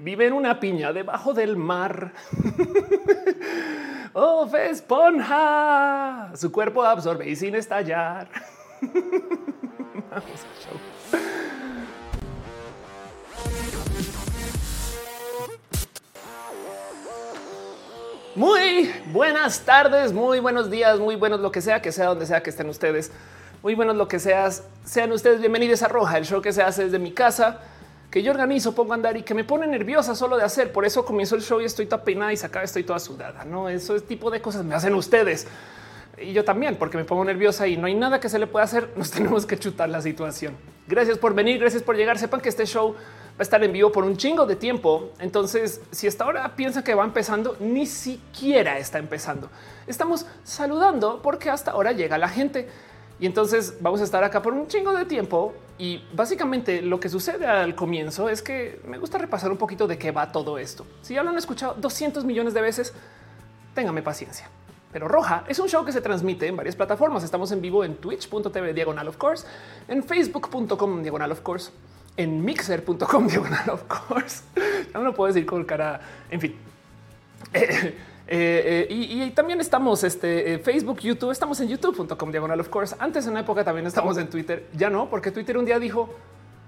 Vive en una piña debajo del mar. oh, esponja. Su cuerpo absorbe y sin estallar. Vamos al show. Muy buenas tardes, muy buenos días, muy buenos lo que sea, que sea donde sea que estén ustedes. Muy buenos lo que seas. Sean ustedes bienvenidos a Roja, el show que se hace desde mi casa que yo organizo, pongo a andar y que me pone nerviosa solo de hacer. Por eso comienzo el show y estoy toda peinada y acá estoy toda sudada. No, eso es tipo de cosas me hacen ustedes y yo también, porque me pongo nerviosa y no hay nada que se le pueda hacer. Nos tenemos que chutar la situación. Gracias por venir, gracias por llegar. Sepan que este show va a estar en vivo por un chingo de tiempo. Entonces, si hasta ahora piensan que va empezando, ni siquiera está empezando. Estamos saludando porque hasta ahora llega la gente. Y entonces vamos a estar acá por un chingo de tiempo. Y básicamente lo que sucede al comienzo es que me gusta repasar un poquito de qué va todo esto. Si ya lo han escuchado 200 millones de veces, téngame paciencia. Pero Roja es un show que se transmite en varias plataformas. Estamos en vivo en twitch.tv diagonal of course, en facebook.com diagonal of course, en mixer.com diagonal of course. No lo puedo decir con cara, en fin. Eh, eh, y, también estamos este eh, Facebook, YouTube, estamos en youtube.com diagonal of course. Antes en una época también estamos en Twitter, ya no, porque Twitter un día dijo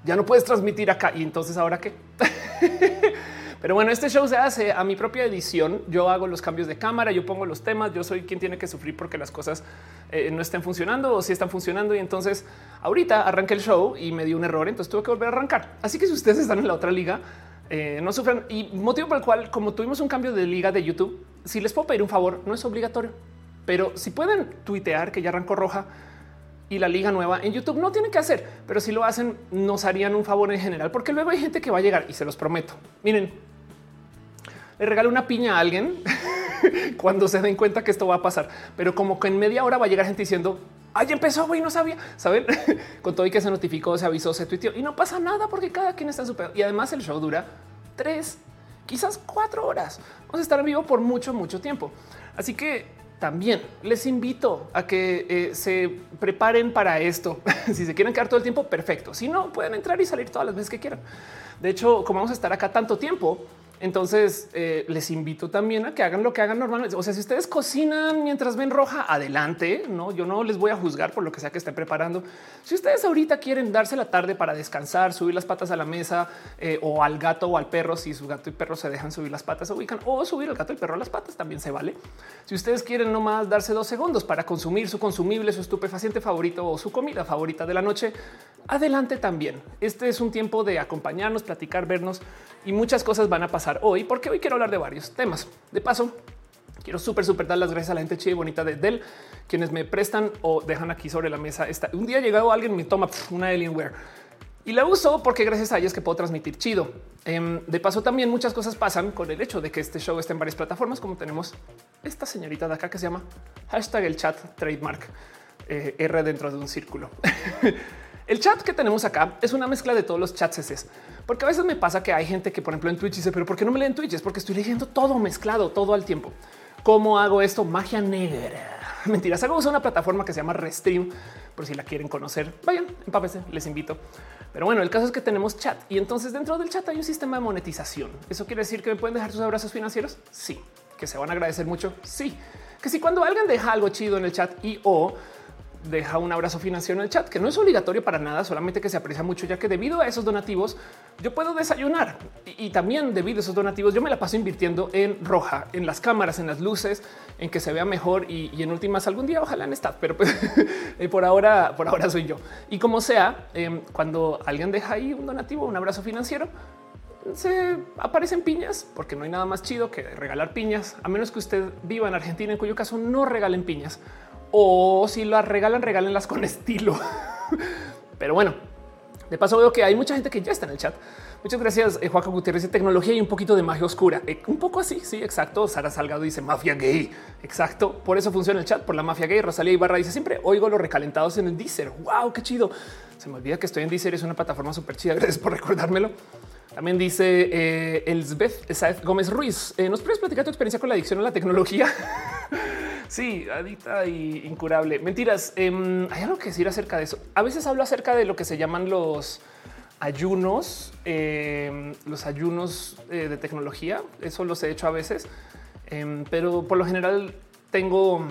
ya no puedes transmitir acá y entonces ahora qué. Pero bueno, este show se hace a mi propia edición. Yo hago los cambios de cámara, yo pongo los temas, yo soy quien tiene que sufrir porque las cosas no estén funcionando o si están funcionando. Y entonces ahorita arranqué el show y me dio un error, entonces tuve que volver a arrancar. Así que si ustedes están en la otra liga, no sufran. Y motivo por el cual, como tuvimos un cambio de liga de YouTube, si les puedo pedir un favor, no es obligatorio, pero si pueden tuitear que ya arrancó roja y la liga nueva en YouTube no tienen que hacer, pero si lo hacen, nos harían un favor en general, porque luego hay gente que va a llegar y se los prometo. Miren, le regalo una piña a alguien cuando se den cuenta que esto va a pasar, pero como que en media hora va a llegar gente diciendo Ay, empezó, güey, no sabía, saben, con todo y que se notificó, se avisó, se tuiteó y no pasa nada porque cada quien está en su pedo. Y además el show dura tres quizás cuatro horas. Vamos a estar en vivo por mucho, mucho tiempo. Así que también les invito a que eh, se preparen para esto. si se quieren quedar todo el tiempo, perfecto. Si no, pueden entrar y salir todas las veces que quieran. De hecho, como vamos a estar acá tanto tiempo, entonces eh, les invito también a que hagan lo que hagan normalmente. O sea, si ustedes cocinan mientras ven roja, adelante. No, yo no les voy a juzgar por lo que sea que estén preparando. Si ustedes ahorita quieren darse la tarde para descansar, subir las patas a la mesa eh, o al gato o al perro, si su gato y perro se dejan subir las patas, se ubican o subir al gato y perro a las patas también se vale. Si ustedes quieren nomás darse dos segundos para consumir su consumible, su estupefaciente favorito o su comida favorita de la noche, adelante también. Este es un tiempo de acompañarnos, platicar, vernos y muchas cosas van a pasar hoy, porque hoy quiero hablar de varios temas. De paso, quiero súper, súper dar las gracias a la gente chida y bonita de Dell, quienes me prestan o dejan aquí sobre la mesa. Esta. Un día llegado alguien me toma una Alienware y la uso porque gracias a ellos que puedo transmitir chido. Em, de paso, también muchas cosas pasan con el hecho de que este show esté en varias plataformas, como tenemos esta señorita de acá que se llama hashtag el chat trademark eh, R dentro de un círculo. El chat que tenemos acá es una mezcla de todos los chats porque a veces me pasa que hay gente que, por ejemplo, en Twitch dice, pero ¿por qué no me leen Twitch? Es porque estoy leyendo todo mezclado, todo al tiempo. ¿Cómo hago esto? Magia negra. Mentiras, hago una plataforma que se llama Restream, por si la quieren conocer. Vayan, empápese, les invito. Pero bueno, el caso es que tenemos chat y entonces dentro del chat hay un sistema de monetización. ¿Eso quiere decir que me pueden dejar sus abrazos financieros? Sí. ¿Que se van a agradecer mucho? Sí. Que si cuando alguien deja algo chido en el chat y o deja un abrazo financiero en el chat, que no es obligatorio para nada, solamente que se aprecia mucho, ya que debido a esos donativos yo puedo desayunar y, también debido a esos donativos yo me la paso invirtiendo en roja, en las cámaras, en las luces, en que se vea mejor y, en últimas algún día ojalá en esta, pero pues, eh, por ahora, por ahora soy yo. Y como sea, em, cuando alguien deja ahí un donativo, un abrazo financiero, se aparecen piñas porque no hay nada más chido que regalar piñas, a menos que usted viva en Argentina, en cuyo caso no regalen piñas o si las regalan, regálenlas con estilo. Pero bueno, de paso veo que hay mucha gente que ya está en el chat. Muchas gracias, eh, Gutiérrez tecnología y un poquito de magia oscura. Eh, un poco así, sí, exacto. Sara Salgado dice mafia gay. Exacto. Por eso funciona el chat, por la mafia gay. Rosalía Ibarra dice siempre oigo los recalentados en el Deezer. Wow, qué chido. Se me olvida que estoy en Deezer. Es una plataforma súper chida. Gracias por recordármelo. También dice eh, Saez Gómez Ruiz. Eh, ¿Nos puedes platicar tu experiencia con la adicción a la tecnología? Sí, adicta y incurable. Mentiras. Em, hay algo que decir acerca de eso. A veces hablo acerca de lo que se llaman los ayunos, em, los ayunos eh, de tecnología. Eso los he hecho a veces, em, pero por lo general tengo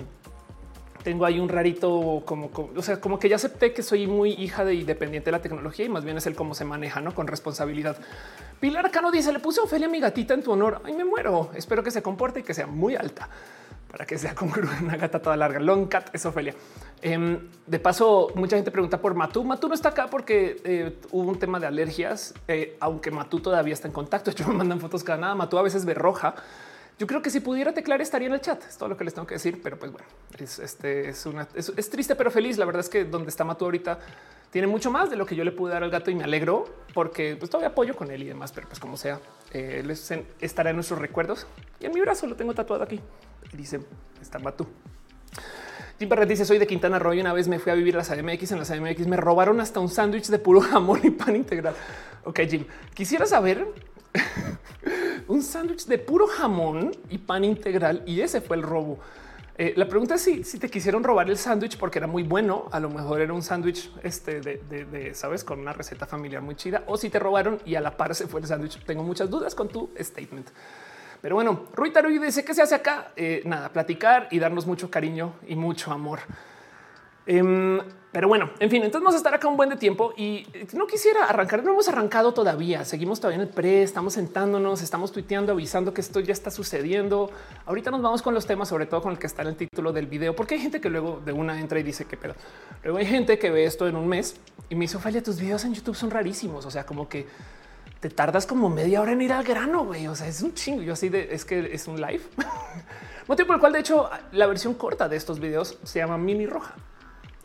tengo ahí un rarito como, o sea, como que ya acepté que soy muy hija de independiente de la tecnología y más bien es el cómo se maneja, no con responsabilidad. Pilar Cano dice: Le puse a Ofelia mi gatita en tu honor. Ay, me muero. Espero que se comporte y que sea muy alta para que sea como una gata toda larga. Long cat es Ofelia. Em, de paso, mucha gente pregunta por Matú. Matú no está acá porque eh, hubo un tema de alergias, eh, aunque Matú todavía está en contacto. Yo me mandan fotos cada nada. Matú a veces ve roja. Yo creo que si pudiera teclar estaría en el chat. Es todo lo que les tengo que decir, pero pues bueno, es, este, es, triste pero feliz. La verdad es que donde está Matú ahorita tiene mucho más de lo que yo le pude dar al gato y me alegro porque pues todavía apoyo con él y demás, pero pues como sea, eh, estará en nuestros recuerdos y en mi brazo lo tengo tatuado aquí. Dice, está Matú. Jim Barrett dice: Soy de Quintana Roo y una vez me fui a vivir a las AMX. En las AMX me robaron hasta un sándwich de puro jamón y pan integral. Ok, Jim, quisiera saber un sándwich de puro jamón y pan integral. Y ese fue el robo. Eh, la pregunta es si, si te quisieron robar el sándwich porque era muy bueno, a lo mejor era un sándwich este de, sabes, con una receta familiar muy chida, o si te robaron y a la par se fue el sándwich. Tengo muchas dudas con tu statement. Pero bueno, Rui Taruy dice que se hace acá. Eh, nada, platicar y darnos mucho cariño y mucho amor. Em, pero bueno, en fin, entonces vamos a estar acá un buen de tiempo y no quisiera arrancar, no hemos arrancado todavía, seguimos todavía en el pre, estamos sentándonos, estamos tuiteando, avisando que esto ya está sucediendo. Ahorita nos vamos con los temas, sobre todo con el que está en el título del video, porque hay gente que luego de una entra y dice que pero luego hay gente que ve esto en un mes y me hizo falla, tus videos en YouTube son rarísimos, o sea, como que te tardas como media hora en ir al grano, güey. O sea, es un chingo. Yo así de es que es un live. Motivo por el cual, de hecho, la versión corta de estos videos se llama mini roja.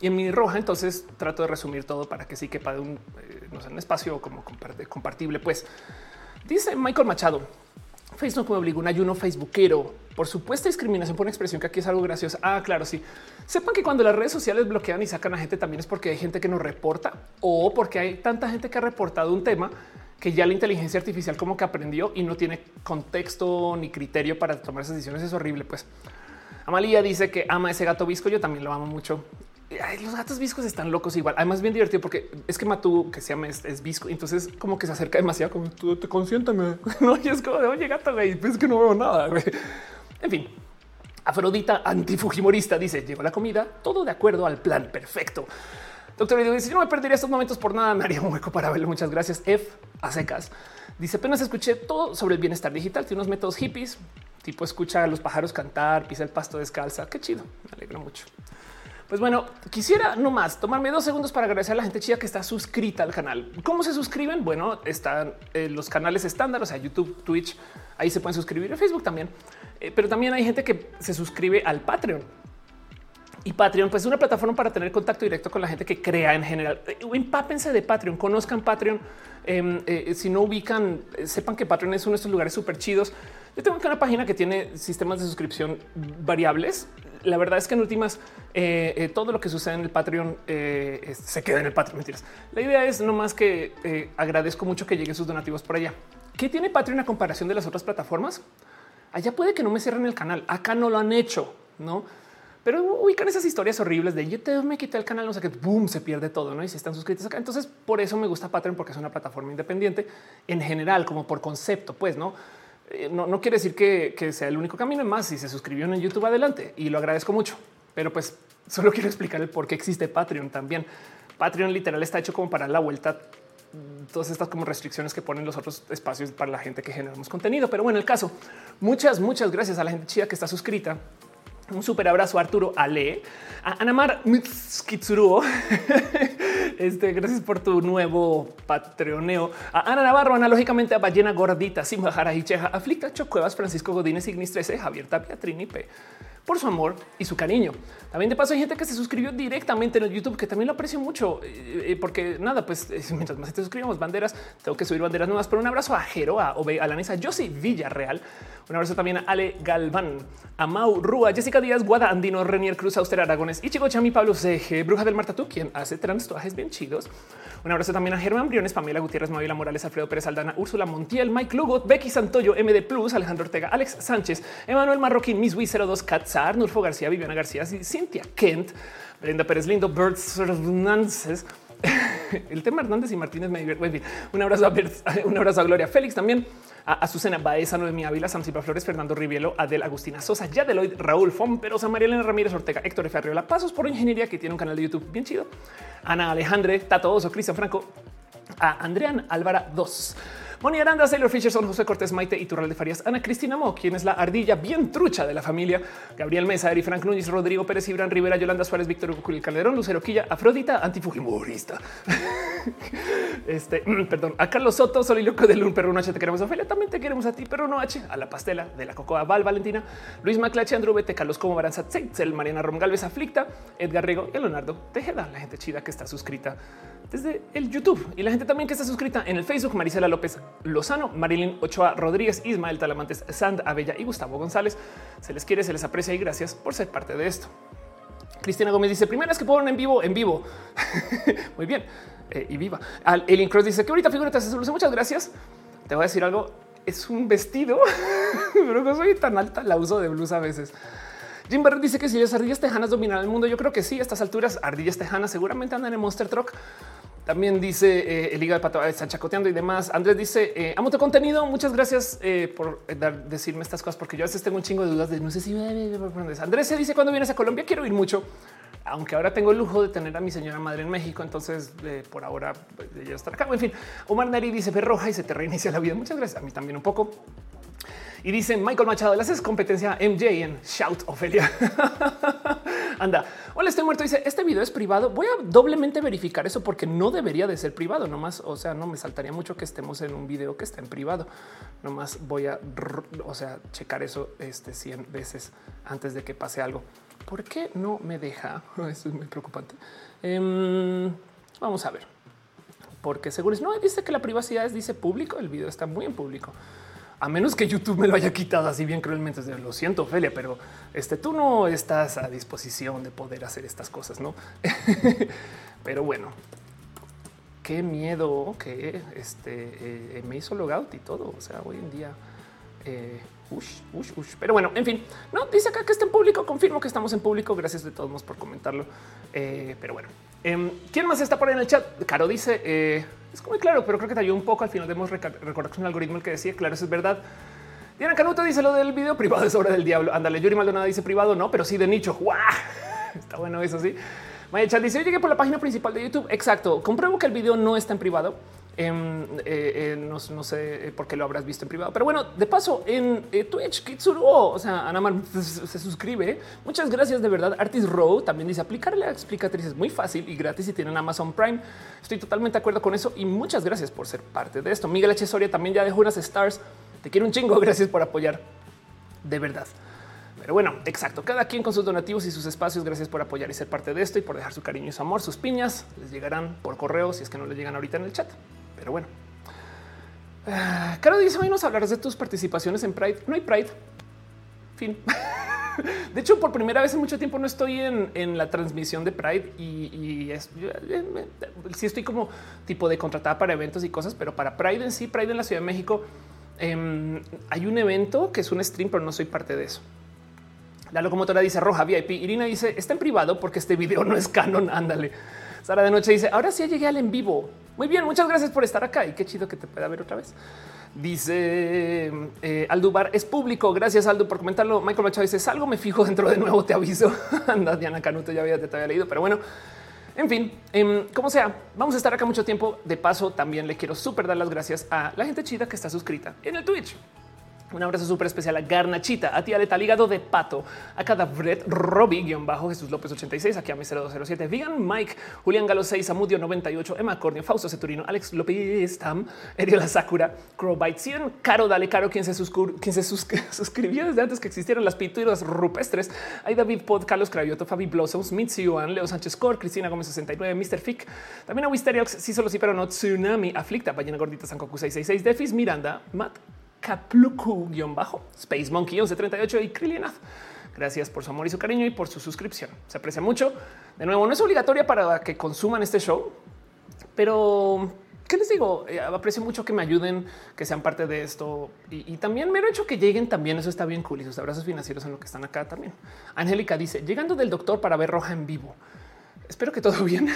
Y en mini roja, entonces trato de resumir todo para que sí quepa de un, eh, no un espacio como compartible. Pues dice Michael Machado, Facebook me obligó un ayuno facebookero por supuesta discriminación por expresión, que aquí es algo gracioso. Ah, claro, sí. Sepan que cuando las redes sociales bloquean y sacan a gente también es porque hay gente que nos reporta o porque hay tanta gente que ha reportado un tema que ya la inteligencia artificial como que aprendió y no tiene contexto ni criterio para tomar esas decisiones. Es horrible. Pues Amalia dice que ama ese gato visco. Yo también lo amo mucho. Los gatos viscos están locos igual. Además, bien divertido porque es que Matú, que se llama es, visco, entonces como que se acerca demasiado como tú te consiéntame. No, y es como de oye, gato, güey, pues que no veo nada. En fin, Afrodita antifujimorista dice: Llegó la comida, todo de acuerdo al plan perfecto. Doctor dice: Yo no me perdería estos momentos por nada. Me haría un hueco para verle. Muchas gracias. F a secas dice: Apenas escuché todo sobre el bienestar digital. Tiene unos métodos hippies, tipo escucha a los pájaros cantar, pisa el pasto descalza. Qué chido. Me alegro mucho. Pues bueno, quisiera nomás tomarme dos segundos para agradecer a la gente chida que está suscrita al canal. ¿Cómo se suscriben? Bueno, están eh, los canales estándar, o sea, YouTube, Twitch, ahí se pueden suscribir, en Facebook también. Eh, pero también hay gente que se suscribe al Patreon. Y Patreon, pues es una plataforma para tener contacto directo con la gente que crea en general. Eh, empápense de Patreon, conozcan Patreon. Em, si no ubican, sepan que Patreon es uno de estos lugares súper chidos. Yo tengo una página que tiene sistemas de suscripción variables. La verdad es que en últimas todo lo que sucede en el Patreon se queda en el Patreon. Mentiras. La idea es no más que agradezco mucho que lleguen sus donativos por allá. ¿Qué tiene Patreon a comparación de las otras plataformas? Allá puede que no me cierren el canal. Acá no lo han hecho, no? Pero ubican esas historias horribles de yo te me quité el canal, no sé qué, boom, se pierde todo, no? Y si están suscritos acá. Entonces, por eso me gusta Patreon, porque es una plataforma independiente en general, como por concepto, pues no. Eh, no, quiere decir que, sea el único camino. Más si se suscribió en YouTube, adelante y lo agradezco mucho. Pero pues solo quiero explicar el por qué existe Patreon también. Patreon literal está hecho como para la vuelta todas estas como restricciones que ponen los otros espacios para la gente que generamos contenido. Pero bueno, el caso, muchas, muchas gracias a la gente chida que está suscrita. Un súper abrazo a Arturo Ale, a Anamar Mitskitsuruo. Este, gracias por tu nuevo patreoneo. A Ana Navarro, analógicamente a Ballena Gordita, Simba y Cheja, Aflicta, Chocuevas, Francisco Godínez, Ignis 13, Javier Tapia, Trini P por su amor y su cariño. También de paso hay gente que se suscribió directamente en el YouTube, que también lo aprecio mucho, eh, eh, porque nada, pues eh, mientras más te suscribimos banderas, tengo que subir banderas nuevas. Pero un abrazo a Jero, a Ove, a la Nesa, Josie Villarreal, un abrazo también a Ale Galván, a Mau Rúa, Jessica Díaz, Guada Andino, Renier Cruz, Auster Aragones, Ichigo Chami, Pablo Ceje, Bruja del Martatú, quien hace tatuajes bien chidos. Un abrazo también a Germán Briones, Pamela Gutiérrez, Mavila Morales, Alfredo Pérez Aldana, Úrsula Montiel, Mike Lugot, Becky Santoyo, MD Plus, Alejandro Ortega, Alex Sánchez, Emanuel Marroquín, Miss 02, Katzar, Nurfo García, Viviana García, Cintia Kent, Brenda Pérez Lindo, Birds Nances, el tema Hernández y Martínez me divierte. Fin, un abrazo a un abrazo a Gloria Félix también, a Azucena Baeza, Noemí Ávila, Samsipa Flores, Fernando Rivielo, Adel Agustina Sosa, Yadeloid, Raúl Fon, Perosa, María Elena Ramírez Ortega, Héctor F. Arriola, Pasos por Ingeniería, que tiene un canal de YouTube bien chido, Ana Alejandre, Tato Oso, Cristian Franco, a Andrean Álvara 2. Moni Aranda, Sailor Fisher, son José Cortés, Maite y Turral de Farías, Ana Cristina Mo, quien es la ardilla bien trucha de la familia, Gabriel Mesa, Eri Frank Núñez, Rodrigo Pérez, Ibran Rivera, Yolanda Suárez, Víctor Hugo Calderón, Lucero Quilla, Afrodita, antifujimorista. este, perdón, a Carlos Soto, Soliloco de Lun, Perro H, te queremos, Ofelia, también te queremos a ti, Perro H, a la pastela de la Cocoa Val, Valentina, Luis Maclache, Andrew Bete, Carlos Como Baranza, Tzeitzel, Mariana Romgalves, Aflicta, Edgar Rego y Leonardo Tejeda, la gente chida que está suscrita desde el YouTube y la gente también que está suscrita en el Facebook, Marisela López Lozano, Marilyn Ochoa Rodríguez, Ismael Talamantes, Sand Abella y Gustavo González. Se les quiere, se les aprecia y gracias por ser parte de esto. Cristina Gómez dice primera vez que puedo en vivo, en vivo. Muy bien. Eh, y viva. Al Elin Cross dice que ahorita figura se solución. Muchas gracias. Te voy a decir algo. Es un vestido, pero no soy tan alta. La uso de blusa a veces. Jim Barrett dice que si las ardillas tejanas dominan el mundo, yo creo que sí. A estas alturas, ardillas tejanas seguramente andan en Monster Truck. También dice eh, el Liga de Pato está chacoteando y demás. Andrés dice eh, amo tu contenido. Muchas gracias eh, por decirme estas cosas, porque yo a veces tengo un chingo de dudas de no sé si Andrés se dice cuando vienes a Colombia quiero ir mucho, aunque ahora tengo el lujo de tener a mi señora madre en México. Entonces, por ahora ya estar acá. En fin, Omar Neri dice ver roja y se te reinicia la vida. Muchas gracias. A mí también un poco. Y dice Michael Machado, le haces competencia MJ en Shout Ofelia. Anda, hola, estoy muerto. Dice este video es privado. Voy a doblemente verificar eso porque no debería de ser privado. Nomás, o sea, no me saltaría mucho que estemos en un video que está en privado. Nomás voy a, o sea, checar eso este 100 veces antes de que pase algo. ¿Por qué no me deja? Eso es muy preocupante. Em, vamos a ver. Porque seguro no dice que la privacidad es dice público. El video está muy en público a menos que YouTube me lo haya quitado así bien cruelmente. Lo siento, Ophelia, pero este tú no estás a disposición de poder hacer estas cosas, no? pero bueno, qué miedo que este eh, me hizo logout y todo. O sea, hoy en día, eh, ush, ush, ush. pero bueno, en fin, no dice acá que está en público. Confirmo que estamos en público. Gracias de todos modos por comentarlo. Eh, pero bueno, em, quién más está por ahí en el chat? Caro dice es muy claro, pero creo que te ayudó un poco. Al final debemos recordar que un algoritmo el que decía, claro, eso es verdad. Diana Canuto dice lo del video privado es obra del diablo. Ándale, Yuri Maldonado dice privado, no, pero sí de nicho. Está bueno eso, sí. Maya Chat dice, yo llegué por la página principal de YouTube. Exacto. Compruebo que el video no está en privado. Em, eh, eh, no, sé por qué lo habrás visto en privado, pero bueno, de paso en eh, Twitch, Kitsuru, oh, o sea, Ana se, suscribe. Muchas gracias de verdad. Artis Row también dice aplicarle a explicatriz es muy fácil y gratis si tienen Amazon Prime. Estoy totalmente de acuerdo con eso y muchas gracias por ser parte de esto. Miguel H. Soria también ya dejó unas stars. Te quiero un chingo. Gracias por apoyar de verdad. Pero bueno, exacto. Cada quien con sus donativos y sus espacios. Gracias por apoyar y ser parte de esto y por dejar su cariño y su amor. Sus piñas les llegarán por correo si es que no les llegan ahorita en el chat. Pero bueno. Ah, Caro dice, hoy nos hablarás de tus participaciones en Pride. No hay Pride. Fin. De hecho, por primera vez en mucho tiempo no estoy en, la transmisión de Pride y, es, sí estoy como tipo de contratada para eventos y cosas, pero para Pride en sí, Pride en la Ciudad de México, em, hay un evento que es un stream, pero no soy parte de eso. La locomotora dice roja VIP. Irina dice está en privado porque este video no es canon. Ándale. Sara de noche dice ahora sí llegué al en vivo. Muy bien, muchas gracias por estar acá y qué chido que te pueda ver otra vez. Dice eh, Aldubar es público. Gracias, Aldo, por comentarlo. Michael Machado dice salgo, me fijo dentro de nuevo. Te aviso. Anda, Diana Canuto, ya había, te había leído, pero bueno, en fin, em, como sea, vamos a estar acá mucho tiempo. De paso, también le quiero súper dar las gracias a la gente chida que está suscrita en el Twitch. Un abrazo súper especial a Garnachita, a Tía Leta, Ligado de Pato, a cada Brett Robbie, guion bajo Jesús López 86, aquí a mi 0207, Vegan Mike, Julián Galo 6, Amudio 98, Emma Cornio, Fausto Ceturino, Alex López Tam, Eriola Sakura, Crowbite 100, Caro Dale Caro, quien se, quien se suscribió desde antes que existieran las pinturas rupestres. Hay David Pod, Carlos Cravioto, Fabi Blossoms, Mitzi Yuan, Leo Sánchez Cor, Cristina Gómez 69, Mr. Fick, también a Wisteriox, sí solo sí, pero no Tsunami, Aflicta, Ballena Gordita, Sankoku 666, Defis, Miranda, Matt, Kapluku-bajo, Space Monkey 1138 y Krillinath. Gracias por su amor y su cariño y por su suscripción. Se aprecia mucho. De nuevo, no es obligatoria para que consuman este show, pero ¿qué les digo? Eh, aprecio mucho que me ayuden, que sean parte de esto y, también me lo hecho que lleguen también. Eso está bien cool y sus abrazos financieros en lo que están acá también. Angélica dice llegando del doctor para ver roja en vivo. Espero que todo bien.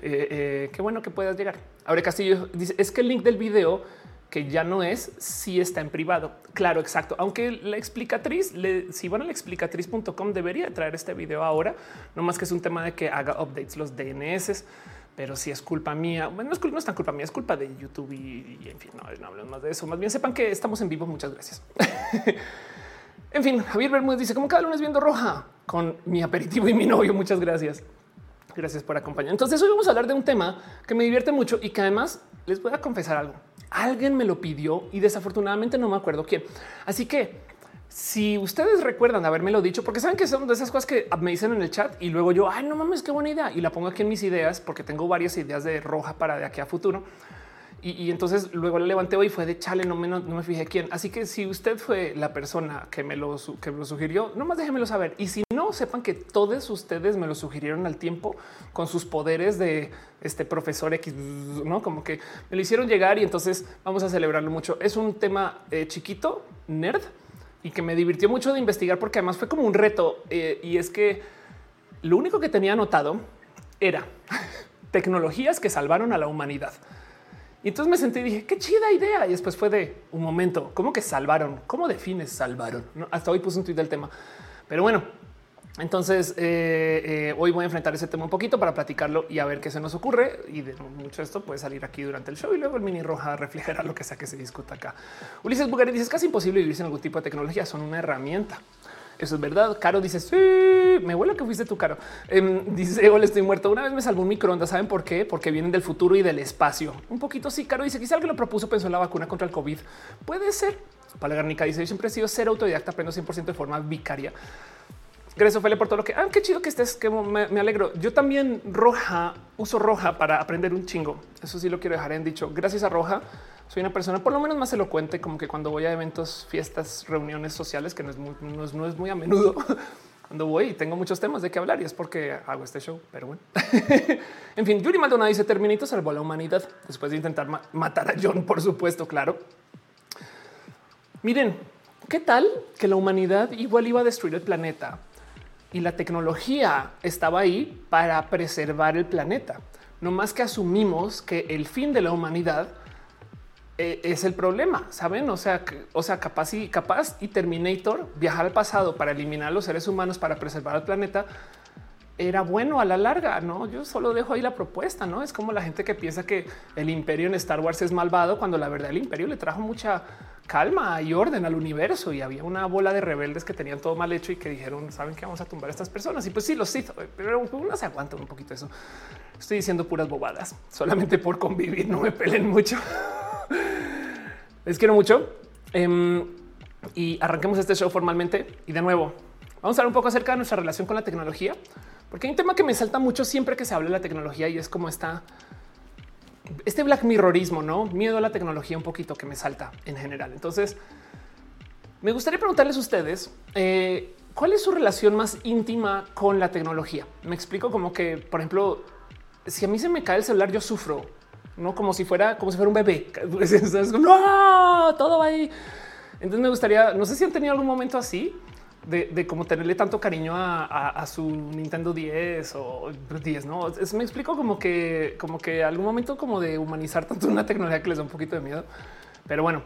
Eh, eh, qué bueno que puedas llegar. Ahora Castillo dice es que el link del video que ya no es si está en privado. Claro, exacto. Aunque la explicatriz, si van a la explicatriz.com debería traer este video ahora, no más que es un tema de que haga updates los DNS, pero si es culpa mía, bueno, no es, no es tan culpa mía, es culpa de YouTube y, en fin, no, no hablemos más de eso. Más bien sepan que estamos en vivo. Muchas gracias. en fin, Javier Bermúdez dice como cada lunes viendo roja con mi aperitivo y mi novio. Muchas gracias. Gracias por acompañar. Entonces hoy vamos a hablar de un tema que me divierte mucho y que además les voy a confesar algo. Alguien me lo pidió y desafortunadamente no me acuerdo quién. Así que si ustedes recuerdan haberme lo dicho, porque saben que son de esas cosas que me dicen en el chat y luego yo, ay, no mames, qué buena idea. Y la pongo aquí en mis ideas porque tengo varias ideas de roja para de aquí a futuro. Y, entonces luego la levanté hoy fue de chale, no me, no, me fijé quién. Así que si usted fue la persona que me lo, que me lo sugirió, nomás déjenmelo saber. Y si no, sepan que todos ustedes me lo sugirieron al tiempo con sus poderes de este profesor X, no como que me lo hicieron llegar y entonces vamos a celebrarlo mucho. Es un tema eh, chiquito, nerd y que me divirtió mucho de investigar porque además fue como un reto. Eh, y es que lo único que tenía anotado era tecnologías que salvaron a la humanidad. Y entonces me senté y dije, qué chida idea. Y después fue de un momento, ¿cómo que salvaron? ¿Cómo defines salvaron? hasta hoy puse un tweet del tema. Pero bueno, entonces eh, eh, hoy voy a enfrentar ese tema un poquito para platicarlo y a ver qué se nos ocurre. Y de mucho esto puede salir aquí durante el show y luego el mini roja reflejará lo que sea que se discuta acá. Ulises Bugari dice es casi imposible vivir sin algún tipo de tecnología, son una herramienta. Eso es verdad. Caro dice: Sí, me huele que fuiste tú, Caro. Em, dice: Hola, estoy muerto. Una vez me salvó un microondas. ¿Saben por qué? Porque vienen del futuro y del espacio. Un poquito sí. Caro dice: Quizá alguien lo propuso, pensó en la vacuna contra el COVID. Puede ser. Palagarnica dice: Yo siempre he sido ser autodidacta, aprendo 100% de forma vicaria. Gracias, Ophelia, por todo lo que. Ah, qué chido que estés, que me, me, alegro. Yo también roja, uso roja para aprender un chingo. Eso sí lo quiero dejar en dicho. Gracias a roja soy una persona por lo menos más elocuente, como que cuando voy a eventos, fiestas, reuniones sociales, que no es muy, no es, muy a menudo. Cuando voy y tengo muchos temas de qué hablar y es porque hago este show, pero bueno. en fin, Yuri Maldonado dice Terminito salvó a la humanidad después de intentar matar a John, por supuesto, claro. Miren, ¿qué tal que la humanidad igual iba a destruir el planeta y la tecnología estaba ahí para preservar el planeta? No más que asumimos que el fin de la humanidad eh, es el problema, saben? O sea, o sea, capaz y capaz y Terminator viajar al pasado para eliminar a los seres humanos para preservar el planeta era bueno a la larga. No, yo solo dejo ahí la propuesta. No es como la gente que piensa que el imperio en Star Wars es malvado cuando la verdad el imperio le trajo mucha calma y orden al universo y había una bola de rebeldes que tenían todo mal hecho y que dijeron saben que vamos a tumbar a estas personas y pues sí los hizo, pero uno se aguanta un poquito eso. Estoy diciendo puras bobadas solamente por convivir. No me peleen mucho. Les quiero mucho. Em, y arranquemos este show formalmente. Y de nuevo, vamos a hablar un poco acerca de nuestra relación con la tecnología, porque hay un tema que me salta mucho siempre que se habla de la tecnología y es como está este black mirrorismo, no miedo a la tecnología, un poquito que me salta en general. Entonces, me gustaría preguntarles a ustedes eh, cuál es su relación más íntima con la tecnología. Me explico como que, por ejemplo, si a mí se me cae el celular, yo sufro no como si fuera como si fuera un bebé. no, todo ahí. Entonces me gustaría, no sé si han tenido algún momento así de, como tenerle tanto cariño a, su Nintendo 10 o 10, no es, me explico como que, como que algún momento como de humanizar tanto una tecnología que les da un poquito de miedo. Pero bueno,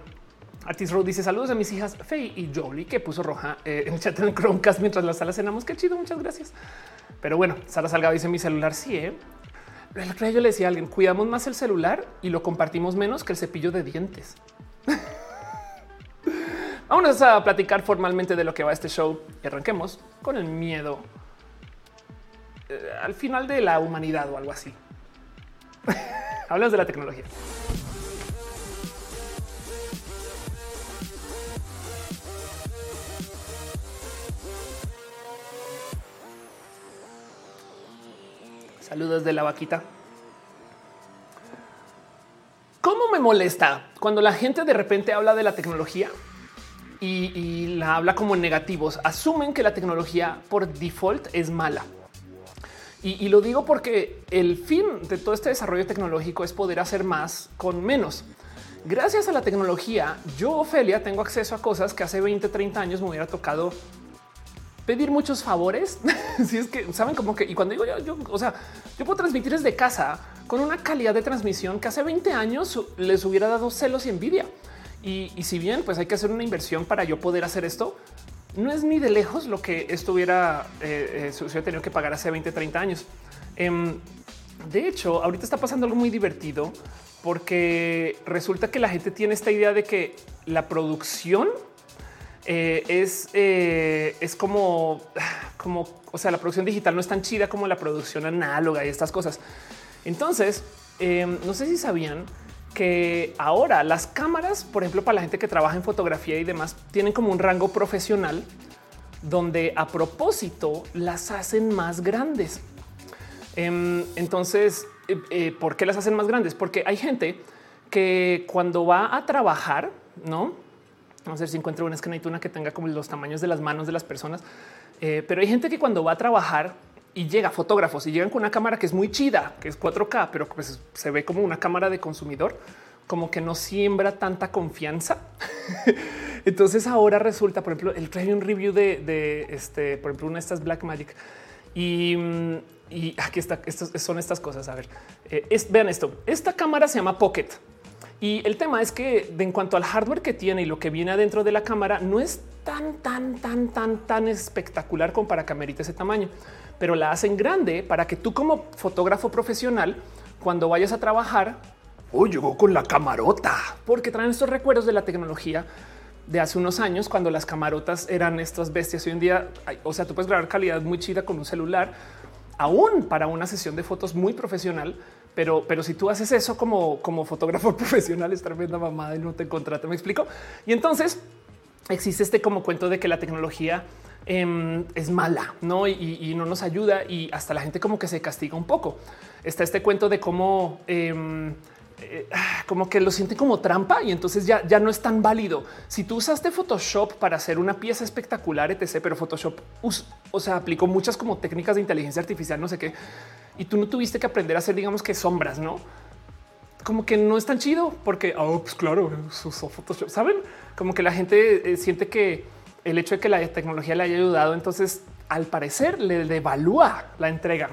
Artis Road dice saludos a mis hijas Faye y Jolie que puso roja eh, en el chat en Chromecast mientras la sala cenamos. Qué chido, muchas gracias. Pero bueno, Sara Salgado dice mi celular. Sí, ¿eh? El yo le decía a alguien, cuidamos más el celular y lo compartimos menos que el cepillo de dientes. Vamos a platicar formalmente de lo que va este show y arranquemos con el miedo eh, al final de la humanidad o algo así. Hablamos de la tecnología. Saludos de la vaquita. ¿Cómo me molesta cuando la gente de repente habla de la tecnología y, la habla como en negativos? Asumen que la tecnología por default es mala. Y, y, lo digo porque el fin de todo este desarrollo tecnológico es poder hacer más con menos. Gracias a la tecnología, yo, Ofelia, tengo acceso a cosas que hace 20, 30 años me hubiera tocado pedir muchos favores. si es que saben como que y cuando digo yo, yo, o sea, yo puedo transmitir desde casa con una calidad de transmisión que hace 20 años les hubiera dado celos y envidia. Y, si bien pues hay que hacer una inversión para yo poder hacer esto, no es ni de lejos lo que esto hubiera, eh, eh, hubiera tenido que pagar hace 20, 30 años. Em, de hecho, ahorita está pasando algo muy divertido porque resulta que la gente tiene esta idea de que la producción eh, es, eh, es como, como, o sea, la producción digital no es tan chida como la producción análoga y estas cosas. Entonces, em, no sé si sabían que ahora las cámaras, por ejemplo, para la gente que trabaja en fotografía y demás, tienen como un rango profesional donde a propósito las hacen más grandes. Em, entonces, eh, ¿por qué las hacen más grandes? Porque hay gente que cuando va a trabajar, no Vamos a ver si encuentro una escena una que tenga como los tamaños de las manos de las personas. Eh, pero hay gente que cuando va a trabajar y llega fotógrafos y llegan con una cámara que es muy chida, que es 4K, pero pues se ve como una cámara de consumidor, como que no siembra tanta confianza. Entonces ahora resulta, por ejemplo, el trae un review de, este, por ejemplo, una de estas Black Magic y, y aquí está. Estos son estas cosas. A ver, eh, vean esto. Esta cámara se llama Pocket. Y el tema es que en cuanto al hardware que tiene y lo que viene adentro de la cámara, no es tan, tan, tan, tan, tan espectacular como para que ese tamaño, pero la hacen grande para que tú como fotógrafo profesional, cuando vayas a trabajar, oh, llegó con la camarota, porque traen estos recuerdos de la tecnología de hace unos años cuando las camarotas eran estas bestias. Hoy en día, o sea, tú puedes grabar calidad muy chida con un celular, aún para una sesión de fotos muy profesional pero, pero si tú haces eso como, como fotógrafo profesional, es tremenda mamada y no te contrata. Me explico. Y entonces existe este como cuento de que la tecnología em, es mala, no y, no nos ayuda y hasta la gente como que se castiga un poco. Está este cuento de cómo em, eh, como que lo siente como trampa y entonces ya, ya no es tan válido. Si tú usaste Photoshop para hacer una pieza espectacular, etc., pero Photoshop, o sea, aplicó muchas como técnicas de inteligencia artificial, no sé qué y tú no tuviste que aprender a hacer, digamos que sombras, no? Como que no es tan chido porque, oh, pues claro, Photoshop, saben? Como que la gente eh, siente que el hecho de que la tecnología le haya ayudado, entonces al parecer le devalúa la entrega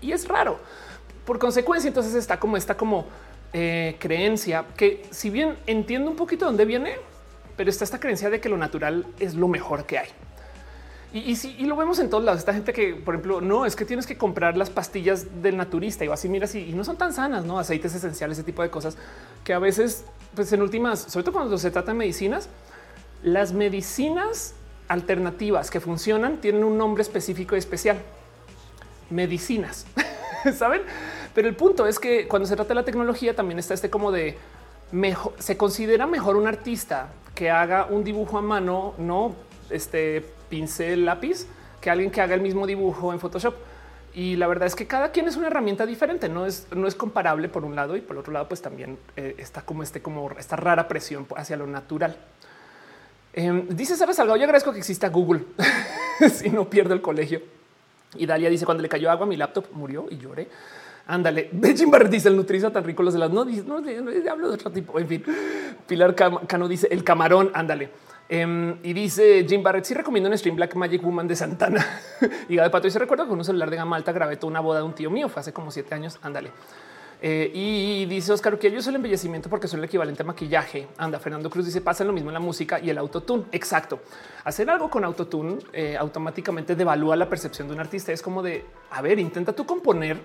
y es raro. Por consecuencia, entonces está como esta como eh, creencia que, si bien entiendo un poquito dónde viene, pero está esta creencia de que lo natural es lo mejor que hay. Y, y, lo vemos en todos lados. Esta gente que, por ejemplo, no es que tienes que comprar las pastillas del naturista y así miras y, no son tan sanas, no aceites esenciales, ese tipo de cosas que a veces, pues en últimas, sobre todo cuando se trata de medicinas, las medicinas alternativas que funcionan tienen un nombre específico y especial. Medicinas, saben? Pero el punto es que cuando se trata de la tecnología también está este como de mejor, se considera mejor un artista que haga un dibujo a mano, no este pincel, lápiz, que alguien que haga el mismo dibujo en Photoshop. Y la verdad es que cada quien es una herramienta diferente, no es, no es comparable por un lado y por otro lado, pues también eh, está como este, como esta rara presión hacia lo natural. Em, dice Sara Salgado, yo agradezco que exista Google si no pierdo el colegio. Y Dalia dice cuando le cayó agua mi laptop murió y lloré. Ándale, Benjin Barrett dice el nutriza tan rico los de las no, hablo de otro tipo. En fin, Pilar Cano dice el camarón. Ándale. Em, y dice Jim Barrett, sí recomiendo un stream Black Magic Woman de Santana. y de pato y se recuerda con un celular de gama alta grabé toda una boda de un tío mío, fue hace como siete años, ándale. Eh, y dice Oscar que yo soy el embellecimiento porque soy el equivalente a maquillaje. Anda, Fernando Cruz dice pasa lo mismo en la música y el autotune. Exacto. Hacer algo con autotune eh, automáticamente devalúa la percepción de un artista. Es como de a ver, intenta tú componer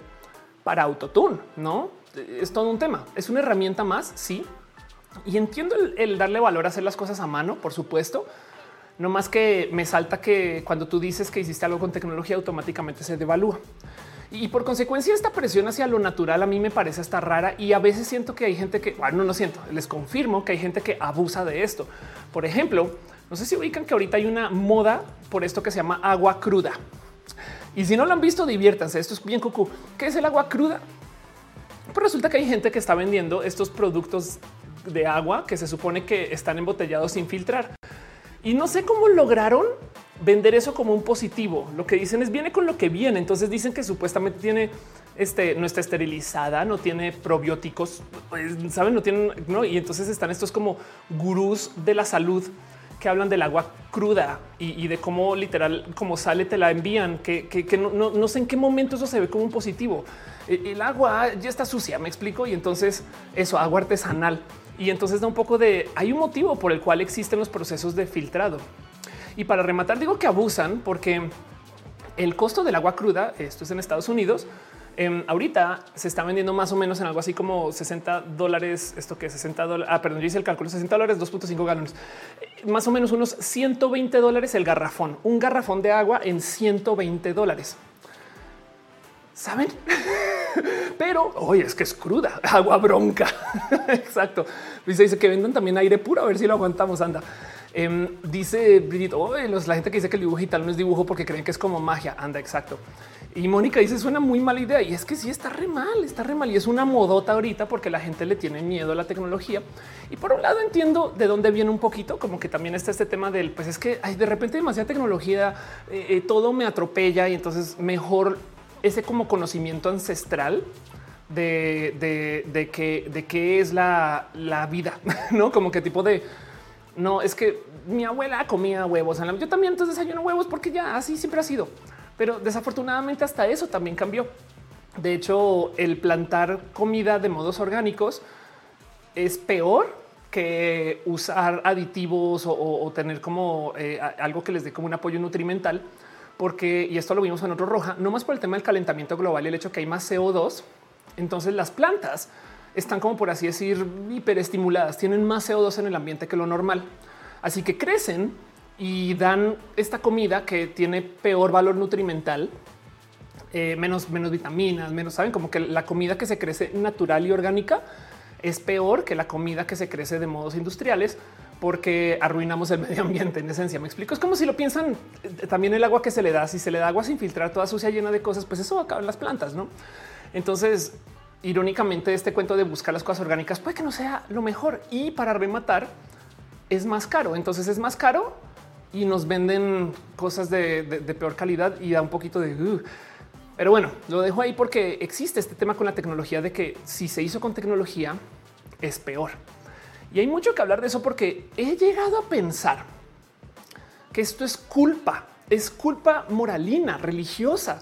para autotune, no es todo un tema. Es una herramienta más. Sí, y entiendo el, darle valor a hacer las cosas a mano, por supuesto. No más que me salta que cuando tú dices que hiciste algo con tecnología, automáticamente se devalúa. Y por consecuencia, esta presión hacia lo natural a mí me parece hasta rara y a veces siento que hay gente que, bueno, no siento, les confirmo que hay gente que abusa de esto. Por ejemplo, no sé si ubican que ahorita hay una moda por esto que se llama agua cruda. Y si no lo han visto, diviértanse. Esto es bien cucú. ¿Qué es el agua cruda? Pues resulta que hay gente que está vendiendo estos productos de agua que se supone que están embotellados sin filtrar. Y no sé cómo lograron vender eso como un positivo. Lo que dicen es viene con lo que viene. Entonces dicen que supuestamente tiene este, no está esterilizada, no tiene probióticos, pues, saben, no tienen, no. Y entonces están estos como gurús de la salud que hablan del agua cruda y, de cómo literal, como sale, te la envían, que, no, sé en qué momento eso se ve como un positivo. El, el, agua ya está sucia, me explico. Y entonces eso, agua artesanal. Y entonces da un poco de, hay un motivo por el cual existen los procesos de filtrado. Y para rematar, digo que abusan porque el costo del agua cruda, esto es en Estados Unidos, Em, ahorita se está vendiendo más o menos en algo así como 60 dólares. Esto que 60 dólares. Ah, perdón, yo hice el cálculo 60 dólares, 2.5 galones, eh, más o menos unos 120 dólares el garrafón, un garrafón de agua en 120 dólares. Saben? Pero hoy es que es cruda, agua bronca. Exacto. Dice, dice que vendan también aire puro, a ver si lo aguantamos. Anda. Em, dice Brigitte, oh, la gente que dice que el dibujo digital no es dibujo porque creen que es como magia. Anda, exacto. Y Mónica dice suena muy mala idea y es que sí está re mal, está re mal y es una modota ahorita porque la gente le tiene miedo a la tecnología. Y por un lado entiendo de dónde viene un poquito, como que también está este tema del pues es que hay de repente demasiada tecnología, eh, eh, todo me atropella y entonces mejor ese como conocimiento ancestral de, de, que de qué es la, la vida, no como que tipo de no es que mi abuela comía huevos. Yo también entonces desayuno huevos porque ya así siempre ha sido. Pero desafortunadamente hasta eso también cambió. De hecho, el plantar comida de modos orgánicos es peor que usar aditivos o, tener como eh, algo que les dé como un apoyo nutrimental, porque y esto lo vimos en otro roja, no más por el tema del calentamiento global y el hecho que hay más CO2. Entonces las plantas están como por así decir hiperestimuladas, tienen más CO2 en el ambiente que lo normal, así que crecen y dan esta comida que tiene peor valor nutrimental, eh, menos, menos vitaminas, menos saben como que la comida que se crece natural y orgánica es peor que la comida que se crece de modos industriales porque arruinamos el medio ambiente en esencia. Me explico. Es como si lo piensan eh, también el agua que se le da. Si se le da agua sin filtrar, toda sucia, llena de cosas, pues eso acaba en las plantas, no? Entonces, irónicamente, este cuento de buscar las cosas orgánicas puede que no sea lo mejor y para rematar es más caro. Entonces es más caro y nos venden cosas de, peor calidad y da un poquito de... Pero bueno, lo dejo ahí porque existe este tema con la tecnología de que si se hizo con tecnología es peor. Y hay mucho que hablar de eso porque he llegado a pensar que esto es culpa, es culpa moralina, religiosa.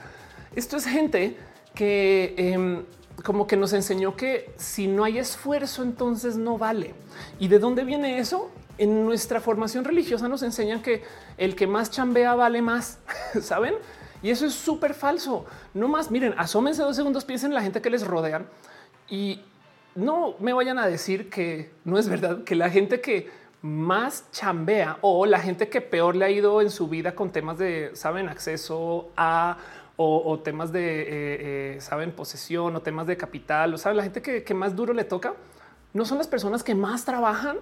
Esto es gente que em, como que nos enseñó que si no hay esfuerzo, entonces no vale. ¿Y de dónde viene eso? En nuestra formación religiosa nos enseñan que el que más chambea vale más, ¿saben? Y eso es súper falso. No más, miren, asómense dos segundos, piensen en la gente que les rodean y no me vayan a decir que no es verdad, que la gente que más chambea o la gente que peor le ha ido en su vida con temas de, saben, acceso a o, temas de, eh, eh, saben, posesión o temas de capital, o saben, la gente que, que más duro le toca, no son las personas que más trabajan,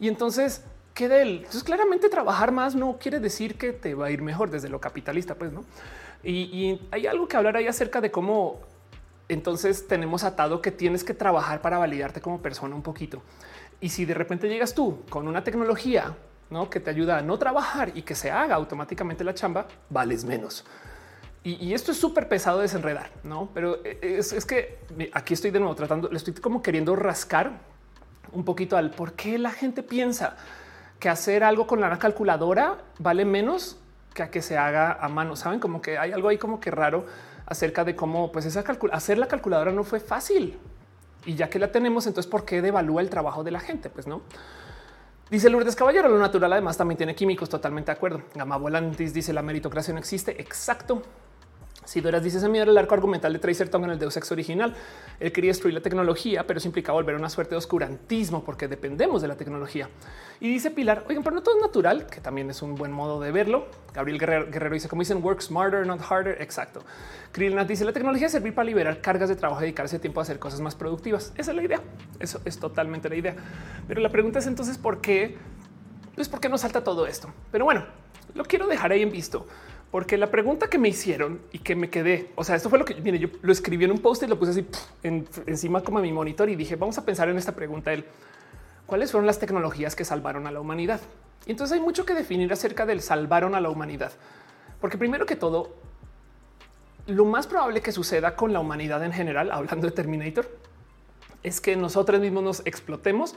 y entonces, ¿qué de él? Entonces, claramente trabajar más no quiere decir que te va a ir mejor desde lo capitalista, pues no. Y, hay algo que hablar ahí acerca de cómo entonces tenemos atado que tienes que trabajar para validarte como persona un poquito. Y si de repente llegas tú con una tecnología ¿no? que te ayuda a no trabajar y que se haga automáticamente la chamba, vales menos. Y, esto es súper pesado de desenredar, no? Pero es, es, que aquí estoy de nuevo tratando, le estoy como queriendo rascar un poquito al por qué la gente piensa que hacer algo con la calculadora vale menos que a que se haga a mano. Saben como que hay algo ahí como que raro acerca de cómo pues esa hacer la calculadora no fue fácil y ya que la tenemos, entonces por qué devalúa el trabajo de la gente? Pues no. Dice Lourdes Caballero, lo natural además también tiene químicos, totalmente de acuerdo. Gama Volantis dice la meritocracia no existe. Exacto. Si Doras dice ese miedo el arco argumental de Tracer Tong en el Deus Ex original. Él quería destruir la tecnología, pero eso implica volver a una suerte de oscurantismo porque dependemos de la tecnología. Y dice Pilar, oigan, pero no todo es natural, que también es un buen modo de verlo. Gabriel Guerrero, dice, como dicen, work smarter, not harder. Exacto. Krillnat dice, la tecnología servir para liberar cargas de trabajo y dedicarse tiempo a hacer cosas más productivas. Esa es la idea. Eso es totalmente la idea. Pero la pregunta es entonces, ¿por qué? Pues, ¿por qué nos salta todo esto? Pero bueno, lo quiero dejar ahí en visto porque la pregunta que me hicieron y que me quedé, o sea, esto fue lo que mire, yo lo escribí en un post y lo puse así encima como a mi monitor y dije, vamos a pensar en esta pregunta. El cuáles fueron las tecnologías que salvaron a la humanidad. Y entonces hay mucho que definir acerca del salvaron a la humanidad, porque primero que todo, lo más probable que suceda con la humanidad en general, hablando de Terminator, es que nosotros mismos nos explotemos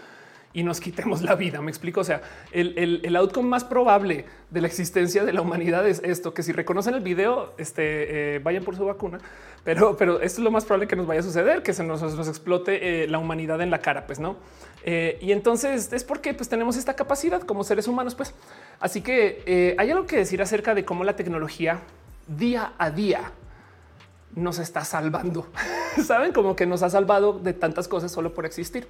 y nos quitemos la vida. Me explico. O sea, el, el, outcome más probable de la existencia de la humanidad es esto, que si reconocen el video, este, eh, vayan por su vacuna, pero, pero esto es lo más probable que nos vaya a suceder, que se nos, nos explote eh, la humanidad en la cara, pues no. Eh, y entonces es porque pues, tenemos esta capacidad como seres humanos, pues. Así que hay algo que decir acerca de cómo la tecnología día a día nos está salvando. Saben como que nos ha salvado de tantas cosas solo por existir.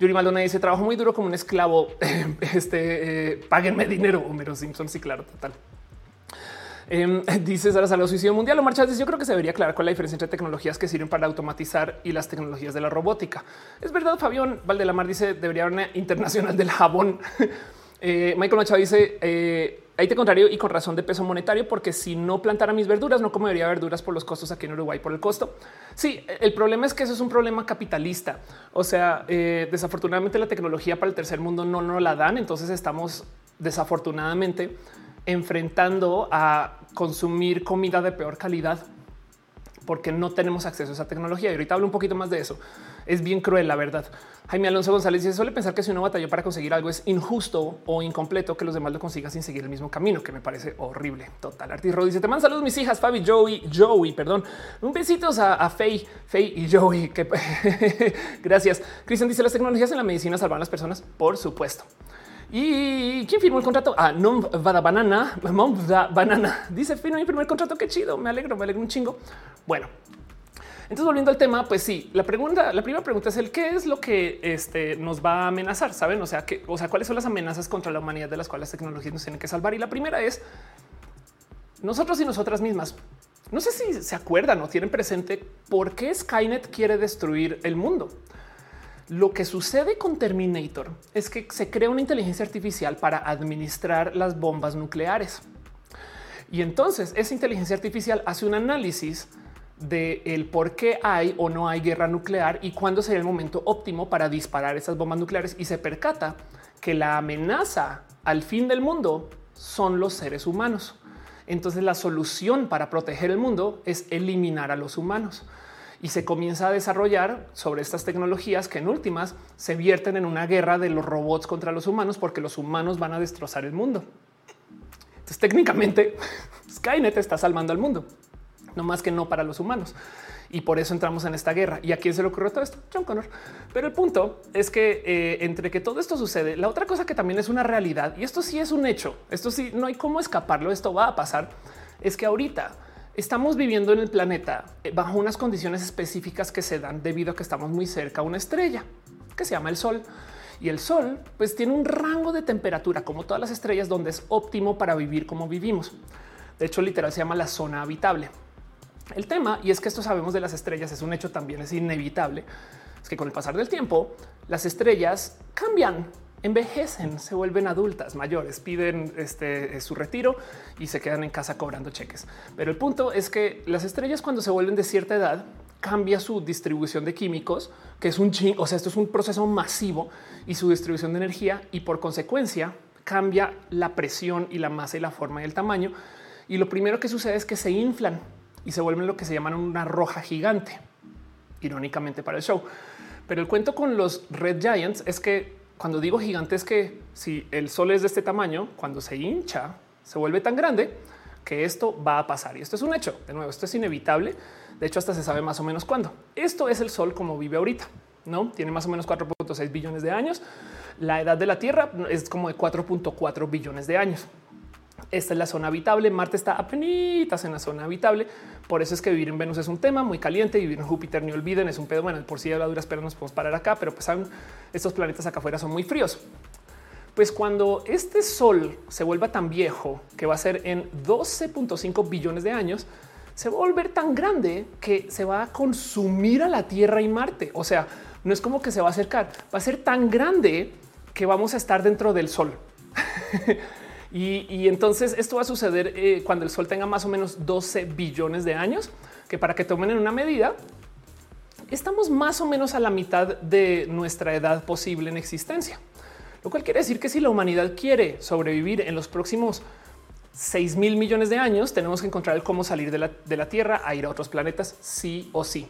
Yuri Maldonado dice trabajo muy duro como un esclavo. este eh, páguenme dinero. Homero Simpson. Sí, claro, total. Eh, dice Sara Salud, suicidio mundial o marchas. Yo creo que se debería aclarar cuál es la diferencia entre tecnologías que sirven para automatizar y las tecnologías de la robótica. Es verdad, Fabián Valdelamar dice debería haber una internacional del jabón. eh, Michael Machado dice eh, Ahí te contrario y con razón de peso monetario, porque si no plantara mis verduras, no comería verduras por los costos aquí en Uruguay por el costo. Sí, el problema es que eso es un problema capitalista. O sea, eh, desafortunadamente la tecnología para el tercer mundo no nos la dan. Entonces estamos desafortunadamente enfrentando a consumir comida de peor calidad porque no tenemos acceso a esa tecnología. Y ahorita hablo un poquito más de eso. Es bien cruel, la verdad. Jaime Alonso González dice suele pensar que si uno batalló para conseguir algo es injusto o incompleto que los demás lo consigan sin seguir el mismo camino, que me parece horrible. Total. Artis dice te mando saludos mis hijas, Fabi, Joey, Joey, perdón. Un besitos a, a Faye, Faye y Joey. Que gracias. Cristian dice las tecnologías en la medicina salvan a las personas. Por supuesto. ¿Y quién firmó el contrato? Ah, no, Vada Banana, Banana. Dice, firmó mi primer contrato, qué chido, me alegro, me alegro un chingo. Bueno, entonces, volviendo al tema, pues sí, la pregunta, la primera pregunta es el qué es lo que este, nos va a amenazar, saben? O sea, que, o sea, cuáles son las amenazas contra la humanidad de las cuales las tecnologías nos tienen que salvar. Y la primera es nosotros y nosotras mismas. No sé si se acuerdan o tienen presente por qué Skynet quiere destruir el mundo. Lo que sucede con Terminator es que se crea una inteligencia artificial para administrar las bombas nucleares. Y entonces esa inteligencia artificial hace un análisis de el por qué hay o no hay guerra nuclear y cuándo sería el momento óptimo para disparar esas bombas nucleares y se percata que la amenaza al fin del mundo son los seres humanos. Entonces la solución para proteger el mundo es eliminar a los humanos y se comienza a desarrollar sobre estas tecnologías que en últimas se vierten en una guerra de los robots contra los humanos porque los humanos van a destrozar el mundo. Entonces técnicamente Skynet está salvando al mundo no más que no para los humanos. Y por eso entramos en esta guerra. ¿Y a quién se le ocurrió todo esto? John Connor. Pero el punto es que eh, entre que todo esto sucede, la otra cosa que también es una realidad, y esto sí es un hecho, esto sí no hay cómo escaparlo, esto va a pasar, es que ahorita estamos viviendo en el planeta eh, bajo unas condiciones específicas que se dan debido a que estamos muy cerca a una estrella que se llama el Sol. Y el Sol pues tiene un rango de temperatura como todas las estrellas donde es óptimo para vivir como vivimos. De hecho, literal se llama la zona habitable. El tema, y es que esto sabemos de las estrellas, es un hecho también, es inevitable, es que con el pasar del tiempo, las estrellas cambian, envejecen, se vuelven adultas, mayores, piden este, su retiro y se quedan en casa cobrando cheques. Pero el punto es que las estrellas cuando se vuelven de cierta edad, cambia su distribución de químicos, que es un ching, o sea, esto es un proceso masivo y su distribución de energía y por consecuencia cambia la presión y la masa y la forma y el tamaño. Y lo primero que sucede es que se inflan y se vuelven lo que se llaman una roja gigante, irónicamente para el show. Pero el cuento con los Red Giants es que cuando digo gigante es que si el sol es de este tamaño, cuando se hincha, se vuelve tan grande que esto va a pasar. Y esto es un hecho. De nuevo, esto es inevitable. De hecho, hasta se sabe más o menos cuándo. Esto es el sol como vive ahorita. No tiene más o menos 4.6 billones de años. La edad de la Tierra es como de 4.4 billones de años. Esta es la zona habitable. Marte está apenas en la zona habitable. Por eso es que vivir en Venus es un tema muy caliente. Vivir en Júpiter, ni olviden, es un pedo. Bueno, por si sí, la dura espera nos podemos parar acá, pero pues saben, estos planetas acá afuera son muy fríos. Pues cuando este sol se vuelva tan viejo que va a ser en 12.5 billones de años, se va a volver tan grande que se va a consumir a la Tierra y Marte. O sea, no es como que se va a acercar, va a ser tan grande que vamos a estar dentro del sol. Y, entonces esto va a suceder eh, cuando el Sol tenga más o menos 12 billones de años, que para que tomen en una medida, estamos más o menos a la mitad de nuestra edad posible en existencia. Lo cual quiere decir que si la humanidad quiere sobrevivir en los próximos 6 mil millones de años, tenemos que encontrar el cómo salir de la, de la Tierra a ir a otros planetas, sí o sí.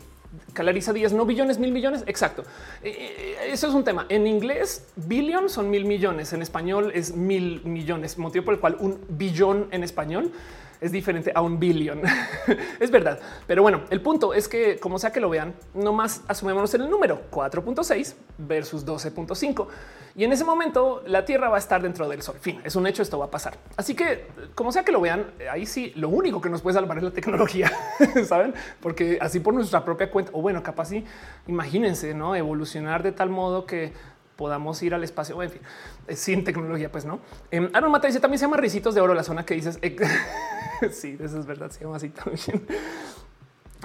Calariza Díaz, no billones, mil millones. Exacto. Eh, eh, eso es un tema. En inglés, billion son mil millones. En español es mil millones, motivo por el cual un billón en español es diferente a un billón. es verdad. Pero bueno, el punto es que como sea que lo vean, nomás asumémonos en el número 4.6 versus 12.5. Y en ese momento la Tierra va a estar dentro del Sol. Fin, es un hecho, esto va a pasar. Así que como sea que lo vean, ahí sí, lo único que nos puede salvar es la tecnología, ¿saben? Porque así por nuestra propia cuenta, o bueno, capaz sí, imagínense, ¿no? Evolucionar de tal modo que podamos ir al espacio. O en fin, eh, sin tecnología, pues no. Eh, Mata dice también se llama Ricitos de Oro, la zona que dices. sí, eso es verdad, se llama así también.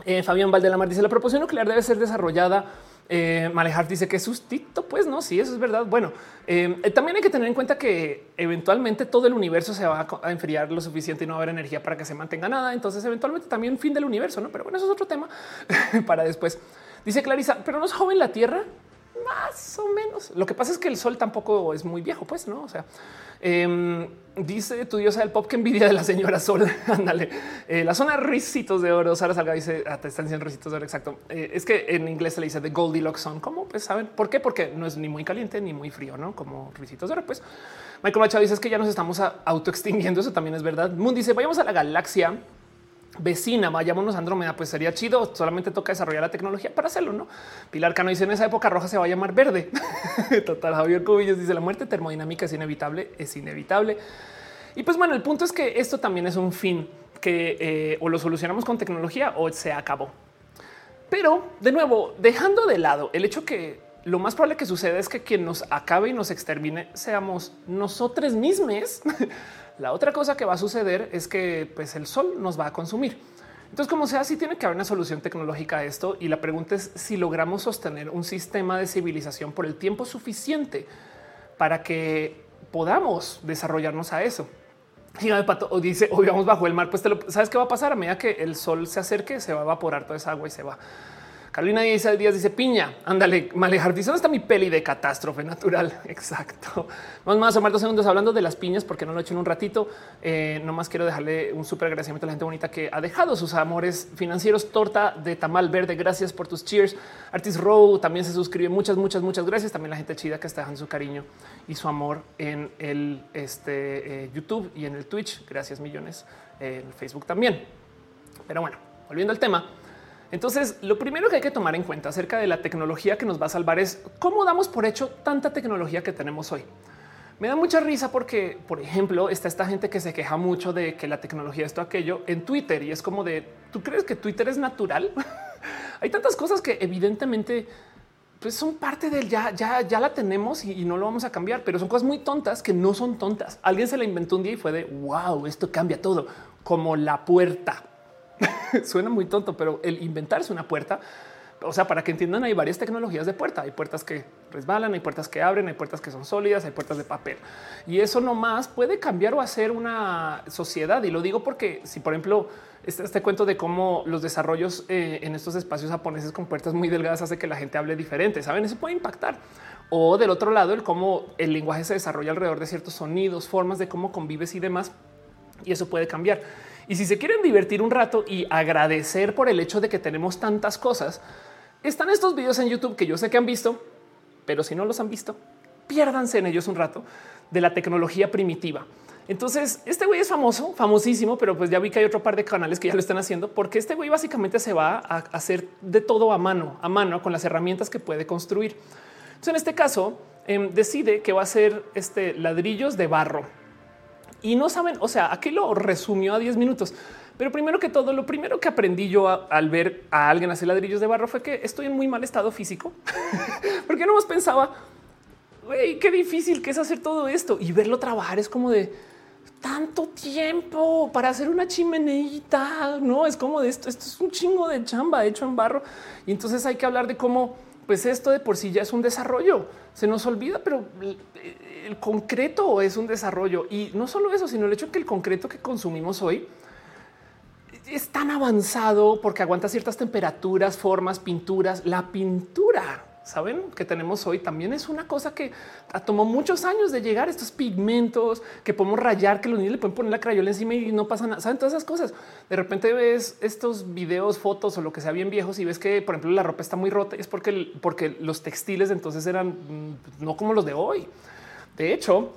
Eh, Fabián Valdelamar dice la proporción nuclear debe ser desarrollada. Eh, Malejar dice que sustito, pues no, sí, eso es verdad. Bueno, eh, también hay que tener en cuenta que eventualmente todo el universo se va a enfriar lo suficiente y no va a haber energía para que se mantenga nada. Entonces, eventualmente también fin del universo, no? Pero bueno, eso es otro tema para después. Dice Clarisa, pero no es joven la Tierra más o menos. Lo que pasa es que el sol tampoco es muy viejo, pues no. O sea, eh, dice tu diosa del pop que envidia de la señora Sol. Ándale, eh, la zona risitos de oro. Sara Salga dice ah, te están diciendo risitos de oro. Exacto. Eh, es que en inglés se le dice de Goldilocks son. ¿Cómo? Pues saben por qué? Porque no es ni muy caliente ni muy frío, no como risitos de oro. Pues Michael Machado dice es que ya nos estamos auto extinguiendo. Eso también es verdad. Moon dice vayamos a la galaxia vecina, vayámonos Andrómeda, pues sería chido. Solamente toca desarrollar la tecnología para hacerlo, no? Pilar Cano dice en esa época roja se va a llamar verde. Total. Javier Cubillos dice la muerte termodinámica es inevitable, es inevitable. Y pues bueno, el punto es que esto también es un fin que eh, o lo solucionamos con tecnología o se acabó. Pero de nuevo, dejando de lado el hecho que lo más probable que suceda es que quien nos acabe y nos extermine seamos nosotros mismos. La otra cosa que va a suceder es que pues, el sol nos va a consumir. Entonces, como sea, sí tiene que haber una solución tecnológica a esto. Y la pregunta es si logramos sostener un sistema de civilización por el tiempo suficiente para que podamos desarrollarnos a eso. de pato o dice hoy vamos bajo el mar. Pues te lo sabes qué va a pasar a medida que el sol se acerque, se va a evaporar toda esa agua y se va. Carolina Díaz dice piña. Ándale, Malejar dice dónde está mi peli de catástrofe natural. Exacto. Vamos más a tomar dos segundos hablando de las piñas porque no lo he hecho en un ratito. Eh, nomás quiero dejarle un súper agradecimiento a la gente bonita que ha dejado sus amores financieros. Torta de tamal verde. Gracias por tus cheers. Artis Row también se suscribe. Muchas, muchas, muchas gracias. También la gente chida que está dejando su cariño y su amor en el este, eh, YouTube y en el Twitch. Gracias millones. en Facebook también. Pero bueno, volviendo al tema. Entonces, lo primero que hay que tomar en cuenta acerca de la tecnología que nos va a salvar es cómo damos por hecho tanta tecnología que tenemos hoy. Me da mucha risa porque, por ejemplo, está esta gente que se queja mucho de que la tecnología esto aquello en Twitter y es como de tú crees que Twitter es natural. hay tantas cosas que evidentemente pues son parte del ya, ya, ya la tenemos y, y, no lo vamos a cambiar, pero son cosas muy tontas que no son tontas. Alguien se la inventó un día y fue de wow, esto cambia todo, como la puerta. Suena muy tonto, pero el inventarse una puerta, o sea, para que entiendan, hay varias tecnologías de puerta. Hay puertas que resbalan, hay puertas que abren, hay puertas que son sólidas, hay puertas de papel. Y eso no más puede cambiar o hacer una sociedad. Y lo digo porque si, por ejemplo, este, este cuento de cómo los desarrollos eh, en estos espacios japoneses con puertas muy delgadas hace que la gente hable diferente, saben, eso puede impactar. O del otro lado, el cómo el lenguaje se desarrolla alrededor de ciertos sonidos, formas de cómo convives y demás. Y eso puede cambiar. Y si se quieren divertir un rato y agradecer por el hecho de que tenemos tantas cosas, están estos videos en YouTube que yo sé que han visto, pero si no los han visto, piérdanse en ellos un rato de la tecnología primitiva. Entonces, este güey es famoso, famosísimo, pero pues ya vi que hay otro par de canales que ya lo están haciendo, porque este güey básicamente se va a hacer de todo a mano, a mano, con las herramientas que puede construir. Entonces, en este caso, em, decide que va a hacer este ladrillos de barro y no saben, o sea, aquí lo resumió a 10 minutos. Pero primero que todo, lo primero que aprendí yo al ver a alguien hacer ladrillos de barro fue que estoy en muy mal estado físico, porque no más pensaba, güey, qué difícil que es hacer todo esto y verlo trabajar es como de tanto tiempo para hacer una chimeneita. No es como de esto. Esto es un chingo de chamba hecho en barro. Y entonces hay que hablar de cómo, pues esto de por sí ya es un desarrollo. Se nos olvida, pero el concreto es un desarrollo y no solo eso, sino el hecho que el concreto que consumimos hoy es tan avanzado porque aguanta ciertas temperaturas, formas, pinturas. La pintura saben que tenemos hoy también es una cosa que tomó muchos años de llegar. Estos pigmentos que podemos rayar, que los niños le pueden poner la crayola encima y no pasa nada. Saben todas esas cosas. De repente ves estos videos, fotos o lo que sea bien viejos y ves que, por ejemplo, la ropa está muy rota. Es porque, porque los textiles entonces eran mm, no como los de hoy. De hecho,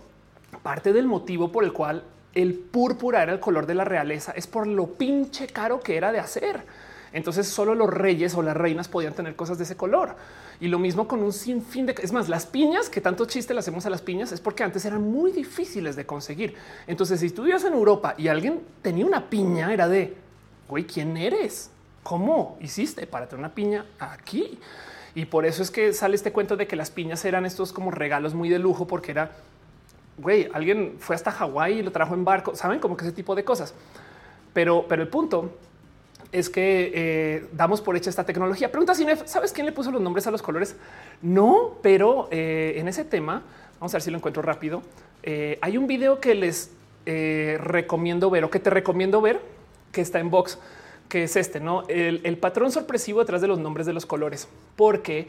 parte del motivo por el cual el púrpura era el color de la realeza es por lo pinche caro que era de hacer. Entonces solo los reyes o las reinas podían tener cosas de ese color. Y lo mismo con un sinfín de... Es más, las piñas, que tanto chiste le hacemos a las piñas, es porque antes eran muy difíciles de conseguir. Entonces, si vivías en Europa y alguien tenía una piña, era de, güey, ¿quién eres? ¿Cómo hiciste para tener una piña aquí? Y por eso es que sale este cuento de que las piñas eran estos como regalos muy de lujo, porque era, güey, alguien fue hasta Hawái y lo trajo en barco, saben como que ese tipo de cosas. Pero, pero el punto es que eh, damos por hecha esta tecnología. Pregunta Cinef, ¿sabes quién le puso los nombres a los colores? No, pero eh, en ese tema, vamos a ver si lo encuentro rápido. Eh, hay un video que les recomiendo ver o que te recomiendo ver que está en box, que es este, no el, el patrón sorpresivo detrás de los nombres de los colores, porque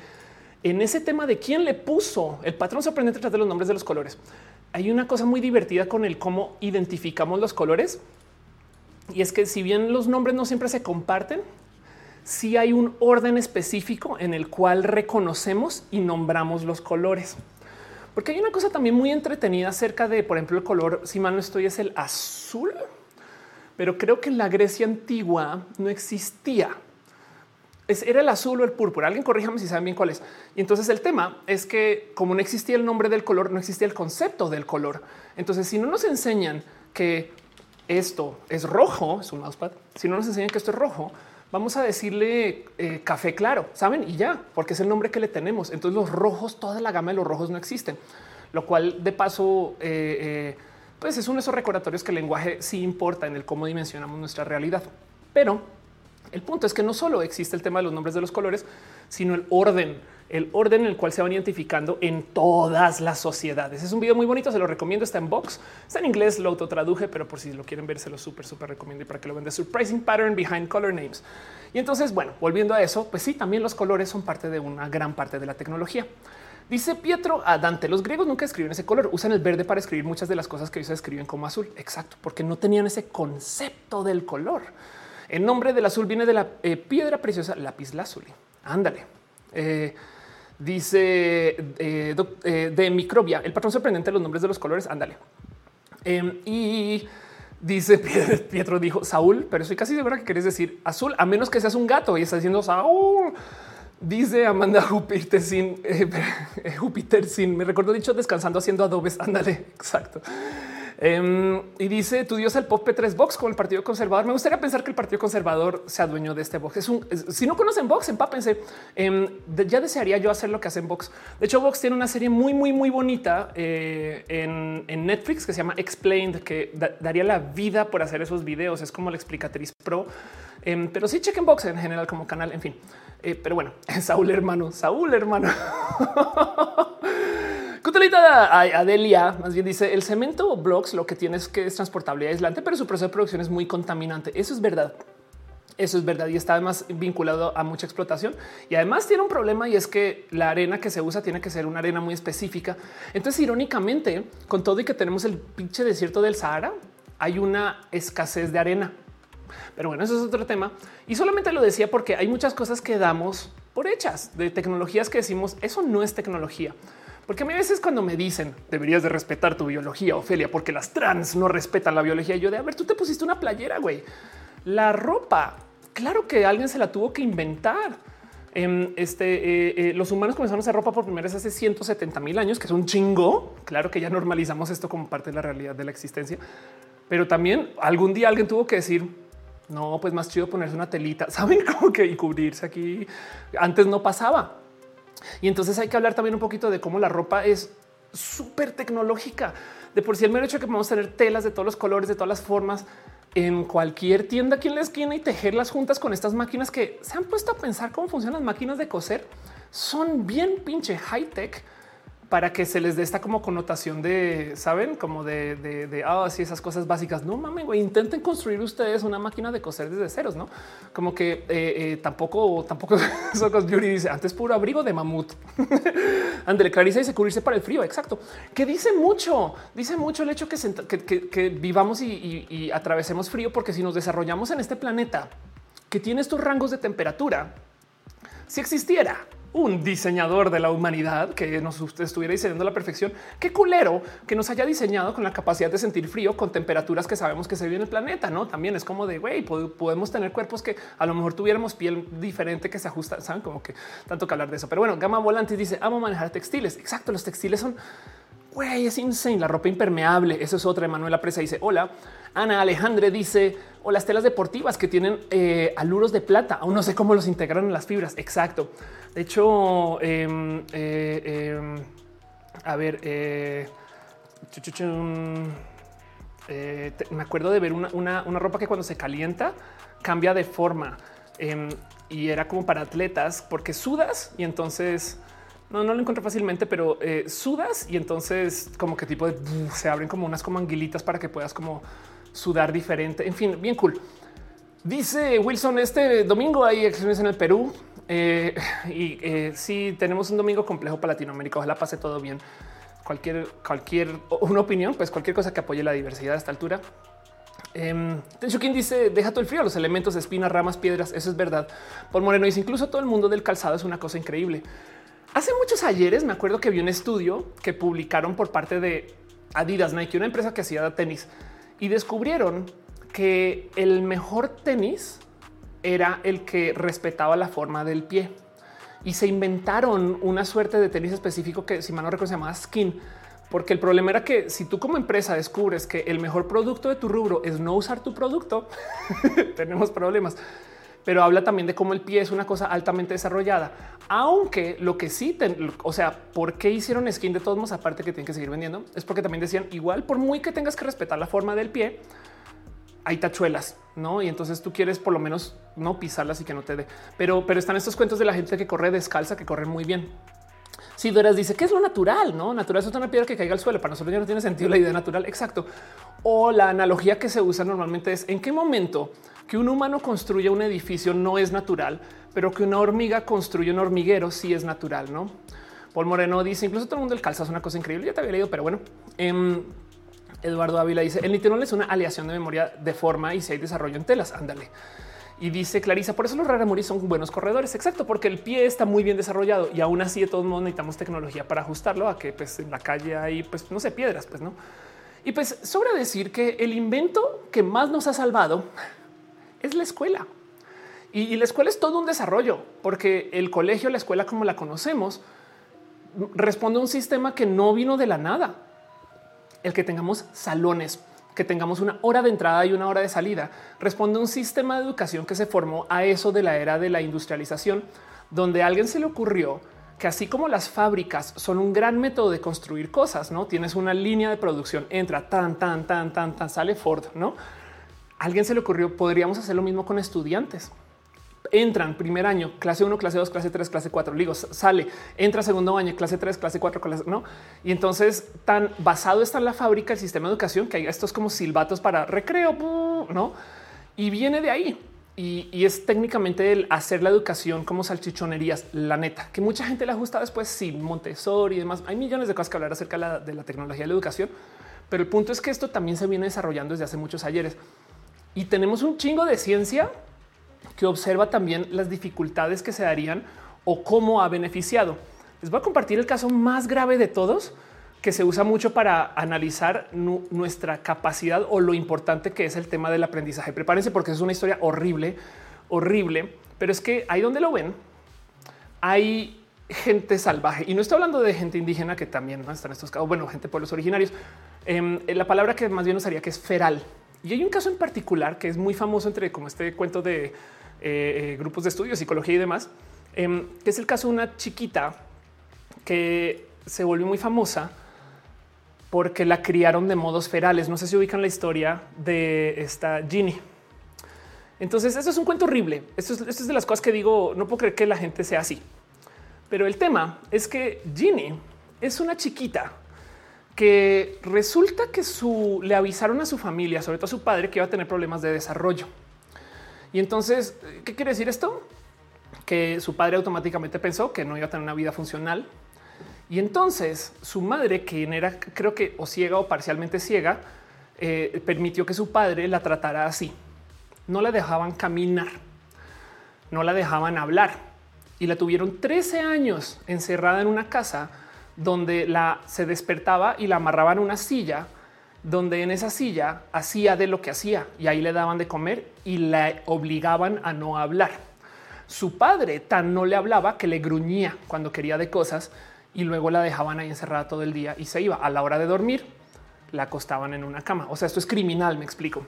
en ese tema de quién le puso el patrón sorprendente detrás de los nombres de los colores, hay una cosa muy divertida con el cómo identificamos los colores y es que si bien los nombres no siempre se comparten, sí hay un orden específico en el cual reconocemos y nombramos los colores. Porque hay una cosa también muy entretenida acerca de, por ejemplo, el color, si mal no estoy, es el azul, pero creo que en la Grecia antigua no existía. era el azul o el púrpura. Alguien corríjame si saben bien cuál es. Y entonces el tema es que como no existía el nombre del color, no existía el concepto del color. Entonces, si no nos enseñan que esto es rojo, es un mousepad. Si no nos enseñan que esto es rojo, vamos a decirle eh, café claro, saben? Y ya, porque es el nombre que le tenemos. Entonces los rojos, toda la gama de los rojos no existen, lo cual de paso, eh, eh, pues es uno de esos recordatorios que el lenguaje sí importa en el cómo dimensionamos nuestra realidad. Pero el punto es que no solo existe el tema de los nombres de los colores, sino el orden el orden en el cual se van identificando en todas las sociedades. Es un video muy bonito, se lo recomiendo, está en box, está en inglés, lo autotraduje, pero por si lo quieren ver, se lo súper, súper recomiendo y para que lo vean de Surprising Pattern Behind Color Names. Y entonces, bueno, volviendo a eso, pues sí, también los colores son parte de una gran parte de la tecnología. Dice Pietro a Dante, los griegos nunca escriben ese color, usan el verde para escribir muchas de las cosas que se escriben como azul. Exacto, porque no tenían ese concepto del color. El nombre del azul viene de la eh, piedra preciosa lápiz lazuli. Ándale. Eh, Dice eh, eh, de microbia, el patrón sorprendente de los nombres de los colores. Ándale. Em, y dice Pietro dijo Saúl, pero estoy casi segura que quieres decir azul, a menos que seas un gato y está diciendo Saúl. Dice Amanda Júpiter sin eh, Júpiter sin me recuerdo dicho descansando haciendo adobes. Ándale, exacto. Em, y dice tu Dios el pop P3 Box con el Partido Conservador. Me gustaría pensar que el Partido Conservador se adueñó de este box. Es un, si no conocen Vox, empápense. Eh, ya desearía yo hacer lo que hacen Vox. De hecho, Vox tiene una serie muy, muy, muy bonita eh, en, Netflix que se llama Explained, que daría la vida por hacer esos videos. Es como la explicatriz pro. Em, pero sí chequen Vox en general como canal. En fin, eh, pero bueno, Saúl hermano, Saúl hermano. Cutelita Adelia más bien dice el cemento o blocks lo que tienes que es transportable y aislante, pero su proceso de producción es muy contaminante. Eso es verdad. Eso es verdad y está además vinculado a mucha explotación y además tiene un problema y es que la arena que se usa tiene que ser una arena muy específica. Entonces, irónicamente, con todo y que tenemos el pinche desierto del Sahara, hay una escasez de arena. Pero bueno, eso es otro tema y solamente lo decía porque hay muchas cosas que damos por hechas de tecnologías que decimos eso no es tecnología. Porque a mí a veces cuando me dicen deberías de respetar tu biología, Ofelia, porque las trans no respetan la biología, yo de a ver, tú te pusiste una playera, güey. La ropa, claro que alguien se la tuvo que inventar. Em, este, eh, eh, los humanos comenzaron a hacer ropa por primera vez hace 170 mil años, que es un chingo. Claro que ya normalizamos esto como parte de la realidad de la existencia, pero también algún día alguien tuvo que decir no, pues más chido ponerse una telita, saben cómo que y cubrirse aquí. Antes no pasaba. Y entonces hay que hablar también un poquito de cómo la ropa es súper tecnológica. De por sí el mero hecho de que podemos tener telas de todos los colores, de todas las formas, en cualquier tienda aquí en la esquina y tejerlas juntas con estas máquinas que se han puesto a pensar cómo funcionan las máquinas de coser. Son bien pinche high tech, para que se les dé esta como connotación de, saben, como de, de, de ah, esas cosas básicas. No mames, güey, intenten construir ustedes una máquina de coser desde ceros, no? Como que eh, eh, tampoco, tampoco Socos Beauty dice antes puro abrigo de mamut. André Clarisa dice cubrirse para el frío. Exacto. Que dice mucho, dice mucho el hecho que, vivamos y atravesemos frío, porque si nos desarrollamos en este planeta que tiene estos rangos de temperatura, si existiera un diseñador de la humanidad que nos estuviera diseñando la perfección. Qué culero que nos haya diseñado con la capacidad de sentir frío con temperaturas que sabemos que se vive en el planeta. No también es como de güey, podemos tener cuerpos que a lo mejor tuviéramos piel diferente que se ajusta. Saben como que tanto que hablar de eso. Pero bueno, Gama Volantes dice amo manejar textiles. Exacto. Los textiles son güey, es insane. La ropa impermeable. Eso es otra. Manuela Presa dice hola. Ana Alejandre dice o las telas deportivas que tienen eh, aluros de plata. Aún no sé cómo los integran en las fibras. Exacto. De hecho, em, eh, em, a ver, eh, me acuerdo de ver una, ropa que cuando se calienta cambia de forma em, y era como para atletas porque sudas y entonces no, no lo encuentro fácilmente, pero sudas y entonces como que tipo de se abren como unas como anguilitas para que puedas como sudar diferente. En fin, bien cool. Dice Wilson, este domingo hay excepciones en el Perú eh, y eh, si tenemos un domingo complejo para Latinoamérica. Ojalá pase todo bien. Cualquier, cualquier una opinión, pues cualquier cosa que apoye la diversidad a esta altura. Eh, quien dice deja todo el frío, los elementos, espinas, ramas, piedras. Eso es verdad. Por Moreno dice incluso todo el mundo del calzado es una cosa increíble. Hace muchos ayeres me acuerdo que vi un estudio que publicaron por parte de Adidas Nike, una empresa que hacía tenis y descubrieron que el mejor tenis era el que respetaba la forma del pie y se inventaron una suerte de tenis específico que si mal no recuerdo se llamaba skin porque el problema era que si tú como empresa descubres que el mejor producto de tu rubro es no usar tu producto, tenemos problemas. Pero habla también de cómo el pie es una cosa altamente desarrollada. Aunque lo que sí, o sea, ¿por qué hicieron skin de todos modos? Aparte que tienen que seguir vendiendo, es porque también decían igual, por muy que tengas que respetar la forma del pie, hay tachuelas, no? Y entonces tú quieres por lo menos no pisarlas y que no te dé. Pero, pero están estos cuentos de la gente que corre descalza, que corren muy bien. Si Doras dice que es lo natural, no natural es una piedra que caiga al suelo. Para nosotros ya no tiene sentido la idea natural. Exacto. O la analogía que se usa normalmente es en qué momento que un humano construye un edificio no es natural, pero que una hormiga construye un hormiguero sí es natural, no? Paul Moreno dice incluso todo el mundo el calza es una cosa increíble. Ya te había leído, pero bueno. Em, Eduardo Ávila dice el nitinol es una aleación de memoria de forma y si hay desarrollo en telas, ándale. Y dice Clarisa, por eso los rarámuris son buenos corredores. Exacto, porque el pie está muy bien desarrollado y aún así de todos modos necesitamos tecnología para ajustarlo a que pues, en la calle hay, pues no sé, piedras, pues no. Y pues sobra decir que el invento que más nos ha salvado es la escuela. Y la escuela es todo un desarrollo, porque el colegio, la escuela como la conocemos, responde a un sistema que no vino de la nada. El que tengamos salones, que tengamos una hora de entrada y una hora de salida, responde a un sistema de educación que se formó a eso de la era de la industrialización, donde a alguien se le ocurrió que así como las fábricas son un gran método de construir cosas, no tienes una línea de producción, entra tan, tan, tan, tan, tan, sale Ford, no? alguien se le ocurrió, podríamos hacer lo mismo con estudiantes. Entran primer año, clase 1, clase 2, clase 3, clase 4. Digo, sale, entra segundo año, clase 3, clase 4, clase no. Y entonces, tan basado está en la fábrica, el sistema de educación, que hay estos como silbatos para recreo, no? Y viene de ahí. Y, es técnicamente el hacer la educación como salchichonerías, la neta, que mucha gente le ajusta después, sí, Montessori y demás. Hay millones de cosas que hablar acerca la, de la tecnología de la educación, pero el punto es que esto también se viene desarrollando desde hace muchos ayeres. Y tenemos un chingo de ciencia que observa también las dificultades que se darían o cómo ha beneficiado. Les voy a compartir el caso más grave de todos que se usa mucho para analizar nuestra capacidad o lo importante que es el tema del aprendizaje. Prepárense porque es una historia horrible, horrible, pero es que ahí donde lo ven, hay gente salvaje y no estoy hablando de gente indígena que también ¿no? están estos casos. Bueno, gente pueblos originarios. Em, la palabra que más bien usaría que es feral. Y hay un caso en particular que es muy famoso entre como este cuento de eh, eh, grupos de estudio, psicología y demás, em, que es el caso de una chiquita que se volvió muy famosa porque la criaron de modos ferales. No sé si ubican la historia de esta Ginny. Entonces, eso es un cuento horrible. Esto es, esto es de las cosas que digo, no puedo creer que la gente sea así. Pero el tema es que Ginny es una chiquita que resulta que su, le avisaron a su familia, sobre todo a su padre, que iba a tener problemas de desarrollo. Y entonces, ¿qué quiere decir esto? Que su padre automáticamente pensó que no iba a tener una vida funcional. Y entonces su madre, quien era creo que o ciega o parcialmente ciega, eh, permitió que su padre la tratara así. No la dejaban caminar, no la dejaban hablar y la tuvieron 13 años encerrada en una casa donde la se despertaba y la amarraban a una silla donde en esa silla hacía de lo que hacía y ahí le daban de comer y la obligaban a no hablar. Su padre tan no le hablaba que le gruñía cuando quería de cosas y luego la dejaban ahí encerrada todo el día y se iba a la hora de dormir, la acostaban en una cama. O sea, esto es criminal, me explico.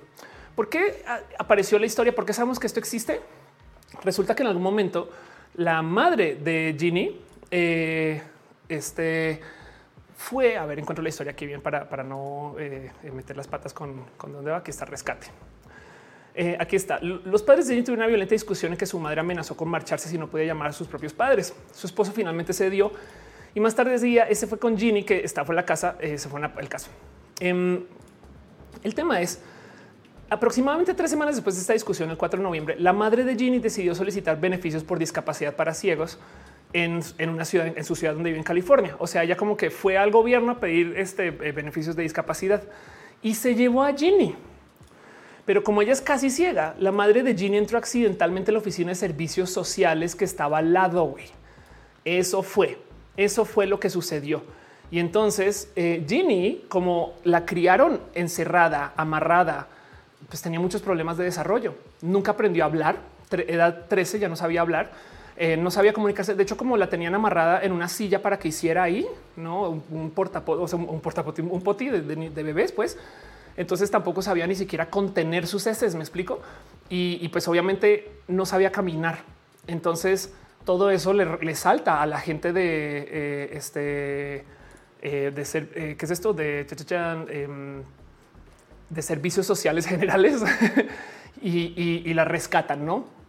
¿Por qué apareció la historia? ¿Por qué sabemos que esto existe? Resulta que en algún momento la madre de Ginny, eh, este, fue a ver, encuentro la historia aquí bien para, para no eh, meter las patas con, con dónde va. Aquí está rescate. Eh, aquí está. Los padres de Ginny tuvieron una violenta discusión en que su madre amenazó con marcharse si no podía llamar a sus propios padres. Su esposo finalmente se dio y más tarde ese día ese fue con Ginny que estaba en la casa. se fue el caso. Em, el tema es aproximadamente tres semanas después de esta discusión, el 4 de noviembre, la madre de Ginny decidió solicitar beneficios por discapacidad para ciegos en, una ciudad, en su ciudad donde vive en California. O sea, ella como que fue al gobierno a pedir este eh, beneficios de discapacidad y se llevó a Ginny. Pero como ella es casi ciega, la madre de Ginny entró accidentalmente a la oficina de servicios sociales que estaba al lado. Eso fue, eso fue lo que sucedió. Y entonces eh, Ginny, como la criaron encerrada, amarrada, pues tenía muchos problemas de desarrollo. Nunca aprendió a hablar. Edad 13 ya no sabía hablar. Eh, no sabía comunicarse. De hecho, como la tenían amarrada en una silla para que hiciera ahí, no un, un o sea, un portapoti, un poti de, bebés, pues. Entonces tampoco sabía ni siquiera contener sus heces. Me explico. Y, pues obviamente no sabía caminar. Entonces todo eso le, salta a la gente de eh, este eh, de ser, ¿qué es esto? De em, de servicios sociales generales y, la rescatan, no?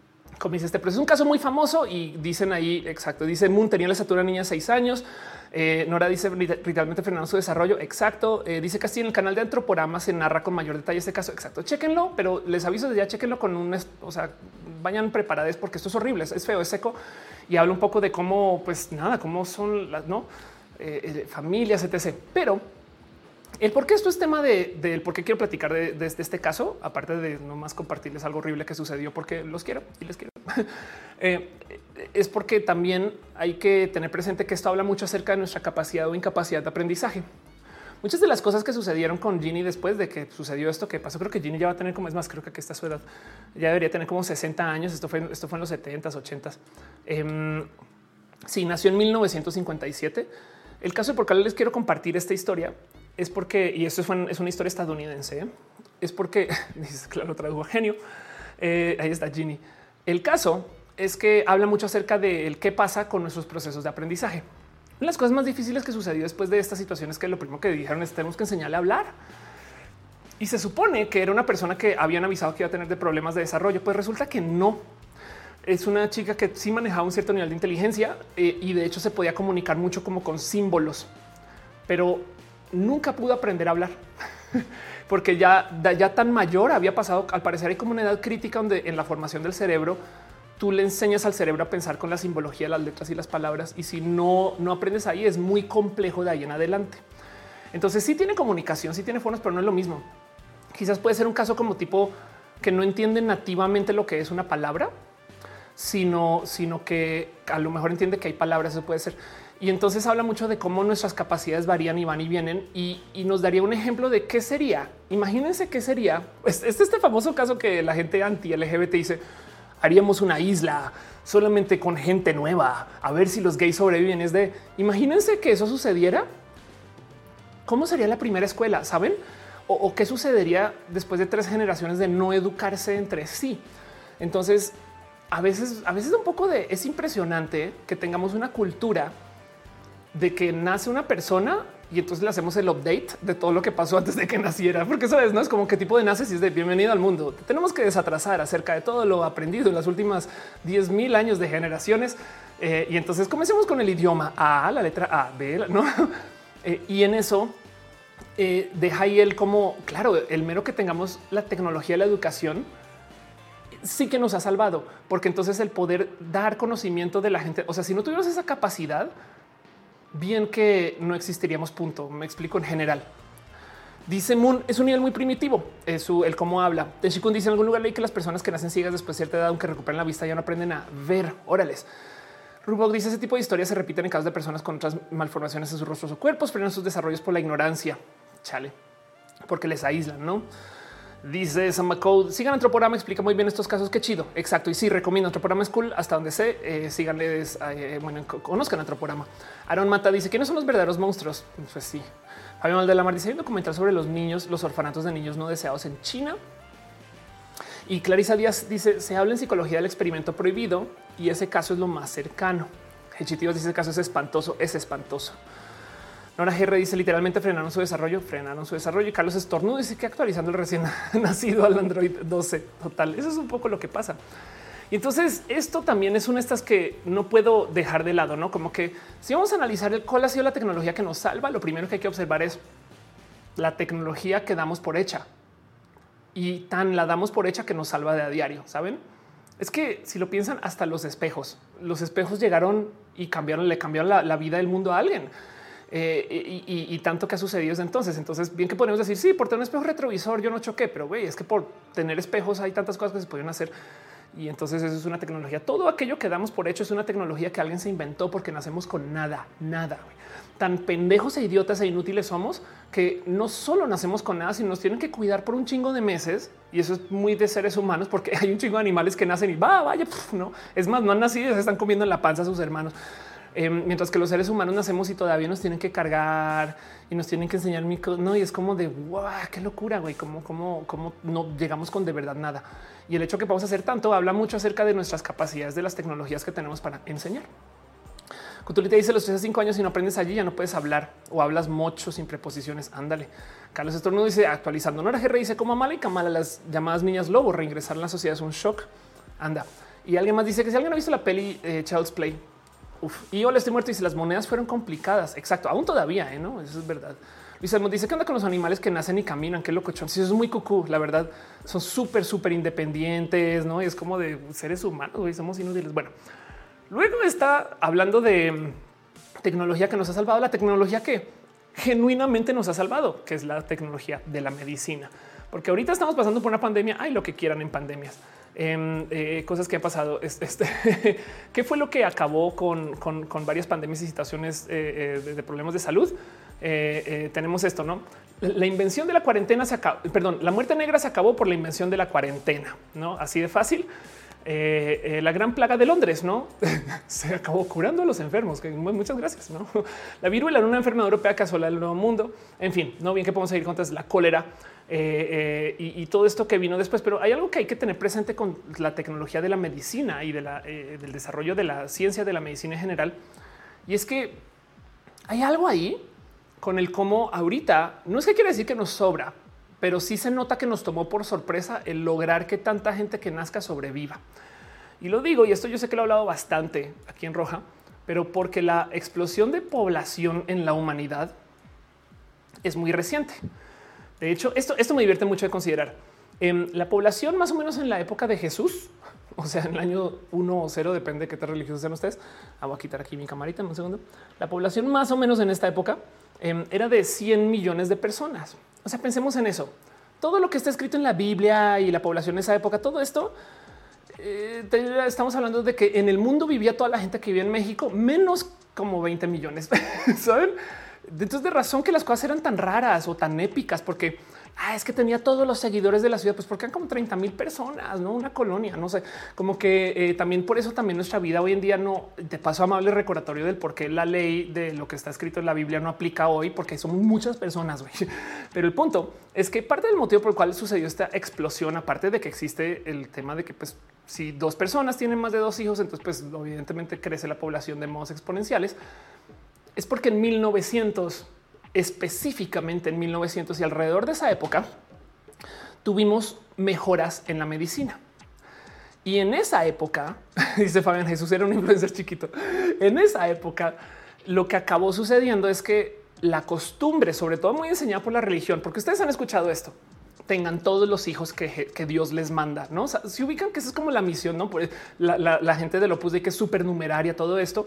Dice este, pero es un caso muy famoso y dicen ahí exacto. Dice Moon tenía la estatura niña seis años. Eh, Nora dice literalmente frenando su desarrollo. Exacto. Eh, dice así en el canal de Antroporama se narra con mayor detalle este caso. Exacto. Chequenlo, pero les aviso de ya chequenlo con un, o sea, vayan preparados porque esto es horrible, es feo, es seco y habla un poco de cómo, pues nada, cómo son las no eh, familias, etc. Pero el por qué esto es tema de, del por qué quiero platicar de, este caso, aparte de no más compartirles algo horrible que sucedió porque los quiero y les quiero. Eh, es porque también hay que tener presente que esto habla mucho acerca de nuestra capacidad o incapacidad de aprendizaje. Muchas de las cosas que sucedieron con Ginny después de que sucedió esto que pasó, creo que Ginny ya va a tener como es más, creo que aquí está su edad, ya debería tener como 60 años. Esto fue, esto fue en los 70s, 80s. Eh, sí, nació en 1957. El caso de por qué les quiero compartir esta historia es porque, y esto es una historia estadounidense, es porque, claro, tradujo genio, eh, ahí está Ginny. El caso es que habla mucho acerca de qué pasa con nuestros procesos de aprendizaje. Las cosas más difíciles que sucedió después de esta situación es que lo primero que dijeron es tenemos que enseñarle a hablar. Y se supone que era una persona que habían avisado que iba a tener de problemas de desarrollo, pues resulta que no. Es una chica que sí manejaba un cierto nivel de inteligencia eh, y de hecho se podía comunicar mucho como con símbolos, pero nunca pudo aprender a hablar porque ya, ya tan mayor había pasado. Al parecer hay como una edad crítica donde en la formación del cerebro tú le enseñas al cerebro a pensar con la simbología, las letras y las palabras. Y si no, no aprendes ahí, es muy complejo de ahí en adelante. Entonces sí tiene comunicación, sí tiene formas, pero no es lo mismo. Quizás puede ser un caso como tipo que no entiende nativamente lo que es una palabra, sino, sino que a lo mejor entiende que hay palabras, eso puede ser. Y entonces habla mucho de cómo nuestras capacidades varían y van y vienen y, nos daría un ejemplo de qué sería. Imagínense qué sería. Este es este famoso caso que la gente anti LGBT dice haríamos una isla solamente con gente nueva a ver si los gays sobreviven. Es de imagínense que eso sucediera. ¿Cómo sería la primera escuela? Saben? O, o qué sucedería después de tres generaciones de no educarse entre sí. Entonces, a veces, a veces un poco de es impresionante que tengamos una cultura de que nace una persona y entonces le hacemos el update de todo lo que pasó antes de que naciera, porque sabes, no es como qué tipo de naces y es de bienvenido al mundo. Tenemos que desatrasar acerca de todo lo aprendido en las últimas 10 mil años de generaciones. Eh, y entonces comencemos con el idioma A, la letra A, B, no? Eh, y en eso eh, deja ahí el como, claro, el mero que tengamos la tecnología la educación sí que nos ha salvado, porque entonces el poder dar conocimiento de la gente, o sea, si no tuviéramos esa capacidad, bien que no existiríamos punto. Me explico en general. Dice Moon es un nivel muy primitivo. Es su, el cómo habla. Teshikun dice en algún lugar leí que las personas que nacen ciegas después de cierta edad, aunque recuperen la vista, ya no aprenden a ver. Órales. Rubok dice ese tipo de historias se repiten en casos de personas con otras malformaciones en sus rostros o cuerpos, frenan sus desarrollos por la ignorancia. Chale, porque les aíslan, no? Dice Samacode, sigan Antroporama, explica muy bien estos casos. Qué chido. Exacto. Y sí, recomiendo Antroporama School hasta donde sé. Eh, síganles, eh, bueno, conozcan Antroporama. Aaron Mata dice quiénes son los verdaderos monstruos. Pues sí. Fabio la Mar dice hay un documental sobre los niños, los orfanatos de niños no deseados en China. Y Clarisa Díaz dice se habla en psicología del experimento prohibido y ese caso es lo más cercano. Hechitivos dice ese caso es espantoso, es espantoso. Nora GR dice literalmente frenaron su desarrollo, frenaron su desarrollo. Y Carlos Estornudo dice que actualizando el recién nacido al Android 12. Total, eso es un poco lo que pasa. Y entonces esto también es una de estas que no puedo dejar de lado, no como que si vamos a analizar cuál ha sido la tecnología que nos salva, lo primero que hay que observar es la tecnología que damos por hecha y tan la damos por hecha que nos salva de a diario. Saben? Es que si lo piensan, hasta los espejos, los espejos llegaron y cambiaron, le cambiaron la vida del mundo a alguien. Eh, y, tanto que ha sucedido desde entonces. Entonces, bien que podemos decir, sí, por tener un espejo retrovisor yo no choqué, pero güey, es que por tener espejos hay tantas cosas que se pueden hacer. Y entonces eso es una tecnología. Todo aquello que damos por hecho es una tecnología que alguien se inventó porque nacemos con nada, nada. Tan pendejos e idiotas e inútiles somos que no solo nacemos con nada, sino nos tienen que cuidar por un chingo de meses. Y eso es muy de seres humanos porque hay un chingo de animales que nacen y va, vaya, no es más, no han nacido, se están comiendo en la panza a sus hermanos. Em, mientras que los seres humanos nacemos y todavía nos tienen que cargar y nos tienen que enseñar micro. No, y es como de wow, qué locura, güey. Cómo, cómo, cómo no llegamos con de verdad nada. Y el hecho que vamos hacer tanto habla mucho acerca de nuestras capacidades de las tecnologías que tenemos para enseñar. Cutulita dice los tres a cinco años si no aprendes allí ya no puedes hablar o hablas mucho sin preposiciones. Ándale. Carlos Estornudo dice actualizando. Nora GR dice como mala y Kamala las llamadas niñas lobo reingresar a la sociedad es un shock. Anda. Y alguien más dice que si alguien ha visto la peli eh, Child's Play, y yo le estoy muerto y si las monedas fueron complicadas. Exacto, aún todavía, ¿eh? ¿no? Eso es verdad. Luis nos dice que anda con los animales que nacen y caminan. Qué loco. Sí, eso es muy cucú. La verdad, son súper, súper independientes, no? es como de seres humanos. y somos inútiles. Bueno, luego está hablando de mm, tecnología que nos ha salvado, la tecnología que genuinamente nos ha salvado, que es la tecnología de la medicina, porque ahorita estamos pasando por una pandemia. Hay lo que quieran en pandemias. Em, eh, cosas que han pasado. Este, ¿Qué fue lo que acabó con, varias pandemias y situaciones eh, eh, de, problemas de salud? tenemos esto, ¿no? La invención de la cuarentena se acabó, perdón, la muerte negra se acabó por la invención de la cuarentena, ¿no? Así de fácil. la gran plaga de Londres, ¿no? se acabó curando a los enfermos. Que muchas gracias. ¿no? La viruela era una enfermedad europea que asola el nuevo mundo. En fin, no bien que podemos seguir contra la cólera eh, eh, y, todo esto que vino después. Pero hay algo que hay que tener presente con la tecnología de la medicina y eh, del desarrollo de la ciencia de la medicina en general. Y es que hay algo ahí con el cómo ahorita no es que quiere decir que nos sobra, pero sí se nota que nos tomó por sorpresa el lograr que tanta gente que nazca sobreviva. Y lo digo, y esto yo sé que lo he hablado bastante aquí en Roja, pero porque la explosión de población en la humanidad es muy reciente. De hecho, esto, esto me divierte mucho de considerar. Em, la población más o menos en la época de Jesús, o sea, en el año 1 o 0, depende de qué tan religiosos sean ustedes. Ah, voy a quitar aquí mi camarita en un segundo. La población más o menos en esta época em, era de 100 millones de personas. O sea, pensemos en eso. Todo lo que está escrito en la Biblia y la población en esa época, todo esto, eh, estamos hablando de que en el mundo vivía toda la gente que vivía en México, menos como 20 millones. ¿Saben? Entonces, de razón que las cosas eran tan raras o tan épicas, porque ah, es que tenía todos los seguidores de la ciudad, pues porque eran como 30 mil personas, no una colonia, no sé, como que eh, también por eso también nuestra vida hoy en día no te paso amable recordatorio del por qué la ley de lo que está escrito en la Biblia no aplica hoy, porque somos muchas personas. Pero el punto es que parte del motivo por el cual sucedió esta explosión, aparte de que existe el tema de que, pues, si dos personas tienen más de dos hijos, entonces, pues, evidentemente crece la población de modos exponenciales es porque en 1900 específicamente en 1900 y alrededor de esa época, tuvimos mejoras en la medicina. Y en esa época, dice Fabián Jesús, era un influencer chiquito. En esa época, lo que acabó sucediendo es que la costumbre, sobre todo muy enseñada por la religión, porque ustedes han escuchado esto, tengan todos los hijos que, Dios les manda. No se ubican que esa es como la misión, no pues la, gente del Opus de que es supernumeraria, todo esto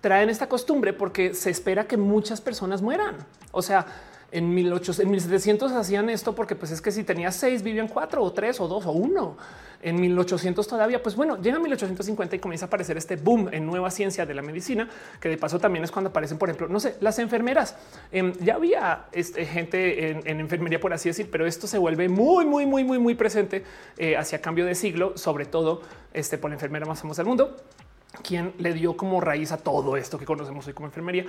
traen esta costumbre porque se espera que muchas personas mueran. O sea, en 1800, en 1700 hacían esto porque pues es que si tenías seis vivían cuatro o tres o dos o uno. En 1800 todavía, pues bueno, llega 1850 y comienza a aparecer este boom en nueva ciencia de la medicina, que de paso también es cuando aparecen, por ejemplo, no sé, las enfermeras. Em, ya había este, gente en, enfermería, por así decir, pero esto se vuelve muy, muy, muy, muy, muy presente eh, hacia cambio de siglo, sobre todo este, por la enfermera más famosa del mundo, quien le dio como raíz a todo esto que conocemos hoy como enfermería.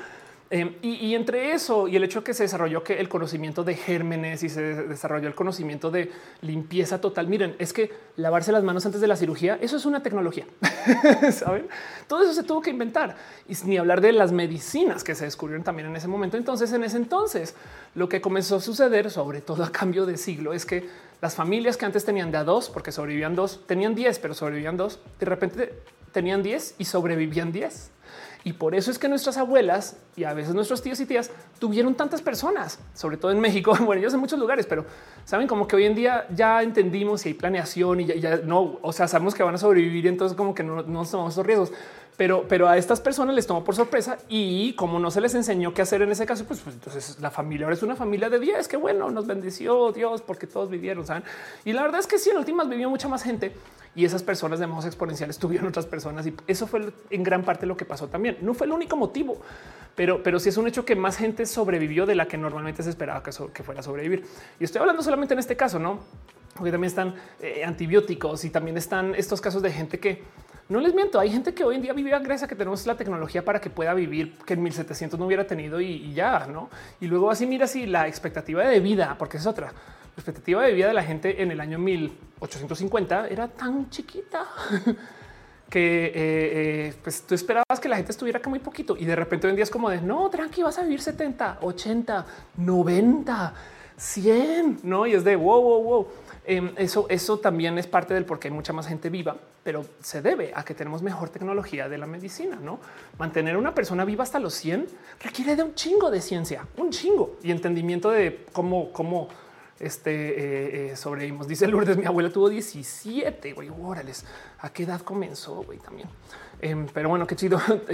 Em, y, entre eso y el hecho de que se desarrolló que el conocimiento de gérmenes y se desarrolló el conocimiento de limpieza total. Miren, es que lavarse las manos antes de la cirugía, eso es una tecnología. Saben? Todo eso se tuvo que inventar y ni hablar de las medicinas que se descubrieron también en ese momento. Entonces, en ese entonces, lo que comenzó a suceder, sobre todo a cambio de siglo, es que las familias que antes tenían de a dos, porque sobrevivían dos, tenían diez, pero sobrevivían dos, de repente tenían diez y sobrevivían diez. Y por eso es que nuestras abuelas y a veces nuestros tíos y tías tuvieron tantas personas, sobre todo en México, bueno, ellos en muchos lugares, pero saben como que hoy en día ya entendimos si hay planeación y ya, no, o sea, sabemos que van a sobrevivir, entonces como que no, no tomamos esos riesgos. Pero, pero a estas personas les tomó por sorpresa y como no se les enseñó qué hacer en ese caso, pues, pues entonces la familia ahora es una familia de 10, que bueno, nos bendició Dios porque todos vivieron, ¿saben? Y la verdad es que sí, en últimas vivió mucha más gente y esas personas de modos exponenciales tuvieron otras personas y eso fue en gran parte lo que pasó también. No fue el único motivo, pero, pero sí es un hecho que más gente sobrevivió de la que normalmente se esperaba que, que fuera a sobrevivir. Y estoy hablando solamente en este caso, no? Porque también están eh, antibióticos y también están estos casos de gente que no les miento. Hay gente que hoy en día vive gracias a que tenemos la tecnología para que pueda vivir que en 1700 no hubiera tenido y, ya no. Y luego así mira si la expectativa de vida, porque es otra la expectativa de vida de la gente en el año 1850 era tan chiquita que eh, eh, pues tú esperabas que la gente estuviera acá muy poquito y de repente hoy en día es como de no, tranqui, vas a vivir 70, 80, 90, 100, no? Y es de wow, wow, wow. Em, eso, eso también es parte del por qué hay mucha más gente viva, pero se debe a que tenemos mejor tecnología de la medicina. No mantener una persona viva hasta los 100 requiere de un chingo de ciencia, un chingo y entendimiento de cómo, cómo este eh, eh, sobrevivimos. Dice Lourdes, mi abuela tuvo 17, güey, órales. ¿A qué edad comenzó, güey, también? Em, pero bueno, qué chido.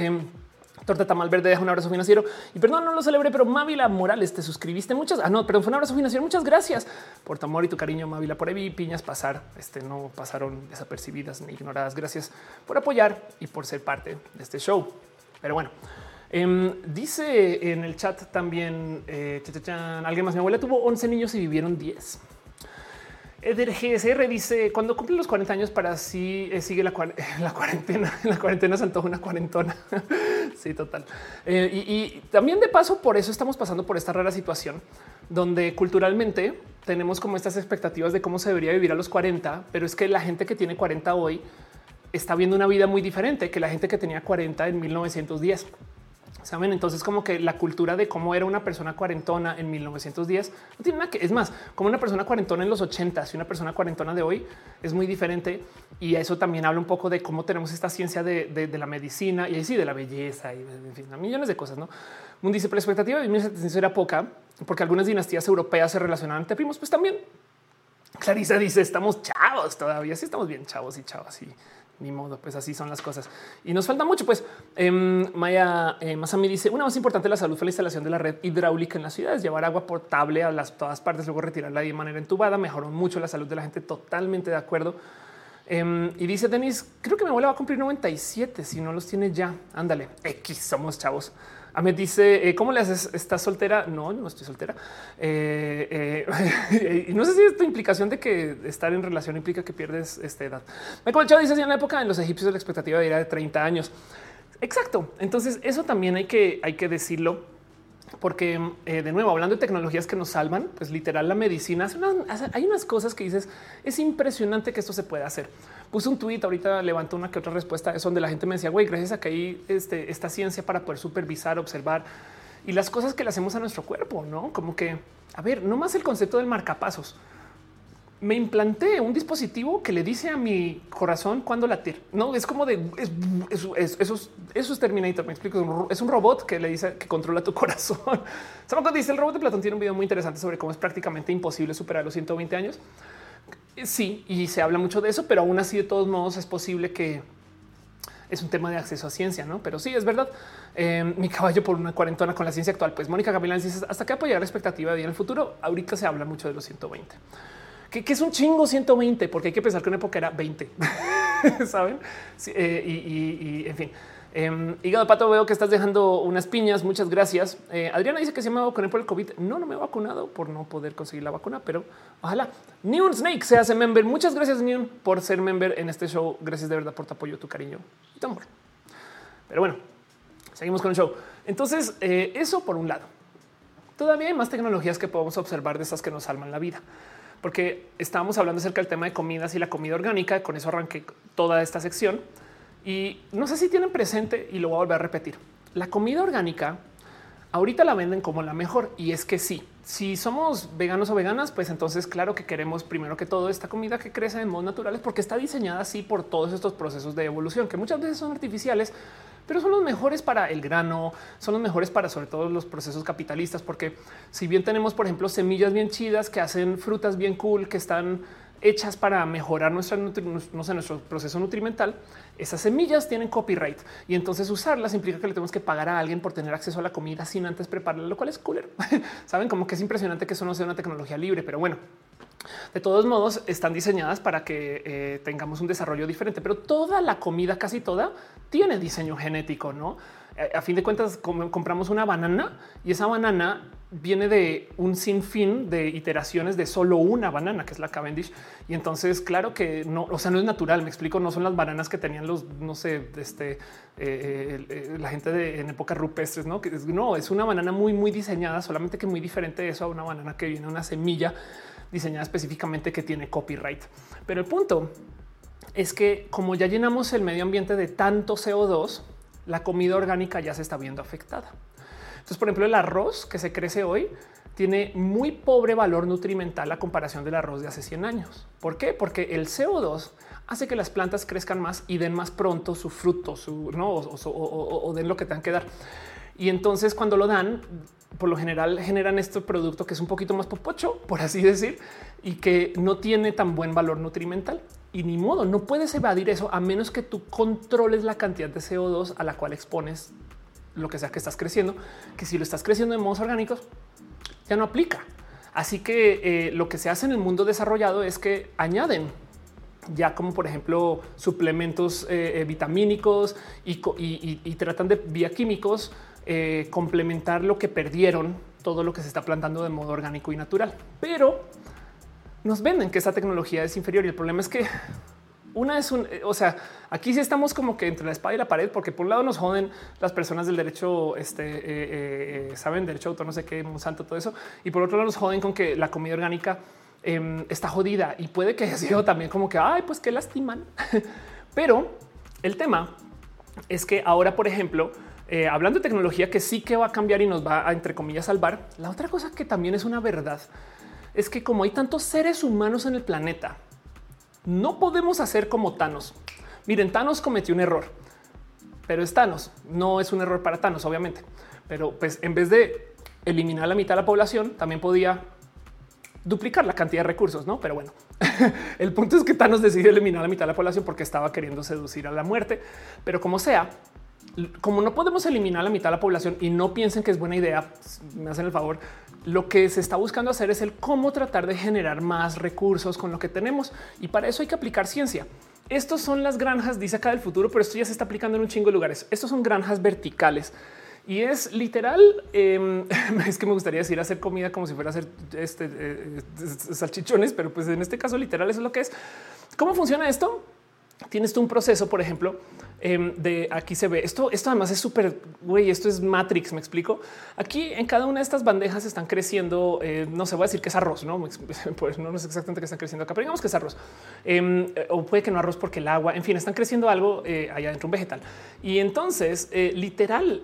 Torta Tamal Verde deja un abrazo financiero y perdón, no lo celebré, pero Mávila Morales, te suscribiste muchas. Ah, no, perdón, fue un abrazo financiero. Muchas gracias por tu amor y tu cariño, Mávila. Por ahí piñas pasar, este no pasaron desapercibidas ni ignoradas. Gracias por apoyar y por ser parte de este show. Pero bueno, Em, dice en el chat también eh, alguien más. Mi abuela tuvo 11 niños y vivieron 10. Eder GSR dice cuando cumple los 40 años para sí eh, sigue la, cuarentena. La cuarentena se antoja una cuarentona. sí, total. Eh, y, también de paso, por eso estamos pasando por esta rara situación donde culturalmente tenemos como estas expectativas de cómo se debería vivir a los 40, pero es que la gente que tiene 40 hoy está viendo una vida muy diferente que la gente que tenía 40 en 1910. Saben, entonces como que la cultura de cómo era una persona cuarentona en 1910 no tiene nada que es más como una persona cuarentona en los 80 y una persona cuarentona de hoy es muy diferente y eso también habla un poco de cómo tenemos esta ciencia de, la medicina y así de la belleza y en fin, millones de cosas. No un dice, pero la expectativa de 1700 era poca porque algunas dinastías europeas se relacionaban entre primos. Pues también Clarisa dice estamos chavos todavía, sí estamos bien chavos y chavos y ni modo, pues así son las cosas. Y nos falta mucho, pues eh, Maya eh, Masami dice, una más importante la salud fue la instalación de la red hidráulica en las ciudades, llevar agua potable a las todas partes, luego retirarla de manera entubada, mejoró mucho la salud de la gente, totalmente de acuerdo. Em, y dice Denis, creo que mi abuela va a cumplir 97, si no los tiene ya, ándale, X, somos chavos. Me dice, eh, ¿cómo le haces? ¿Estás soltera? No, no estoy soltera. Eh, eh, y no sé si esta implicación de que estar en relación implica que pierdes esta edad. Me Chavo dice, en la época en los egipcios la expectativa era de 30 años. Exacto. Entonces eso también hay que, hay que decirlo porque de nuevo, hablando de tecnologías que nos salvan, pues literal la medicina hay unas cosas que dices, es impresionante que esto se pueda hacer puse un tweet ahorita, levantó una que otra respuesta, es donde la gente me decía, güey, gracias a que hay este, esta ciencia para poder supervisar, observar y las cosas que le hacemos a nuestro cuerpo, no como que a ver, no más el concepto del marcapasos me implanté un dispositivo que le dice a mi corazón cuándo latir. No es como de eso, es Terminator. Me explico. Es un robot que le dice que controla tu corazón. ¿Saben cuando dice el robot de Platón? Tiene un video muy interesante sobre cómo es prácticamente imposible superar los 120 años. Sí, y se habla mucho de eso, pero aún así, de todos modos, es posible que es un tema de acceso a ciencia, no? Pero sí es verdad. Eh, mi caballo por una cuarentona con la ciencia actual. Pues Mónica Gavilán dice hasta que apoyar la expectativa de en el futuro. Ahorita se habla mucho de los 120 que, es un chingo 120, porque hay que pensar que una época era 20, saben? Eh, y, en fin. Eh, hígado pato, veo que estás dejando unas piñas. Muchas gracias. Eh, Adriana dice que se me vacuné por el COVID. No, no me he vacunado por no poder conseguir la vacuna, pero ojalá. Neon Snake se hace member. Muchas gracias, Neon, por ser member en este show. Gracias de verdad por tu apoyo, tu cariño y tu amor. Pero bueno, seguimos con el show. Entonces, eh, eso por un lado. Todavía hay más tecnologías que podemos observar de esas que nos salvan la vida porque estábamos hablando acerca del tema de comidas y la comida orgánica. Con eso arranqué toda esta sección y no sé si tienen presente y lo voy a volver a repetir. La comida orgánica ahorita la venden como la mejor y es que sí, si somos veganos o veganas, pues entonces claro que queremos primero que todo esta comida que crece en modos naturales porque está diseñada así por todos estos procesos de evolución que muchas veces son artificiales, pero son los mejores para el grano, son los mejores para sobre todo los procesos capitalistas, porque si bien tenemos, por ejemplo, semillas bien chidas que hacen frutas bien cool, que están hechas para mejorar nuestra, no sé, nuestro proceso nutrimental, esas semillas tienen copyright y entonces usarlas implica que le tenemos que pagar a alguien por tener acceso a la comida sin antes prepararla, lo cual es cooler. Saben como que es impresionante que eso no sea una tecnología libre, pero bueno, de todos modos, están diseñadas para que eh, tengamos un desarrollo diferente, pero toda la comida, casi toda, tiene diseño genético, ¿no? Eh, a fin de cuentas, compramos una banana y esa banana viene de un sinfín de iteraciones de solo una banana, que es la Cavendish. Y entonces, claro que no, o sea, no es natural. Me explico, no son las bananas que tenían los, no sé, este, eh, la gente de en épocas rupestres, no? Que no es una banana muy, muy diseñada, solamente que muy diferente de eso a una banana que viene una semilla diseñada específicamente que tiene copyright. Pero el punto es que como ya llenamos el medio ambiente de tanto CO2, la comida orgánica ya se está viendo afectada. Entonces, por ejemplo, el arroz que se crece hoy tiene muy pobre valor nutrimental a comparación del arroz de hace 100 años. ¿Por qué? Porque el CO2 hace que las plantas crezcan más y den más pronto su fruto, su no o, den lo que tengan que dar. Y entonces cuando lo dan, por lo general generan este producto que es un poquito más popocho, por así decir, y que no tiene tan buen valor nutrimental. Y ni modo, no puedes evadir eso a menos que tú controles la cantidad de CO2 a la cual expones lo que sea que estás creciendo, que si lo estás creciendo en modos orgánicos, ya no aplica. Así que eh, lo que se hace en el mundo desarrollado es que añaden ya como por ejemplo suplementos eh, eh, vitamínicos y, y, tratan de bioquímicos eh, complementar lo que perdieron, todo lo que se está plantando de modo orgánico y natural. Pero nos venden que esa tecnología es inferior y el problema es que una es un, o sea, aquí sí estamos como que entre la espada y la pared, porque por un lado nos joden las personas del derecho, este, eh, eh, saben, derecho autor, no sé qué, Monsanto, todo eso, y por otro lado nos joden con que la comida orgánica em, está jodida y puede que haya sido también como que, ay, pues qué lastiman. Pero el tema es que ahora, por ejemplo, eh, hablando de tecnología que sí que va a cambiar y nos va a, entre comillas, salvar. La otra cosa que también es una verdad es que como hay tantos seres humanos en el planeta, no podemos hacer como Thanos. Miren, Thanos cometió un error, pero es Thanos. No es un error para Thanos, obviamente. Pero pues en vez de eliminar la mitad de la población, también podía duplicar la cantidad de recursos, no? Pero bueno, el punto es que Thanos decidió eliminar la mitad de la población porque estaba queriendo seducir a la muerte. Pero como sea, como no podemos eliminar la mitad de la población y no piensen que es buena idea, me hacen el favor. Lo que se está buscando hacer es el cómo tratar de generar más recursos con lo que tenemos y para eso hay que aplicar ciencia. Estos son las granjas, dice acá del futuro, pero esto ya se está aplicando en un chingo de lugares. Estos son granjas verticales y es literal. Em, es que me gustaría decir hacer comida como si fuera a hacer este, eh, eh, salchichones, pero pues en este caso literal eso es lo que es. ¿Cómo funciona esto? Tienes tú un proceso, por ejemplo, em, de aquí se ve esto. Esto además es súper güey. Esto es Matrix. Me explico. Aquí en cada una de estas bandejas están creciendo. Eh, no se va a decir que es arroz, no? Pues no, sé exactamente qué están creciendo acá, pero digamos que es arroz em, o puede que no arroz porque el agua, en fin, están creciendo algo eh, allá dentro, un vegetal. Y entonces, eh, literal,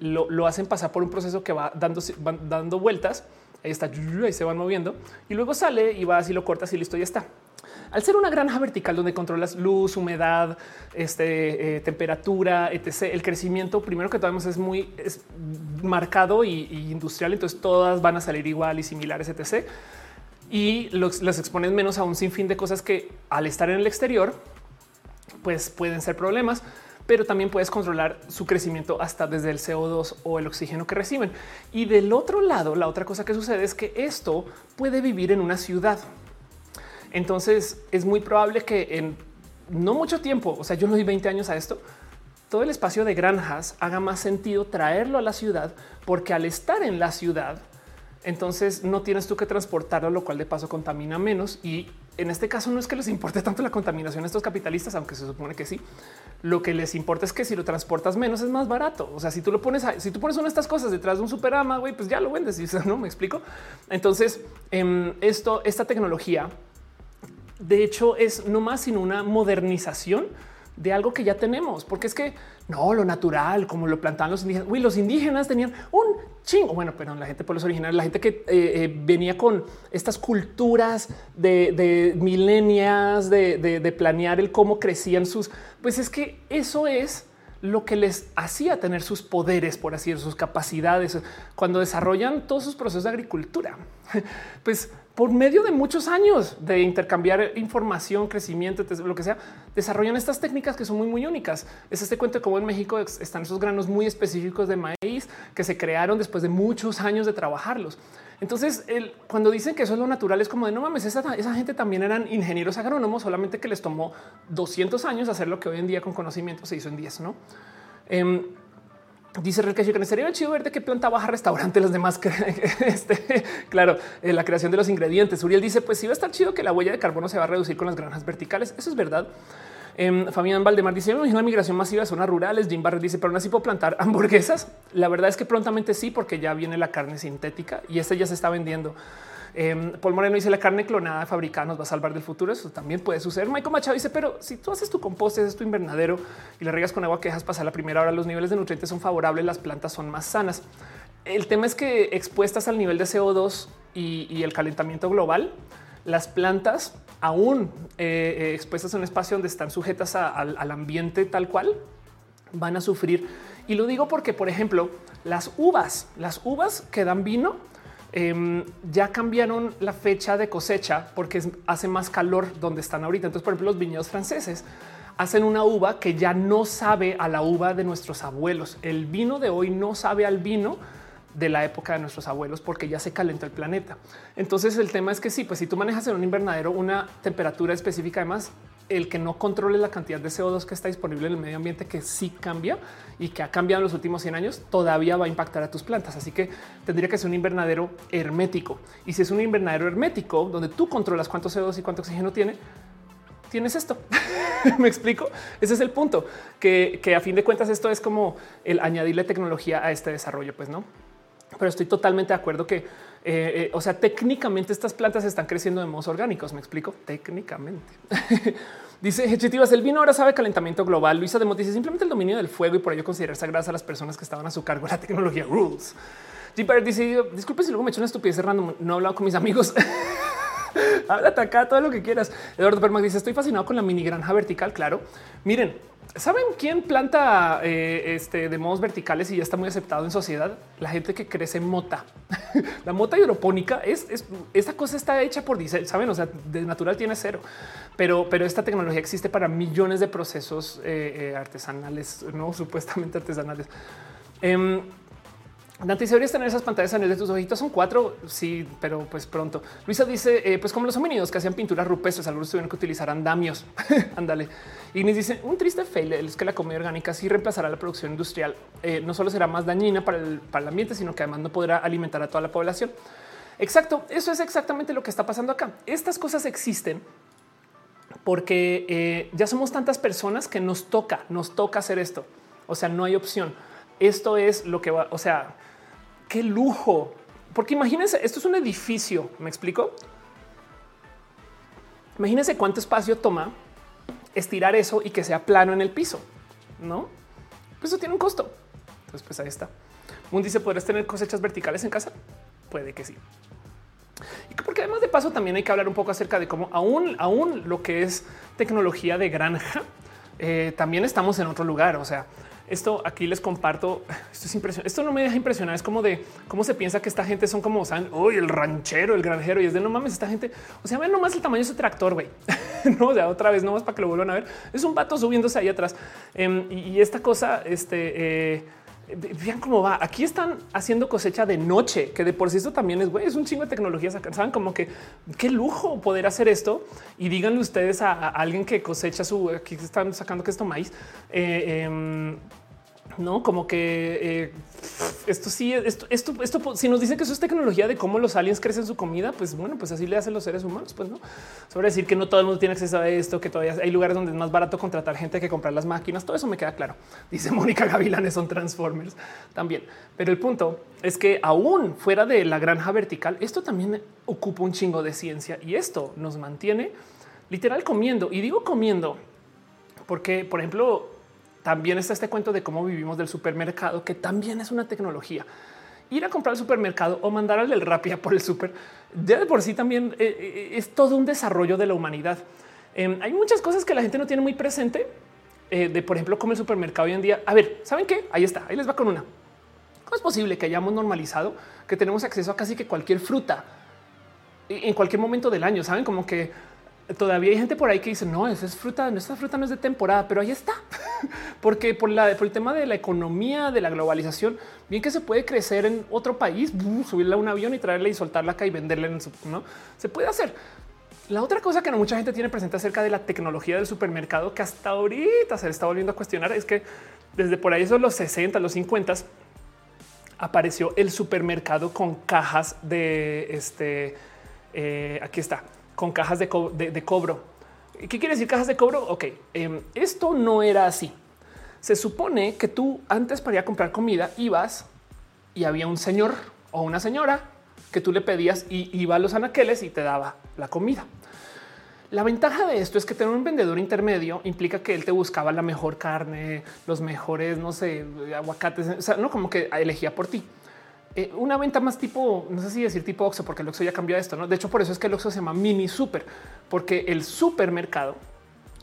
lo, hacen pasar por un proceso que va dando, dando vueltas. Ahí está, ahí se van moviendo y luego sale y va así, lo cortas y listo, ya está. Al ser una granja vertical donde controlas luz, humedad, este, eh, temperatura, etc., el crecimiento, primero que todo, es muy marcado y, industrial, entonces todas van a salir igual y similares, etc. Y los, las exponen menos a un sinfín de cosas que al estar en el exterior, pues pueden ser problemas pero también puedes controlar su crecimiento hasta desde el CO2 o el oxígeno que reciben. Y del otro lado, la otra cosa que sucede es que esto puede vivir en una ciudad. Entonces es muy probable que en no mucho tiempo, o sea, yo no doy 20 años a esto, todo el espacio de granjas haga más sentido traerlo a la ciudad, porque al estar en la ciudad, entonces no tienes tú que transportarlo, lo cual de paso contamina menos. Y en este caso no es que les importe tanto la contaminación a estos capitalistas, aunque se supone que sí. Lo que les importa es que si lo transportas menos es más barato. O sea, si tú lo pones, si tú pones una de estas cosas detrás de un superama, güey, pues ya lo vendes. Y no me explico. Entonces, em, esto, esta tecnología de hecho es no más sino una modernización de algo que ya tenemos, porque es que no lo natural, como lo plantaban los indígenas. Uy, los indígenas tenían un chingo. Bueno, pero la gente por los originales, la gente que eh, eh, venía con estas culturas de, milenias, de, de planear el cómo crecían sus, pues es que eso es lo que les hacía tener sus poderes, por así decirlo, sus capacidades, cuando desarrollan todos sus procesos de agricultura. Pues por medio de muchos años de intercambiar información, crecimiento, lo que sea, desarrollan estas técnicas que son muy, muy únicas. Es este cuento de cómo en México están esos granos muy específicos de maíz que se crearon después de muchos años de trabajarlos. Entonces, cuando dicen que eso es lo natural, es como de no mames, esa, esa, gente también eran ingenieros agrónomos, solamente que les tomó 200 años hacer lo que hoy en día con conocimiento se hizo en 10, ¿no? Em, Dice Real que sería chido ver de qué planta baja restaurante los demás. este, claro, eh, la creación de los ingredientes. Uriel dice: Pues sí, va a estar chido que la huella de carbono se va a reducir con las granjas verticales. Eso es verdad. Eh, Fabián Valdemar dice: la migración masiva de zonas rurales. Jim Barrett dice: Pero aún así puedo plantar hamburguesas. La verdad es que prontamente sí, porque ya viene la carne sintética y esta ya se está vendiendo. Em, Paul Moreno dice la carne clonada fabricada nos va a salvar del futuro. Eso también puede suceder. Michael Machado dice, pero si tú haces tu compost, es tu invernadero y le regas con agua que dejas pasar la primera hora, los niveles de nutrientes son favorables, las plantas son más sanas. El tema es que expuestas al nivel de CO2 y, el calentamiento global, las plantas aún eh, eh, expuestas en un espacio donde están sujetas al ambiente tal cual, van a sufrir. Y lo digo porque, por ejemplo, las uvas, las uvas que dan vino, Em, ya cambiaron la fecha de cosecha porque hace más calor donde están ahorita. Entonces, por ejemplo, los viñedos franceses hacen una uva que ya no sabe a la uva de nuestros abuelos. El vino de hoy no sabe al vino de la época de nuestros abuelos porque ya se calentó el planeta. Entonces el tema es que sí, pues si tú manejas en un invernadero una temperatura específica, además el que no controle la cantidad de CO2 que está disponible en el medio ambiente, que sí cambia y que ha cambiado en los últimos 100 años, todavía va a impactar a tus plantas. Así que tendría que ser un invernadero hermético. Y si es un invernadero hermético, donde tú controlas cuánto CO2 y cuánto oxígeno tiene, tienes esto. Me explico. Ese es el punto que, a fin de cuentas esto es como el añadirle tecnología a este desarrollo, pues no. Pero estoy totalmente de acuerdo que, eh, eh, o sea, técnicamente estas plantas están creciendo de modos orgánicos. Me explico técnicamente. Dice Hechitivas, el vino ahora sabe calentamiento global. Luisa de dice simplemente el dominio del fuego y por ello considerar sagradas a las personas que estaban a su cargo la tecnología rules. Deeper dice disculpe si luego me echo una estupidez cerrando. No he hablado con mis amigos. Háblate acá todo lo que quieras. Eduardo Permac dice estoy fascinado con la mini granja vertical. Claro, miren, ¿Saben quién planta eh, este, de modos verticales y ya está muy aceptado en sociedad? La gente que crece mota. la mota hidropónica es, esta cosa está hecha por diseño, saben? O sea, de natural tiene cero, pero, pero esta tecnología existe para millones de procesos eh, eh, artesanales, no supuestamente artesanales. Em, Dante dice, deberías tener esas pantallas en el de tus ojitos. Son cuatro. Sí, pero pues pronto. Luisa dice, eh, pues como los hominidos que hacían pinturas rupestres, algunos tuvieron que utilizar andamios. Ándale. Y nos dice, un triste fail es que la comida orgánica sí reemplazará la producción industrial. Eh, no solo será más dañina para el, para el ambiente, sino que además no podrá alimentar a toda la población. Exacto. Eso es exactamente lo que está pasando acá. Estas cosas existen porque eh, ya somos tantas personas que nos toca, nos toca hacer esto. O sea, no hay opción. Esto es lo que va, o sea, qué lujo. Porque imagínense, esto es un edificio, ¿me explico? Imagínense cuánto espacio toma estirar eso y que sea plano en el piso, ¿no? Pues eso tiene un costo. Entonces, pues ahí está. Un dice, ¿podrías tener cosechas verticales en casa? Puede que sí. Y porque además de paso también hay que hablar un poco acerca de cómo aún, aún lo que es tecnología de granja, eh, también estamos en otro lugar. O sea, esto aquí les comparto. Esto es impresionante. Esto no me deja impresionar. Es como de cómo se piensa que esta gente son como saben hoy el ranchero, el granjero y es de no mames. Esta gente, o sea, ven nomás el tamaño de ese tractor, güey. no, o sea, otra vez, nomás para que lo vuelvan a ver. Es un vato subiéndose ahí atrás em, y, esta cosa, este, eh, vean cómo va. Aquí están haciendo cosecha de noche, que de por sí esto también es, es un chingo de tecnología. Saben como que qué lujo poder hacer esto y díganle ustedes a, alguien que cosecha su, aquí están sacando que esto maíz. Eh, em, no como que eh, esto sí, esto, esto, esto, si nos dice que eso es tecnología de cómo los aliens crecen su comida, pues bueno, pues así le hacen los seres humanos. Pues no sobre decir que no todo el mundo tiene acceso a esto, que todavía hay lugares donde es más barato contratar gente que comprar las máquinas. Todo eso me queda claro. Dice Mónica Gavilanes son Transformers también. Pero el punto es que aún fuera de la granja vertical, esto también ocupa un chingo de ciencia y esto nos mantiene literal comiendo. Y digo comiendo porque, por ejemplo, también está este cuento de cómo vivimos del supermercado, que también es una tecnología. Ir a comprar al supermercado o mandar al del Rapia por el super, de por sí también eh, eh, es todo un desarrollo de la humanidad. Em, hay muchas cosas que la gente no tiene muy presente, eh, de por ejemplo, cómo el supermercado hoy en día. A ver, ¿saben qué? Ahí está, ahí les va con una. ¿Cómo es posible que hayamos normalizado que tenemos acceso a casi que cualquier fruta en cualquier momento del año? Saben como que todavía hay gente por ahí que dice no, esa es fruta, esta fruta no es de temporada, pero ahí está, porque por, la, por el tema de la economía, de la globalización, bien que se puede crecer en otro país, subirla a un avión y traerla y soltarla acá y venderla en su, no se puede hacer. La otra cosa que no mucha gente tiene presente acerca de la tecnología del supermercado que hasta ahorita se está volviendo a cuestionar es que desde por ahí son los 60, los 50 apareció el supermercado con cajas de este. Eh, aquí está con cajas de, cobro. ¿Qué quiere decir cajas de cobro? Ok, em, esto no era así. Se supone que tú antes para comprar comida ibas y había un señor o una señora que tú le pedías y iba a los anaqueles y te daba la comida. La ventaja de esto es que tener un vendedor intermedio implica que él te buscaba la mejor carne, los mejores, no sé, aguacates, no como que elegía por ti. Eh, una venta más tipo, no sé si decir tipo Oxxo, porque el Oxxo ya cambió esto. ¿no? De hecho, por eso es que el Oxxo se llama mini super, porque el supermercado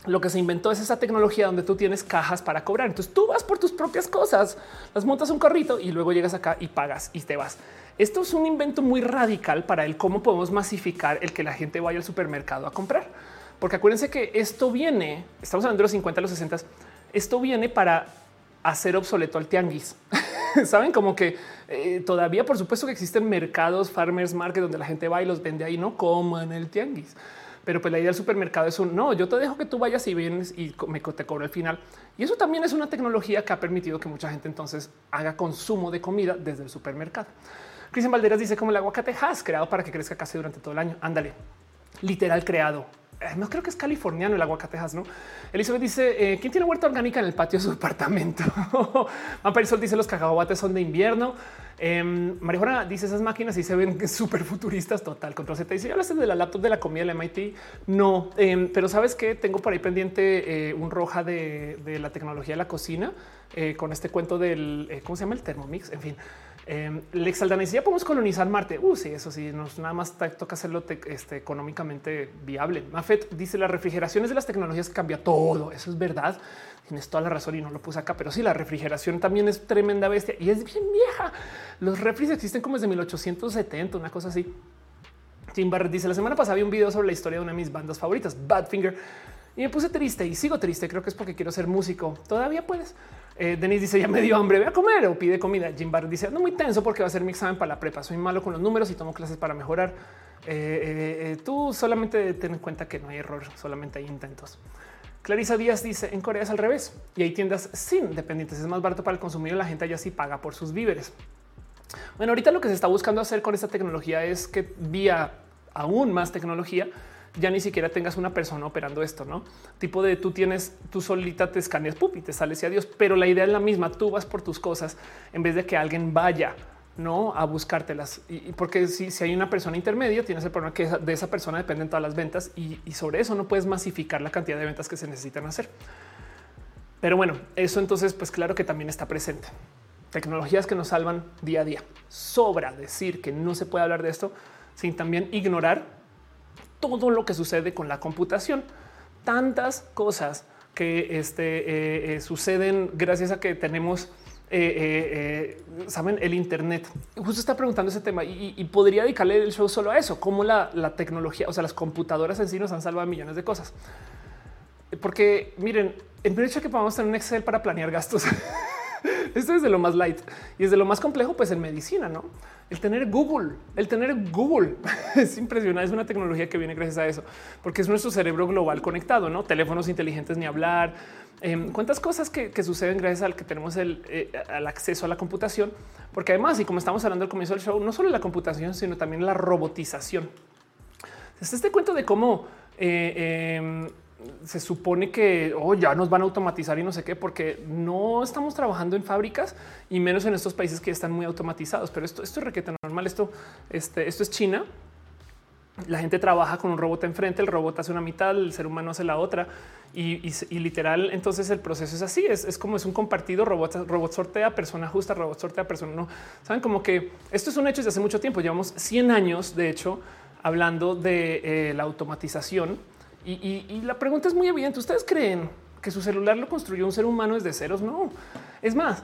lo que se inventó es esa tecnología donde tú tienes cajas para cobrar. Entonces tú vas por tus propias cosas, las montas un carrito y luego llegas acá y pagas y te vas. Esto es un invento muy radical para el cómo podemos masificar el que la gente vaya al supermercado a comprar. Porque acuérdense que esto viene, estamos hablando de los 50, los 60, esto viene para hacer obsoleto al tianguis. Saben como que eh, todavía, por supuesto que existen mercados, farmers market, donde la gente va y los vende ahí, no como en el tianguis. Pero pues la idea del supermercado es un no, yo te dejo que tú vayas y vienes y me te cobro el final. Y eso también es una tecnología que ha permitido que mucha gente entonces haga consumo de comida desde el supermercado. Cristian Valderas dice como el aguacate has creado para que crezca casi durante todo el año. Ándale, literal creado no creo que es californiano el aguacatejas, ¿no? Elizabeth dice, eh, ¿quién tiene huerta orgánica en el patio de su apartamento? Mamparisol dice, los cacahuates son de invierno. Eh, Marijona dice, esas máquinas y se ven súper futuristas, total. Control Z dice, hablaste de la laptop de la comida del MIT? No, em, pero ¿sabes que Tengo por ahí pendiente eh, un roja de, de, la tecnología de la cocina eh, con este cuento del, ¿cómo se llama? El Thermomix, en fin. Eh, Lex Aldana dice ya podemos colonizar Marte. Uh, sí, eso sí, nos nada más toca hacerlo este, económicamente viable. Mafet dice las refrigeraciones de las tecnologías cambia todo. Eso es verdad. Tienes toda la razón y no lo puse acá, pero sí, la refrigeración también es tremenda bestia y es bien vieja. Los refris existen como desde 1870, una cosa así. Tim Barrett dice la semana pasada vi un video sobre la historia de una de mis bandas favoritas, Badfinger, y me puse triste y sigo triste. Creo que es porque quiero ser músico. Todavía puedes. Eh, Denise dice ya me dio hambre, voy a comer o pide comida. Jim Barr dice no muy tenso porque va a ser mi examen para la prepa. Soy malo con los números y tomo clases para mejorar. Eh, eh, tú solamente ten en cuenta que no hay error, solamente hay intentos. Clarisa Díaz dice en Corea es al revés y hay tiendas sin dependientes. Es más barato para el consumidor. La gente allá sí paga por sus víveres. Bueno, ahorita lo que se está buscando hacer con esta tecnología es que vía aún más tecnología ya ni siquiera tengas una persona operando esto, no tipo de tú tienes tú solita te escaneas pup, y te sales y adiós. Pero la idea es la misma. Tú vas por tus cosas en vez de que alguien vaya no a buscártelas. Y, porque si, si, hay una persona intermedia, tienes el problema que de esa persona dependen todas las ventas y, y sobre eso no puedes masificar la cantidad de ventas que se necesitan hacer. Pero bueno, eso entonces, pues claro que también está presente. Tecnologías que nos salvan día a día. Sobra decir que no se puede hablar de esto sin también ignorar todo lo que sucede con la computación. Tantas cosas que este, eh, eh, suceden gracias a que tenemos eh, saben, el Internet. Justo está preguntando ese tema y, podría dedicarle el show solo a eso, cómo la, tecnología, o sea, las computadoras en sí nos han salvado millones de cosas. Porque miren, el hecho de que podamos tener un Excel para planear gastos, esto es de lo más light y es de lo más complejo, pues en medicina, no? El tener Google, el tener Google es impresionante. Es una tecnología que viene gracias a eso, porque es nuestro cerebro global conectado, no teléfonos inteligentes ni hablar. Em, cuántas cosas que, suceden gracias al que tenemos el, eh, acceso a la computación, porque además, y como estamos hablando al comienzo del show, no solo la computación, sino también la robotización. Es este cuento de cómo eh, em, se supone que oh, ya nos van a automatizar y no sé qué, porque no estamos trabajando en fábricas y menos en estos países que están muy automatizados. Pero esto, esto es requete normal. Esto, este, esto es China. La gente trabaja con un robot enfrente, el robot hace una mitad, el ser humano hace la otra y, literal. Entonces el proceso es así. Es, como es un compartido. Robot, robot sortea, persona justa, robot sortea, persona no. Saben como que esto es un hecho desde hace mucho tiempo. Llevamos 100 años, de hecho, hablando de eh, la automatización y, la pregunta es muy evidente. ¿Ustedes creen que su celular lo construyó un ser humano desde ceros? No. Es más,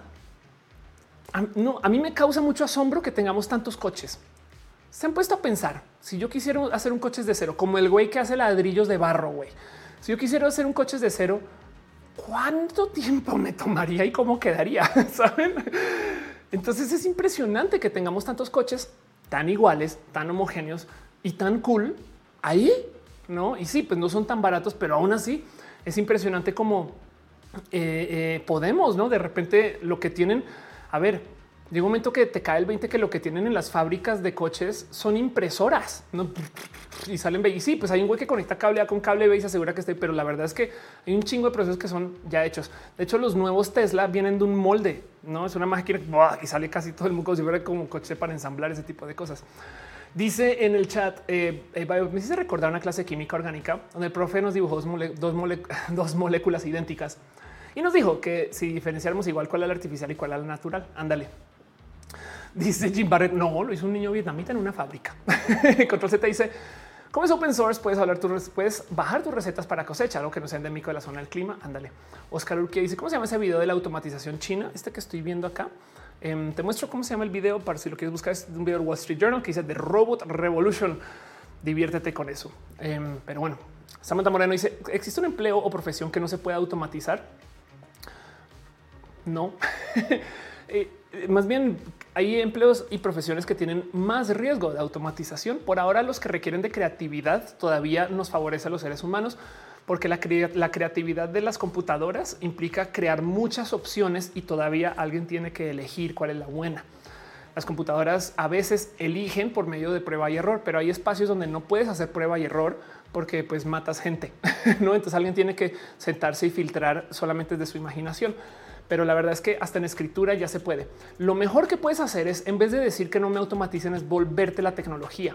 no, a mí me causa mucho asombro que tengamos tantos coches. Se han puesto a pensar, si yo quisiera hacer un coche de cero, como el güey que hace ladrillos de barro, güey. Si yo quisiera hacer un coche de cero, ¿cuánto tiempo me tomaría y cómo quedaría? ¿Saben? Entonces es impresionante que tengamos tantos coches tan iguales, tan homogéneos y tan cool ahí no? Y sí, pues no son tan baratos, pero aún así es impresionante como eh, eh, podemos, no? De repente lo que tienen, a ver, llega un momento que te cae el 20 que lo que tienen en las fábricas de coches son impresoras ¿no? y salen y sí, pues hay un güey que conecta cable A con cable y se asegura que esté, pero la verdad es que hay un chingo de procesos que son ya hechos. De hecho, los nuevos Tesla vienen de un molde, no es una máquina y sale casi todo el mundo si fuera como coche para ensamblar ese tipo de cosas. Dice en el chat, eh, eh, me hice recordar una clase de química orgánica donde el profe nos dibujó dos, moléculas idénticas y nos dijo que si diferenciáramos igual cuál era la artificial y cuál era la natural, ándale. Dice Jim Barrett, no, lo hizo un niño vietnamita en una fábrica. Control Z dice, como es open source, puedes hablar, puedes bajar tus recetas para cosecha, algo que no sea endémico de la zona del clima. Ándale. Oscar Urquía dice, ¿cómo se llama ese video de la automatización china? Este que estoy viendo acá. Em, te muestro cómo se llama el video para si lo quieres buscar. Es un video del Wall Street Journal que dice The Robot Revolution. Diviértete con eso. Em, pero bueno, Samantha Moreno dice: ¿Existe un empleo o profesión que no se pueda automatizar? No. Eh, más bien hay empleos y profesiones que tienen más riesgo de automatización. Por ahora, los que requieren de creatividad todavía nos favorece a los seres humanos porque la, creatividad de las computadoras implica crear muchas opciones y todavía alguien tiene que elegir cuál es la buena. Las computadoras a veces eligen por medio de prueba y error, pero hay espacios donde no puedes hacer prueba y error porque pues matas gente, ¿no? Entonces alguien tiene que sentarse y filtrar solamente desde su imaginación pero la verdad es que hasta en escritura ya se puede. Lo mejor que puedes hacer es, en vez de decir que no me automaticen, es volverte la tecnología.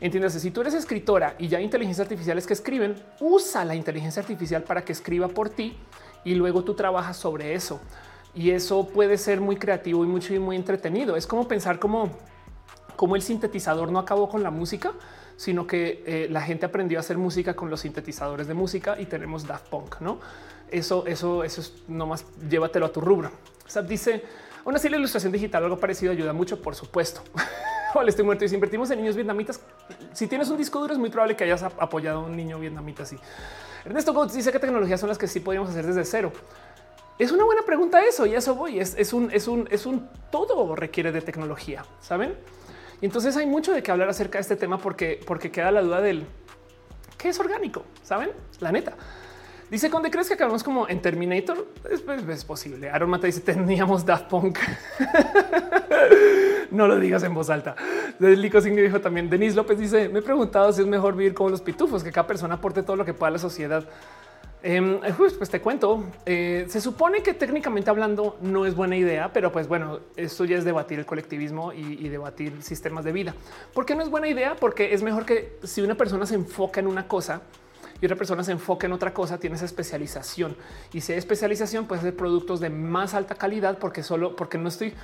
Entiendes, si tú eres escritora y ya hay inteligencias artificiales que escriben, usa la inteligencia artificial para que escriba por ti y luego tú trabajas sobre eso. Y eso puede ser muy creativo y mucho y muy entretenido. Es como pensar como, como el sintetizador no acabó con la música, sino que eh, la gente aprendió a hacer música con los sintetizadores de música y tenemos Daft Punk, ¿no? Eso, eso, eso es nomás llévatelo a tu rubro. O dice, aún así la ilustración digital, algo parecido ayuda mucho, por supuesto. Estoy muerto y si invertimos en niños vietnamitas, si tienes un disco duro es muy probable que hayas apoyado a un niño vietnamita así. Ernesto Gómez dice que tecnologías son las que sí podríamos hacer desde cero. Es una buena pregunta eso y eso voy. Es, es, un, es un, es un todo requiere de tecnología, saben? Y entonces hay mucho de qué hablar acerca de este tema porque, porque queda la duda del qué es orgánico, saben? La neta. Dice, ¿dónde crees que acabamos como en Terminator? Es, es posible. Aaron Mata dice, teníamos Daft Punk. no lo digas en voz alta. Lico Signo dijo también, Denis López dice, me he preguntado si es mejor vivir como los pitufos, que cada persona aporte todo lo que pueda a la sociedad. Em, pues te cuento, eh, se supone que técnicamente hablando no es buena idea, pero pues bueno, esto ya es debatir el colectivismo y, debatir sistemas de vida. ¿Por qué no es buena idea? Porque es mejor que si una persona se enfoca en una cosa, y otra persona se enfoca en otra cosa, tienes especialización. Y si hay especialización, puede ser productos de más alta calidad porque solo porque no estoy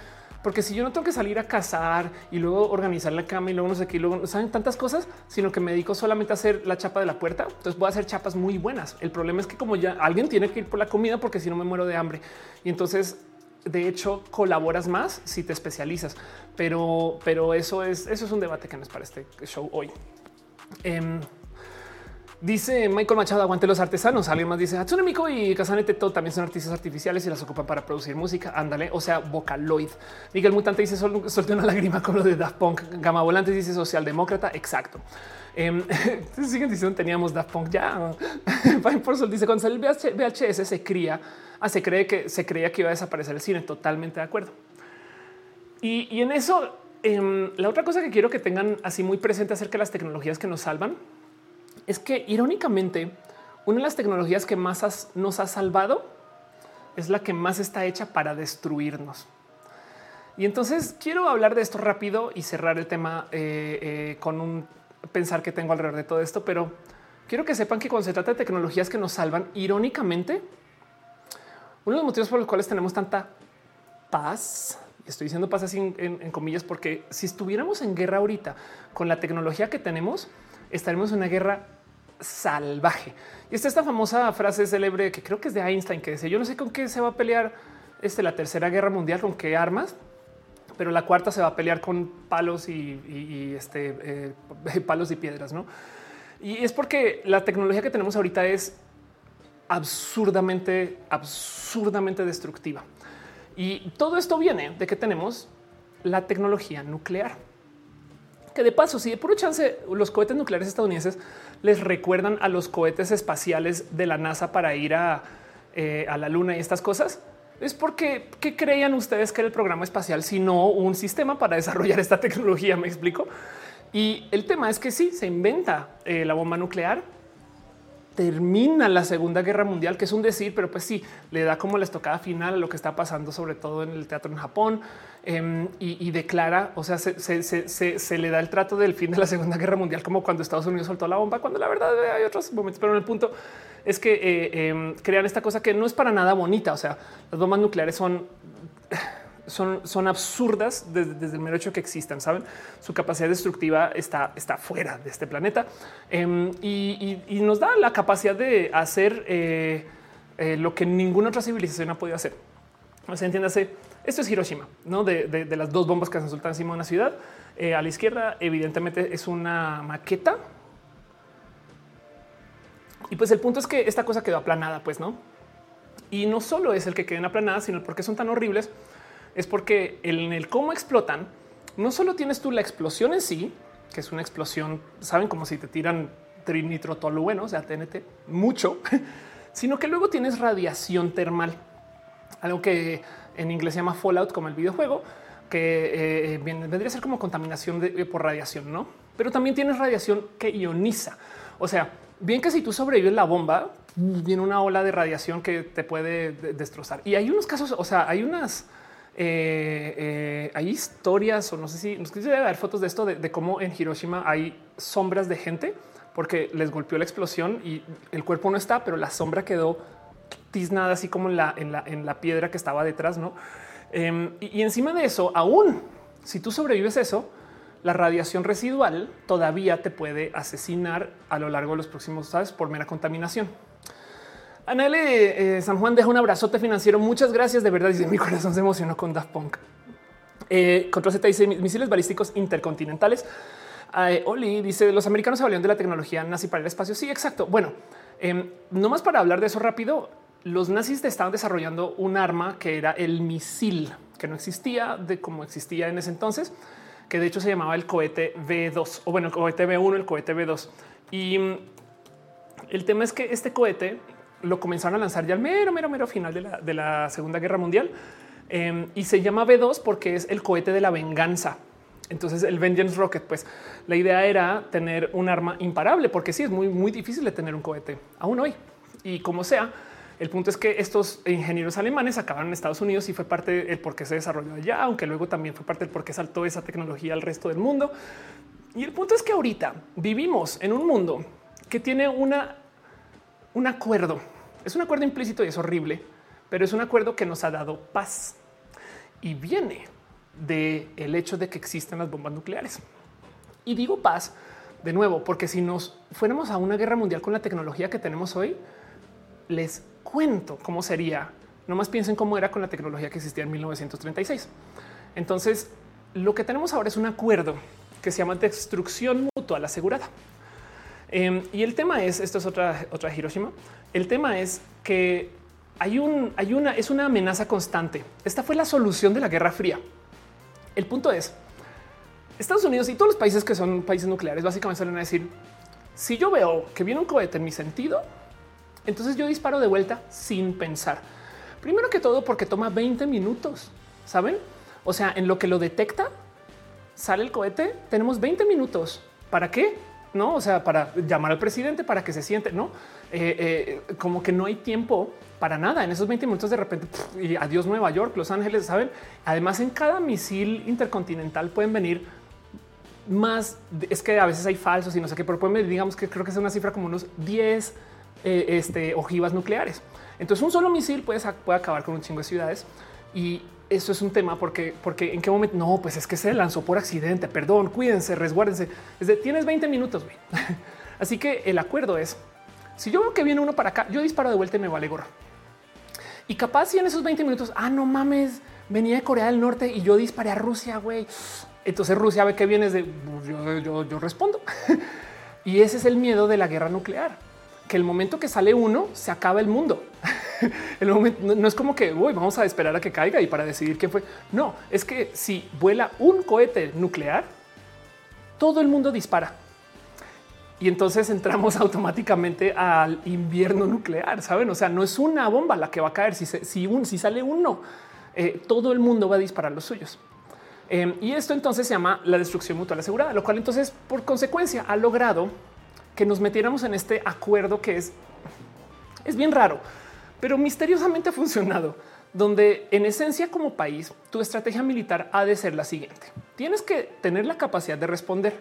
porque si yo no tengo que salir a cazar y luego organizar la cama y luego no sé qué, y luego saben tantas cosas, sino que me dedico solamente a hacer la chapa de la puerta, entonces voy a hacer chapas muy buenas. El problema es que como ya alguien tiene que ir por la comida porque si no me muero de hambre. Y entonces de hecho colaboras más si te especializas, pero, pero eso es, eso es un debate que no es para este show hoy. Em, Dice Michael Machado, aguante los artesanos. Alguien más dice Hatsune y Kazane también son artistas artificiales y las ocupan para producir música. Ándale, o sea, Vocaloid. Miguel Mutante dice solté una lágrima con lo de Daft Punk. Gama Volante dice socialdemócrata. Exacto. Eh, siguen diciendo teníamos Daft Punk ya. Fine por Sol dice cuando el VHS se cría, ah, se cree que se creía que iba a desaparecer el cine. Totalmente de acuerdo. Y, en eso, em, la otra cosa que quiero que tengan así muy presente acerca de las tecnologías que nos salvan es que irónicamente una de las tecnologías que más nos ha salvado es la que más está hecha para destruirnos. Y entonces quiero hablar de esto rápido y cerrar el tema eh, eh, con un pensar que tengo alrededor de todo esto, pero quiero que sepan que cuando se trata de tecnologías que nos salvan, irónicamente, uno de los motivos por los cuales tenemos tanta paz, estoy diciendo paz así en comillas, porque si estuviéramos en guerra ahorita con la tecnología que tenemos, estaremos en una guerra salvaje. Y está esta famosa frase célebre que creo que es de Einstein que dice yo no sé con qué se va a pelear este, la tercera guerra mundial, con qué armas, pero la cuarta se va a pelear con palos y, este, eh, palos y piedras, ¿no? Y es porque la tecnología que tenemos ahorita es absurdamente, absurdamente destructiva. Y todo esto viene de que tenemos la tecnología nuclear que de paso, si de puro chance los cohetes nucleares estadounidenses les recuerdan a los cohetes espaciales de la NASA para ir a, eh, a la luna y estas cosas, es porque ¿qué creían ustedes que era el programa espacial, sino un sistema para desarrollar esta tecnología? Me explico. Y el tema es que sí se inventa eh, la bomba nuclear, termina la Segunda Guerra Mundial, que es un decir, pero pues sí, le da como la estocada final a lo que está pasando, sobre todo en el teatro en Japón, em, y, declara, o sea, se, le da el trato del fin de la Segunda Guerra Mundial, como cuando Estados Unidos soltó la bomba, cuando la verdad hay otros momentos, pero en el punto es que eh, em, crean esta cosa que no es para nada bonita, o sea, las bombas nucleares son son, absurdas desde, el mero hecho que existan. Saben, su capacidad destructiva está, está fuera de este planeta em, y, nos da la capacidad de hacer eh, eh, lo que ninguna otra civilización ha podido hacer. O sea, entiéndase, esto es Hiroshima, no de, las dos bombas que se soltan encima de una ciudad. Eh, a la izquierda, evidentemente, es una maqueta. Y pues el punto es que esta cosa quedó aplanada, pues no. Y no solo es el que queden aplanadas, sino porque son tan horribles es porque en el cómo explotan, no solo tienes tú la explosión en sí, que es una explosión, saben como si te tiran trinitrotolueno, o sea, TNT, mucho, sino que luego tienes radiación termal, algo que en inglés se llama fallout, como el videojuego, que eh, vendría a ser como contaminación por radiación, no? Pero también tienes radiación que ioniza. O sea, bien que si tú sobrevives la bomba, viene una ola de radiación que te puede destrozar. Y hay unos casos, o sea, hay unas eh, eh, hay historias o no sé si nos quisiera dar fotos de esto, de, cómo en Hiroshima hay sombras de gente porque les golpeó la explosión y el cuerpo no está, pero la sombra quedó tiznada así como en la, en la, piedra que estaba detrás. ¿no? Em, y, encima de eso, aún si tú sobrevives eso, la radiación residual todavía te puede asesinar a lo largo de los próximos, sabes, por mera contaminación. Anale eh, San Juan deja un abrazote financiero. Muchas gracias. De verdad, dice mi corazón se emocionó con Daft Punk. Eh, Control Z dice misiles balísticos intercontinentales. Oli dice los americanos se valieron de la tecnología nazi para el espacio. Sí, exacto. Bueno, eh, no más para hablar de eso rápido. Los nazis estaban desarrollando un arma que era el misil, que no existía de como existía en ese entonces, que de hecho se llamaba el cohete V2 o bueno, el cohete V1, el cohete V2. Y mm, el tema es que este cohete lo comenzaron a lanzar ya al mero, mero, mero final de la, Segunda Guerra Mundial. Em, y se llama B2 porque es el cohete de la venganza. Entonces el Vengeance Rocket, pues la idea era tener un arma imparable, porque sí es muy, muy difícil de tener un cohete aún hoy. Y como sea, el punto es que estos ingenieros alemanes acabaron en Estados Unidos y fue parte del por qué se desarrolló allá, aunque luego también fue parte del por qué saltó esa tecnología al resto del mundo. Y el punto es que ahorita vivimos en un mundo que tiene una, un acuerdo. Es un acuerdo implícito y es horrible, pero es un acuerdo que nos ha dado paz y viene del el hecho de que existen las bombas nucleares. Y digo paz de nuevo, porque si nos fuéramos a una guerra mundial con la tecnología que tenemos hoy, les cuento cómo sería. No más piensen cómo era con la tecnología que existía en 1936. Entonces, lo que tenemos ahora es un acuerdo que se llama destrucción mutual asegurada. Em, y el tema es, esto es otra, otra Hiroshima, el tema es que hay, un, hay una, es una amenaza constante. Esta fue la solución de la Guerra Fría. El punto es, Estados Unidos y todos los países que son países nucleares básicamente suelen decir, si yo veo que viene un cohete en mi sentido, entonces yo disparo de vuelta sin pensar. Primero que todo porque toma 20 minutos, ¿saben? O sea, en lo que lo detecta, sale el cohete, tenemos 20 minutos. ¿Para qué? No, o sea, para llamar al presidente para que se siente, no eh, eh, como que no hay tiempo para nada. En esos 20 minutos de repente y adiós Nueva York, Los Ángeles, saben. Además, en cada misil intercontinental pueden venir más. Es que a veces hay falsos y no sé qué, pero pueden digamos que creo que es una cifra como unos 10 eh, este, ojivas nucleares. Entonces, un solo misil puede, puede acabar con un chingo de ciudades y eso es un tema porque, porque en qué momento no, pues es que se lanzó por accidente. Perdón, cuídense, resguárdense. Es de tienes 20 minutos. Así que el acuerdo es si yo veo que viene uno para acá, yo disparo de vuelta y me vale gorro. Y capaz si en esos 20 minutos, ah, no mames, venía de Corea del Norte y yo disparé a Rusia, güey. Entonces Rusia ve que vienes de pues, yo, yo, yo respondo. y ese es el miedo de la guerra nuclear, que el momento que sale uno se acaba el mundo. no es como que voy, vamos a esperar a que caiga y para decidir quién fue. No, es que si vuela un cohete nuclear, todo el mundo dispara. Y entonces entramos automáticamente al invierno nuclear, saben? O sea, no es una bomba la que va a caer. Si, sale uno, eh, todo el mundo va a disparar los suyos. Em, y esto entonces se llama la destrucción mutual asegurada, lo cual entonces por consecuencia ha logrado que nos metiéramos en este acuerdo que es, es bien raro pero misteriosamente ha funcionado, donde en esencia como país tu estrategia militar ha de ser la siguiente. Tienes que tener la capacidad de responder,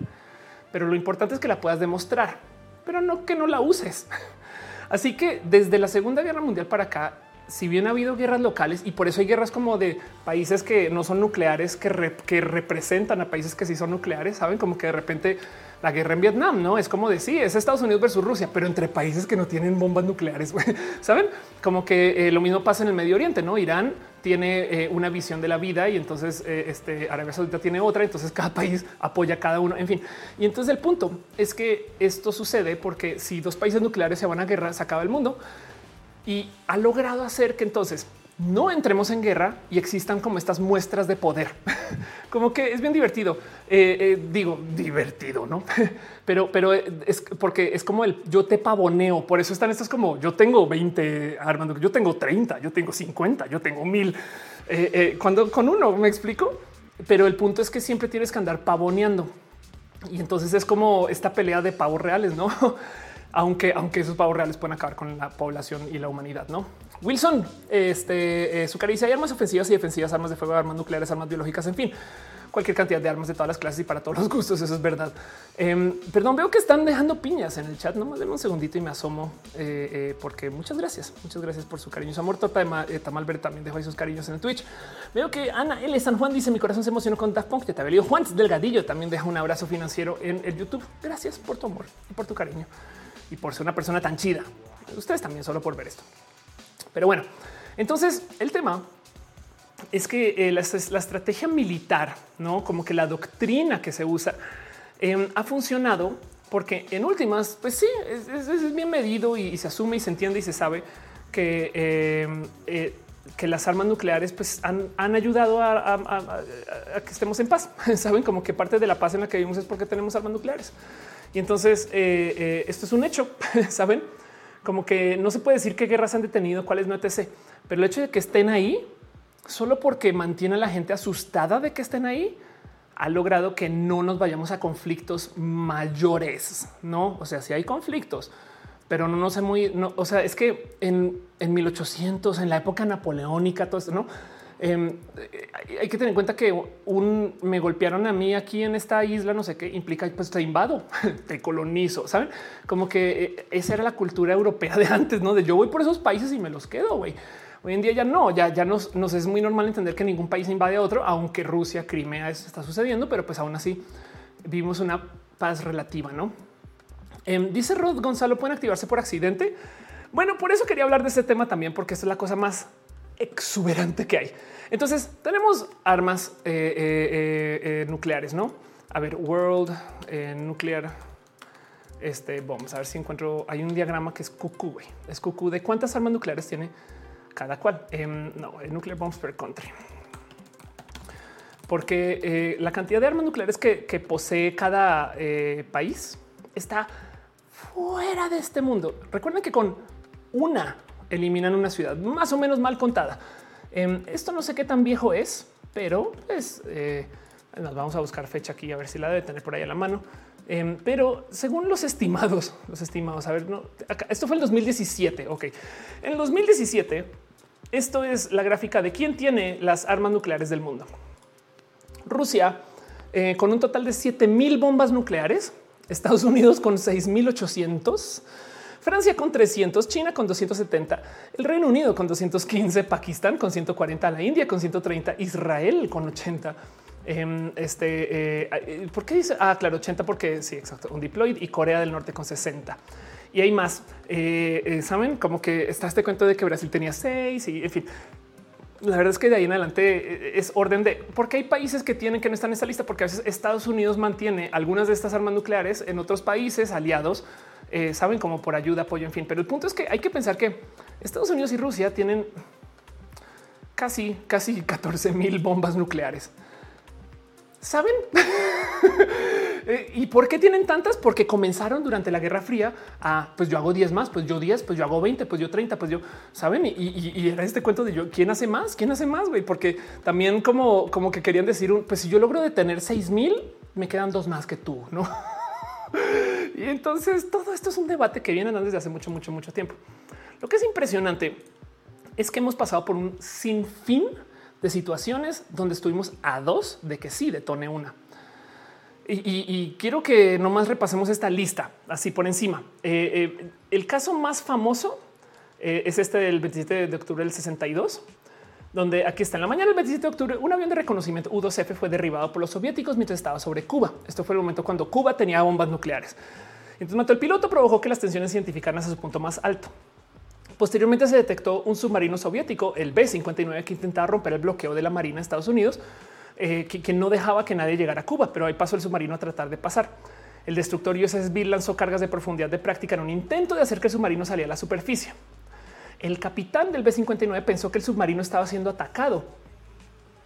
pero lo importante es que la puedas demostrar, pero no que no la uses. Así que desde la Segunda Guerra Mundial para acá, si bien ha habido guerras locales y por eso hay guerras como de países que no son nucleares, que, que representan a países que sí son nucleares, saben como que de repente la guerra en Vietnam, no es como decir es Estados Unidos versus Rusia, pero entre países que no tienen bombas nucleares. Saben como que eh, lo mismo pasa en el Medio Oriente, no? Irán tiene eh, una visión de la vida y entonces eh, este Arabia Saudita tiene otra. Entonces cada país apoya a cada uno. En fin, y entonces el punto es que esto sucede porque si dos países nucleares se van a guerra, se acaba el mundo y ha logrado hacer que entonces no entremos en guerra y existan como estas muestras de poder. como que es bien divertido. Eh, eh, digo, divertido, ¿no? pero, pero es porque es como el yo te pavoneo. Por eso están estas como yo tengo 20 armas, yo tengo 30, yo tengo 50, yo tengo mil. Eh, cuando con uno me explico, pero el punto es que siempre tienes que andar pavoneando. Y entonces es como esta pelea de pavos reales, no? aunque, aunque esos pavos reales pueden acabar con la población y la humanidad, no? Wilson, este, eh, su caricia hay armas ofensivas y defensivas, armas de fuego, armas nucleares, armas biológicas, en fin, cualquier cantidad de armas de todas las clases y para todos los gustos. Eso es verdad. Em, perdón, veo que están dejando piñas en el chat. No más denme un segundito y me asomo eh, eh, porque muchas gracias. Muchas gracias por su cariño. Su amor, Torta de Tamalver también dejó ahí sus cariños en el Twitch. Veo que Ana L. San Juan dice: Mi corazón se emocionó con Daft Punk. Te había Juan Delgadillo también deja un abrazo financiero en el YouTube. Gracias por tu amor y por tu cariño y por ser una persona tan chida. Ustedes también, solo por ver esto. Pero bueno, entonces el tema es que eh, la, estrategia militar, no como que la doctrina que se usa em, ha funcionado porque en últimas, pues sí, es, bien medido y, se asume y se entiende y se sabe que, em, eh, que las armas nucleares pues, han, ayudado a, que estemos en paz. Saben como que parte de la paz en la que vivimos es porque tenemos armas nucleares. Y entonces eh, esto es un hecho, saben? Como que no se puede decir qué guerras han detenido, cuáles no, etc. Pero el hecho de que estén ahí, solo porque mantiene a la gente asustada de que estén ahí, ha logrado que no nos vayamos a conflictos mayores, ¿no? O sea, si hay conflictos, pero no, no sé muy, no, o sea, es que en, en 1800, en la época napoleónica, todo esto, ¿no? Em, hay que tener en cuenta que un me golpearon a mí aquí en esta isla, no sé qué implica, pues te invado, te colonizo, saben? Como que eh, esa era la cultura europea de antes, no de yo voy por esos países y me los quedo. güey. Hoy en día ya no, ya, ya nos, es muy normal entender que ningún país invade a otro, aunque Rusia, Crimea, eso está sucediendo, pero pues aún así vimos una paz relativa, no? Em, dice Rod Gonzalo, pueden activarse por accidente. Bueno, por eso quería hablar de este tema también, porque es la cosa más exuberante que hay. Entonces tenemos armas eh, eh, eh, nucleares, no? A ver, World Nuclear. Este vamos a ver si encuentro. Hay un diagrama que es cucú. Es cucú de cuántas armas nucleares tiene cada cual. Em, no, nuclear bombs per country, porque la cantidad de armas nucleares que, que posee cada país está fuera de este mundo. Recuerden que con una eliminan una ciudad más o menos mal contada. Em, esto no sé qué tan viejo es, pero pues eh, nos vamos a buscar fecha aquí a ver si la debe tener por ahí a la mano. Em, pero según los estimados, los estimados, a ver, no, esto fue el 2017. Ok, en el 2017, esto es la gráfica de quién tiene las armas nucleares del mundo. Rusia eh, con un total de 7000 bombas nucleares, Estados Unidos con 6800, Francia con 300, China con 270, el Reino Unido con 215, Pakistán con 140, la India con 130, Israel con 80. Em, este, eh, eh, ¿por qué dice? Ah, claro, 80 porque sí, exacto, un deployed y Corea del Norte con 60. Y hay más. Eh, Saben como que está este cuento de que Brasil tenía seis y en fin. La verdad es que de ahí en adelante es orden de porque hay países que tienen que no están en esta lista, porque a veces Estados Unidos mantiene algunas de estas armas nucleares en otros países aliados eh, saben como por ayuda, apoyo, en fin. Pero el punto es que hay que pensar que Estados Unidos y Rusia tienen casi, casi 14 mil bombas nucleares. ¿Saben? Eh, ¿Y por qué tienen tantas? Porque comenzaron durante la Guerra Fría a, pues yo hago 10 más, pues yo 10, pues yo hago 20, pues yo 30, pues yo, ¿saben? Y, era este cuento de yo, ¿quién hace más? ¿Quién hace más? Güey? Porque también como, como que querían decir, pues si yo logro detener 6 mil, me quedan dos más que tú, ¿no? Y entonces todo esto es un debate que viene desde hace mucho, mucho, mucho tiempo. Lo que es impresionante es que hemos pasado por un sinfín de situaciones donde estuvimos a dos de que sí detone una. Y, quiero que nomás repasemos esta lista así por encima. Eh, eh, el caso más famoso eh, es este del 27 de octubre del 62 donde aquí está en la mañana del 27 de octubre, un avión de reconocimiento U-2F fue derribado por los soviéticos mientras estaba sobre Cuba. Esto fue el momento cuando Cuba tenía bombas nucleares. Entonces mató el piloto, provocó que las tensiones se identificaran su punto más alto. Posteriormente se detectó un submarino soviético, el B-59, que intentaba romper el bloqueo de la Marina de Estados Unidos, eh, que, no dejaba que nadie llegara a Cuba, pero ahí pasó el submarino a tratar de pasar. El destructor USS Bill lanzó cargas de profundidad de práctica en un intento de hacer que el submarino saliera a la superficie el capitán del B-59 pensó que el submarino estaba siendo atacado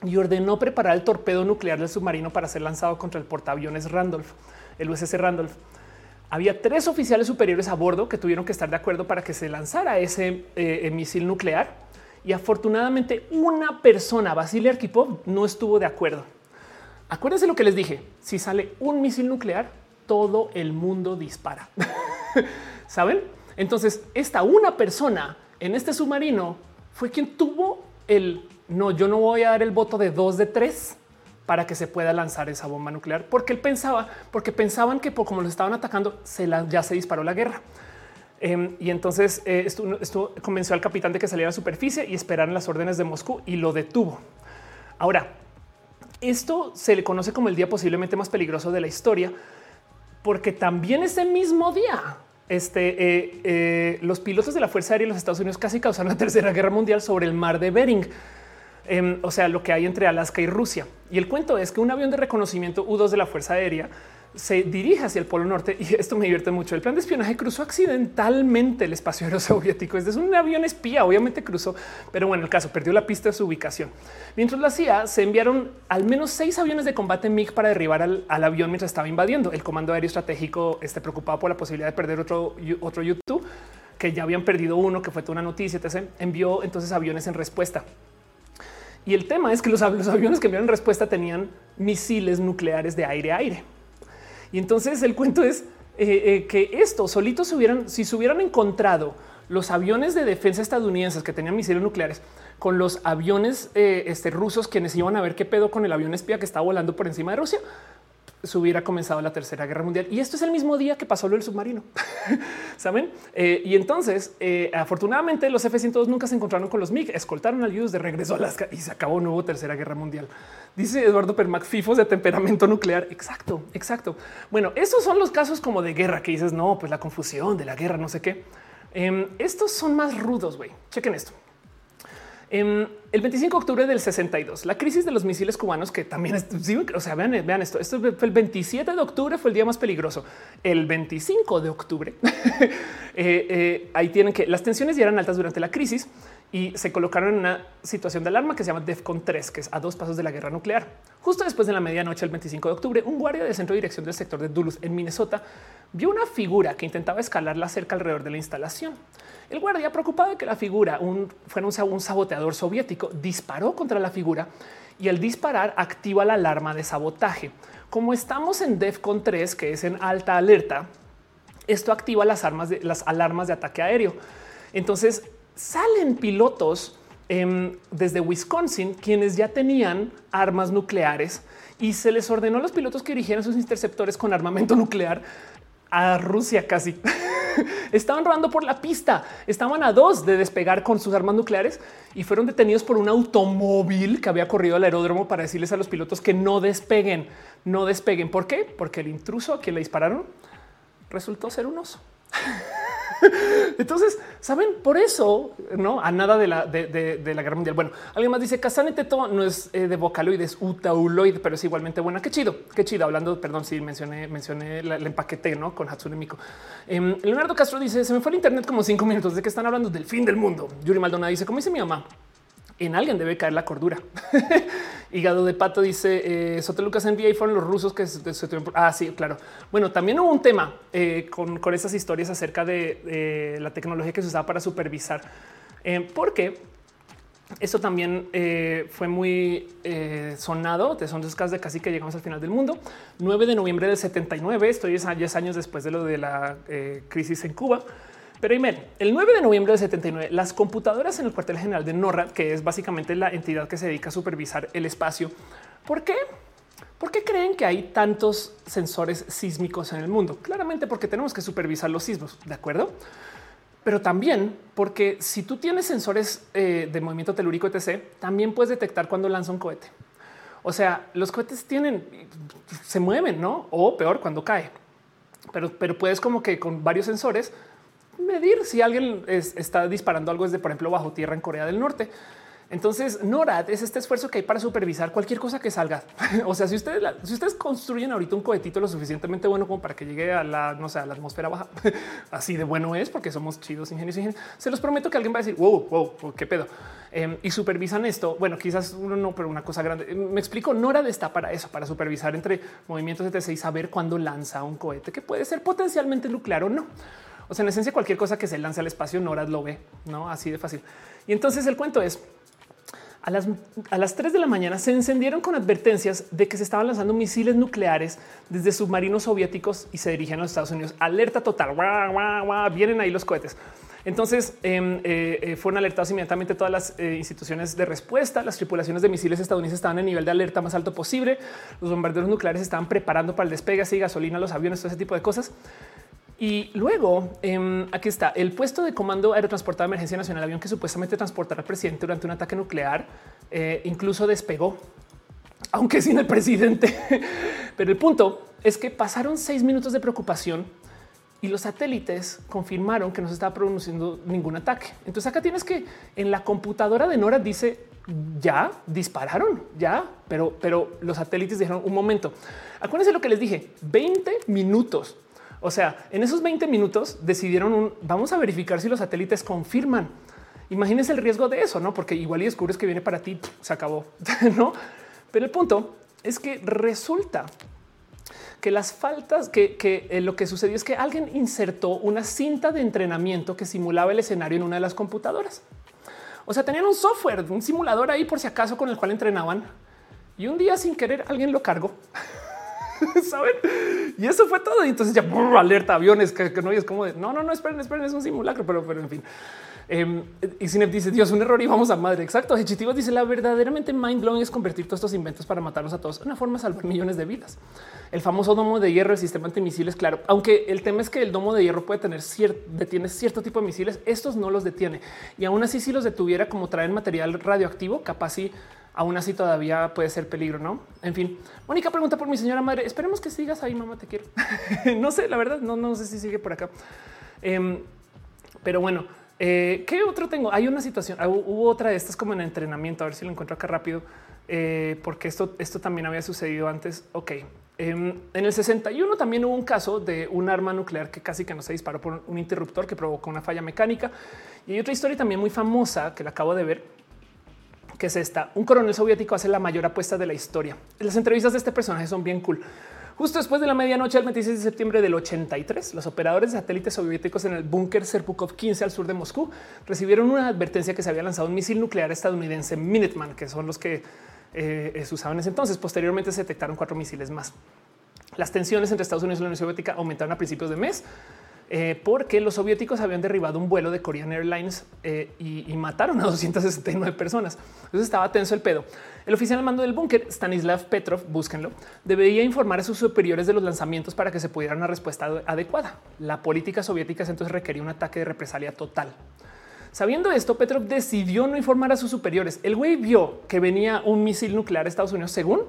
y ordenó preparar el torpedo nuclear del submarino para ser lanzado contra el portaaviones Randolph, el USS Randolph. Había tres oficiales superiores a bordo que tuvieron que estar de acuerdo para que se lanzara ese eh, misil nuclear y afortunadamente una persona, Vasily Arkhipov, no estuvo de acuerdo. Acuérdense lo que les dije, si sale un misil nuclear, todo el mundo dispara. ¿Saben? Entonces, esta una persona en este submarino fue quien tuvo el no, yo no voy a dar el voto de dos de tres para que se pueda lanzar esa bomba nuclear, porque él pensaba, porque pensaban que por como lo estaban atacando, se ya se disparó la guerra. Em, y entonces eh, esto, convenció al capitán de que saliera a la superficie y esperaran las órdenes de Moscú y lo detuvo. Ahora, esto se le conoce como el día posiblemente más peligroso de la historia, porque también ese mismo día este, eh, eh, los pilotos de la Fuerza Aérea de los Estados Unidos casi causaron la Tercera Guerra Mundial sobre el mar de Bering. Em, o sea, lo que hay entre Alaska y Rusia. Y el cuento es que un avión de reconocimiento U-2 de la Fuerza Aérea se dirige hacia el Polo Norte y esto me divierte mucho. El plan de espionaje cruzó accidentalmente el espacio aéreo soviético. Es un avión espía, obviamente cruzó, pero bueno, el caso perdió la pista de su ubicación. Mientras la CIA se enviaron al menos seis aviones de combate MiG para derribar al, avión mientras estaba invadiendo. El Comando Aéreo Estratégico, este preocupado por la posibilidad de perder otro, otro YouTube que ya habían perdido uno, que fue toda una noticia, etc. Envió entonces aviones en respuesta. Y el tema es que los, aviones que enviaron en respuesta tenían misiles nucleares de aire a aire. Y entonces el cuento es eh, eh, que esto solitos se hubieran, si se hubieran encontrado los aviones de defensa estadounidenses que tenían misiles nucleares con los aviones eh, este, rusos quienes iban a ver qué pedo con el avión espía que estaba volando por encima de Rusia, se hubiera comenzado la Tercera Guerra Mundial. Y esto es el mismo día que pasó lo del submarino, ¿saben? Eh, y entonces, eh, afortunadamente, los F-102 nunca se encontraron con los MiG, escoltaron al de regreso a Alaska y se acabó nuevo Tercera Guerra Mundial. Dice Eduardo Permac, FIFOs de temperamento nuclear. Exacto, exacto. Bueno, esos son los casos como de guerra que dices, no, pues la confusión de la guerra, no sé qué. Em, estos son más rudos. Chequen esto. En el 25 de octubre del 62, la crisis de los misiles cubanos, que también es, o sea, vean, vean esto. Esto fue el 27 de octubre, fue el día más peligroso. El 25 de octubre, eh, eh, ahí tienen que las tensiones ya eran altas durante la crisis y se colocaron en una situación de alarma que se llama DEFCON 3, que es a dos pasos de la guerra nuclear. Justo después de la medianoche, el 25 de octubre, un guardia del centro de dirección del sector de Duluth en Minnesota vio una figura que intentaba escalar la cerca alrededor de la instalación. El guardia, preocupado de que la figura un, fuera un, saboteador soviético, disparó contra la figura y al disparar activa la alarma de sabotaje. Como estamos en DEFCON 3, que es en alta alerta, esto activa las, armas de, las alarmas de ataque aéreo. Entonces salen pilotos em, desde Wisconsin quienes ya tenían armas nucleares y se les ordenó a los pilotos que dirigieran sus interceptores con armamento nuclear a Rusia casi. Estaban rodando por la pista, estaban a dos de despegar con sus armas nucleares y fueron detenidos por un automóvil que había corrido al aeródromo para decirles a los pilotos que no despeguen, no despeguen. ¿Por qué? Porque el intruso a quien le dispararon resultó ser un oso. Entonces, saben, por eso no a nada de la, de, la guerra mundial. Bueno, alguien más dice Casane Teto no es eh, de vocaloid, es utauloid, pero es igualmente buena. Qué chido, qué chido. Hablando, perdón, si mencioné, mencioné el empaquete ¿no? con Hatsune Miku. Em, Leonardo Castro dice: Se me fue el internet como cinco minutos de que están hablando del fin del mundo. Yuri Maldonado dice: Como dice mi mamá, en alguien debe caer la cordura. Hígado de pato dice eh, Sotelucas envía y fueron los rusos que se, tuvieron. Ah, sí, claro. Bueno, también hubo un tema eh, con, con, esas historias acerca de la tecnología que se usaba para supervisar, eh, porque esto también eh, fue muy sonado. Son dos casos de casi que llegamos al final del mundo. 9 de noviembre del 79. Estoy 10 años después de lo de la crisis en Cuba. Pero el 9 de noviembre del 79, las computadoras en el cuartel general de NORAD, que es básicamente la entidad que se dedica a supervisar el espacio, ¿por qué? ¿Por qué creen que hay tantos sensores sísmicos en el mundo? Claramente porque tenemos que supervisar los sismos, ¿de acuerdo? Pero también porque si tú tienes sensores eh, de movimiento telúrico, etc., también puedes detectar cuando lanza un cohete. O sea, los cohetes tienen, se mueven, ¿no? O peor, cuando cae. Pero, pero puedes como que con varios sensores medir si alguien está disparando algo desde, por ejemplo, bajo tierra en Corea del Norte. Entonces, NORAD es este esfuerzo que hay para supervisar cualquier cosa que salga. o sea, si ustedes, si ustedes construyen ahorita un cohetito lo suficientemente bueno como para que llegue a la, no sé, a la atmósfera baja, así de bueno es porque somos chidos ingenios. Se los prometo que alguien va a decir, wow, wow, qué pedo. Em, y supervisan esto. Bueno, quizás uno no, pero una cosa grande. Me explico, NORAD está para eso, para supervisar entre movimientos etc y saber cuándo lanza un cohete que puede ser potencialmente nuclear o no. O sea, en esencia, cualquier cosa que se lance al espacio, NORAD lo ve, no así de fácil. Y entonces el cuento es a las, a las 3 de la mañana se encendieron con advertencias de que se estaban lanzando misiles nucleares desde submarinos soviéticos y se dirigían a los Estados Unidos. Alerta total. Vienen ahí los cohetes. Entonces em, eh, eh, fueron alertados inmediatamente todas las eh, instituciones de respuesta. Las tripulaciones de misiles estadounidenses estaban en nivel de alerta más alto posible. Los bombarderos nucleares estaban preparando para el despegue, así gasolina, los aviones, todo ese tipo de cosas. Y luego em, aquí está el puesto de comando aerotransportado de emergencia nacional, avión que supuestamente transportará al presidente durante un ataque nuclear, eh, incluso despegó, aunque sin el presidente. Pero el punto es que pasaron seis minutos de preocupación y los satélites confirmaron que no se estaba produciendo ningún ataque. Entonces acá tienes que en la computadora de Nora dice ya dispararon, ya, pero, pero los satélites dijeron un momento. Acuérdense lo que les dije: 20 minutos o sea, en esos 20 minutos decidieron un vamos a verificar si los satélites confirman. Imagínense el riesgo de eso, no? Porque igual y descubres que viene para ti, se acabó, no? Pero el punto es que resulta que las faltas, que, eh, lo que sucedió es que alguien insertó una cinta de entrenamiento que simulaba el escenario en una de las computadoras. O sea, tenían un software, un simulador ahí por si acaso con el cual entrenaban. Y un día sin querer alguien lo cargó. ¿Saben? Y eso fue todo. Y entonces ya alerta aviones que, no es como de no, no, no, esperen, esperen, es un simulacro, pero, pero en fin. Eh, y Cinef dice Dios, un error y vamos a madre. Exacto. Hechitivos dice la verdaderamente mind blowing es convertir todos estos inventos para matarnos a todos. Una forma de salvar millones de vidas. El famoso domo de hierro, el sistema antimisiles, claro. Aunque el tema es que el domo de hierro puede tener cierto, detiene cierto tipo de misiles, estos no los detiene. Y aún así, si los detuviera como traen material radioactivo, capaz si aún así todavía puede ser peligro, ¿no? En fin, Mónica pregunta por mi señora madre. Esperemos que sigas ahí, mamá, te quiero. no sé, la verdad, no, no sé si sigue por acá. Em, pero bueno, eh, ¿Qué otro tengo? Hay una situación, ah, hubo otra de estas como en entrenamiento, a ver si lo encuentro acá rápido, eh, porque esto, esto también había sucedido antes. Ok, em, en el 61 también hubo un caso de un arma nuclear que casi que no se disparó por un interruptor que provocó una falla mecánica. Y hay otra historia también muy famosa que la acabo de ver, que es esta. Un coronel soviético hace la mayor apuesta de la historia. Las entrevistas de este personaje son bien cool. Justo después de la medianoche del 26 de septiembre del 83, los operadores de satélites soviéticos en el búnker Serpukov 15 al sur de Moscú recibieron una advertencia que se había lanzado un misil nuclear estadounidense Minuteman, que son los que eh, se usaban en ese entonces. Posteriormente se detectaron cuatro misiles más. Las tensiones entre Estados Unidos y la Unión Soviética aumentaron a principios de mes eh, porque los soviéticos habían derribado un vuelo de Korean Airlines eh, y, mataron a 269 personas. Entonces estaba tenso el pedo. El oficial al mando del búnker, Stanislav Petrov, búsquenlo, debería informar a sus superiores de los lanzamientos para que se pudiera una respuesta adecuada. La política soviética entonces requería un ataque de represalia total. Sabiendo esto, Petrov decidió no informar a sus superiores. El güey vio que venía un misil nuclear a Estados Unidos según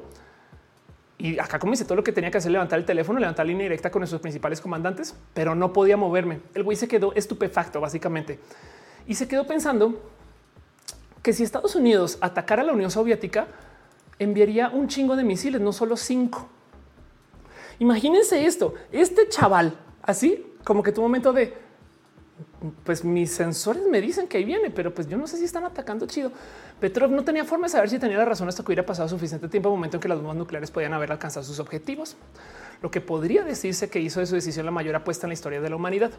y acá como dice todo lo que tenía que hacer, levantar el teléfono, levantar línea directa con nuestros principales comandantes, pero no podía moverme. El güey se quedó estupefacto básicamente y se quedó pensando que si Estados Unidos atacara a la Unión Soviética, enviaría un chingo de misiles, no solo cinco. Imagínense esto, este chaval, así como que tu momento de, pues mis sensores me dicen que ahí viene, pero pues yo no sé si están atacando chido. Petrov no tenía forma de saber si tenía la razón hasta que hubiera pasado suficiente tiempo, momento en que las bombas nucleares podían haber alcanzado sus objetivos. Lo que podría decirse que hizo de su decisión la mayor apuesta en la historia de la humanidad.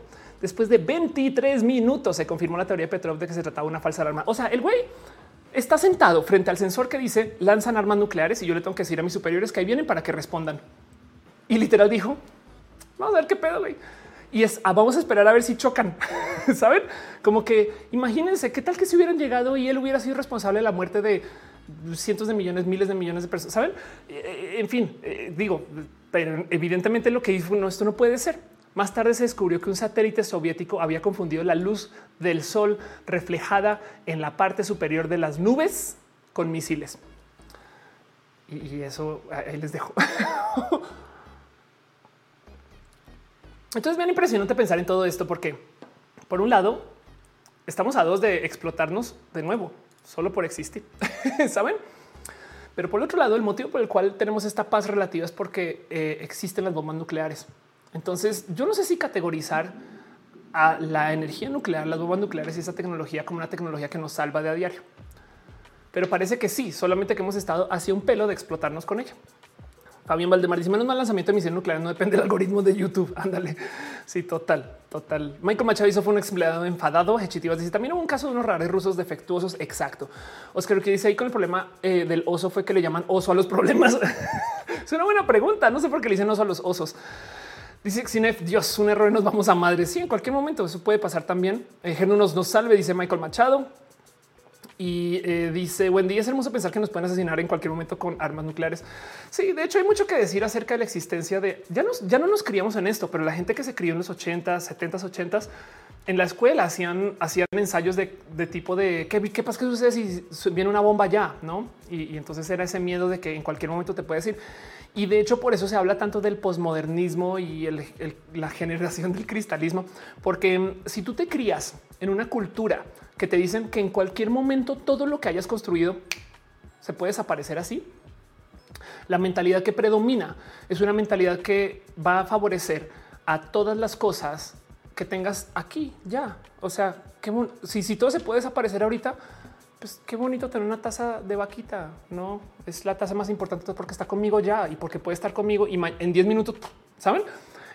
Después de 23 minutos se confirmó la teoría de Petrov de que se trataba de una falsa alarma. O sea, el güey está sentado frente al sensor que dice lanzan armas nucleares y yo le tengo que decir a mis superiores que ahí vienen para que respondan. Y literal dijo, vamos a ver qué pedo, güey y es ah, vamos a esperar a ver si chocan. Saben como que imagínense qué tal que si hubieran llegado y él hubiera sido responsable de la muerte de cientos de millones, miles de millones de personas. Saben? Eh, eh, en fin, eh, digo, evidentemente lo que dijo no, esto no puede ser. Más tarde se descubrió que un satélite soviético había confundido la luz del sol reflejada en la parte superior de las nubes con misiles. Y, eso les dejo. Entonces, bien impresionante pensar en todo esto, porque por un lado estamos a dos de explotarnos de nuevo, solo por existir, saben? Pero por otro lado, el motivo por el cual tenemos esta paz relativa es porque eh, existen las bombas nucleares. Entonces, yo no sé si categorizar a la energía nuclear, las bombas nucleares y esa tecnología como una tecnología que nos salva de a diario. Pero parece que sí, solamente que hemos estado hacia un pelo de explotarnos con ella. Fabián Valdemar dice menos mal lanzamiento de misión nuclear no depende del algoritmo de YouTube. Ándale. Sí, total, total. Michael Machado hizo fue un empleado enfadado. Hechitivas dice también hubo un caso de unos raros rusos defectuosos. Exacto. Oscar que dice ahí con el problema eh, del oso fue que le llaman oso a los problemas. es una buena pregunta. No sé por qué le dicen oso a los osos. Dice Xinef, Dios, un error y nos vamos a madre. Sí, en cualquier momento eso puede pasar también. Eh, nos, nos salve, dice Michael Machado. Y eh, dice día. Es hermoso pensar que nos pueden asesinar en cualquier momento con armas nucleares. Sí, de hecho, hay mucho que decir acerca de la existencia de ya nos, ya no nos criamos en esto, pero la gente que se crió en los 80, 70, 80 en la escuela hacían, hacían ensayos de, tipo de qué, qué pasa, qué sucede si viene una bomba ya, no? Y, entonces era ese miedo de que en cualquier momento te puede decir. Y de hecho, por eso se habla tanto del posmodernismo y la generación del cristalismo, porque si tú te crías en una cultura que te dicen que en cualquier momento todo lo que hayas construido se puede desaparecer así. La mentalidad que predomina es una mentalidad que va a favorecer a todas las cosas que tengas aquí ya. O sea, que si, si todo se puede desaparecer ahorita, pues qué bonito tener una taza de vaquita, no es la taza más importante porque está conmigo ya y porque puede estar conmigo y en 10 minutos, saben?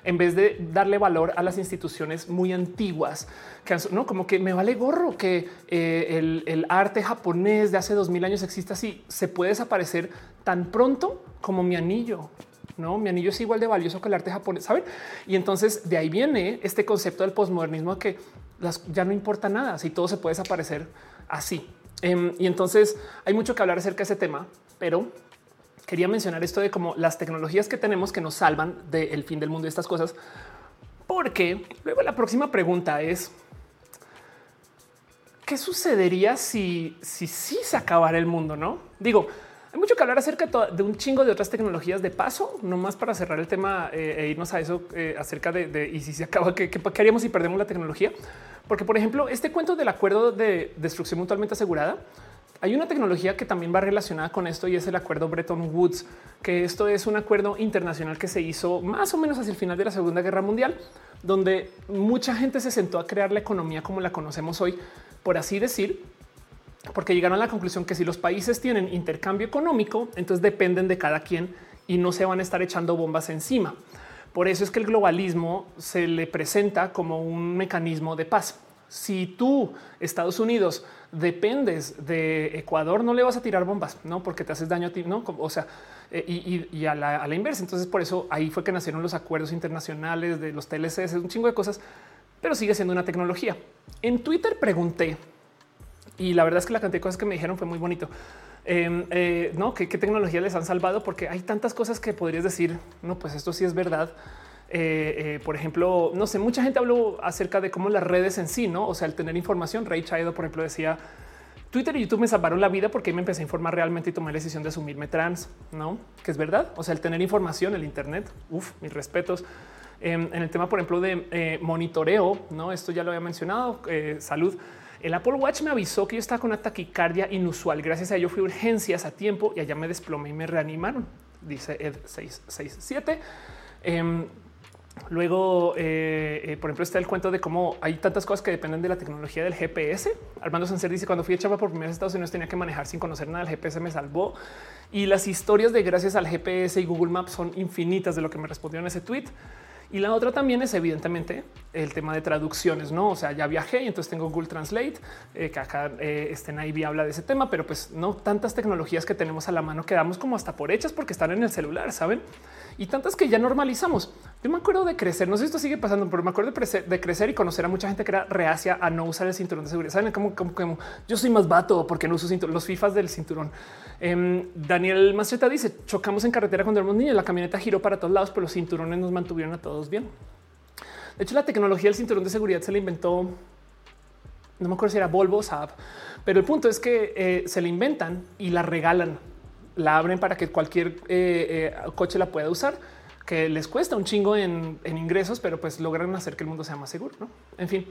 En vez de darle valor a las instituciones muy antiguas, que no como que me vale gorro que eh, el, arte japonés de hace dos mil años exista así, se puede desaparecer tan pronto como mi anillo. No, mi anillo es igual de valioso que el arte japonés, saben? Y entonces de ahí viene este concepto del posmodernismo que ya no importa nada si todo se puede desaparecer así. Em, y entonces hay mucho que hablar acerca de ese tema, pero quería mencionar esto de cómo las tecnologías que tenemos que nos salvan del fin del mundo y estas cosas, porque luego la próxima pregunta es qué sucedería si si sí se acabara el mundo, no digo. Hay mucho que hablar acerca de un chingo de otras tecnologías de paso, no más para cerrar el tema eh, e irnos a eso eh, acerca de, y si se acaba, ¿qué, qué haríamos si perdemos la tecnología? Porque, por ejemplo, este cuento del acuerdo de destrucción mutuamente asegurada, hay una tecnología que también va relacionada con esto y es el acuerdo Bretton Woods, que esto es un acuerdo internacional que se hizo más o menos hacia el final de la Segunda Guerra Mundial, donde mucha gente se sentó a crear la economía como la conocemos hoy, por así decir, porque llegaron a la conclusión que si los países tienen intercambio económico, entonces dependen de cada quien y no se van a estar echando bombas encima. Por eso es que el globalismo se le presenta como un mecanismo de paz. Si tú, Estados Unidos, dependes de Ecuador, no le vas a tirar bombas, no porque te haces daño a ti, no? O sea, eh, y, a, la, inversa. Entonces, por eso ahí fue que nacieron los acuerdos internacionales de los TLCs, un chingo de cosas, pero sigue siendo una tecnología. En Twitter pregunté y la verdad es que la cantidad de cosas que me dijeron fue muy bonito. Em, eh, no, ¿Qué, tecnología les han salvado? Porque hay tantas cosas que podrías decir, no, pues esto sí es verdad. Eh, eh, por ejemplo, no sé, mucha gente habló acerca de cómo las redes en sí, no? O sea, el tener información. Ray Chaido, por ejemplo, decía Twitter y YouTube me salvaron la vida porque me empecé a informar realmente y tomé la decisión de asumirme trans, no? Que es verdad. O sea, el tener información, el Internet, uff, mis respetos. Em, en el tema, por ejemplo, de monitoreo, no? Esto ya lo había mencionado. salud el Apple Watch me avisó que yo estaba con una taquicardia inusual. Gracias a ello fui a urgencias a tiempo y allá me desplomé y me reanimaron, dice Ed 667. Em, luego, eh, eh, por ejemplo, está el cuento de cómo hay tantas cosas que dependen de la tecnología del GPS. Armando Sancer dice cuando fui a Chava por primera vez Estados Unidos tenía que manejar sin conocer nada. El GPS me salvó y las historias de gracias al GPS y Google Maps son infinitas de lo que me respondió en ese tweet. Y la otra también es evidentemente el tema de traducciones, no? O sea, ya viajé y entonces tengo Google Translate, eh, que acá eh, este Naive habla de ese tema, pero pues no tantas tecnologías que tenemos a la mano quedamos como hasta por hechas porque están en el celular, saben? Y tantas que ya normalizamos. Yo me acuerdo de crecer, no sé si esto sigue pasando, pero me acuerdo de, crecer y conocer a mucha gente que era reacia a no usar el cinturón de seguridad. Saben como, como, yo soy más vato porque no uso cinturón, los FIFAs del cinturón. Em, Daniel Mastreta dice chocamos en carretera cuando éramos niños. La camioneta giró para todos lados, pero los cinturones nos mantuvieron a todos bien. De hecho, la tecnología del cinturón de seguridad se le inventó. No me acuerdo si era Volvo o Saab, pero el punto es que eh, se la inventan y la regalan, la abren para que cualquier eh, eh, coche la pueda usar, que les cuesta un chingo en, ingresos, pero pues logran hacer que el mundo sea más seguro. ¿no? En fin,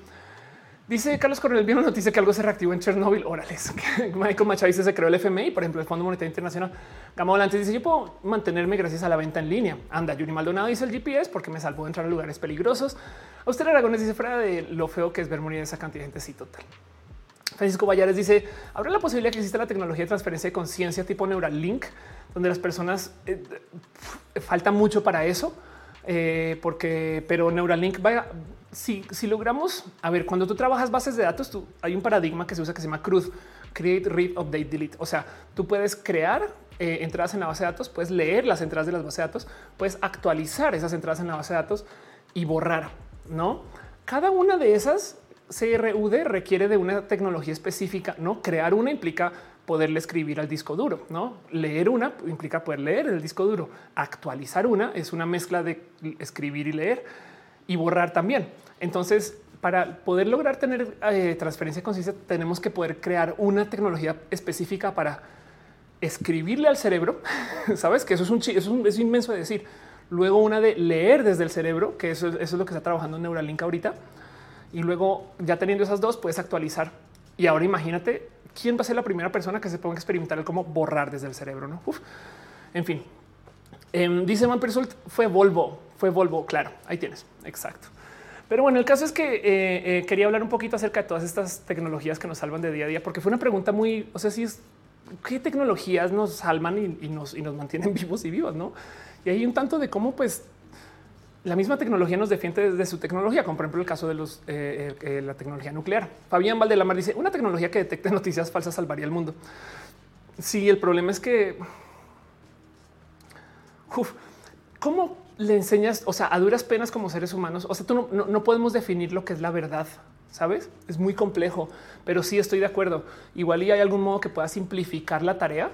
Dice Carlos Coronel, una noticia que algo se reactivó en Chernobyl. Órales, Michael Machado dice se creó el FMI, por ejemplo, el Fondo Monetario Internacional. Gama Volante dice yo puedo mantenerme gracias a la venta en línea. Anda, Yuri Maldonado dice el GPS porque me salvó de entrar a lugares peligrosos. Auster Aragones dice fuera de lo feo que es ver morir esa cantidad de gente. Sí, total. Francisco Vallares dice habrá la posibilidad que exista la tecnología de transferencia de conciencia tipo Neuralink, donde las personas eh, falta mucho para eso, eh, porque pero Neuralink vaya si, logramos, a ver, cuando tú trabajas bases de datos, tú, hay un paradigma que se usa que se llama CRUD, Create, Read, Update, Delete. O sea, tú puedes crear eh, entradas en la base de datos, puedes leer las entradas de las bases de datos, puedes actualizar esas entradas en la base de datos y borrar, ¿no? Cada una de esas CRUD requiere de una tecnología específica, ¿no? Crear una implica poderle escribir al disco duro, ¿no? Leer una implica poder leer el disco duro. Actualizar una es una mezcla de escribir y leer y borrar también. Entonces, para poder lograr tener eh, transferencia de conciencia, tenemos que poder crear una tecnología específica para escribirle al cerebro. Sabes que eso es un, eso es, inmenso de decir. Luego una de leer desde el cerebro, que eso, es lo que está trabajando en Neuralink ahorita. Y luego ya teniendo esas dos, puedes actualizar. Y ahora imagínate quién va a ser la primera persona que se ponga a experimentar el cómo borrar desde el cerebro. ¿no? En fin, em, dice Man fue Volvo fue Volvo. Claro, ahí tienes. Exacto. Pero bueno, el caso es que eh, eh, quería hablar un poquito acerca de todas estas tecnologías que nos salvan de día a día, porque fue una pregunta muy, o sea, si es qué tecnologías nos salvan y, nos, y nos mantienen vivos y vivas, no? Y hay un tanto de cómo, pues, la misma tecnología nos defiende desde su tecnología, como por ejemplo el caso de los, eh, la tecnología nuclear. Fabián Valdelamar dice una tecnología que detecte noticias falsas salvaría el mundo. Sí, el problema es que uf, cómo le enseñas, o sea, a duras penas como seres humanos, o sea, tú no, podemos definir lo que es la verdad, ¿sabes? Es muy complejo, pero sí estoy de acuerdo. Igual y hay algún modo que pueda simplificar la tarea,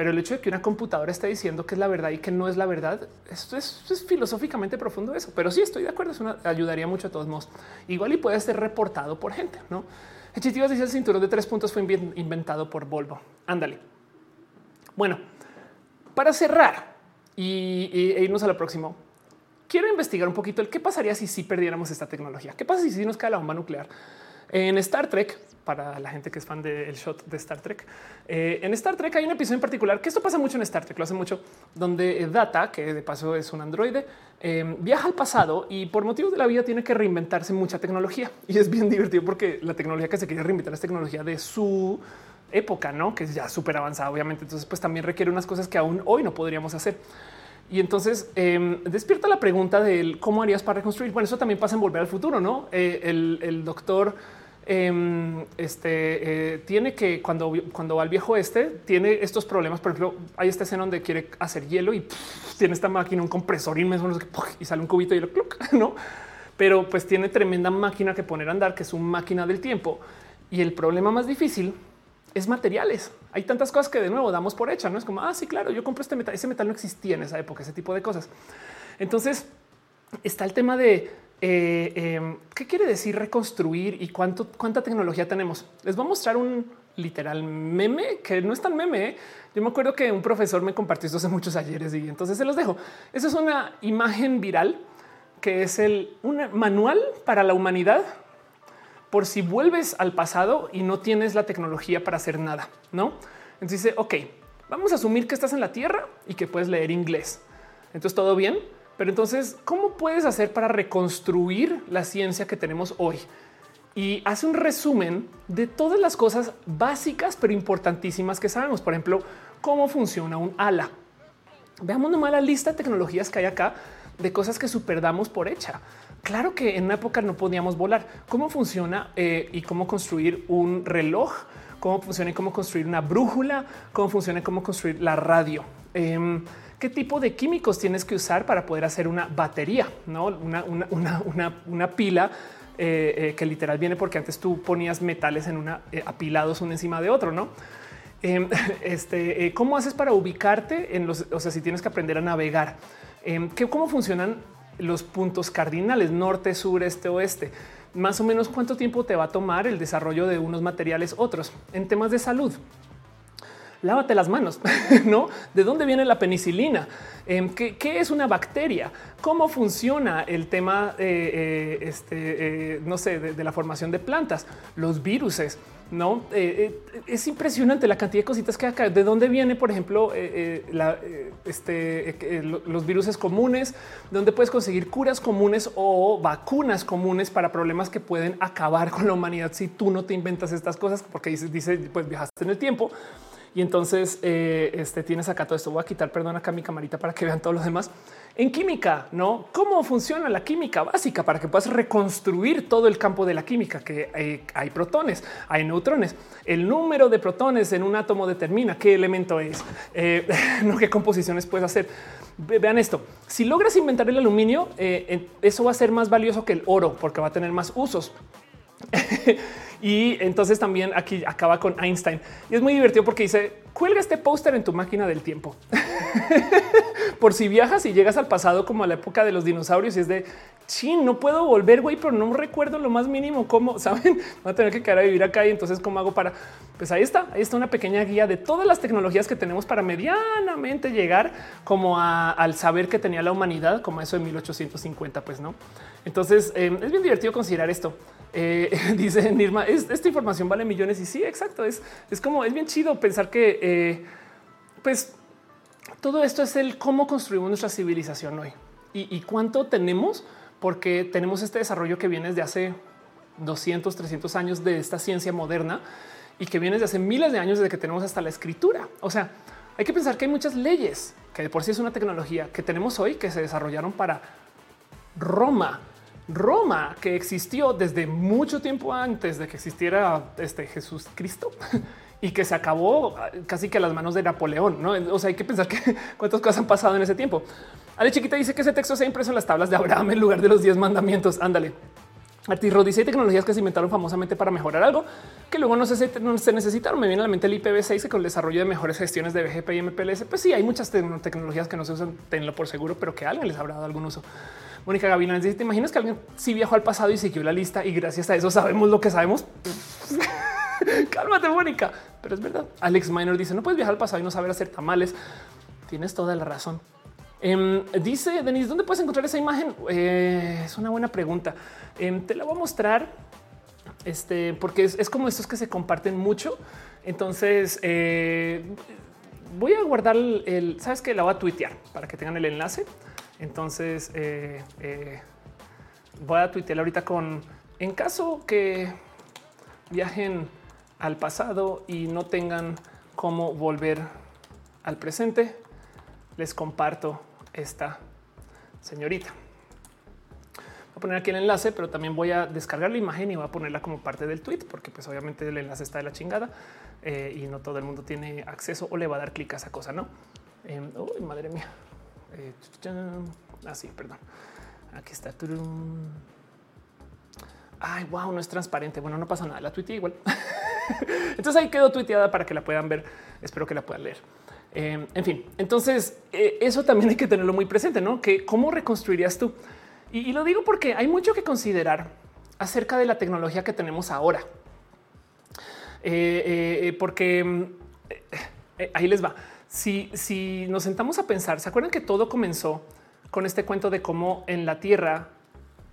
pero el hecho de que una computadora esté diciendo que es la verdad y que no es la verdad, esto es, filosóficamente profundo eso, pero sí estoy de acuerdo, eso ayudaría mucho a todos modos. Igual y puede ser reportado por gente, ¿no? Hechitivas dice el cinturón de tres puntos fue inventado por Volvo. Ándale. Bueno, para cerrar y, e irnos a lo próximo, quiero investigar un poquito el qué pasaría si perdiéramos esta tecnología. ¿Qué pasa si, si nos cae la bomba nuclear? En Star Trek, para la gente que es fan del shot de Star Trek, eh, en Star Trek hay un episodio en particular que esto pasa mucho en Star Trek, lo hace mucho, donde Data, que de paso es un androide, eh, viaja al pasado y por motivos de la vida tiene que reinventarse mucha tecnología. Y es bien divertido porque la tecnología que se quiere reinventar es tecnología de su época, no que es ya súper avanzada, obviamente. Entonces, pues también requiere unas cosas que aún hoy no podríamos hacer. Y entonces em, despierta la pregunta de cómo harías para reconstruir. Bueno, eso también pasa en volver al futuro, no? Eh, el, doctor em, este, eh, tiene que cuando, cuando va al viejo este, tiene estos problemas. Por ejemplo, hay esta escena donde quiere hacer hielo y tiene esta máquina, un compresor inmenso y sale un cubito de hielo, no? Pero pues tiene tremenda máquina que poner a andar, que es una máquina del tiempo. Y el problema más difícil es materiales. Hay tantas cosas que de nuevo damos por hecha. No es como, ah, claro, yo compro este metal. Ese metal no existía en esa época, ese tipo de cosas. Entonces está el tema de eh, em, qué quiere decir reconstruir y cuánto, cuánta tecnología tenemos. Les voy a mostrar un literal meme que no es tan meme. ¿eh? Yo me acuerdo que un profesor me compartió esto hace muchos ayeres y entonces se los dejo. Esa es una imagen viral que es el un manual para la humanidad por si vuelves al pasado y no tienes la tecnología para hacer nada, ¿no? Entonces dice, ok, vamos a asumir que estás en la Tierra y que puedes leer inglés. Entonces todo bien, pero entonces, ¿cómo puedes hacer para reconstruir la ciencia que tenemos hoy? Y hace un resumen de todas las cosas básicas pero importantísimas que sabemos. Por ejemplo, cómo funciona un ala. Veamos nomás la lista de tecnologías que hay acá de cosas que superdamos por hecha. Claro que en una época no podíamos volar. ¿Cómo funciona eh, y cómo construir un reloj? ¿Cómo funciona y cómo construir una brújula? ¿Cómo funciona y cómo construir la radio? Em, ¿Qué tipo de químicos tienes que usar para poder hacer una batería? ¿no? Una, pila eh, eh, que literal viene porque antes tú ponías metales en una apilados uno encima de otro, ¿no? Em, este, ¿Cómo haces para ubicarte en los, o sea, si tienes que aprender a navegar? Em, ¿Cómo funcionan los puntos cardinales norte, sur, este, oeste. Más o menos cuánto tiempo te va a tomar el desarrollo de unos materiales otros en temas de salud. Lávate las manos, ¿no? ¿De dónde viene la penicilina? Em, ¿Qué, es una bacteria? ¿Cómo funciona el tema, eh, eh, este, eh, no sé, de, la formación de plantas? Los viruses, ¿no? es impresionante la cantidad de cositas que acá. ¿De dónde viene, por ejemplo, este, los virus comunes? ¿Dónde puedes conseguir curas comunes o vacunas comunes para problemas que pueden acabar con la humanidad si tú no te inventas estas cosas? Porque dice, dice pues viajaste en el tiempo y entonces eh, este, tienes acá todo esto. Voy a quitar, perdón, acá mi camarita para que vean todos los demás. En química, ¿no? ¿Cómo funciona la química básica para que puedas reconstruir todo el campo de la química? Que hay, protones, hay neutrones. El número de protones en un átomo determina qué elemento es, eh, no qué composiciones puedes hacer. Vean esto. Si logras inventar el aluminio, eh, eso va a ser más valioso que el oro porque va a tener más usos. y entonces también aquí acaba con Einstein y es muy divertido porque dice cuelga este póster en tu máquina del tiempo por si viajas y llegas al pasado como a la época de los dinosaurios y es de chin, no puedo volver, güey, pero no recuerdo lo más mínimo cómo saben, va a tener que quedar a vivir acá y entonces cómo hago para pues ahí está, ahí está una pequeña guía de todas las tecnologías que tenemos para medianamente llegar como al saber que tenía la humanidad, como eso de 1850, pues no. Entonces em, es bien divertido considerar esto. Eh, dice Nirma, esta información vale millones y sí, exacto. Es, es como es bien chido pensar que, eh, pues, todo esto es el cómo construimos nuestra civilización hoy y, cuánto tenemos porque tenemos este desarrollo que viene desde hace 200, 300 años de esta ciencia moderna y que viene desde hace miles de años desde que tenemos hasta la escritura. O sea, hay que pensar que hay muchas leyes que de por sí es una tecnología que tenemos hoy que se desarrollaron para Roma. Roma que existió desde mucho tiempo antes de que existiera este Jesús Cristo y que se acabó casi que a las manos de Napoleón. ¿no? O sea, hay que pensar que cuántas cosas han pasado en ese tiempo. Ale Chiquita dice que ese texto se ha impreso en las tablas de Abraham en lugar de los 10 mandamientos. Ándale. Artirro dice tecnologías que se inventaron famosamente para mejorar algo que luego no se, no se necesitaron. Me viene a la mente el IPv6 con el desarrollo de mejores gestiones de BGP y MPLS. Pues sí, hay muchas tecnologías que no se usan, tenlo por seguro, pero que alguien les habrá dado algún uso. Mónica Gavilán dice: ¿Te imaginas que alguien sí viajó al pasado y siguió la lista y gracias a eso sabemos lo que sabemos? Cálmate, Mónica. Pero es verdad. Alex Minor dice: No puedes viajar al pasado y no saber hacer tamales. Tienes toda la razón. Em, dice Denis, ¿dónde puedes encontrar esa imagen? Eh, es una buena pregunta. Em, te la voy a mostrar este, porque es, como estos que se comparten mucho. Entonces eh, voy a guardar el, sabes que la voy a tuitear para que tengan el enlace. Entonces eh, voy a tuitear ahorita con en caso que viajen al pasado y no tengan cómo volver al presente, les comparto esta señorita. Voy a poner aquí el enlace, pero también voy a descargar la imagen y voy a ponerla como parte del tweet, porque pues obviamente el enlace está de la chingada eh, y no todo el mundo tiene acceso o le va a dar clic a esa cosa, ¿no? Eh, madre mía. Eh, así, ah, perdón. Aquí está. Ay, wow, no es transparente. Bueno, no pasa nada. La tuiteé igual. Entonces ahí quedó tuiteada para que la puedan ver. Espero que la puedan leer. Em, en fin, entonces eh, eso también hay que tenerlo muy presente, ¿no? Que cómo reconstruirías tú. Y, lo digo porque hay mucho que considerar acerca de la tecnología que tenemos ahora. Eh, eh, porque mm, ahí les va. Si, si nos sentamos a pensar, ¿se acuerdan que todo comenzó con este cuento de cómo en la Tierra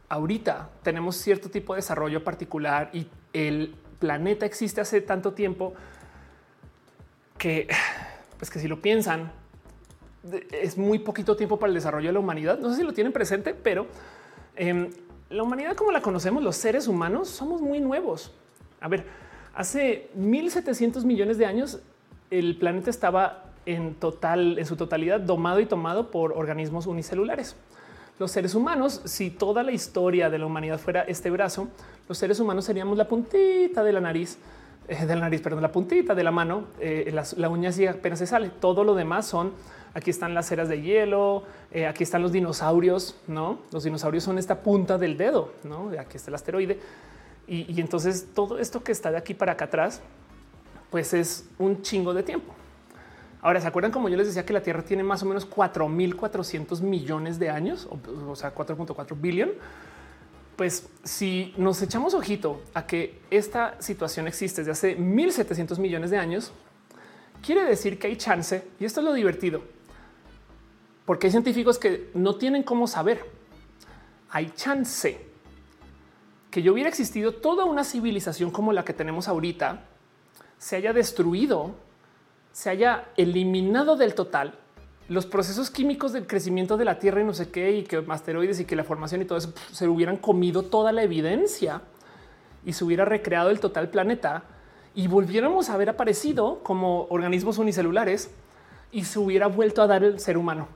ahorita tenemos cierto tipo de desarrollo particular y el planeta existe hace tanto tiempo que pues que si lo piensan, es muy poquito tiempo para el desarrollo de la humanidad. No sé si lo tienen presente, pero em, la humanidad como la conocemos, los seres humanos, somos muy nuevos. A ver, hace 1700 millones de años el planeta estaba en total, en su totalidad, domado y tomado por organismos unicelulares. Los seres humanos, si toda la historia de la humanidad fuera este brazo, los seres humanos seríamos la puntita de la nariz eh, de la nariz, perdón, la puntita de la mano, eh, la uña sí apenas se sale. Todo lo demás son aquí están las ceras de hielo, eh, aquí están los dinosaurios, no? Los dinosaurios son esta punta del dedo, no? Aquí está el asteroide. Y, y entonces todo esto que está de aquí para acá atrás, pues es un chingo de tiempo. Ahora, ¿se acuerdan como yo les decía que la Tierra tiene más o menos 4.400 millones de años, o, o sea, 4.4 billón? pues si nos echamos ojito a que esta situación existe desde hace 1700 millones de años, quiere decir que hay chance, y esto es lo divertido, porque hay científicos que no tienen cómo saber. Hay chance que yo hubiera existido toda una civilización como la que tenemos ahorita, se haya destruido, se haya eliminado del total los procesos químicos del crecimiento de la Tierra y no sé qué, y que asteroides y que la formación y todo eso se hubieran comido toda la evidencia y se hubiera recreado el total planeta y volviéramos a haber aparecido como organismos unicelulares y se hubiera vuelto a dar el ser humano.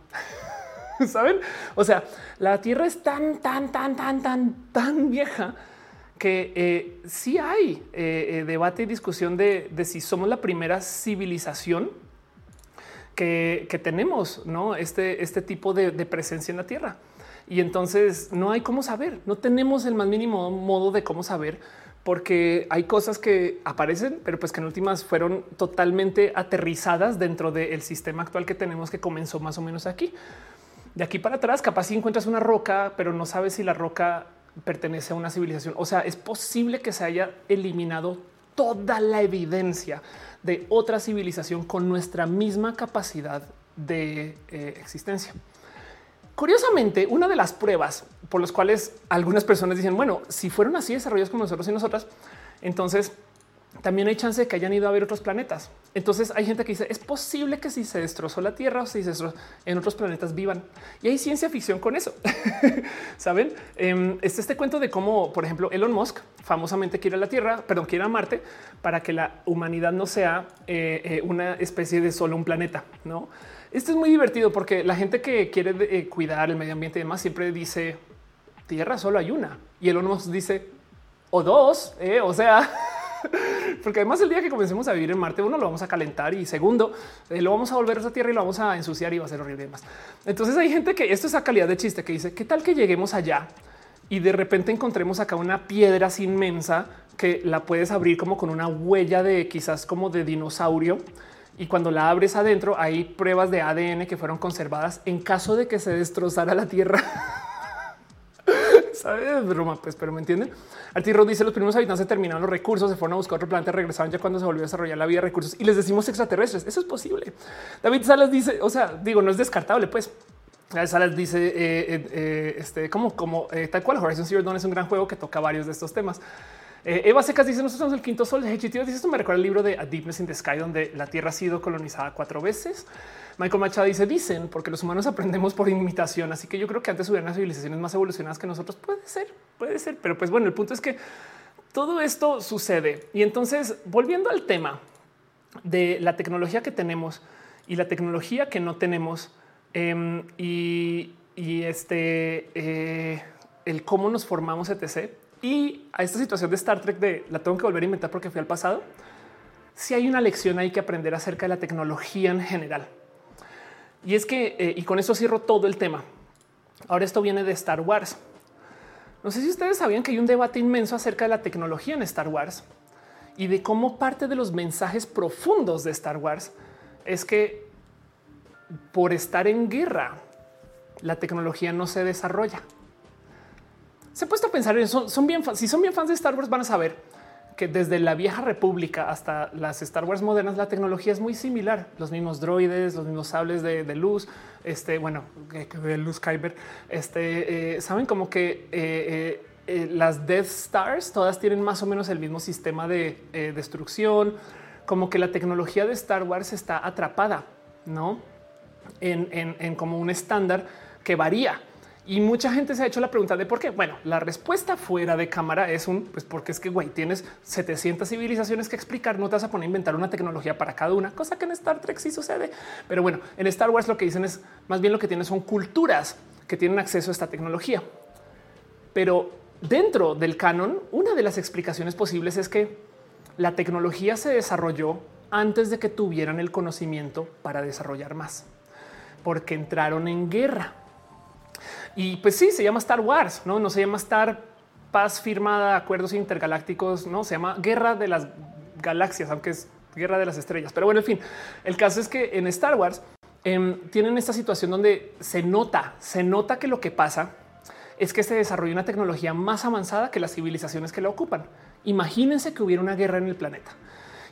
Saben? O sea, la Tierra es tan, tan, tan, tan, tan, tan vieja que eh, sí hay eh, eh, debate y discusión de, si somos la primera civilización que, tenemos ¿no? este, este tipo de, presencia en la Tierra. Y entonces no hay cómo saber, no tenemos el más mínimo modo de cómo saber, porque hay cosas que aparecen, pero pues que en últimas fueron totalmente aterrizadas dentro del sistema actual que tenemos que comenzó más o menos aquí. De aquí para atrás, capaz si encuentras una roca, pero no sabes si la roca pertenece a una civilización. O sea, es posible que se haya eliminado toda la evidencia de otra civilización con nuestra misma capacidad de eh, existencia. Curiosamente, una de las pruebas por las cuales algunas personas dicen, bueno, si fueron así desarrollados como nosotros y nosotras, entonces también hay chance de que hayan ido a ver otros planetas. Entonces hay gente que dice es posible que si se destrozó la Tierra o si se destrozó en otros planetas vivan y hay ciencia ficción con eso. Saben, eh, este, este cuento de cómo, por ejemplo, Elon Musk famosamente quiere a la Tierra, perdón, quiere a Marte para que la humanidad no sea eh, eh, una especie de solo un planeta. No, esto es muy divertido porque la gente que quiere eh, cuidar el medio ambiente y demás siempre dice Tierra solo hay una y Elon Musk dice o dos. o sea, porque además el día que comencemos a vivir en Marte, uno lo vamos a calentar y segundo, eh, lo vamos a volver a esa tierra y lo vamos a ensuciar y va a ser horrible y demás. Entonces hay gente que esto es a calidad de chiste que dice, ¿qué tal que lleguemos allá y de repente encontremos acá una piedra inmensa que la puedes abrir como con una huella de quizás como de dinosaurio? Y cuando la abres adentro hay pruebas de ADN que fueron conservadas en caso de que se destrozara la Tierra. ¿Sabes? Broma, pues, pero me entienden. Artiro dice los primeros habitantes terminaron los recursos, se fueron a buscar otro planeta, regresaron ya cuando se volvió a desarrollar la vida de recursos y les decimos extraterrestres. Eso es posible. David Salas dice, o sea, digo, no es descartable, pues. Salas dice eh, eh, eh, este como, como tal cual Horizon Zero Dawn es un gran juego que toca varios de estos temas. Eva Secas dice nosotros somos el quinto sol. Chitio dice esto me recuerda el libro de A Deepness in the Sky donde la Tierra ha sido colonizada cuatro veces. Michael Machado dice dicen porque los humanos aprendemos por imitación. Así que yo creo que antes hubieran civilizaciones más evolucionadas que nosotros. Puede ser, puede ser. Pero pues bueno, el punto es que todo esto sucede. Y entonces, volviendo al tema de la tecnología que tenemos y la tecnología que no tenemos em, y, este eh, el cómo nos formamos, etc. Y a esta situación de Star Trek de la tengo que volver a inventar porque fui al pasado. Si hay una lección ahí que aprender acerca de la tecnología en general. Y es que, eh, y con eso cierro todo el tema. Ahora esto viene de Star Wars. No sé si ustedes sabían que hay un debate inmenso acerca de la tecnología en Star Wars y de cómo parte de los mensajes profundos de Star Wars es que por estar en guerra, la tecnología no se desarrolla. Se ha puesto a pensar en si son bien fans de Star Wars, van a saber que desde la vieja república hasta las Star Wars modernas, la tecnología es muy similar. Los mismos droides, los mismos sables de, luz, este, bueno, de luz Kyber, este, eh, saben como que eh, eh, las Death Stars todas tienen más o menos el mismo sistema de destrucción, como que la tecnología de Star Wars está atrapada, ¿no? en como un estándar que varía. Y mucha gente se ha hecho la pregunta de por qué. Bueno, la respuesta fuera de cámara es un pues porque es que güey, tienes 700 civilizaciones que explicar, no te vas a poner a inventar una tecnología para cada una, cosa que en Star Trek sí sucede. Pero bueno, en Star Wars lo que dicen es más bien lo que tienen son culturas que tienen acceso a esta tecnología. Pero dentro del canon, una de las explicaciones posibles es que la tecnología se desarrolló antes de que tuvieran el conocimiento para desarrollar más, porque entraron en guerra y pues sí, se llama Star Wars, no, no se llama Star Paz firmada, acuerdos intergalácticos, no se llama Guerra de las Galaxias, aunque es Guerra de las Estrellas. Pero bueno, en fin, el caso es que en Star Wars em, tienen esta situación donde se nota, se nota que lo que pasa es que se desarrolla una tecnología más avanzada que las civilizaciones que la ocupan. Imagínense que hubiera una guerra en el planeta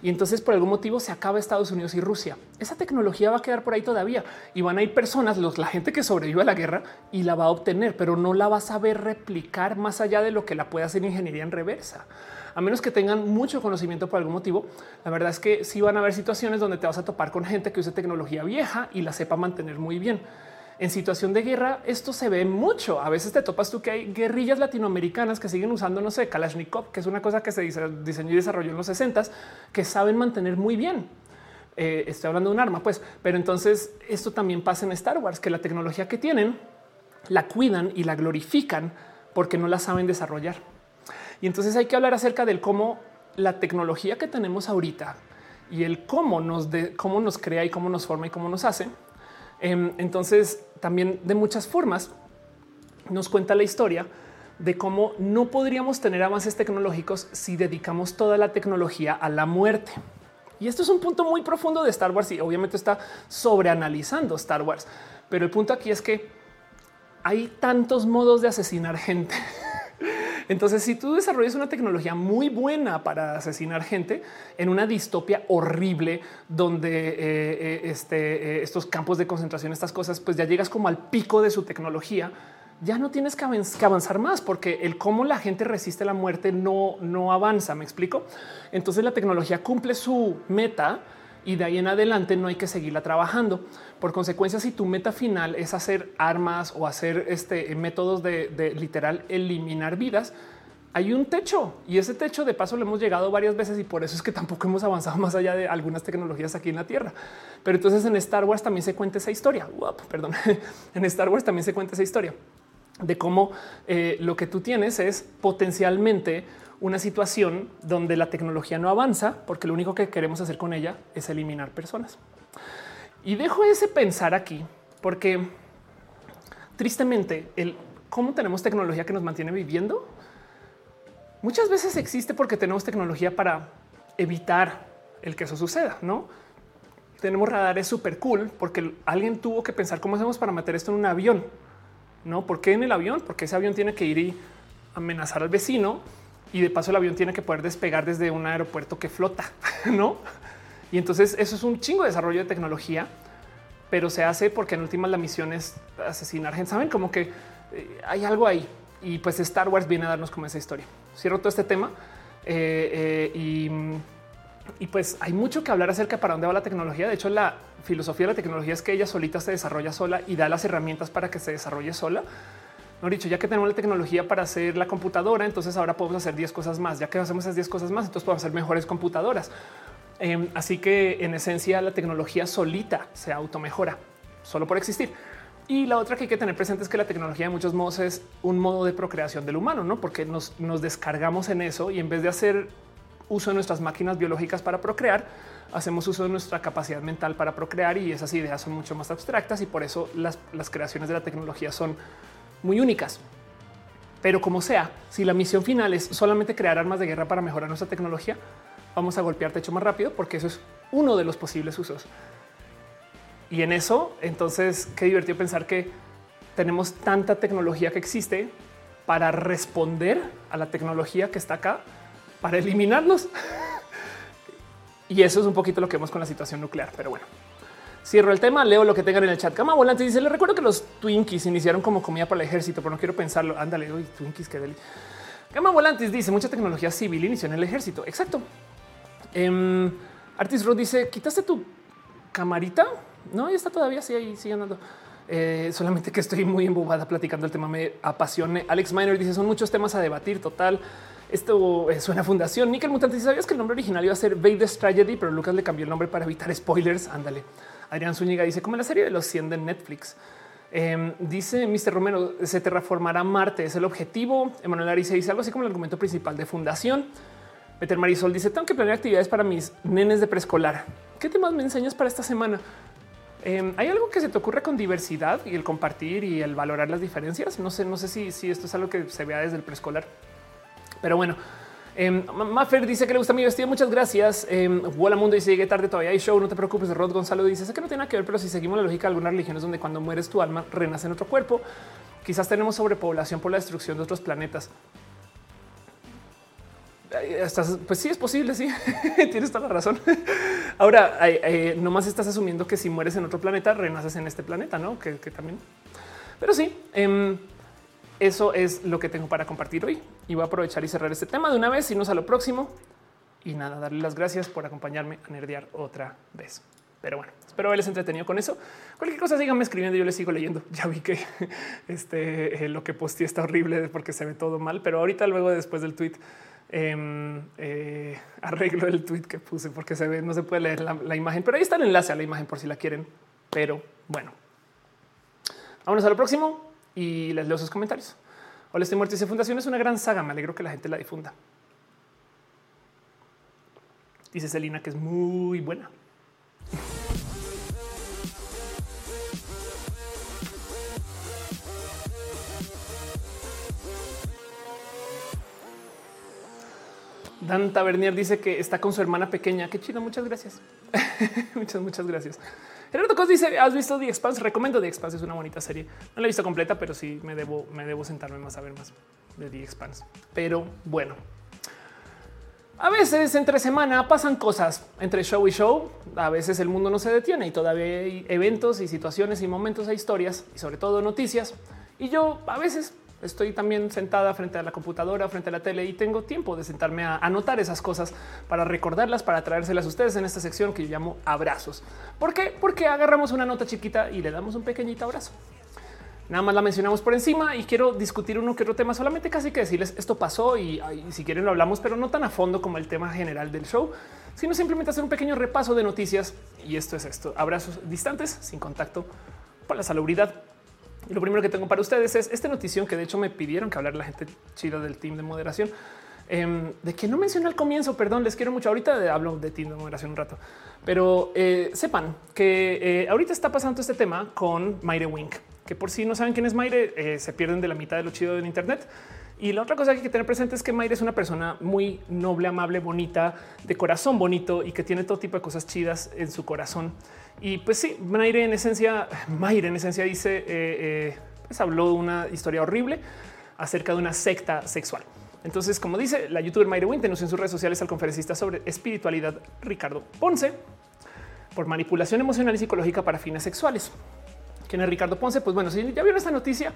y entonces por algún motivo se acaba Estados Unidos y Rusia. Esa tecnología va a quedar por ahí todavía y van a ir personas, los, la gente que sobrevive a la guerra y la va a obtener, pero no la va a saber replicar más allá de lo que la puede hacer ingeniería en reversa. A menos que tengan mucho conocimiento por algún motivo, la verdad es que sí van a haber situaciones donde te vas a topar con gente que use tecnología vieja y la sepa mantener muy bien en situación de guerra esto se ve mucho. A veces te topas tú que hay guerrillas latinoamericanas que siguen usando, no sé, Kalashnikov, que es una cosa que se diseñó y desarrolló en los 60 que saben mantener muy bien. Eh, estoy hablando de un arma, pues, pero entonces esto también pasa en Star Wars, que la tecnología que tienen la cuidan y la glorifican porque no la saben desarrollar. Y entonces hay que hablar acerca del cómo la tecnología que tenemos ahorita y el cómo nos, cómo nos crea y cómo nos forma y cómo nos hace entonces, también de muchas formas nos cuenta la historia de cómo no podríamos tener avances tecnológicos si dedicamos toda la tecnología a la muerte. Y esto es un punto muy profundo de Star Wars y obviamente está sobreanalizando Star Wars. Pero el punto aquí es que hay tantos modos de asesinar gente entonces, si tú desarrollas una tecnología muy buena para asesinar gente en una distopia horrible donde eh, eh, este, eh, estos campos de concentración, estas cosas, pues ya llegas como al pico de su tecnología, ya no tienes que, avanzar más porque el cómo la gente resiste la muerte no, no avanza. Me explico. Entonces la tecnología cumple su meta y de ahí en adelante no hay que seguirla trabajando. Por consecuencia, si tu meta final es hacer armas o hacer este métodos de, literal eliminar vidas, hay un techo y ese techo de paso lo hemos llegado varias veces y por eso es que tampoco hemos avanzado más allá de algunas tecnologías aquí en la Tierra. Pero entonces en Star Wars también se cuenta esa historia. perdón, en Star Wars también se cuenta esa historia de cómo eh, lo que tú tienes es potencialmente una situación donde la tecnología no avanza porque lo único que queremos hacer con ella es eliminar personas. Y dejo ese pensar aquí porque tristemente el cómo tenemos tecnología que nos mantiene viviendo muchas veces existe porque tenemos tecnología para evitar el que eso suceda, ¿no? Tenemos radares súper cool porque alguien tuvo que pensar cómo hacemos para meter esto en un avión, ¿no? ¿Por qué en el avión? Porque ese avión tiene que ir y amenazar al vecino y de paso el avión tiene que poder despegar desde un aeropuerto que flota, ¿no? Y entonces eso es un chingo de desarrollo de tecnología, pero se hace porque en últimas la misión es asesinar gente. Saben como que eh, hay algo ahí y pues Star Wars viene a darnos como esa historia. Cierro todo este tema eh, eh, y, y, pues hay mucho que hablar acerca para dónde va la tecnología. De hecho, la filosofía de la tecnología es que ella solita se desarrolla sola y da las herramientas para que se desarrolle sola. No dicho, ya que tenemos la tecnología para hacer la computadora, entonces ahora podemos hacer 10 cosas más. Ya que hacemos esas 10 cosas más, entonces podemos hacer mejores computadoras. Em, así que en esencia la tecnología solita se automejora solo por existir. Y la otra que hay que tener presente es que la tecnología de muchos modos es un modo de procreación del humano, no porque nos, nos descargamos en eso y en vez de hacer uso de nuestras máquinas biológicas para procrear, hacemos uso de nuestra capacidad mental para procrear y esas ideas son mucho más abstractas y por eso las, las creaciones de la tecnología son muy únicas. Pero como sea, si la misión final es solamente crear armas de guerra para mejorar nuestra tecnología, vamos a golpear techo más rápido porque eso es uno de los posibles usos. Y en eso, entonces, qué divertido pensar que tenemos tanta tecnología que existe para responder a la tecnología que está acá para eliminarnos. y eso es un poquito lo que vemos con la situación nuclear. Pero bueno, Cierro el tema, leo lo que tengan en el chat. Cama volante dice: Le recuerdo que los Twinkies iniciaron como comida para el ejército, pero no quiero pensarlo. Ándale, uy, Twinkies, qué deli. Cama Volantis dice: Mucha tecnología civil inició en el ejército. Exacto. Um, Artis Road dice: Quitaste tu camarita. No, está todavía. Sí, ahí sigue andando. Eh, solamente que estoy muy embobada platicando el tema. Me apasione. Alex Miner dice: Son muchos temas a debatir. Total. Esto es una fundación. Nickel Mutante, ¿sabías que el nombre original iba a ser Vader's Tragedy, pero Lucas le cambió el nombre para evitar spoilers? Ándale. Adrián Zúñiga dice como la serie de los 100 de Netflix. Em, dice Mr. Romero, se terraformará Marte, es el objetivo. Emanuel Arice dice algo así como el argumento principal de fundación. Peter Marisol dice, tengo que planear actividades para mis nenes de preescolar. ¿Qué temas me enseñas para esta semana? Em, ¿Hay algo que se te ocurre con diversidad y el compartir y el valorar las diferencias? No sé, no sé si, si esto es algo que se vea desde el preescolar. Pero bueno, eh, Maffer dice que le gusta mi vestido. Muchas gracias. Eh, Mundo dice llegué tarde todavía hay show. No te preocupes. Rod Gonzalo dice que no tiene nada que ver, pero si seguimos la lógica de algunas religiones donde cuando mueres tu alma renace en otro cuerpo, quizás tenemos sobrepoblación por la destrucción de otros planetas. pues sí, es posible. Sí, tienes toda la razón. Ahora, eh, nomás estás asumiendo que si mueres en otro planeta, renaces en este planeta, no? Que, también, pero sí. Em, eso es lo que tengo para compartir hoy y voy a aprovechar y cerrar este tema de una vez, y nos a lo próximo. Y nada, darle las gracias por acompañarme a nerdear otra vez. Pero bueno, espero haberles entretenido con eso. Cualquier cosa síganme escribiendo, yo les sigo leyendo. Ya vi que este eh, lo que posteé está horrible porque se ve todo mal, pero ahorita luego después del tweet em, eh, arreglo el tweet que puse porque se ve, no se puede leer la, la imagen, pero ahí está el enlace a la imagen por si la quieren. Pero bueno, vámonos a lo próximo y les leo sus comentarios. Hola, estoy muerto. Dice Fundación es una gran saga. Me alegro que la gente la difunda. Dice Celina que es muy buena. Dan Tavernier dice que está con su hermana pequeña. Qué chido. Muchas gracias. muchas, muchas gracias. Gerardo Cos dice: ¿Has visto The Expanse? Recomiendo The Expanse. Es una bonita serie. No la he visto completa, pero sí me debo, me debo sentarme más a ver más de The Expanse. Pero bueno, a veces entre semana pasan cosas entre show y show. A veces el mundo no se detiene y todavía hay eventos y situaciones y momentos e historias y sobre todo noticias. Y yo a veces Estoy también sentada frente a la computadora, frente a la tele y tengo tiempo de sentarme a anotar esas cosas para recordarlas, para traérselas a ustedes en esta sección que yo llamo abrazos. ¿Por qué? Porque agarramos una nota chiquita y le damos un pequeñito abrazo. Nada más la mencionamos por encima y quiero discutir uno que otro tema. Solamente casi que decirles esto pasó y, si quieren lo hablamos, pero no tan a fondo como el tema general del show, sino simplemente hacer un pequeño repaso de noticias. Y esto es esto: abrazos distantes, sin contacto, por la salubridad. Y lo primero que tengo para ustedes es esta notición que de hecho me pidieron que hablar la gente chida del team de moderación. Em, de que no mencioné al comienzo, perdón, les quiero mucho. Ahorita hablo de team de moderación un rato, pero eh, sepan que eh, ahorita está pasando este tema con Mayre Wink que por si no saben quién es Mayre, eh, se pierden de la mitad de lo chido del Internet. Y la otra cosa que hay que tener presente es que Mayre es una persona muy noble, amable, bonita, de corazón bonito y que tiene todo tipo de cosas chidas en su corazón. Y pues sí, Mayre en esencia, Mayre en esencia dice, eh, eh, pues habló de una historia horrible acerca de una secta sexual. Entonces, como dice la youtuber Mayre Wynn, denunció en sus redes sociales al conferencista sobre espiritualidad Ricardo Ponce por manipulación emocional y psicológica para fines sexuales. ¿Quién es Ricardo Ponce? Pues bueno, si ya vieron esta noticia,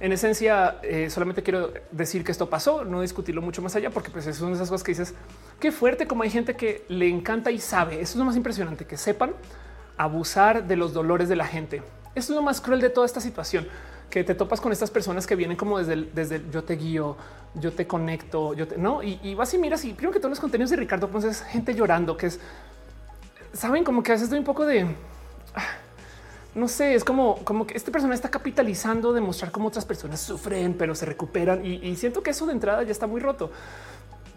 en esencia eh, solamente quiero decir que esto pasó, no discutirlo mucho más allá, porque pues es una de esas cosas que dices, qué fuerte como hay gente que le encanta y sabe, eso es lo más impresionante, que sepan abusar de los dolores de la gente. Esto es lo más cruel de toda esta situación, que te topas con estas personas que vienen como desde el, desde yo te guío, yo te conecto, yo te, no, y, vas y miras y primero que todos los contenidos de Ricardo Ponce es gente llorando, que es, saben como que a veces un poco de... Ah, no sé, es como, como que esta persona está capitalizando de mostrar cómo otras personas sufren, pero se recuperan y, siento que eso de entrada ya está muy roto.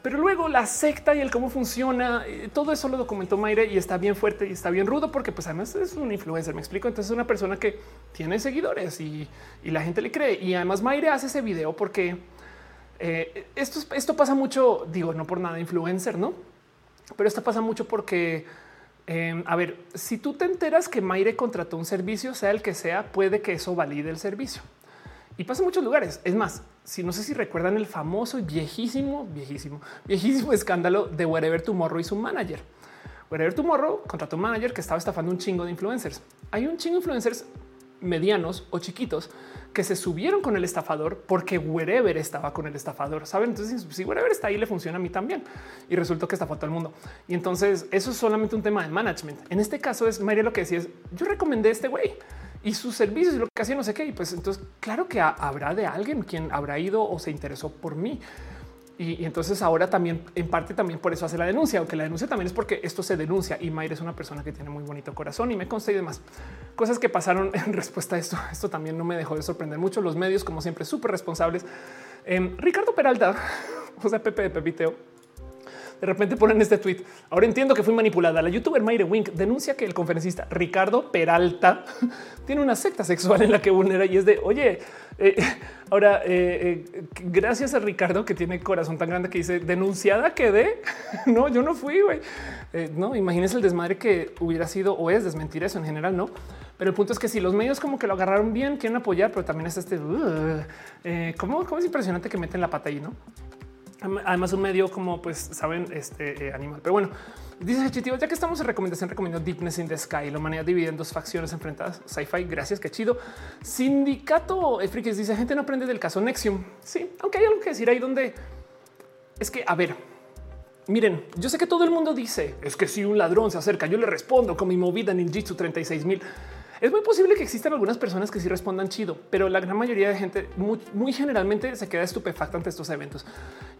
Pero luego la secta y el cómo funciona, eh, todo eso lo documentó Mayre y está bien fuerte y está bien rudo porque pues además es un influencer, me explico. Entonces es una persona que tiene seguidores y, la gente le cree. Y además Mayre hace ese video porque eh, esto, pasa mucho, digo, no por nada influencer, ¿no? Pero esto pasa mucho porque Em, a ver, si tú te enteras que Maire contrató un servicio, sea el que sea, puede que eso valide el servicio. Y pasa en muchos lugares. Es más, si no sé si recuerdan el famoso viejísimo, viejísimo, viejísimo escándalo de Wherever Tomorrow y su manager. Wherever Tomorrow contrató un manager que estaba estafando un chingo de influencers. Hay un chingo de influencers medianos o chiquitos que se subieron con el estafador porque wherever estaba con el estafador. Saben? Entonces, si wherever está ahí, le funciona a mí también. Y resultó que estafó a todo el mundo. Y entonces eso es solamente un tema de management. En este caso es María lo que decía es yo recomendé este güey y sus servicios y lo que hacía no sé qué. Y pues entonces, claro que habrá de alguien quien habrá ido o se interesó por mí. Y, entonces ahora también, en parte también por eso hace la denuncia, aunque la denuncia también es porque esto se denuncia y Mayre es una persona que tiene muy bonito corazón y me consta y demás cosas que pasaron en respuesta a esto. Esto también no me dejó de sorprender mucho. Los medios, como siempre, súper responsables. Em, Ricardo Peralta, o sea, Pepe de Pepiteo, de repente ponen este tweet. Ahora entiendo que fui manipulada. La youtuber Mayre Wink denuncia que el conferencista Ricardo Peralta tiene una secta sexual en la que vulnera y es de oye, eh, ahora eh, eh, gracias a Ricardo que tiene corazón tan grande que dice denunciada quedé. no, yo no fui. no imagínense el desmadre que hubiera sido o es desmentir eso en general, no? Pero el punto es que si los medios como que lo agarraron bien, quieren apoyar, pero también es este como, como es impresionante que meten la pata ahí, no? Además, un medio como pues saben, este eh, animal. Pero bueno, dice Chitivo, ya que estamos en recomendación, recomiendo Deepness in the Sky. La humanidad divide en dos facciones enfrentadas. Sci-fi, gracias, qué chido. Sindicato Frikis dice: gente no aprende del caso Nexium. Sí, aunque hay algo que decir ahí donde es que, a ver, miren, yo sé que todo el mundo dice es que si un ladrón se acerca, yo le respondo con mi movida Ninjitsu 36 mil. Es muy posible que existan algunas personas que sí respondan chido, pero la gran mayoría de gente muy, generalmente se queda estupefacta ante estos eventos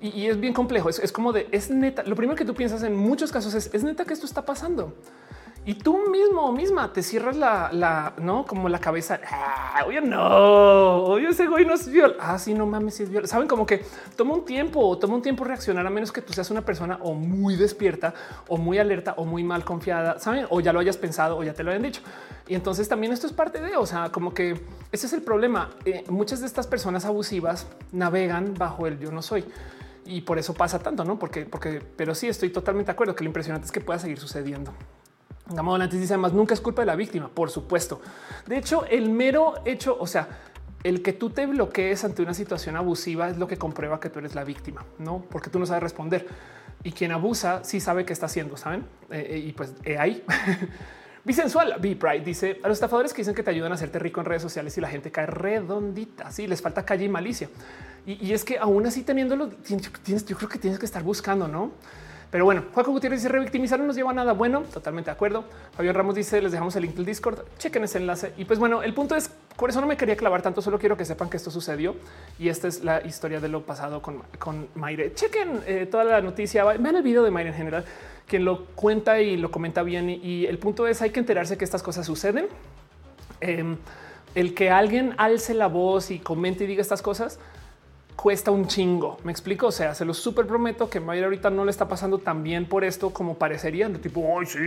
y, es bien complejo. Es, es, como de es neta. Lo primero que tú piensas en muchos casos es es neta que esto está pasando y tú mismo o misma te cierras la, no como la cabeza. Ah, oye, no, oye, ese güey no es viol. Ah, no mames, si es viol. Saben como que toma un tiempo o toma un tiempo reaccionar a menos que tú seas una persona o muy despierta o muy alerta o muy mal confiada, saben, o ya lo hayas pensado o ya te lo hayan dicho. Y entonces también esto es parte de, o sea, como que ese es el problema. Eh, muchas de estas personas abusivas navegan bajo el yo no soy y por eso pasa tanto, no? Porque, porque, pero sí estoy totalmente de acuerdo que lo impresionante es que pueda seguir sucediendo. Gamo antes dice además nunca es culpa de la víctima, por supuesto. De hecho, el mero hecho, o sea, el que tú te bloquees ante una situación abusiva es lo que comprueba que tú eres la víctima, no porque tú no sabes responder y quien abusa sí sabe qué está haciendo, saben? Eh, eh, y pues ahí Bisensual, B-Pride dice a los estafadores que dicen que te ayudan a hacerte rico en redes sociales y la gente cae redondita. Sí, les falta calle y malicia. Y, es que aún así teniéndolo, tienes, yo creo que tienes que estar buscando, no? Pero bueno, Juaco Gutiérrez dice revictimizar no nos lleva a nada bueno. Totalmente de acuerdo. Fabián Ramos dice les dejamos el link del Discord. Chequen ese enlace. Y pues bueno, el punto es por eso no me quería clavar tanto. Solo quiero que sepan que esto sucedió y esta es la historia de lo pasado con, con Mayre. Chequen eh, toda la noticia. Vean el video de Mayre en general, quien lo cuenta y lo comenta bien. Y, el punto es hay que enterarse que estas cosas suceden. Em, el que alguien alce la voz y comente y diga estas cosas cuesta un chingo. Me explico. O sea, se lo súper prometo que Mayra ahorita no le está pasando tan bien por esto como parecería. De tipo, ay, sí,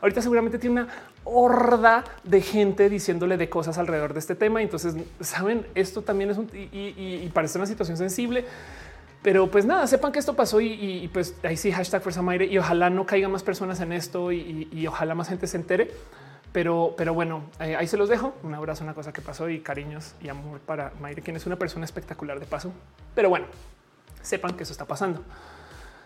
ahorita seguramente tiene una horda de gente diciéndole de cosas alrededor de este tema. Entonces, saben, esto también es un y, parece una situación sensible. Pero pues nada, sepan que esto pasó y, pues ahí sí, hashtag Fuerza Mayre y ojalá no caigan más personas en esto y ojalá más gente se entere. Pero, pero bueno, eh, ahí se los dejo. Un abrazo, una cosa que pasó y cariños y amor para Mayre, quien es una persona espectacular de paso. Pero bueno, sepan que eso está pasando.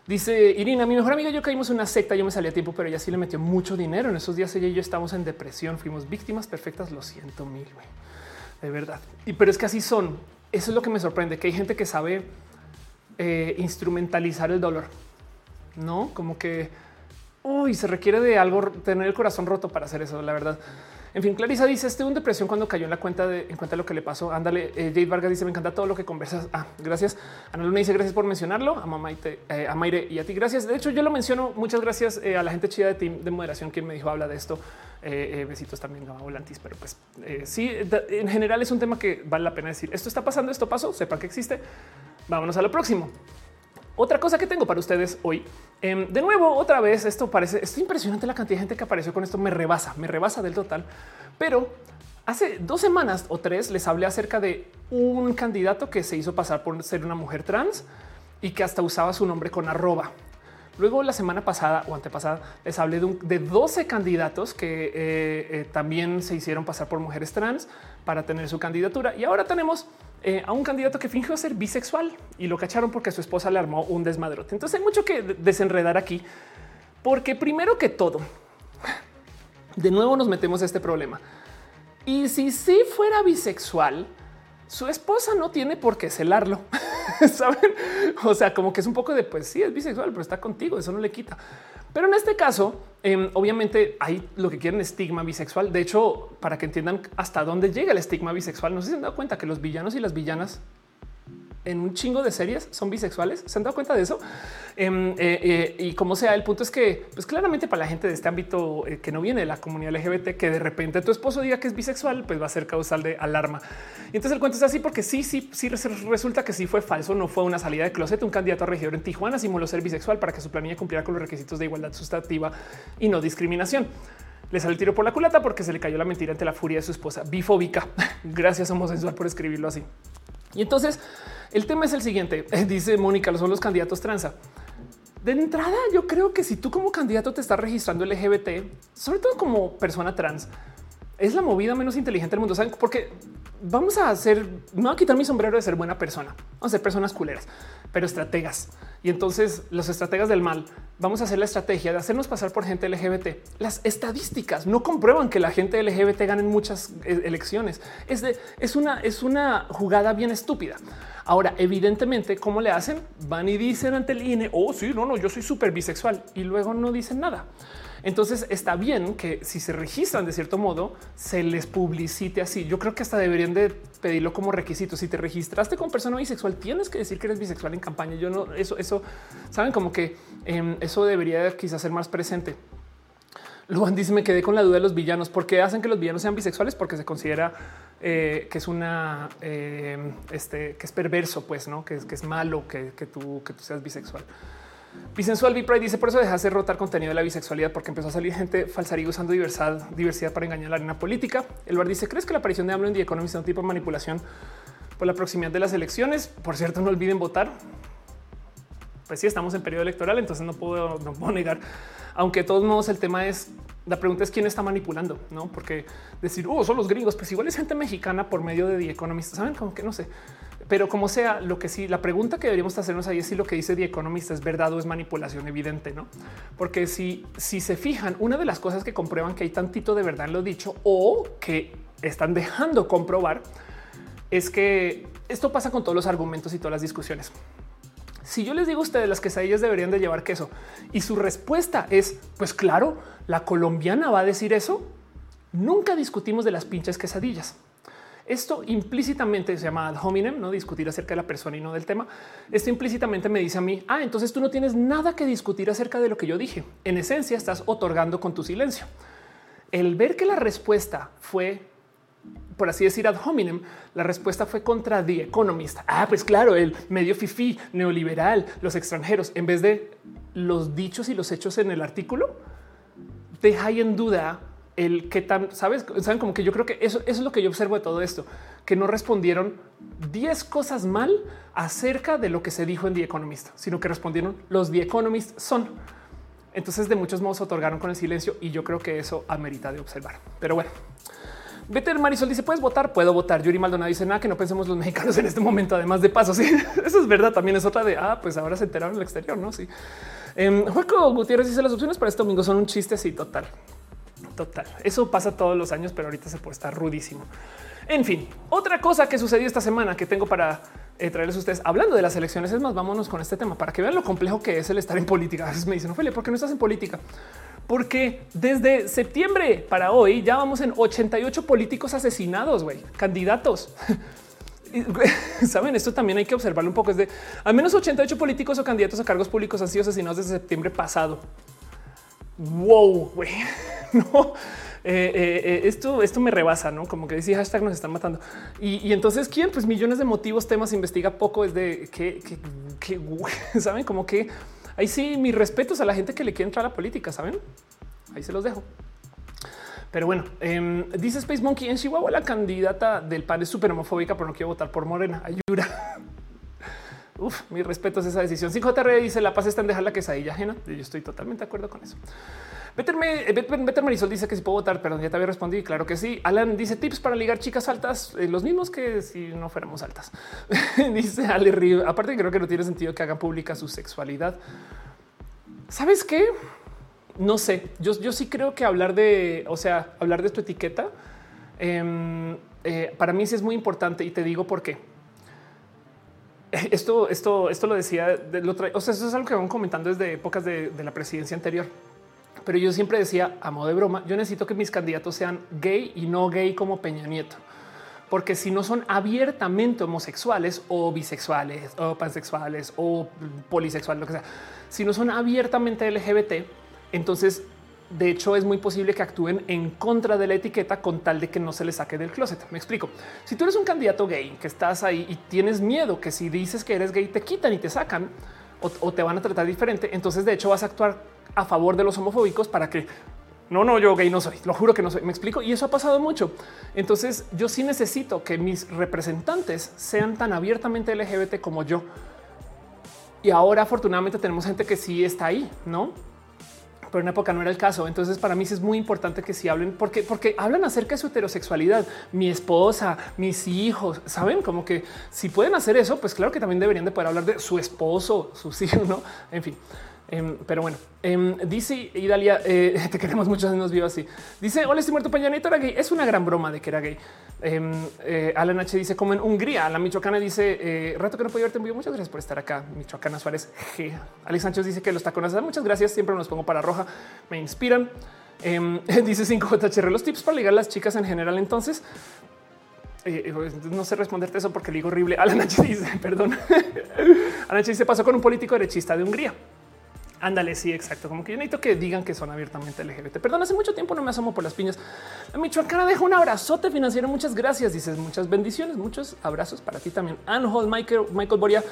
Dice Irina, mi mejor amiga yo caímos en una secta, yo me salí a tiempo, pero ella sí le metió mucho dinero. En esos días ella y yo estamos en depresión, fuimos víctimas perfectas, lo siento mil, de verdad. Y pero es que así son. Eso es lo que me sorprende, que hay gente que sabe eh, instrumentalizar el dolor, ¿no? Como que Uy, se requiere de algo, tener el corazón roto para hacer eso, la verdad. En fin, Clarisa dice, estoy en depresión cuando cayó en la cuenta de en cuenta de lo que le pasó. Ándale, eh, Jade Vargas dice, me encanta todo lo que conversas. Ah, gracias. Ana Luna dice, gracias por mencionarlo. A mamá eh, a Mayre y a ti, gracias. De hecho, yo lo menciono. Muchas gracias eh, a la gente chida de team de moderación quien me dijo habla de esto. besitos también a Volantis, pero pues sí, en general es un tema que vale la pena decir. Esto está pasando, esto pasó, sepan que existe. Vámonos a lo próximo. Otra cosa que tengo para ustedes hoy, em, de nuevo, otra vez, esto parece, es impresionante la cantidad de gente que apareció con esto, me rebasa, me rebasa del total, pero hace dos semanas o tres les hablé acerca de un candidato que se hizo pasar por ser una mujer trans y que hasta usaba su nombre con arroba. Luego la semana pasada o antepasada les hablé de, 12 candidatos que eh, eh, también se hicieron pasar por mujeres trans para tener su candidatura. Y ahora tenemos eh, a un candidato que fingió ser bisexual y lo cacharon porque su esposa le armó un desmadrote. Entonces hay mucho que desenredar aquí, porque primero que todo, de nuevo nos metemos a este problema. Y si sí fuera bisexual, su esposa no tiene por qué celarlo. Saben? O sea, como que es un poco de pues sí, es bisexual, pero está contigo. Eso no le quita. Pero en este caso, em, obviamente hay lo que quieren estigma bisexual. De hecho, para que entiendan hasta dónde llega el estigma bisexual, no sé si se han dado cuenta que los villanos y las villanas en un chingo de series son bisexuales. ¿Se han dado cuenta de eso? Em, eh, eh, y como sea, el punto es que, pues claramente para la gente de este ámbito eh, que no viene de la comunidad LGBT, que de repente tu esposo diga que es bisexual, pues va a ser causal de alarma. Y entonces el cuento es así porque sí, sí, sí resulta que sí fue falso. No fue una salida de closet. Un candidato a regidor en Tijuana simuló ser bisexual para que su planilla cumpliera con los requisitos de igualdad sustantiva y no discriminación le sale el tiro por la culata porque se le cayó la mentira ante la furia de su esposa bifóbica. Gracias homosexual por escribirlo así. Y entonces el tema es el siguiente. Dice Mónica, son los candidatos transa. De entrada, yo creo que si tú como candidato te estás registrando LGBT, sobre todo como persona trans, es la movida menos inteligente del mundo. ¿Saben? Porque vamos a hacer, no voy a quitar mi sombrero de ser buena persona, vamos a ser personas culeras, pero estrategas. Y entonces los estrategas del mal vamos a hacer la estrategia de hacernos pasar por gente LGBT. Las estadísticas no comprueban que la gente LGBT gane muchas eh, elecciones. Es, es, una, es una jugada bien estúpida. Ahora, evidentemente, ¿cómo le hacen? Van y dicen ante el INE, oh, sí, no, no, yo soy súper bisexual y luego no dicen nada. Entonces está bien que si se registran de cierto modo, se les publicite así. Yo creo que hasta deberían de pedirlo como requisito. Si te registraste con persona bisexual, tienes que decir que eres bisexual en campaña. Yo no, eso, eso, saben como que em, eso debería quizás ser más presente. Luan dice: Me quedé con la duda de los villanos. ¿Por qué hacen que los villanos sean bisexuales? Porque se considera eh, que es una, em, este, que es perverso, pues no, que es, que es malo que, que, tú, que tú seas bisexual. Bisensual Pride dice por eso deja de rotar contenido de la bisexualidad porque empezó a salir gente falsaría usando diversidad, diversidad para engañar la arena política. El bar dice crees que la aparición de AMLO en The Economist es un tipo de manipulación por la proximidad de las elecciones. Por cierto, no olviden votar. Pues sí, estamos en periodo electoral, entonces no puedo, no puedo negar. Aunque de todos modos el tema es la pregunta es quién está manipulando, no? Porque decir oh, son los gringos, pues igual es gente mexicana por medio de The Economist. Saben como que no sé pero como sea, lo que sí, la pregunta que deberíamos hacernos ahí es si lo que dice The Economist es verdad o es manipulación evidente, no? Porque si, si se fijan, una de las cosas que comprueban que hay tantito de verdad en lo dicho o que están dejando comprobar es que esto pasa con todos los argumentos y todas las discusiones. Si yo les digo a ustedes las quesadillas deberían de llevar queso y su respuesta es pues claro, la colombiana va a decir eso. Nunca discutimos de las pinches quesadillas. Esto implícitamente se llama ad hominem, no discutir acerca de la persona y no del tema. Esto implícitamente me dice a mí, ah, entonces tú no tienes nada que discutir acerca de lo que yo dije. En esencia, estás otorgando con tu silencio. El ver que la respuesta fue por así decir, ad hominem, la respuesta fue contra The Economist. Ah, pues claro, el medio fifi, neoliberal, los extranjeros, en vez de los dichos y los hechos en el artículo, deja ahí en duda el que tan, sabes, saben como que yo creo que eso, es lo que yo observo de todo esto, que no respondieron 10 cosas mal acerca de lo que se dijo en The Economist, sino que respondieron los The Economist son. Entonces, de muchos modos otorgaron con el silencio y yo creo que eso amerita de observar. Pero bueno, Better Marisol dice: Puedes votar, puedo votar. Yuri Maldonado dice: Nada que no pensemos los mexicanos en este momento, además de paso. Sí, eso es verdad. También es otra de ah, pues ahora se enteraron en el exterior, no? Sí. Eh, Juaco Gutiérrez dice: Las opciones para este domingo son un chiste así total. Total. Eso pasa todos los años, pero ahorita se puede estar rudísimo. En fin, otra cosa que sucedió esta semana que tengo para eh, traerles a ustedes hablando de las elecciones es más, vámonos con este tema para que vean lo complejo que es el estar en política. A veces me dicen, Ophelia, ¿por qué no estás en política? Porque desde septiembre para hoy ya vamos en 88 políticos asesinados, güey, candidatos. Saben, esto también hay que observarlo un poco. Es de al menos 88 políticos o candidatos a cargos públicos han sido asesinados desde septiembre pasado wow, güey, no. Eh, eh, eh, esto, esto me rebasa, no como que decía hashtag nos están matando. Y, entonces, quién? Pues millones de motivos, temas, investiga poco. Es de que, que, saben como que ahí sí, mis respetos a la gente que le quiere entrar a la política. Saben, ahí se los dejo. Pero bueno, em, dice Space Monkey en Chihuahua, la candidata del PAN es súper homofóbica, pero no quiero votar por Morena. Ayuda. Uf, mi respeto a esa decisión. 5JR dice la paz está en dejar la quesadilla ajena. Yo estoy totalmente de acuerdo con eso. Better, Marisol dice que si puedo votar, perdón, ya te había respondido. Claro que sí. Alan dice tips para ligar chicas altas, eh, los mismos que si no fuéramos altas. dice Ale Río. Aparte, creo que no tiene sentido que hagan pública su sexualidad. ¿Sabes qué? No sé. Yo, yo sí creo que hablar de, o sea, hablar de tu etiqueta em, eh, para mí sí es muy importante y te digo por qué esto, esto, esto lo decía, lo o sea, eso es algo que van comentando desde épocas de, la presidencia anterior. Pero yo siempre decía, a modo de broma, yo necesito que mis candidatos sean gay y no gay como Peña Nieto. Porque si no son abiertamente homosexuales o bisexuales o pansexuales o polisexuales, lo que sea, si no son abiertamente LGBT, entonces de hecho, es muy posible que actúen en contra de la etiqueta con tal de que no se le saque del closet. Me explico. Si tú eres un candidato gay que estás ahí y tienes miedo que si dices que eres gay te quitan y te sacan o, te van a tratar diferente, entonces de hecho vas a actuar a favor de los homofóbicos para que no, no, yo gay no soy, lo juro que no soy. Me explico. Y eso ha pasado mucho. Entonces yo sí necesito que mis representantes sean tan abiertamente LGBT como yo. Y ahora afortunadamente tenemos gente que sí está ahí, no? Pero en época no era el caso. Entonces, para mí es muy importante que si hablen, porque, porque hablan acerca de su heterosexualidad, mi esposa, mis hijos, saben como que si pueden hacer eso, pues claro que también deberían de poder hablar de su esposo, sus hijos, no? En fin. Em, pero bueno, em, dice Idalia, eh, te queremos mucho, nos vio así. Dice, hola, estoy muerto Pañanito era gay. Es una gran broma de que era gay. Em, eh, Alan H dice, como en Hungría, la michoacana dice, eh, rato que no puedo verte en Muchas gracias por estar acá. Michoacana Suárez G. Alex Sánchez dice que los tacones, muchas gracias. Siempre me los pongo para roja, me inspiran. dice 5JHR, los tips para ligar a las chicas en general. Entonces, no sé responderte eso porque le digo horrible. Alan H dice, perdón. Alan H dice, pasó con un político derechista de Hungría. Ándale, sí, exacto. Como que yo necesito que digan que son abiertamente LGBT. Perdón, hace mucho tiempo no me asomo por las piñas. La Michoacana deja un abrazote financiero. Muchas gracias. Dices muchas bendiciones, muchos abrazos para ti también. Anhol, Michael, Michael Boria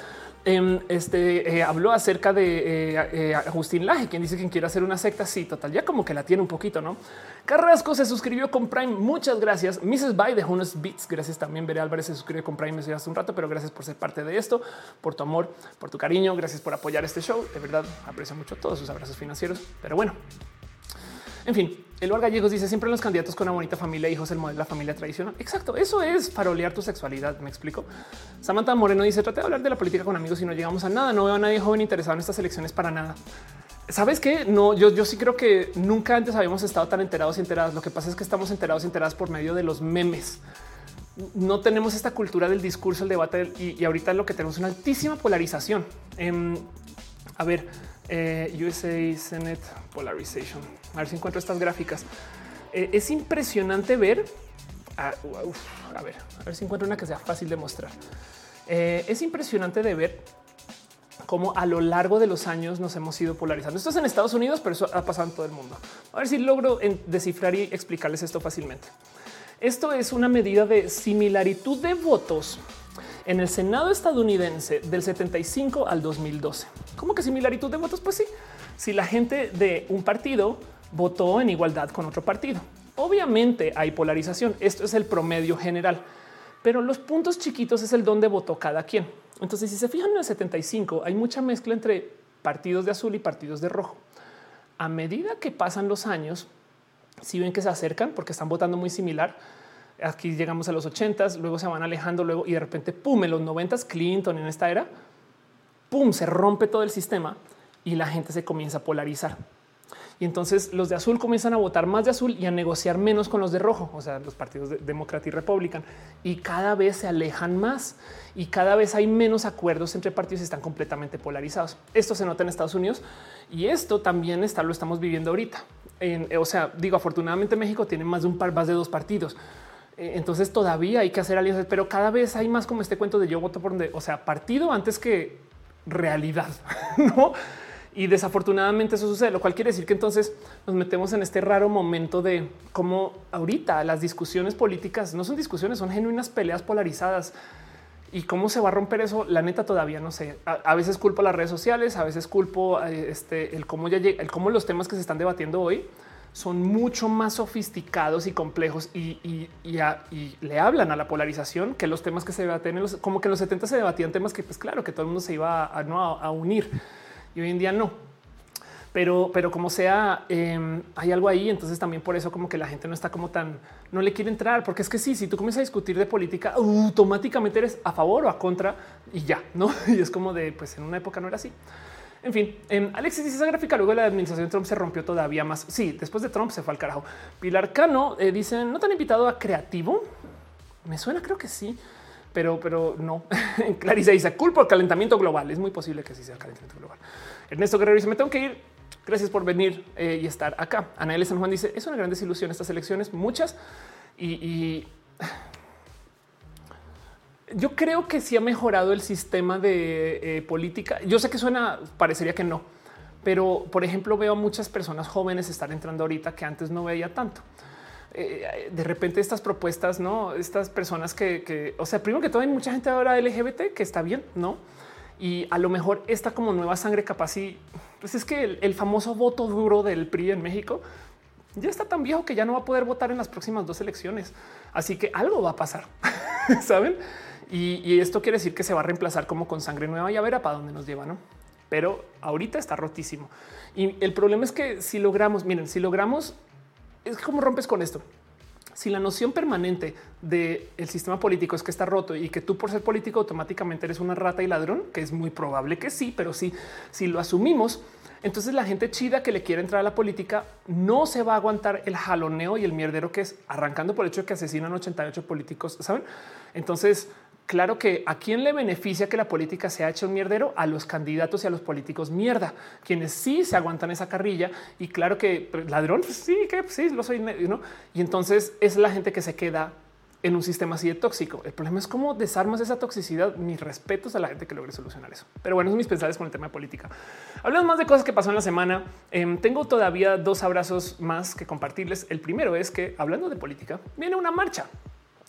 Em, este eh, habló acerca de eh, eh, Agustín Laje, quien dice que quiere hacer una secta. Sí, total, ya como que la tiene un poquito, no? Carrasco se suscribió con Prime. Muchas gracias. Mrs. Bay dejó unos beats. Gracias también. Veré Álvarez se suscribió con Prime hace un rato, pero gracias por ser parte de esto, por tu amor, por tu cariño. Gracias por apoyar este show. De verdad aprecio mucho todos sus abrazos financieros. Pero bueno, en fin, Eloar Gallegos dice siempre los candidatos con una bonita familia, hijos, el modelo de la familia tradicional. Exacto. Eso es farolear tu sexualidad. Me explico. Samantha Moreno dice trate de hablar de la política con amigos y no llegamos a nada. No veo a nadie joven interesado en estas elecciones para nada. Sabes qué? No, yo, yo sí creo que nunca antes habíamos estado tan enterados y enteradas. Lo que pasa es que estamos enterados y enteradas por medio de los memes. No tenemos esta cultura del discurso, el debate y, ahorita lo que tenemos es una altísima polarización. Em, a ver, eh, USA Senate Polarization. A ver si encuentro estas gráficas. Eh, es impresionante ver. A, ver, a ver si encuentro una que sea fácil de mostrar. Eh, es impresionante de ver cómo a lo largo de los años nos hemos ido polarizando. Esto es en Estados Unidos, pero eso ha pasado en todo el mundo. A ver si logro descifrar y explicarles esto fácilmente. Esto es una medida de similaritud de votos en el Senado estadounidense del 75 al 2012. ¿Cómo que similaritud de votos? Pues sí, si la gente de un partido votó en igualdad con otro partido. Obviamente hay polarización. Esto es el promedio general, pero los puntos chiquitos es el donde votó cada quien. Entonces, si se fijan en el 75, hay mucha mezcla entre partidos de azul y partidos de rojo. A medida que pasan los años, si ven que se acercan porque están votando muy similar, aquí llegamos a los 80, luego se van alejando, luego y de repente, pum, en los 90 Clinton en esta era, pum, se rompe todo el sistema y la gente se comienza a polarizar. Y entonces los de azul comienzan a votar más de azul y a negociar menos con los de rojo, o sea, los partidos de demócrata y republican. Y cada vez se alejan más y cada vez hay menos acuerdos entre partidos y están completamente polarizados. Esto se nota en Estados Unidos y esto también está, lo estamos viviendo ahorita. o sea, digo, afortunadamente México tiene más de un par, más de dos partidos. Eh, entonces todavía hay que hacer alianzas, pero cada vez hay más como este cuento de yo voto por donde, o sea, partido antes que realidad, no? Y desafortunadamente eso sucede, lo cual quiere decir que entonces nos metemos en este raro momento de cómo ahorita las discusiones políticas no son discusiones, son genuinas peleas polarizadas. Y cómo se va a romper eso, la neta todavía no sé. A, veces culpo las redes sociales, a veces culpo eh, este, el cómo ya llega, el cómo los temas que se están debatiendo hoy son mucho más sofisticados y complejos y, le hablan a la polarización que los temas que se debaten. como que en los 70 se debatían temas que, pues claro, que todo el mundo se iba a, a unir y hoy en día no. Pero, pero como sea, em, hay algo ahí. Entonces también por eso como que la gente no está como tan, no le quiere entrar, porque es que sí, si tú comienzas a discutir de política, automáticamente eres a favor o a contra y ya, no? Y es como de, pues en una época no era así. En fin, Alexis dice esa gráfica luego la administración Trump se rompió todavía más. Sí, después de Trump se fue al carajo. Pilar Cano eh, dice no te han invitado a creativo. Me suena, creo que sí, pero, pero no. Clarice dice culpa el calentamiento global. Es muy posible que sí sea el calentamiento global. Ernesto Guerrero dice me tengo que ir. Gracias por venir eh, y estar acá. Ana L. San Juan dice es una gran desilusión estas elecciones, muchas y, yo creo que sí ha mejorado el sistema de eh, política. Yo sé que suena, parecería que no, pero por ejemplo veo a muchas personas jóvenes estar entrando ahorita que antes no veía tanto. Eh, de repente estas propuestas, no estas personas que, que, o sea, primero que todo hay mucha gente ahora LGBT que está bien, no? y a lo mejor esta como nueva sangre capaz y pues es que el, famoso voto duro del PRI en México ya está tan viejo que ya no va a poder votar en las próximas dos elecciones. Así que algo va a pasar, saben? Y, esto quiere decir que se va a reemplazar como con sangre nueva y a ver a dónde nos lleva, no? Pero ahorita está rotísimo. Y el problema es que si logramos, miren, si logramos, es como rompes con esto si la noción permanente del sistema político es que está roto y que tú por ser político automáticamente eres una rata y ladrón, que es muy probable que sí, pero sí, si lo asumimos, entonces la gente chida que le quiere entrar a la política no se va a aguantar el jaloneo y el mierdero que es arrancando por el hecho de que asesinan 88 políticos, ¿saben? Entonces Claro que a quién le beneficia que la política sea hecha un mierdero a los candidatos y a los políticos mierda, quienes sí se aguantan esa carrilla. Y claro que pues, ladrón, pues sí, que pues sí, lo soy, ¿no? Y entonces es la gente que se queda en un sistema así de tóxico. El problema es cómo desarmas esa toxicidad. Mis respetos a la gente que logre solucionar eso. Pero bueno, es mis pensares con el tema de política. Hablamos más de cosas que pasó en la semana. Em, tengo todavía dos abrazos más que compartirles. El primero es que hablando de política, viene una marcha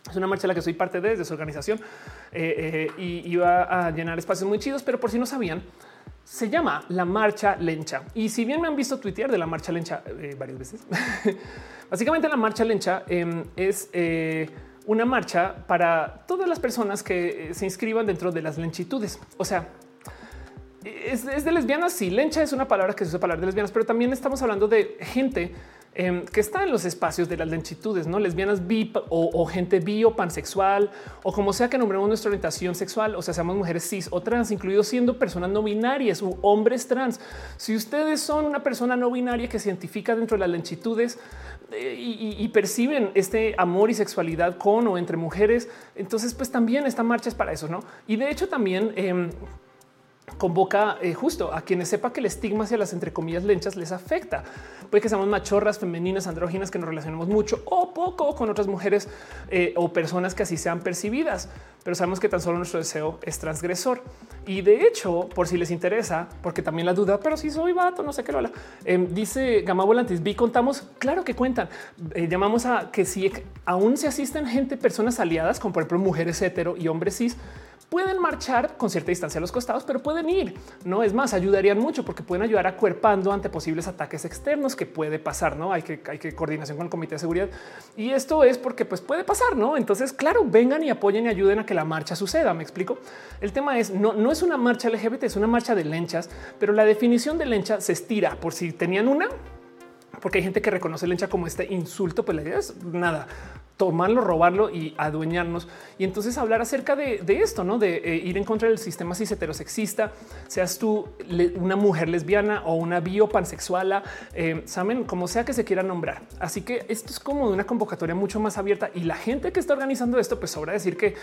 es una marcha de la que soy parte de, desde su organización eh, eh, y iba a llenar espacios muy chidos, pero por si no sabían, se llama la Marcha Lencha. Y si bien me han visto tuitear de la Marcha Lencha eh, varias veces, básicamente la Marcha Lencha em, es una marcha para todas las personas que se inscriban dentro de las lenchitudes. O sea, es, de lesbianas. Sí, lencha es una palabra que se usa para hablar de lesbianas, pero también estamos hablando de gente Em, que está en los espacios de las lentitudes, no lesbianas, bi o, gente bi o pansexual o como sea que nombremos nuestra orientación sexual, o sea, seamos mujeres cis o trans, incluidos siendo personas no binarias u hombres trans. Si ustedes son una persona no binaria que se identifica dentro de las lentitudes eh, y, perciben este amor y sexualidad con o entre mujeres, entonces pues también esta marcha es para eso, no? Y de hecho también em, convoca eh, justo a quienes sepa que el estigma hacia las entre comillas lenchas les afecta. Puede que seamos machorras, femeninas, andróginas, que nos relacionemos mucho o poco con otras mujeres eh, o personas que así sean percibidas, pero sabemos que tan solo nuestro deseo es transgresor. Y de hecho, por si les interesa, porque también la duda, pero si soy vato, no sé qué lo habla. Em, dice Gama Volantis, vi contamos, claro que cuentan. Eh, llamamos a que si aún se asisten gente, personas aliadas, como por ejemplo mujeres hetero y hombres cis, pueden marchar con cierta distancia a los costados, pero pueden ir. No es más, ayudarían mucho porque pueden ayudar a cuerpando ante posibles ataques externos que puede pasar. No hay que, hay que coordinación con el comité de seguridad y esto es porque pues puede pasar. No, entonces, claro, vengan y apoyen y ayuden a que la marcha suceda. Me explico. El tema es no, no es una marcha LGBT, es una marcha de lenchas, pero la definición de lencha se estira por si tenían una porque hay gente que reconoce lencha como este insulto, pues la idea es nada tomarlo, robarlo y adueñarnos. Y entonces hablar acerca de, esto, ¿no? De eh, ir en contra del sistema cis heterosexista, seas tú una mujer lesbiana o una biopansexuala, eh, saben, como sea que se quiera nombrar. Así que esto es como una convocatoria mucho más abierta y la gente que está organizando esto, pues sobra decir que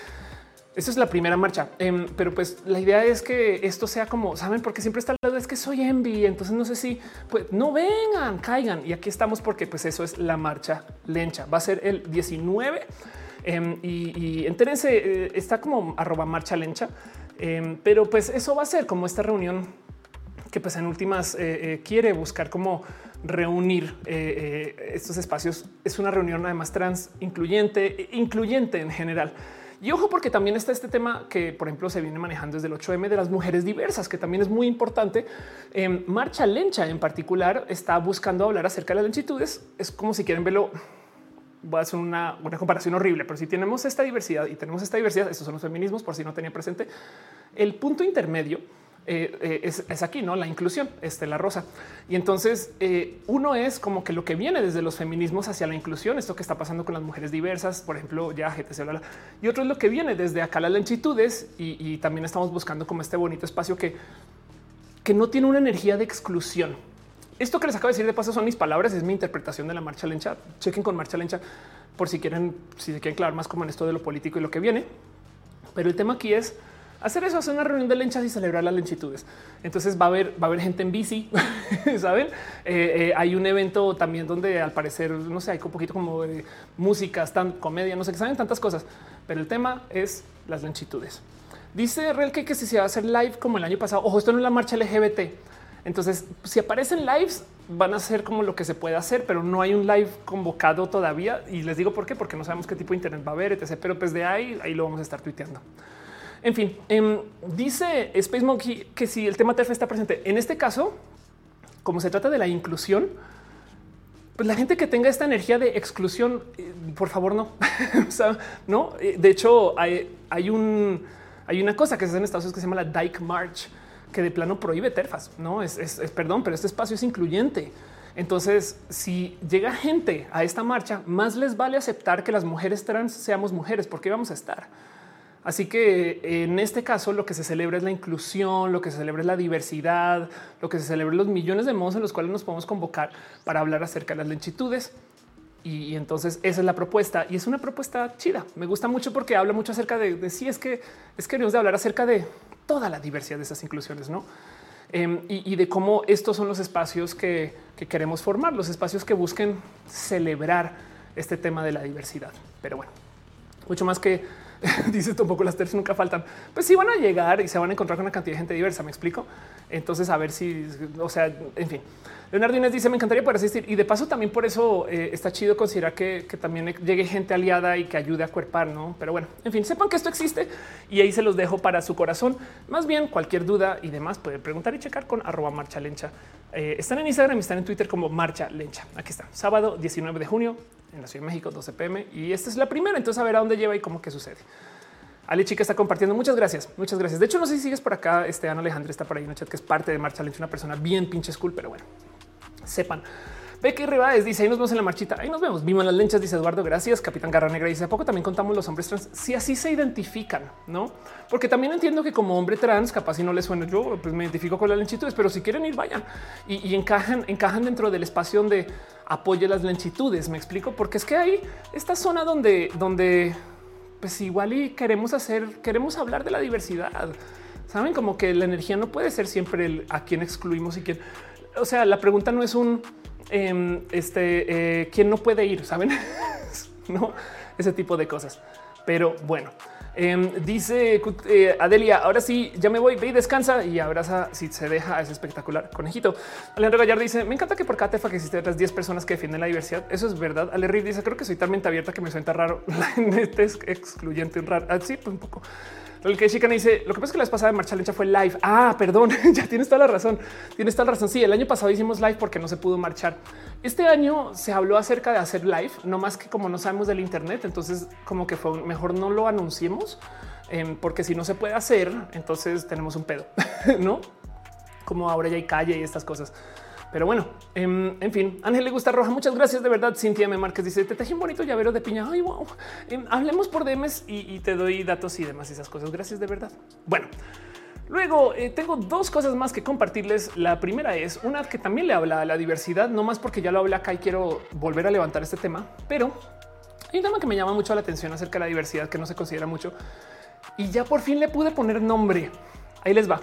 esta es la primera marcha, em, pero pues la idea es que esto sea como saben, porque siempre está al lado es que soy envy. Entonces no sé si pues no vengan, caigan. Y aquí estamos porque pues eso es la marcha lencha. Va a ser el 19 em, y, y entérense, eh, está como arroba marcha lencha, em, pero pues eso va a ser como esta reunión que pues en últimas eh, eh, quiere buscar como reunir estos espacios. Es una reunión además trans incluyente, incluyente en general. Y ojo, porque también está este tema que, por ejemplo, se viene manejando desde el 8M de las mujeres diversas, que también es muy importante. Eh, Marcha Lencha en particular está buscando hablar acerca de las lentitudes. Es como si quieren verlo. Voy a hacer una, comparación horrible, pero si tenemos esta diversidad y tenemos esta diversidad, estos son los feminismos, por si no tenía presente, el punto intermedio eh, eh, es, aquí, no la inclusión, este, la rosa. Y entonces eh, uno es como que lo que viene desde los feminismos hacia la inclusión, esto que está pasando con las mujeres diversas, por ejemplo, ya GTC, y otro es lo que viene desde acá las lentitudes y, también estamos buscando como este bonito espacio que, que no tiene una energía de exclusión. Esto que les acabo de decir de paso son mis palabras, es mi interpretación de la marcha lencha. Chequen con marcha lencha por si quieren, si se quieren clavar más como en esto de lo político y lo que viene. Pero el tema aquí es hacer eso, hacer una reunión de lenchas y celebrar las lenchitudes. Entonces va a haber, va a haber gente en bici, saben? Eh, eh, hay un evento también donde al parecer, no sé, hay un poquito como de música, stand, comedia, no sé, que saben tantas cosas, pero el tema es las lenchitudes. Dice Relke que si se va a hacer live como el año pasado, ojo, esto no es la marcha LGBT. Entonces, si aparecen lives, van a ser como lo que se puede hacer, pero no hay un live convocado todavía. Y les digo por qué, porque no sabemos qué tipo de internet va a haber, etc. Pero pues de ahí, ahí lo vamos a estar tuiteando. En fin, em, dice Space Monkey que si el tema TERF está presente en este caso, como se trata de la inclusión, pues la gente que tenga esta energía de exclusión, eh, por favor, no. no. Eh, de hecho, hay, un, hay una cosa que se hace en Estados Unidos que se llama la Dyke March, que de plano prohíbe terfas. No es, es perdón, pero este espacio es incluyente. Entonces, si llega gente a esta marcha, más les vale aceptar que las mujeres trans seamos mujeres, porque vamos a estar. Así que en este caso lo que se celebra es la inclusión, lo que se celebra es la diversidad, lo que se celebra los millones de modos en los cuales nos podemos convocar para hablar acerca de las lentitudes. Y, entonces esa es la propuesta y es una propuesta chida. Me gusta mucho porque habla mucho acerca de, si es que es que queremos de hablar acerca de toda la diversidad de esas inclusiones, no? Em, y, de cómo estos son los espacios que queremos formar, los espacios que busquen celebrar este tema de la diversidad. Pero bueno, mucho más que dices poco las tercias nunca faltan. Pues sí van a llegar y se van a encontrar con una cantidad de gente diversa. Me explico. Entonces, a ver si, o sea, en fin. Leonardo Inés dice: Me encantaría poder asistir. Y de paso, también por eso eh, está chido considerar que, también llegue gente aliada y que ayude a cuerpar, no? Pero bueno, en fin, sepan que esto existe y ahí se los dejo para su corazón. Más bien, cualquier duda y demás pueden preguntar y checar con arroba marcha lencha. Eh, están en Instagram y están en Twitter como marcha lencha. Aquí está, sábado 19 de junio en la Ciudad de México, 12 pm. Y esta es la primera. Entonces, a ver a dónde lleva y cómo que sucede. Ali Chica está compartiendo. Muchas gracias. Muchas gracias. De hecho, no sé si sigues por acá. Este Ana Alejandra está por ahí en el chat, que es parte de Marcha Lenta, una persona bien pinche cool, pero bueno, sepan. Becky Rivas dice ahí nos vemos en la marchita. Ahí nos vemos. Vimos las lenchas, dice Eduardo. Gracias. Capitán Garra Negra dice a poco también contamos los hombres trans. Si así se identifican, no? Porque también entiendo que como hombre trans, capaz si no les suena, yo pues me identifico con las lenchitudes, pero si quieren ir, vayan y, encajan, encajan dentro del espacio donde apoye las lenchitudes. Me explico porque es que hay esta zona donde, donde pues igual y queremos hacer, queremos hablar de la diversidad. Saben como que la energía no puede ser siempre el a quién excluimos y quién. O sea, la pregunta no es un em, este eh, quién no puede ir, saben? no ese tipo de cosas. Pero bueno, em, dice eh, Adelia, ahora sí, ya me voy, ve y descansa y abraza si se deja, es espectacular. Conejito. Alejandro Gallar dice, me encanta que por cada tefa que existen otras 10 personas que defienden la diversidad. Eso es verdad. Ale dice, creo que soy talmente abierta que me suena raro. Este es excluyente, un raro. Así, ah, pues un poco. El que chica dice lo que pasa es que la vez pasada de marcha lencha fue live. Ah, perdón, ya tienes toda la razón. Tienes toda la razón. Sí, el año pasado hicimos live porque no se pudo marchar. Este año se habló acerca de hacer live, no más que como no sabemos del Internet, entonces como que fue mejor no lo anunciemos, em, porque si no se puede hacer, entonces tenemos un pedo, no como ahora ya hay calle y estas cosas. Pero bueno, em, en, fin, Ángel le gusta roja. Muchas gracias de verdad. Cintia M. Márquez dice: Te teje un bonito llavero de piña. Ay, wow. Em, hablemos por DMs y, te doy datos y demás, esas cosas. Gracias de verdad. Bueno, luego eh, tengo dos cosas más que compartirles. La primera es una que también le habla a la diversidad, no más porque ya lo hablé acá y quiero volver a levantar este tema, pero hay un tema que me llama mucho la atención acerca de la diversidad que no se considera mucho y ya por fin le pude poner nombre. Ahí les va.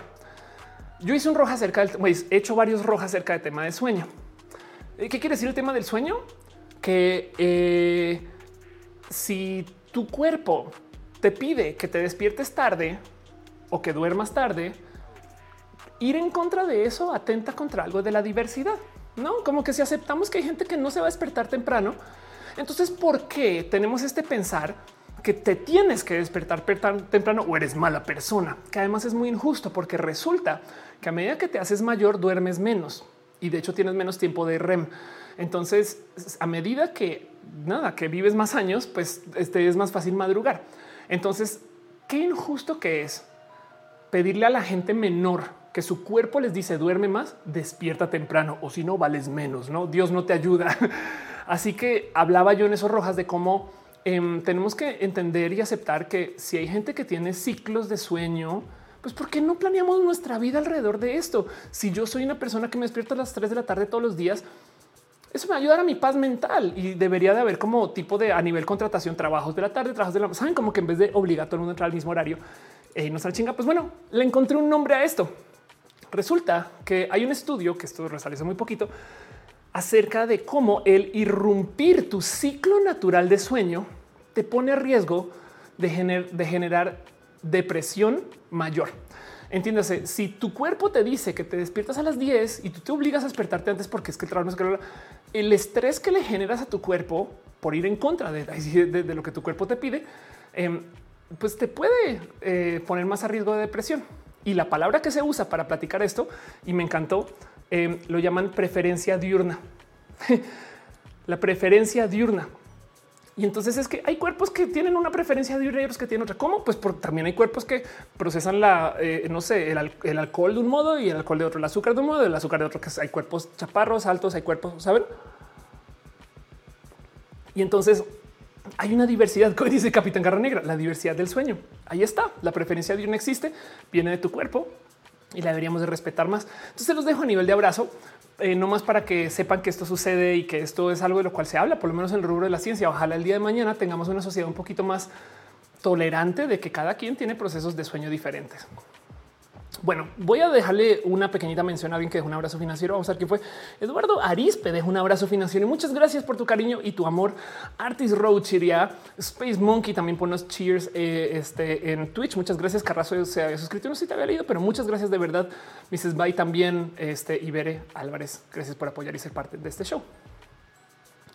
Yo hice un roja acerca del pues, he hecho varios rojas acerca del tema de sueño. Eh, ¿Qué quiere decir el tema del sueño? Que eh, si tu cuerpo te pide que te despiertes tarde o que duermas tarde, ir en contra de eso atenta contra algo de la diversidad. No como que si aceptamos que hay gente que no se va a despertar temprano, entonces, ¿por qué tenemos este pensar que te tienes que despertar temprano o eres mala persona? Que además es muy injusto porque resulta que a medida que te haces mayor duermes menos y de hecho tienes menos tiempo de REM. Entonces, a medida que nada, que vives más años, pues este es más fácil madrugar. Entonces, qué injusto que es pedirle a la gente menor que su cuerpo les dice duerme más, despierta temprano o si no vales menos, no Dios no te ayuda. Así que hablaba yo en esos rojas de cómo em, tenemos que entender y aceptar que si hay gente que tiene ciclos de sueño, pues ¿por qué no planeamos nuestra vida alrededor de esto? Si yo soy una persona que me despierto a las 3 de la tarde todos los días, eso me ayudará a mi paz mental y debería de haber como tipo de a nivel contratación, trabajos de la tarde, trabajos de la saben como que en vez de obligar a todo el mundo a entrar al mismo horario y eh, no estar chinga. Pues bueno, le encontré un nombre a esto. Resulta que hay un estudio que esto realiza muy poquito acerca de cómo el irrumpir tu ciclo natural de sueño te pone a riesgo de generar depresión mayor. Entiéndase, si tu cuerpo te dice que te despiertas a las 10 y tú te obligas a despertarte antes porque es que el trabajo no es que el estrés que le generas a tu cuerpo por ir en contra de, lo que tu cuerpo te pide, em, pues te puede eh, poner más a riesgo de depresión. Y la palabra que se usa para platicar esto, y me encantó, em, lo llaman preferencia diurna. la preferencia diurna. Y entonces es que hay cuerpos que tienen una preferencia de otros que tienen otra. ¿Cómo? Pues porque también hay cuerpos que procesan la, eh, no sé, el, alcohol de un modo y el alcohol de otro, el azúcar de un modo, el azúcar de otro, que hay cuerpos chaparros, altos, hay cuerpos, ¿saben? Y entonces hay una diversidad, como dice Capitán Garra Negra, la diversidad del sueño. Ahí está, la preferencia de uno existe, viene de tu cuerpo y la deberíamos de respetar más. Entonces los dejo a nivel de abrazo eh, no más para que sepan que esto sucede y que esto es algo de lo cual se habla, por lo menos en el rubro de la ciencia. Ojalá el día de mañana tengamos una sociedad un poquito más tolerante de que cada quien tiene procesos de sueño diferentes. Bueno, voy a dejarle una pequeñita mención a alguien que dejó un abrazo financiero. Vamos a ver quién fue. Eduardo Arispe dejó un abrazo financiero y muchas gracias por tu cariño y tu amor. Artis Roach iría Space Monkey también ponos cheers eh, este, en Twitch. Muchas gracias. Carrazo se había suscrito. No sé si te había leído, pero muchas gracias de verdad. Mrs. Bay también este Ibere Álvarez. Gracias por apoyar y ser parte de este show.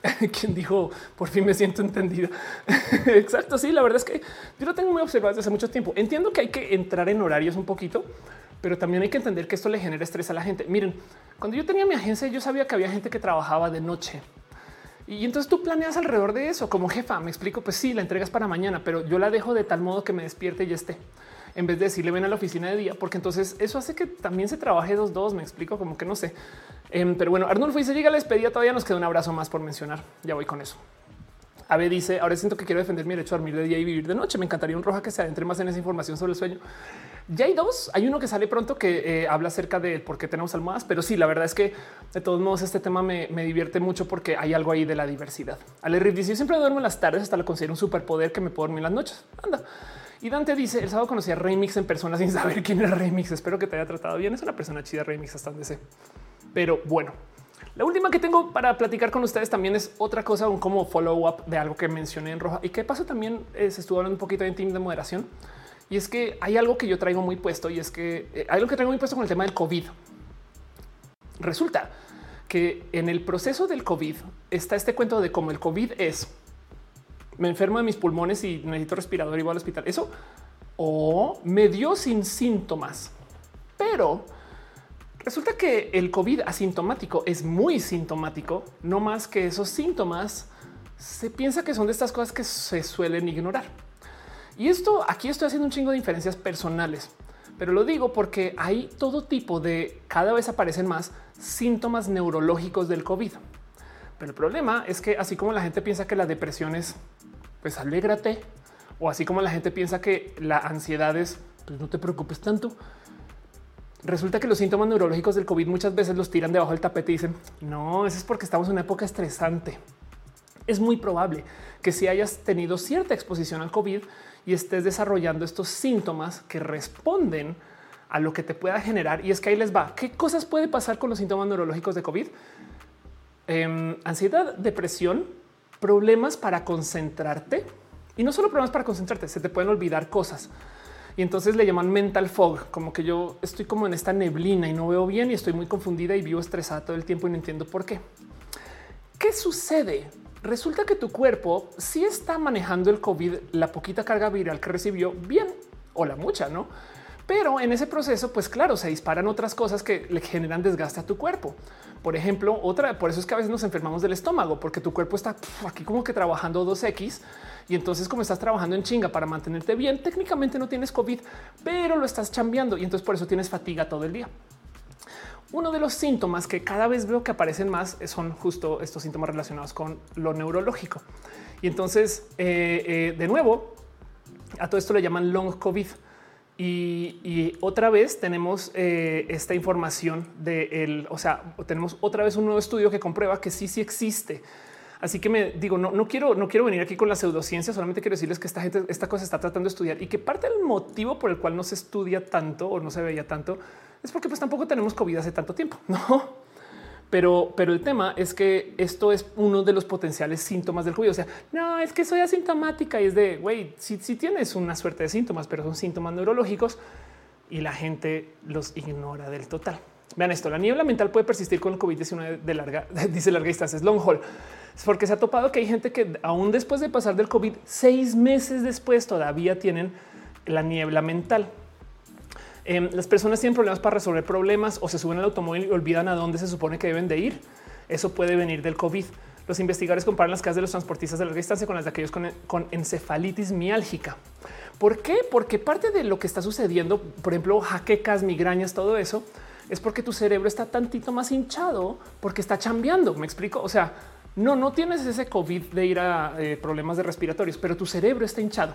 quien dijo por fin me siento entendida. Exacto. Sí, la verdad es que yo lo tengo muy observado desde hace mucho tiempo. Entiendo que hay que entrar en horarios un poquito, pero también hay que entender que esto le genera estrés a la gente. Miren, cuando yo tenía mi agencia, yo sabía que había gente que trabajaba de noche. Y entonces tú planeas alrededor de eso como jefa. Me explico, pues sí, la entregas para mañana, pero yo la dejo de tal modo que me despierte y esté. En vez de decirle ven a la oficina de día, porque entonces eso hace que también se trabaje dos, dos. Me explico como que no sé. Em, pero bueno, Arnulfo dice llega la despedida. Todavía nos queda un abrazo más por mencionar. Ya voy con eso. Ave dice ahora siento que quiero defender mi derecho a dormir de día y vivir de noche. Me encantaría un roja que se adentre más en esa información sobre el sueño. Ya hay dos. Hay uno que sale pronto que eh, habla acerca de por qué tenemos almohadas, pero sí, la verdad es que de todos modos este tema me, divierte mucho porque hay algo ahí de la diversidad. Ale dice yo siempre duermo en las tardes, hasta lo considero un superpoder que me puedo dormir las noches. Anda. Y Dante dice el sábado conocí a Remix en persona sin saber quién era Remix. Espero que te haya tratado bien. Es una persona chida Remix hasta donde sé. Pero bueno, la última que tengo para platicar con ustedes también es otra cosa, un como follow up de algo que mencioné en roja y que pasó también eh, se estuvo hablando un poquito de team de moderación. Y es que hay algo que yo traigo muy puesto y es que eh, hay algo que traigo muy puesto con el tema del COVID. Resulta que en el proceso del COVID está este cuento de cómo el COVID es me enfermo de mis pulmones y necesito respirador y voy al hospital. Eso o me dio sin síntomas, pero Resulta que el COVID asintomático es muy sintomático, no más que esos síntomas se piensa que son de estas cosas que se suelen ignorar. Y esto aquí estoy haciendo un chingo de diferencias personales, pero lo digo porque hay todo tipo de cada vez aparecen más síntomas neurológicos del COVID. El problema es que así como la gente piensa que la depresión es pues alégrate o así como la gente piensa que la ansiedad es pues no te preocupes tanto resulta que los síntomas neurológicos del COVID muchas veces los tiran debajo del tapete y dicen no, eso es porque estamos en una época estresante. Es muy probable que si hayas tenido cierta exposición al COVID y estés desarrollando estos síntomas que responden a lo que te pueda generar. Y es que ahí les va. ¿Qué cosas puede pasar con los síntomas neurológicos de COVID? Em, ansiedad, depresión, problemas para concentrarte y no solo problemas para concentrarte, se te pueden olvidar cosas. Y entonces le llaman mental fog, como que yo estoy como en esta neblina y no veo bien y estoy muy confundida y vivo estresada todo el tiempo y no entiendo por qué. ¿Qué sucede? Resulta que tu cuerpo sí está manejando el COVID, la poquita carga viral que recibió bien o la mucha, ¿no? Pero en ese proceso, pues claro, se disparan otras cosas que le generan desgaste a tu cuerpo. Por ejemplo, otra, por eso es que a veces nos enfermamos del estómago, porque tu cuerpo está aquí como que trabajando 2X y entonces como estás trabajando en chinga para mantenerte bien, técnicamente no tienes COVID, pero lo estás chambeando y entonces por eso tienes fatiga todo el día. Uno de los síntomas que cada vez veo que aparecen más son justo estos síntomas relacionados con lo neurológico. Y entonces, eh, eh, de nuevo, a todo esto le llaman long COVID. Y, otra vez tenemos eh, esta información de el, o sea, tenemos otra vez un nuevo estudio que comprueba que sí, sí existe. Así que me digo, no, no quiero, no quiero venir aquí con la pseudociencia, solamente quiero decirles que esta gente, esta cosa está tratando de estudiar y que parte del motivo por el cual no se estudia tanto o no se veía tanto es porque pues tampoco tenemos COVID hace tanto tiempo, no? Pero, pero el tema es que esto es uno de los potenciales síntomas del COVID. O sea, no es que soy asintomática y es de güey, si, tienes una suerte de síntomas, pero son síntomas neurológicos y la gente los ignora del total. Vean esto: la niebla mental puede persistir con el COVID-19 de larga, dice larga distancia. Es long haul, porque se ha topado que hay gente que aún después de pasar del COVID, seis meses después todavía tienen la niebla mental. Em, las personas tienen problemas para resolver problemas o se suben al automóvil y olvidan a dónde se supone que deben de ir. Eso puede venir del COVID. Los investigadores comparan las casas de los transportistas de larga distancia con las de aquellos con, encefalitis miálgica. ¿Por qué? Porque parte de lo que está sucediendo, por ejemplo, jaquecas, migrañas, todo eso, es porque tu cerebro está tantito más hinchado porque está chambeando. Me explico. O sea, no, no tienes ese COVID de ir a eh, problemas de respiratorios, pero tu cerebro está hinchado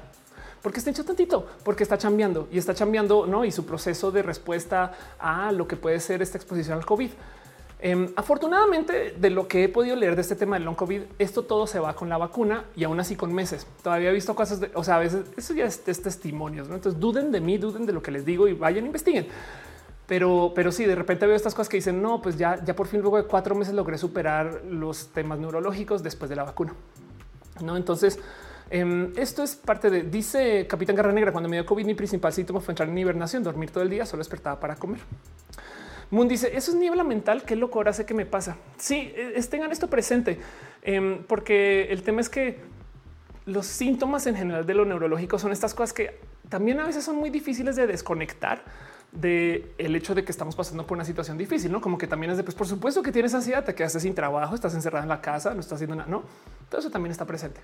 porque está hecho tantito, porque está cambiando y está cambiando, no? Y su proceso de respuesta a lo que puede ser esta exposición al COVID. Em, afortunadamente, de lo que he podido leer de este tema del long COVID, esto todo se va con la vacuna y aún así con meses. Todavía he visto cosas de, o sea, a veces eso ya es, testimonios. ¿no? Entonces duden de mí, duden de lo que les digo y vayan, investiguen. Pero, pero sí, de repente veo estas cosas que dicen no, pues ya, ya por fin, luego de cuatro meses logré superar los temas neurológicos después de la vacuna. No, entonces Em, esto es parte de, dice Capitán Garra Negra, cuando me dio COVID mi principal síntoma fue entrar en hibernación, dormir todo el día, solo despertaba para comer. Moon dice, eso es niebla mental, qué loco, ahora sé qué me pasa. Sí, es, tengan esto presente, em, porque el tema es que los síntomas en general de lo neurológico son estas cosas que también a veces son muy difíciles de desconectar de el hecho de que estamos pasando por una situación difícil, no como que también es de pues por supuesto que tienes ansiedad, te quedaste sin trabajo, estás encerrada en la casa, no estás haciendo nada, no todo eso también está presente.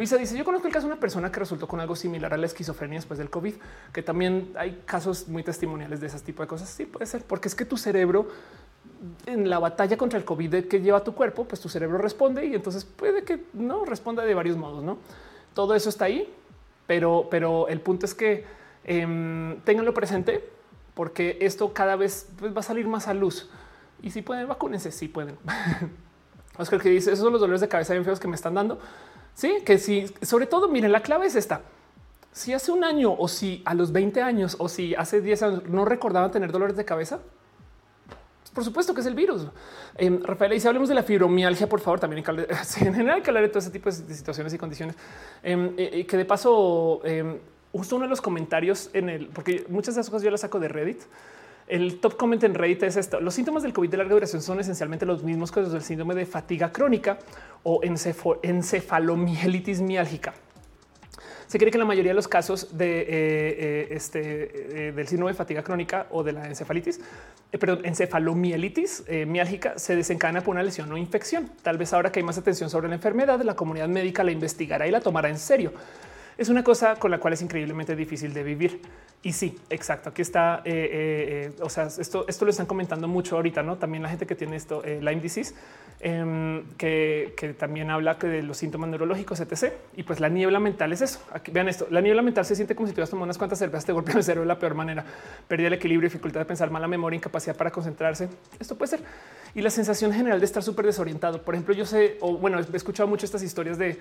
Luisa dice: Yo conozco el caso de una persona que resultó con algo similar a la esquizofrenia después del COVID, que también hay casos muy testimoniales de ese tipo de cosas. Sí, puede ser, porque es que tu cerebro en la batalla contra el COVID que lleva tu cuerpo, pues tu cerebro responde y entonces puede que no responda de varios modos. No todo eso está ahí, pero, pero el punto es que eh, ténganlo presente porque esto cada vez pues, va a salir más a luz. Y si pueden, vacúnense, si pueden. Oscar que dice, esos son los dolores de cabeza bien feos que me están dando. Sí, que sí, sobre todo, miren, la clave es esta. Si hace un año o si a los 20 años o si hace 10 años no recordaban tener dolores de cabeza, pues, por supuesto que es el virus. Eh, Rafael dice, hablemos de la fibromialgia, por favor, también en general hay que hablar de todo ese tipo de situaciones y condiciones. Em, eh, eh, que de paso, em, justo uno de los comentarios en el, porque muchas de esas cosas yo las saco de Reddit. El top comment en Reddit es esto. Los síntomas del COVID de larga duración son esencialmente los mismos que los del síndrome de fatiga crónica o encefalomielitis miálgica. Se cree que la mayoría de los casos de eh, eh, este, eh, del síndrome de fatiga crónica o de la encefalitis, perdón, encefalomielitis miálgica se desencadena por una lesión o infección. Tal vez ahora que hay más atención sobre la enfermedad, la comunidad médica la investigará y la tomará en serio es una cosa con la cual es increíblemente difícil de vivir. Y sí, exacto. Aquí está. Eh, eh, eh, o sea, esto, esto lo están comentando mucho ahorita, no? También la gente que tiene esto, Lyme disease, em, que, también habla de los síntomas neurológicos, etc. Y pues la niebla mental es eso. Vean esto. La niebla mental se siente como si tuvieras tomado unas cuantas cervezas, te golpea el cerebro de la peor manera, pérdida el equilibrio, dificultad de pensar, mala memoria, incapacidad para concentrarse. Esto puede ser. Y la sensación general de estar súper desorientado. Por ejemplo, yo sé, o bueno, he escuchado mucho estas historias de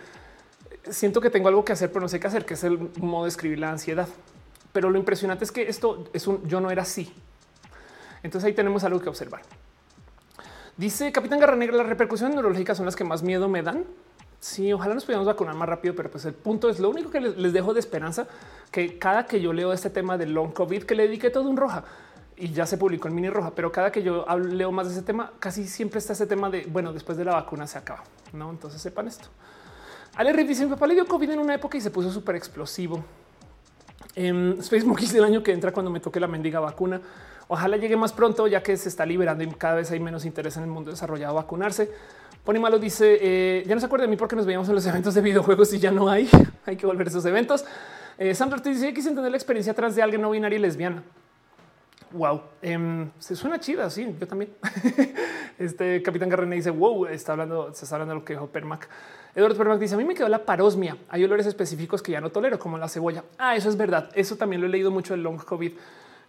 siento que tengo algo que hacer, pero no sé qué hacer, que es el modo de escribir la ansiedad. Pero lo impresionante es que esto es un yo no era así. Entonces ahí tenemos algo que observar. Dice Capitán Garra Negra, las repercusiones neurológicas son las que más miedo me dan. Sí, ojalá nos pudiéramos vacunar más rápido, pero pues el punto es lo único que les dejo de esperanza que cada que yo leo este tema del long COVID, que le dediqué todo un roja y ya se publicó en mini roja, pero cada que yo leo más de ese tema, casi siempre está ese tema de bueno, después de la vacuna se acaba. No, entonces sepan esto. Ale Riff dice: Mi papá le dio COVID en una época y se puso súper explosivo. En Space Monkeys del año que entra cuando me toque la mendiga vacuna. Ojalá llegue más pronto, ya que se está liberando y cada vez hay menos interés en el mundo desarrollado vacunarse. Pony Malo dice: eh, Ya no se acuerda de mí porque nos veíamos en los eventos de videojuegos y ya no hay. hay que volver a esos eventos. Eh, Sandra te dice: Quise entender la experiencia atrás de alguien no binaria y lesbiana. Wow, em, se suena chida. Sí, yo también. este Capitán Garrene dice: Wow, está hablando, se está hablando de lo que dijo Permac. Eduardo Permac dice: A mí me quedó la parosmia. Hay olores específicos que ya no tolero, como la cebolla. Ah, eso es verdad. Eso también lo he leído mucho del long COVID,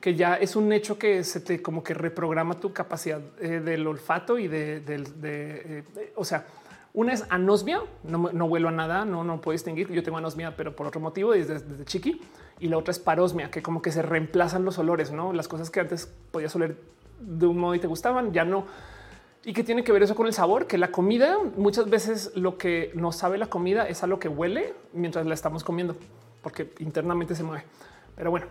que ya es un hecho que se te como que reprograma tu capacidad eh, del olfato y de, eh, o sea, una es anosmia, no, no vuelo a nada, no, no puedo distinguir. Yo tengo anosmia, pero por otro motivo desde, desde chiqui. Y la otra es parosmia, que como que se reemplazan los olores, no las cosas que antes podías oler de un modo y te gustaban, ya no y que tiene que ver eso con el sabor, que la comida muchas veces lo que nos sabe la comida es a lo que huele mientras la estamos comiendo, porque internamente se mueve. Pero bueno,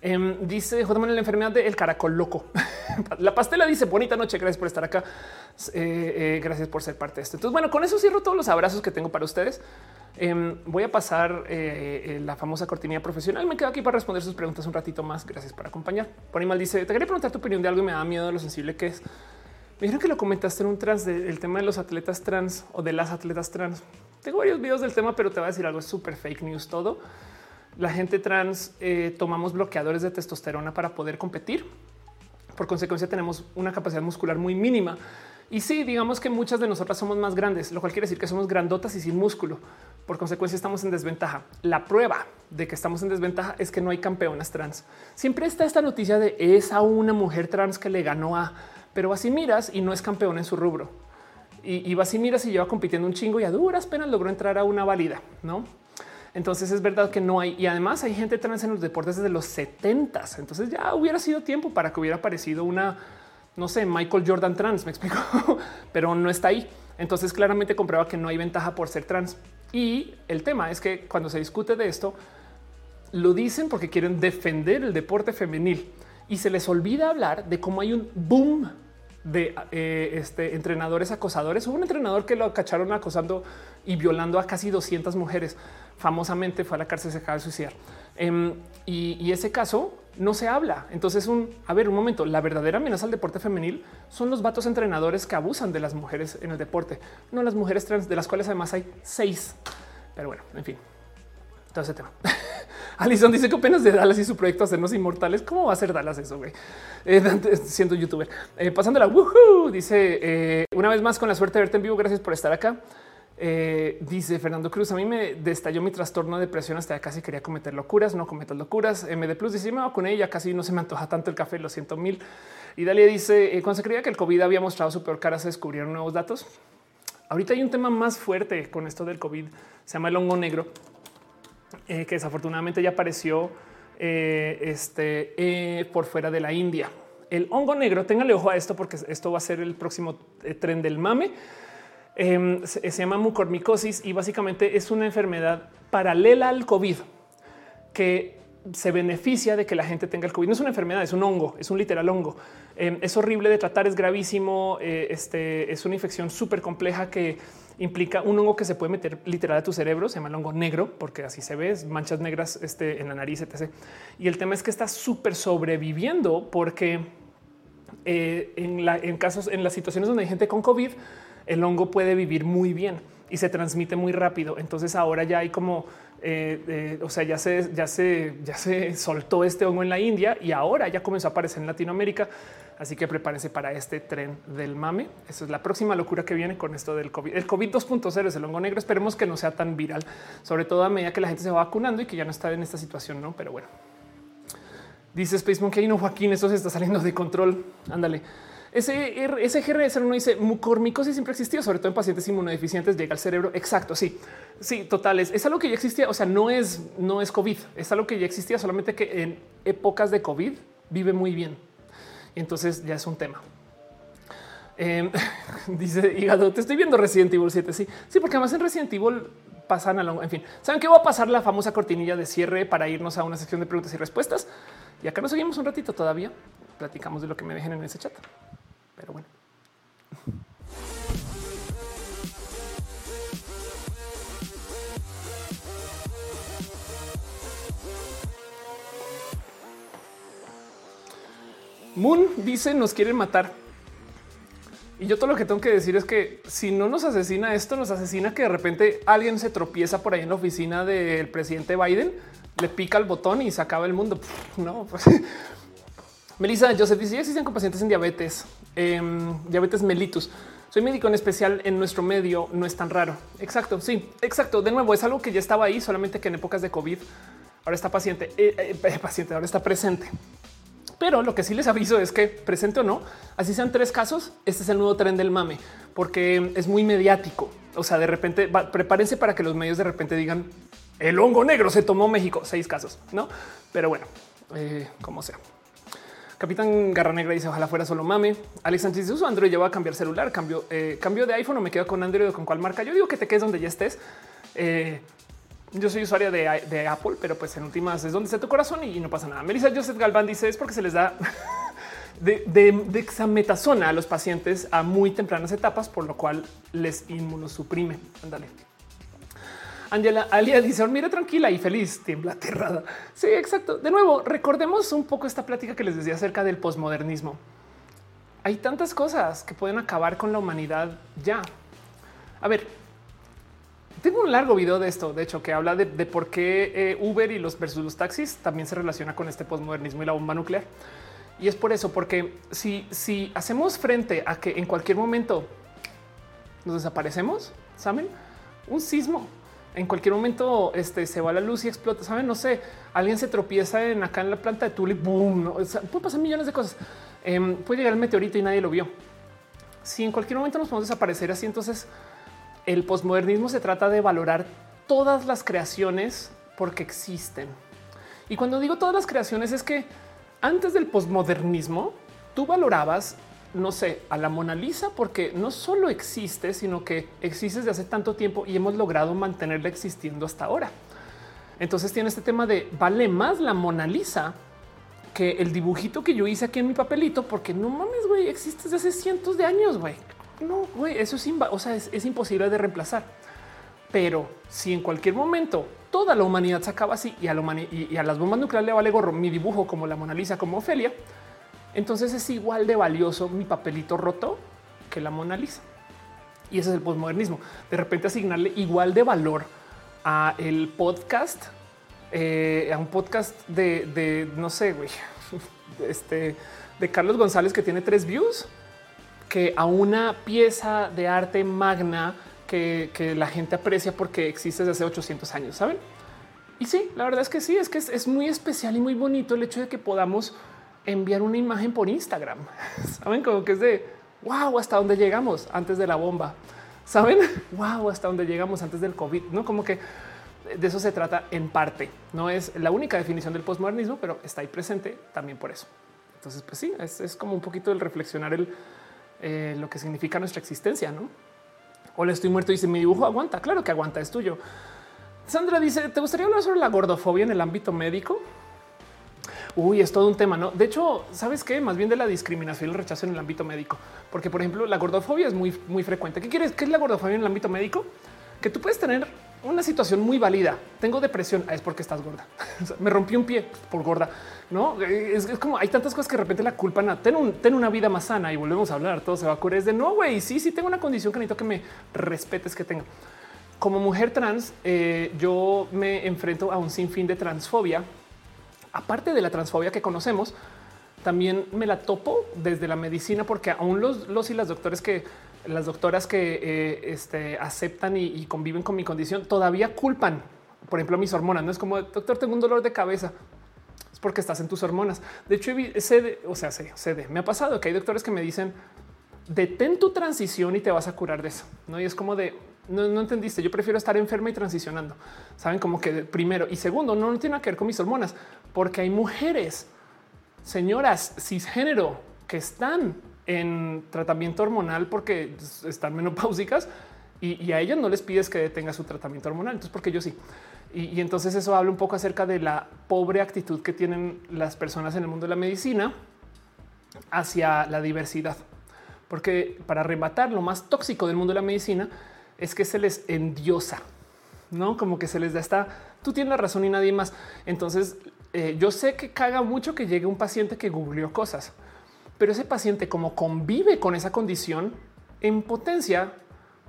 em, dice J. la enfermedad del caracol loco. la pastela dice bonita noche. Gracias por estar acá. Eh, eh, gracias por ser parte de esto. Entonces, bueno, con eso cierro todos los abrazos que tengo para ustedes. Em, voy a pasar eh, la famosa cortinilla profesional. Me quedo aquí para responder sus preguntas un ratito más. Gracias por acompañar. Ponimal dice: Te quería preguntar tu opinión de algo y me da miedo de lo sensible que es. Me dijeron que lo comentaste en un trans del tema de los atletas trans o de las atletas trans. Tengo varios videos del tema, pero te voy a decir algo es súper fake news todo. La gente trans eh, tomamos bloqueadores de testosterona para poder competir. Por consecuencia, tenemos una capacidad muscular muy mínima. Y sí, digamos que muchas de nosotras somos más grandes, lo cual quiere decir que somos grandotas y sin músculo. Por consecuencia, estamos en desventaja. La prueba de que estamos en desventaja es que no hay campeonas trans. Siempre está esta noticia de esa una mujer trans que le ganó a pero vas y miras y no es campeón en su rubro. Y, y vas miras y lleva compitiendo un chingo y a duras penas logró entrar a una válida, ¿no? Entonces es verdad que no hay. Y además hay gente trans en los deportes desde los 70 Entonces ya hubiera sido tiempo para que hubiera aparecido una, no sé, Michael Jordan trans, me explico, pero no está ahí. Entonces claramente comprueba que no hay ventaja por ser trans. Y el tema es que cuando se discute de esto, lo dicen porque quieren defender el deporte femenil y se les olvida hablar de cómo hay un boom de eh, este, entrenadores acosadores. Hubo un entrenador que lo cacharon acosando y violando a casi 200 mujeres. Famosamente fue a la cárcel, se acaba de suicidar. Em, y, ese caso no se habla. Entonces, un a ver, un momento. La verdadera amenaza al deporte femenil son los vatos entrenadores que abusan de las mujeres en el deporte, no las mujeres trans, de las cuales además hay seis. Pero bueno, en fin, todo ese tema. Alison dice que apenas de Dallas y su proyecto hacernos inmortales. ¿Cómo va a ser Dallas eso? Güey? Eh, siendo youtuber, eh, pasándola. dice eh, una vez más con la suerte de verte en vivo. Gracias por estar acá. Eh, dice Fernando Cruz, a mí me destalló mi trastorno de depresión hasta casi quería cometer locuras, no cometas locuras. MD Plus dice, me con ella, casi no se me antoja tanto el café, lo siento mil. Y Dalia dice, cuando se creía que el COVID había mostrado su peor cara, se descubrieron nuevos datos. Ahorita hay un tema más fuerte con esto del COVID, se llama el hongo negro, eh, que desafortunadamente ya apareció este, por fuera de la India. El hongo negro, téngale ojo a esto porque esto va a ser el próximo tren del mame Em, se, llama mucormicosis y básicamente es una enfermedad paralela al COVID que se beneficia de que la gente tenga el COVID. No es una enfermedad, es un hongo, es un literal hongo. Em, es horrible de tratar, es gravísimo. Eh, este es una infección súper compleja que implica un hongo que se puede meter literal a tu cerebro. Se llama el hongo negro porque así se ve, manchas negras este, en la nariz, etc. Y el tema es que está súper sobreviviendo porque eh, en, casos, en las situaciones donde hay gente con COVID, el hongo puede vivir muy bien y se transmite muy rápido. Entonces ahora ya hay como, eh, eh, o sea, ya se, ya se, ya se soltó este hongo en la India y ahora ya comenzó a aparecer en Latinoamérica. Así que prepárense para este tren del mame. Eso es la próxima locura que viene con esto del COVID. El COVID 2.0 es el hongo negro. Esperemos que no sea tan viral, sobre todo a medida que la gente se va vacunando y que ya no está en esta situación, no? Pero bueno, dice Space Monkey, no Joaquín, esto se está saliendo de control. Ándale. Ese, ese GRS uno dice mucormicosis siempre existió, sobre todo en pacientes inmunodeficientes, llega al cerebro. Exacto. Sí, sí, total. Es, algo que ya existía. O sea, no es, no es COVID, es algo que ya existía, solamente que en épocas de COVID vive muy bien. Entonces ya es un tema. Em, dice hígado, te estoy viendo Resident Evil 7. Sí, sí, porque además en Resident Evil pasan a lo, en fin, saben que va a pasar la famosa cortinilla de cierre para irnos a una sección de preguntas y respuestas. Y acá nos seguimos un ratito todavía. Platicamos de lo que me dejen en ese chat. Pero bueno. Moon dice nos quieren matar. Y yo todo lo que tengo que decir es que si no nos asesina esto, nos asesina que de repente alguien se tropieza por ahí en la oficina del presidente Biden, le pica el botón y se acaba el mundo. No, pues Melissa Joseph dice: existen con pacientes en diabetes, em, diabetes mellitus. Soy médico en especial en nuestro medio, no es tan raro. Exacto, sí, exacto. De nuevo, es algo que ya estaba ahí, solamente que en épocas de COVID ahora está paciente, eh, eh, paciente, ahora está presente. Pero lo que sí les aviso es que presente o no, así sean tres casos, este es el nuevo tren del mame, porque es muy mediático. O sea, de repente prepárense para que los medios de repente digan el hongo negro se tomó México, seis casos, no? Pero bueno, eh, como sea. Capitán Garra Negra dice ojalá fuera solo mame. Alex Sánchez dice Android lleva a cambiar celular, cambio, eh, cambio de iPhone o me quedo con Android o con cuál marca. Yo digo que te quedes donde ya estés. Eh, yo soy usuaria de, Apple, pero pues en últimas es donde está tu corazón y no pasa nada. Melissa Joseph Galván dice es porque se les da de, de, exametasona a los pacientes a muy tempranas etapas, por lo cual les inmunosuprime. Ándale. Angela Alia dice mira tranquila y feliz, tiembla aterrada. Sí, exacto. De nuevo, recordemos un poco esta plática que les decía acerca del posmodernismo. Hay tantas cosas que pueden acabar con la humanidad ya. A ver, tengo un largo video de esto, de hecho, que habla de, por qué eh, Uber y los versus los taxis también se relaciona con este posmodernismo y la bomba nuclear. Y es por eso, porque si, si hacemos frente a que en cualquier momento nos desaparecemos, saben, un sismo en cualquier momento este, se va la luz y explota. Saben, no sé, alguien se tropieza en acá en la planta de Tule, boom, ¿no? puede pasar millones de cosas. Em, puede llegar el meteorito y nadie lo vio. Si en cualquier momento nos podemos desaparecer así, entonces el posmodernismo se trata de valorar todas las creaciones porque existen. Y cuando digo todas las creaciones es que antes del posmodernismo tú valorabas no sé, a la Mona Lisa, porque no solo existe, sino que existe desde hace tanto tiempo y hemos logrado mantenerla existiendo hasta ahora. Entonces tiene este tema de vale más la Mona Lisa que el dibujito que yo hice aquí en mi papelito, porque no mames, güey, existe desde hace cientos de años, güey. No, güey, eso es, o sea, es, imposible de reemplazar. Pero si en cualquier momento toda la humanidad se acaba así y a, y, y a las bombas nucleares le vale gorro mi dibujo como la Mona Lisa, como Ofelia, entonces es igual de valioso mi papelito roto que la Mona Lisa. Y ese es el posmodernismo. De repente asignarle igual de valor a el podcast, eh, a un podcast de, de no sé, güey, este de Carlos González que tiene tres views, que a una pieza de arte magna que, que la gente aprecia porque existe desde hace 800 años, ¿saben? Y sí, la verdad es que sí, es que es, muy especial y muy bonito el hecho de que podamos enviar una imagen por Instagram. Saben como que es de wow, hasta dónde llegamos antes de la bomba. Saben wow, hasta dónde llegamos antes del COVID. No como que de eso se trata en parte. No es la única definición del postmodernismo, pero está ahí presente también por eso. Entonces, pues sí, es, como un poquito el reflexionar el eh, lo que significa nuestra existencia, no? O le estoy muerto dice mi dibujo aguanta. Claro que aguanta, es tuyo. Sandra dice: ¿Te gustaría hablar sobre la gordofobia en el ámbito médico? Uy, es todo un tema, ¿no? De hecho, ¿sabes qué? Más bien de la discriminación y el rechazo en el ámbito médico. Porque, por ejemplo, la gordofobia es muy, muy frecuente. ¿Qué quieres? ¿Qué es la gordofobia en el ámbito médico? Que tú puedes tener una situación muy válida. Tengo depresión, ah, es porque estás gorda. me rompí un pie por gorda. No es, como hay tantas cosas que de repente la culpan a ten, ten, una vida más sana y volvemos a hablar. Todo se va a curar. Es de no, güey. Sí, sí, tengo una condición que necesito que me respetes que tenga como mujer trans, eh, yo me enfrento a un sinfín de transfobia. Aparte de la transfobia que conocemos, también me la topo desde la medicina, porque aún los, y las doctores que las doctoras que eh, este, aceptan y, conviven con mi condición todavía culpan, por ejemplo, mis hormonas. No es como doctor, tengo un dolor de cabeza. Es porque estás en tus hormonas. De hecho, sé o sea, sé me ha pasado que hay doctores que me dicen detén tu transición y te vas a curar de eso. No, y es como de no, entendiste. Yo prefiero estar enferma y transicionando. Saben como que primero y segundo, no, tiene que ver con mis hormonas, porque hay mujeres, señoras cisgénero que están en tratamiento hormonal porque están menopáusicas y, a ellas no les pides que detenga su tratamiento hormonal. Entonces, porque yo sí. Y, entonces eso habla un poco acerca de la pobre actitud que tienen las personas en el mundo de la medicina hacia la diversidad. Porque para rematar lo más tóxico del mundo de la medicina es que se les endiosa, no como que se les da esta. Tú tienes la razón y nadie más. Entonces, eh, yo sé que caga mucho que llegue un paciente que googleó cosas, pero ese paciente, como convive con esa condición en potencia,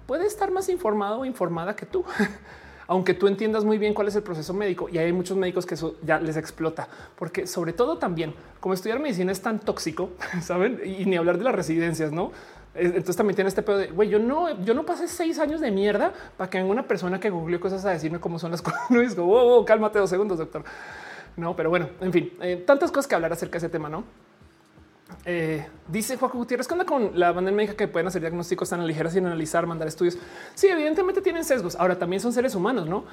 puede estar más informado o informada que tú. Aunque tú entiendas muy bien cuál es el proceso médico y hay muchos médicos que eso ya les explota, porque sobre todo también como estudiar medicina es tan tóxico, saben, y ni hablar de las residencias, no? Entonces también tiene este pedo de güey, yo no, yo no pasé seis años de mierda para que venga una persona que googleó cosas a decirme cómo son las cosas. No es como wow, cálmate dos segundos, doctor. No, pero bueno, en fin, eh, tantas cosas que hablar acerca de ese tema, no? Eh, dice Juan Gutiérrez, ¿qué con la banda médica que pueden hacer diagnósticos tan ligeros sin analizar, mandar estudios? Sí, evidentemente tienen sesgos. Ahora también son seres humanos, no?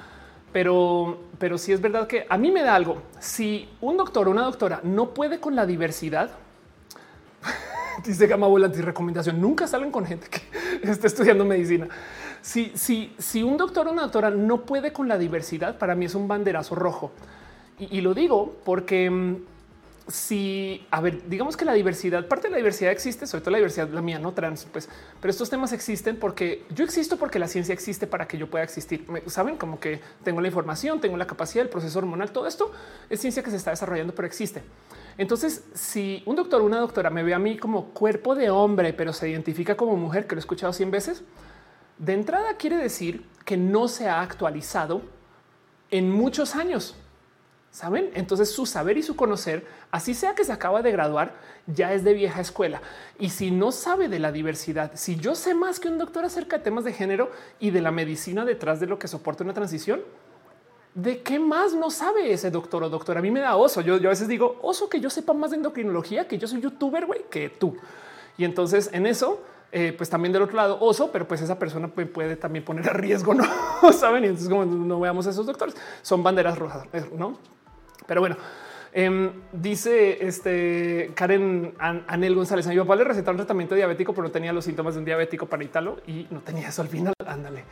Pero, pero sí es verdad que a mí me da algo. Si un doctor o una doctora no puede con la diversidad, dice Gama Volante y recomendación. Nunca salen con gente que esté estudiando medicina. Si, si, si un doctor o una doctora no puede con la diversidad, para mí es un banderazo rojo. Y, lo digo porque mm, si, a ver, digamos que la diversidad, parte de la diversidad existe, sobre todo la diversidad, la mía, no trans, pues, pero estos temas existen porque yo existo porque la ciencia existe para que yo pueda existir. Saben como que tengo la información, tengo la capacidad, el proceso hormonal, todo esto es ciencia que se está desarrollando, pero existe. Entonces, si un doctor o una doctora me ve a mí como cuerpo de hombre, pero se identifica como mujer, que lo he escuchado 100 veces, de entrada quiere decir que no se ha actualizado en muchos años. Saben? Entonces su saber y su conocer, así sea que se acaba de graduar, ya es de vieja escuela. Y si no sabe de la diversidad, si yo sé más que un doctor acerca de temas de género y de la medicina detrás de lo que soporta una transición, ¿de qué más no sabe ese doctor o doctora? A mí me da oso. Yo, a veces digo oso que yo sepa más de endocrinología, que yo soy youtuber, güey, que tú. Y entonces en eso, eh, pues también del otro lado oso, pero pues esa persona puede, también poner a riesgo, no saben. Y entonces, como no veamos a esos doctores, son banderas rojas, no? Pero bueno, em, dice este Karen Anel González. A mi papá le recetaron tratamiento diabético, pero no tenía los síntomas de un diabético para Italo y no tenía eso al final. Ándale.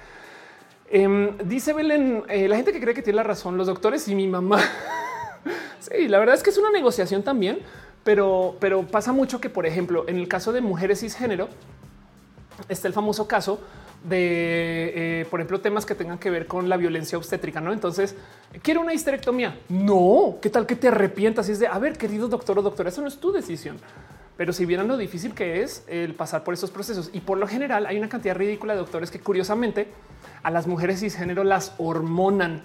Em, dice Belén, eh, la gente que cree que tiene la razón, los doctores y mi mamá. sí, la verdad es que es una negociación también, pero, pero pasa mucho que, por ejemplo, en el caso de mujeres cisgénero, está el famoso caso de, eh, por ejemplo, temas que tengan que ver con la violencia obstétrica. No, entonces quiero una histerectomía. No, qué tal que te arrepientas y es de a ver, querido doctor o doctora, eso no es tu decisión. pero si vieran lo difícil que es el pasar por estos procesos y por lo general hay una cantidad ridícula de doctores que curiosamente a las mujeres cisgénero las hormonan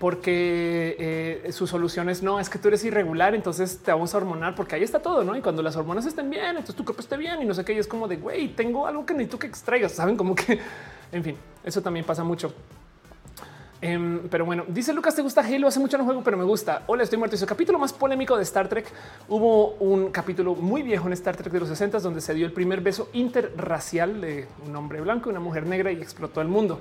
porque eh, su solución es no, es que tú eres irregular, entonces te vamos a hormonar porque ahí está todo, ¿no? Y cuando las hormonas estén bien, entonces tu cuerpo esté bien y no sé qué, y es como de, güey, tengo algo que necesito que extraigas, ¿saben? Como que, en fin, eso también pasa mucho. Em, pero bueno, dice Lucas, te gusta Halo, hace mucho no juego, pero me gusta. Hola, estoy muerto. Es el capítulo más polémico de Star Trek. Hubo un capítulo muy viejo en Star Trek de los 60 donde se dio el primer beso interracial de un hombre blanco y una mujer negra y explotó el mundo.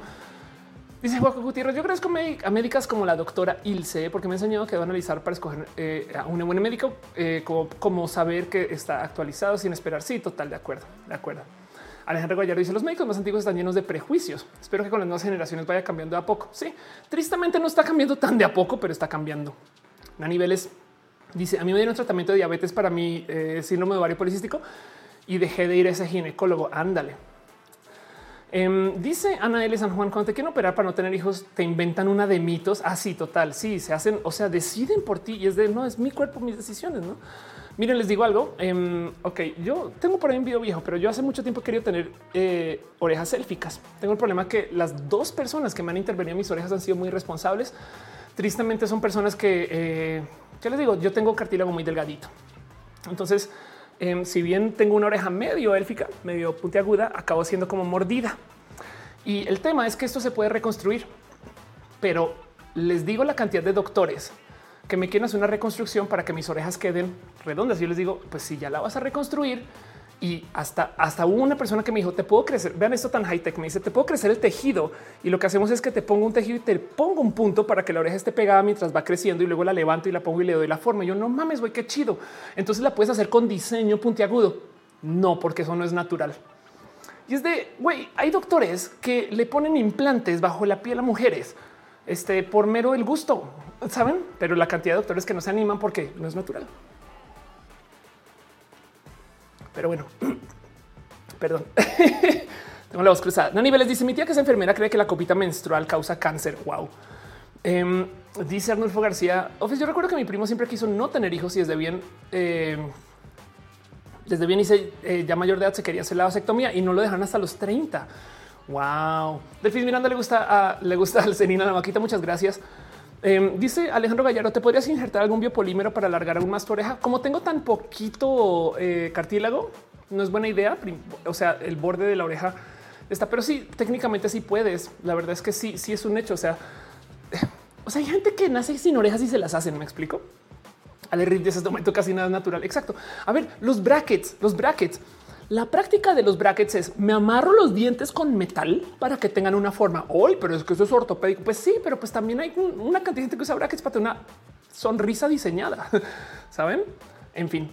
Dice Juaco Gutiérrez, yo agradezco a médicas como la doctora Ilse porque me ha enseñado que va a analizar para escoger eh, a un buen médico, eh, como, como saber que está actualizado sin esperar. Sí, total, de acuerdo, de acuerdo. Alejandro Gallardo dice los médicos más antiguos están llenos de prejuicios. Espero que con las nuevas generaciones vaya cambiando de a poco. Sí, tristemente no está cambiando tan de a poco, pero está cambiando. A niveles dice a mí me dieron tratamiento de diabetes para mi eh, síndrome de ovario policístico y dejé de ir a ese ginecólogo. Ándale. Em, dice Ana L. San Juan, cuando te quieren operar para no tener hijos, te inventan una de mitos. Así, ah, total. Sí, se hacen, o sea, deciden por ti y es de no es mi cuerpo, mis decisiones, no? Miren, les digo algo. Em, ok, yo tengo por ahí un video viejo, pero yo hace mucho tiempo he querido tener eh, orejas élficas. Tengo el problema que las dos personas que me han intervenido en mis orejas han sido muy responsables. Tristemente son personas que, eh, ¿qué les digo? Yo tengo cartílago muy delgadito. Entonces, em, si bien tengo una oreja medio élfica, medio puntiaguda, acabo siendo como mordida. Y el tema es que esto se puede reconstruir, pero les digo la cantidad de doctores que me quieren hacer una reconstrucción para que mis orejas queden redondas. Yo les digo, pues si ya la vas a reconstruir y hasta, hasta una persona que me dijo, te puedo crecer. Vean esto tan high tech. Me dice, te puedo crecer el tejido. Y lo que hacemos es que te pongo un tejido y te pongo un punto para que la oreja esté pegada mientras va creciendo y luego la levanto y la pongo y le doy la forma. Y yo no mames, güey, qué chido. Entonces la puedes hacer con diseño puntiagudo. No, porque eso no es natural. Y es de, güey, hay doctores que le ponen implantes bajo la piel a mujeres este, por mero el gusto, saben, pero la cantidad de doctores que no se animan porque no es natural. Pero bueno, perdón. Tengo la voz cruzada. No niveles dice mi tía que es enfermera cree que la copita menstrual causa cáncer. Wow. Em, dice Arnulfo García. Office, yo recuerdo que mi primo siempre quiso no tener hijos y desde bien, em, desde bien hice eh, ya mayor de edad se quería hacer la vasectomía y no lo dejan hasta los 30. Wow. Delfín Miranda le gusta a, le gusta al Senina la maquita. Muchas gracias. Em, dice Alejandro Gallardo, ¿te podrías injertar algún biopolímero para alargar aún más tu oreja? Como tengo tan poquito eh, cartílago, no es buena idea. O sea, el borde de la oreja está, pero sí, técnicamente sí puedes. La verdad es que sí, sí es un hecho. O sea, o sea, hay gente que nace sin orejas y se las hacen. Me explico. Riff de ese momento casi nada natural. Exacto. A ver, los brackets, los brackets. La práctica de los brackets es me amarro los dientes con metal para que tengan una forma. Hoy, pero es que eso es ortopédico. Pues sí, pero pues también hay una cantidad de gente que usa brackets para tener una sonrisa diseñada. Saben? En fin.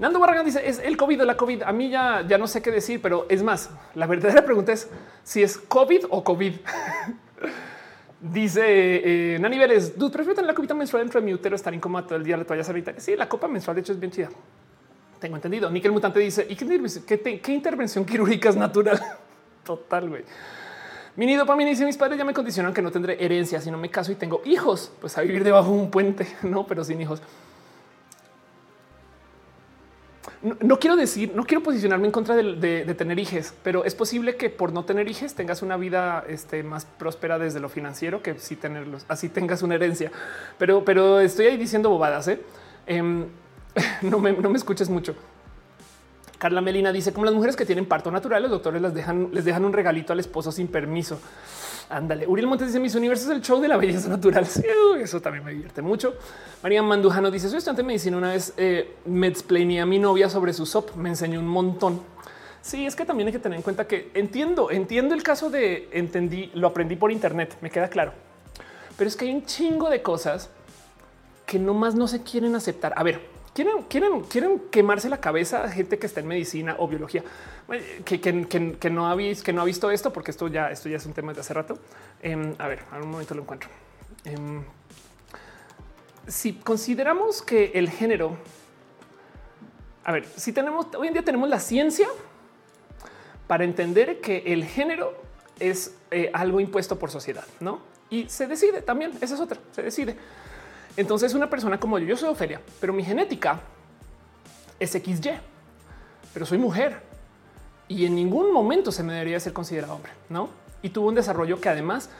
Nando Barragán dice es el COVID o la COVID. A mí ya, ya no sé qué decir, pero es más, la verdadera pregunta es si es COVID o COVID. Dice eh, Nani Vélez, dude, prefiero tener la copita menstrual dentro de mi útero, estar incómodo todo el día, la toalla sanitaria. Sí, la copa menstrual de hecho es bien chida. Tengo entendido. Nickel Mutante dice, ¿y qué, intervención quirúrgica es natural? Total, güey. Mi nido para mí dice mis padres ya me condicionan que no tendré herencia si no me caso y tengo hijos, pues a vivir debajo de un puente, no, pero sin hijos. No, quiero decir, no quiero posicionarme en contra de, tener hijos, pero es posible que por no tener hijos tengas una vida este, más próspera desde lo financiero que si tenerlos, así tengas una herencia. Pero, pero estoy ahí diciendo bobadas. ¿eh? Em, no, me, escuches mucho. Carla Melina dice como las mujeres que tienen parto natural, los doctores les dejan, un regalito al esposo sin permiso. Ándale. Uriel Montes dice mis universos es el show de la belleza natural. eso también me divierte mucho. María Mandujano dice soy estudiante de medicina. Una vez eh, me explainé a mi novia sobre su SOP. Me enseñó un montón. Sí, es que también hay que tener en cuenta que entiendo, entiendo el caso de entendí, lo aprendí por internet. Me queda claro, pero es que hay un chingo de cosas que nomás no se quieren aceptar. A ver, quieren, quieren, quieren quemarse la cabeza a gente que está en medicina o biología, que, que, no ha visto, que no ha visto esto, porque esto ya, esto ya es un tema de hace rato. Em, a ver, a un momento lo encuentro. Em, si consideramos que el género, a ver, si tenemos hoy en día tenemos la ciencia para entender que el género es eh, algo impuesto por sociedad, no? Y se decide también. Esa es otra. Se decide. Entonces, una persona como yo, yo soy Ofelia, pero mi genética es XY. pero soy mujer y en ningún momento se me debería ser considerado hombre, ¿no? Y tuvo un desarrollo que además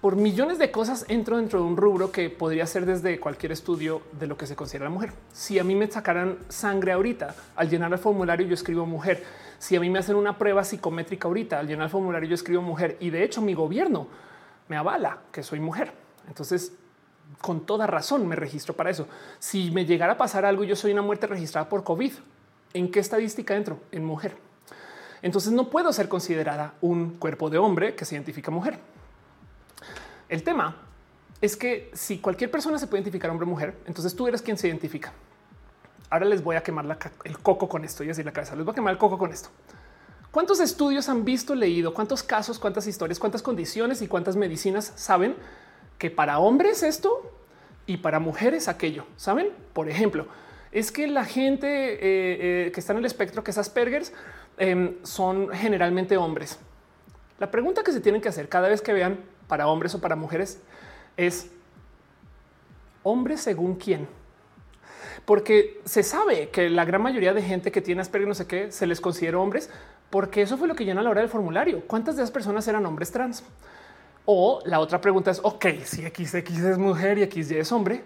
por millones de cosas entro dentro de un rubro que podría ser desde cualquier estudio de lo que se considera la mujer. Si a mí me sacaran sangre ahorita al llenar el formulario, yo escribo mujer. Si a mí me hacen una prueba psicométrica ahorita al llenar el formulario, yo escribo mujer. Y de hecho, mi gobierno me avala que soy mujer. Entonces, con toda razón me registro para eso. Si me llegara a pasar algo, yo soy una muerte registrada por COVID. ¿En qué estadística entro? En mujer. Entonces no puedo ser considerada un cuerpo de hombre que se identifica mujer. El tema es que si cualquier persona se puede identificar hombre o mujer, entonces tú eres quien se identifica. Ahora les voy a quemar el coco con esto y así la cabeza. Les voy a quemar el coco con esto. ¿Cuántos estudios han visto, leído? ¿Cuántos casos, cuántas historias, cuántas condiciones y cuántas medicinas saben que para hombres esto y para mujeres aquello? ¿Saben? Por ejemplo, es que la gente eh, eh, que está en el espectro, que es Asperger, em, son generalmente hombres. La pregunta que se tienen que hacer cada vez que vean para hombres o para mujeres es hombre según quién. Porque se sabe que la gran mayoría de gente que tiene Asperger no sé qué se les considera hombres, porque eso fue lo que llena a la hora del formulario. ¿Cuántas de esas personas eran hombres trans? O la otra pregunta es, ok, si XX es mujer y XY es hombre,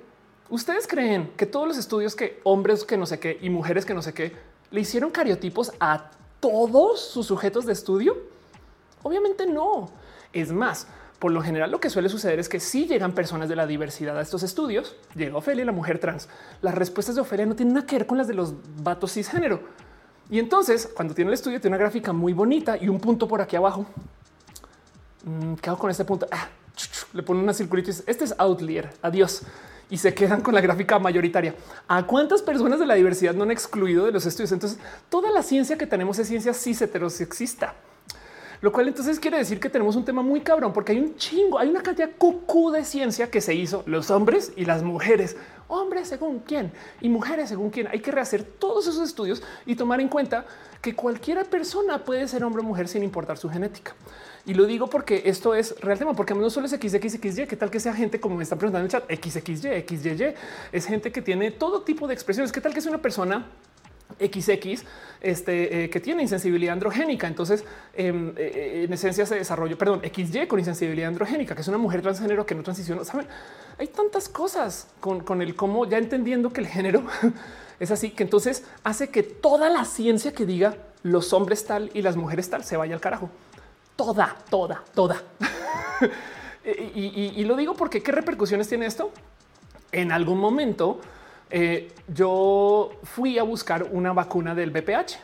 ¿ustedes creen que todos los estudios que hombres que no sé qué y mujeres que no sé qué le hicieron cariotipos a todos sus sujetos de estudio? Obviamente no. Es más, por lo general lo que suele suceder es que si llegan personas de la diversidad a estos estudios, llega Ofelia, la mujer trans. Las respuestas de Ofelia no tienen nada que ver con las de los vatos cisgénero. Y entonces, cuando tiene el estudio, tiene una gráfica muy bonita y un punto por aquí abajo. Mm, ¿Qué hago con este punto? Ah, le ponen una circulita este es outlier. Adiós. Y se quedan con la gráfica mayoritaria. ¿A cuántas personas de la diversidad no han excluido de los estudios? Entonces, toda la ciencia que tenemos es ciencia cis heterosexista. Lo cual entonces quiere decir que tenemos un tema muy cabrón porque hay un chingo, hay una cantidad cucú de ciencia que se hizo los hombres y las mujeres. Hombres según quién y mujeres según quién. Hay que rehacer todos esos estudios y tomar en cuenta que cualquiera persona puede ser hombre o mujer sin importar su genética. Y lo digo porque esto es real tema, porque no solo es XXXY, qué tal que sea gente como me están preguntando en el chat, XXY, XYY, es gente que tiene todo tipo de expresiones. ¿Qué tal que es una persona XX este, eh, que tiene insensibilidad androgénica. Entonces, em, eh, en esencia se desarrolló, perdón, XY con insensibilidad androgénica, que es una mujer transgénero que no transiciona. Saben, hay tantas cosas con, el cómo ya entendiendo que el género es así, que entonces hace que toda la ciencia que diga los hombres tal y las mujeres tal se vaya al carajo. Toda, toda, toda. y lo digo porque qué repercusiones tiene esto. En algún momento, eh, yo fui a buscar una vacuna del BPH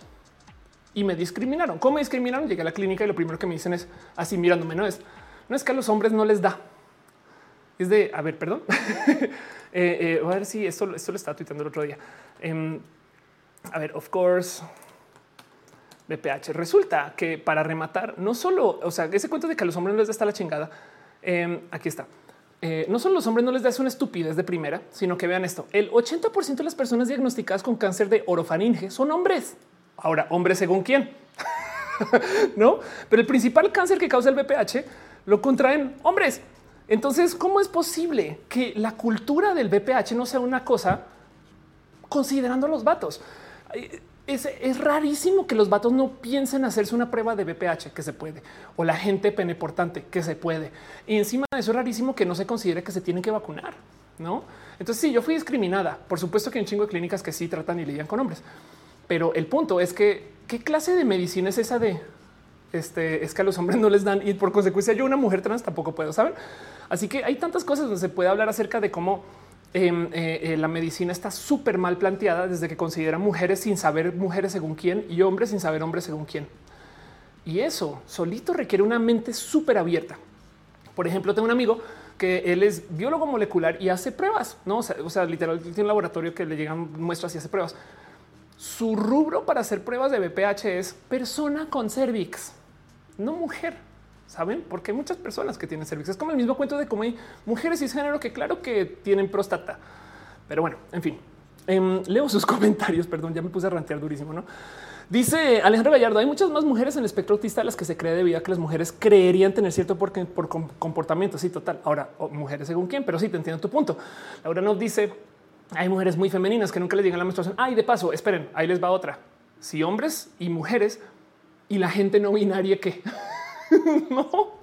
y me discriminaron. ¿Cómo me discriminaron? Llegué a la clínica y lo primero que me dicen es así mirándome, no es, no es que a los hombres no les da. Es de, a ver, perdón. Eh, eh, a ver si esto, esto lo estaba tuiteando el otro día. Em, a ver, of course, BPH. Resulta que para rematar, no solo, o sea, ese cuento de que a los hombres no les da hasta la chingada. Em, aquí está. Eh, no solo los hombres no les da una estupidez de primera, sino que vean esto. El 80% de las personas diagnosticadas con cáncer de orofaringe son hombres. Ahora, hombres según quién? no, pero el principal cáncer que causa el BPH lo contraen hombres. Entonces, ¿cómo es posible que la cultura del BPH no sea una cosa considerando los vatos? Es, rarísimo que los vatos no piensen hacerse una prueba de BPH que se puede o la gente peneportante que se puede. Y encima de eso es rarísimo que no se considere que se tienen que vacunar. No, entonces sí, yo fui discriminada. Por supuesto que hay un chingo de clínicas que sí tratan y lidian con hombres, pero el punto es que qué clase de medicina es esa de este es que a los hombres no les dan y por consecuencia yo una mujer trans tampoco puedo saber. Así que hay tantas cosas donde se puede hablar acerca de cómo eh, eh, la medicina está súper mal planteada desde que considera mujeres sin saber mujeres según quién y hombres sin saber hombres según quién. Y eso solito requiere una mente súper abierta. Por ejemplo, tengo un amigo que él es biólogo molecular y hace pruebas, no? Sea, o sea literalmente tiene un laboratorio que le llegan muestras y hace pruebas. Su rubro para hacer pruebas de BPH es persona con cervix, no mujer saben, porque hay muchas personas que tienen cervix. Es como el mismo cuento de cómo hay mujeres cisgénero que claro que tienen próstata, pero bueno, en fin, em, leo sus comentarios. Perdón, ya me puse a rantear durísimo, no? Dice Alejandro Gallardo, hay muchas más mujeres en el espectro autista a las que se cree debido a que las mujeres creerían tener cierto por, por comportamiento. Sí, total. Ahora, mujeres según quién, pero sí te entiendo tu punto. Laura nos dice, hay mujeres muy femeninas que nunca les llegan la menstruación. Ay, de paso, esperen, ahí les va otra. si hombres y mujeres y la gente no binaria que no.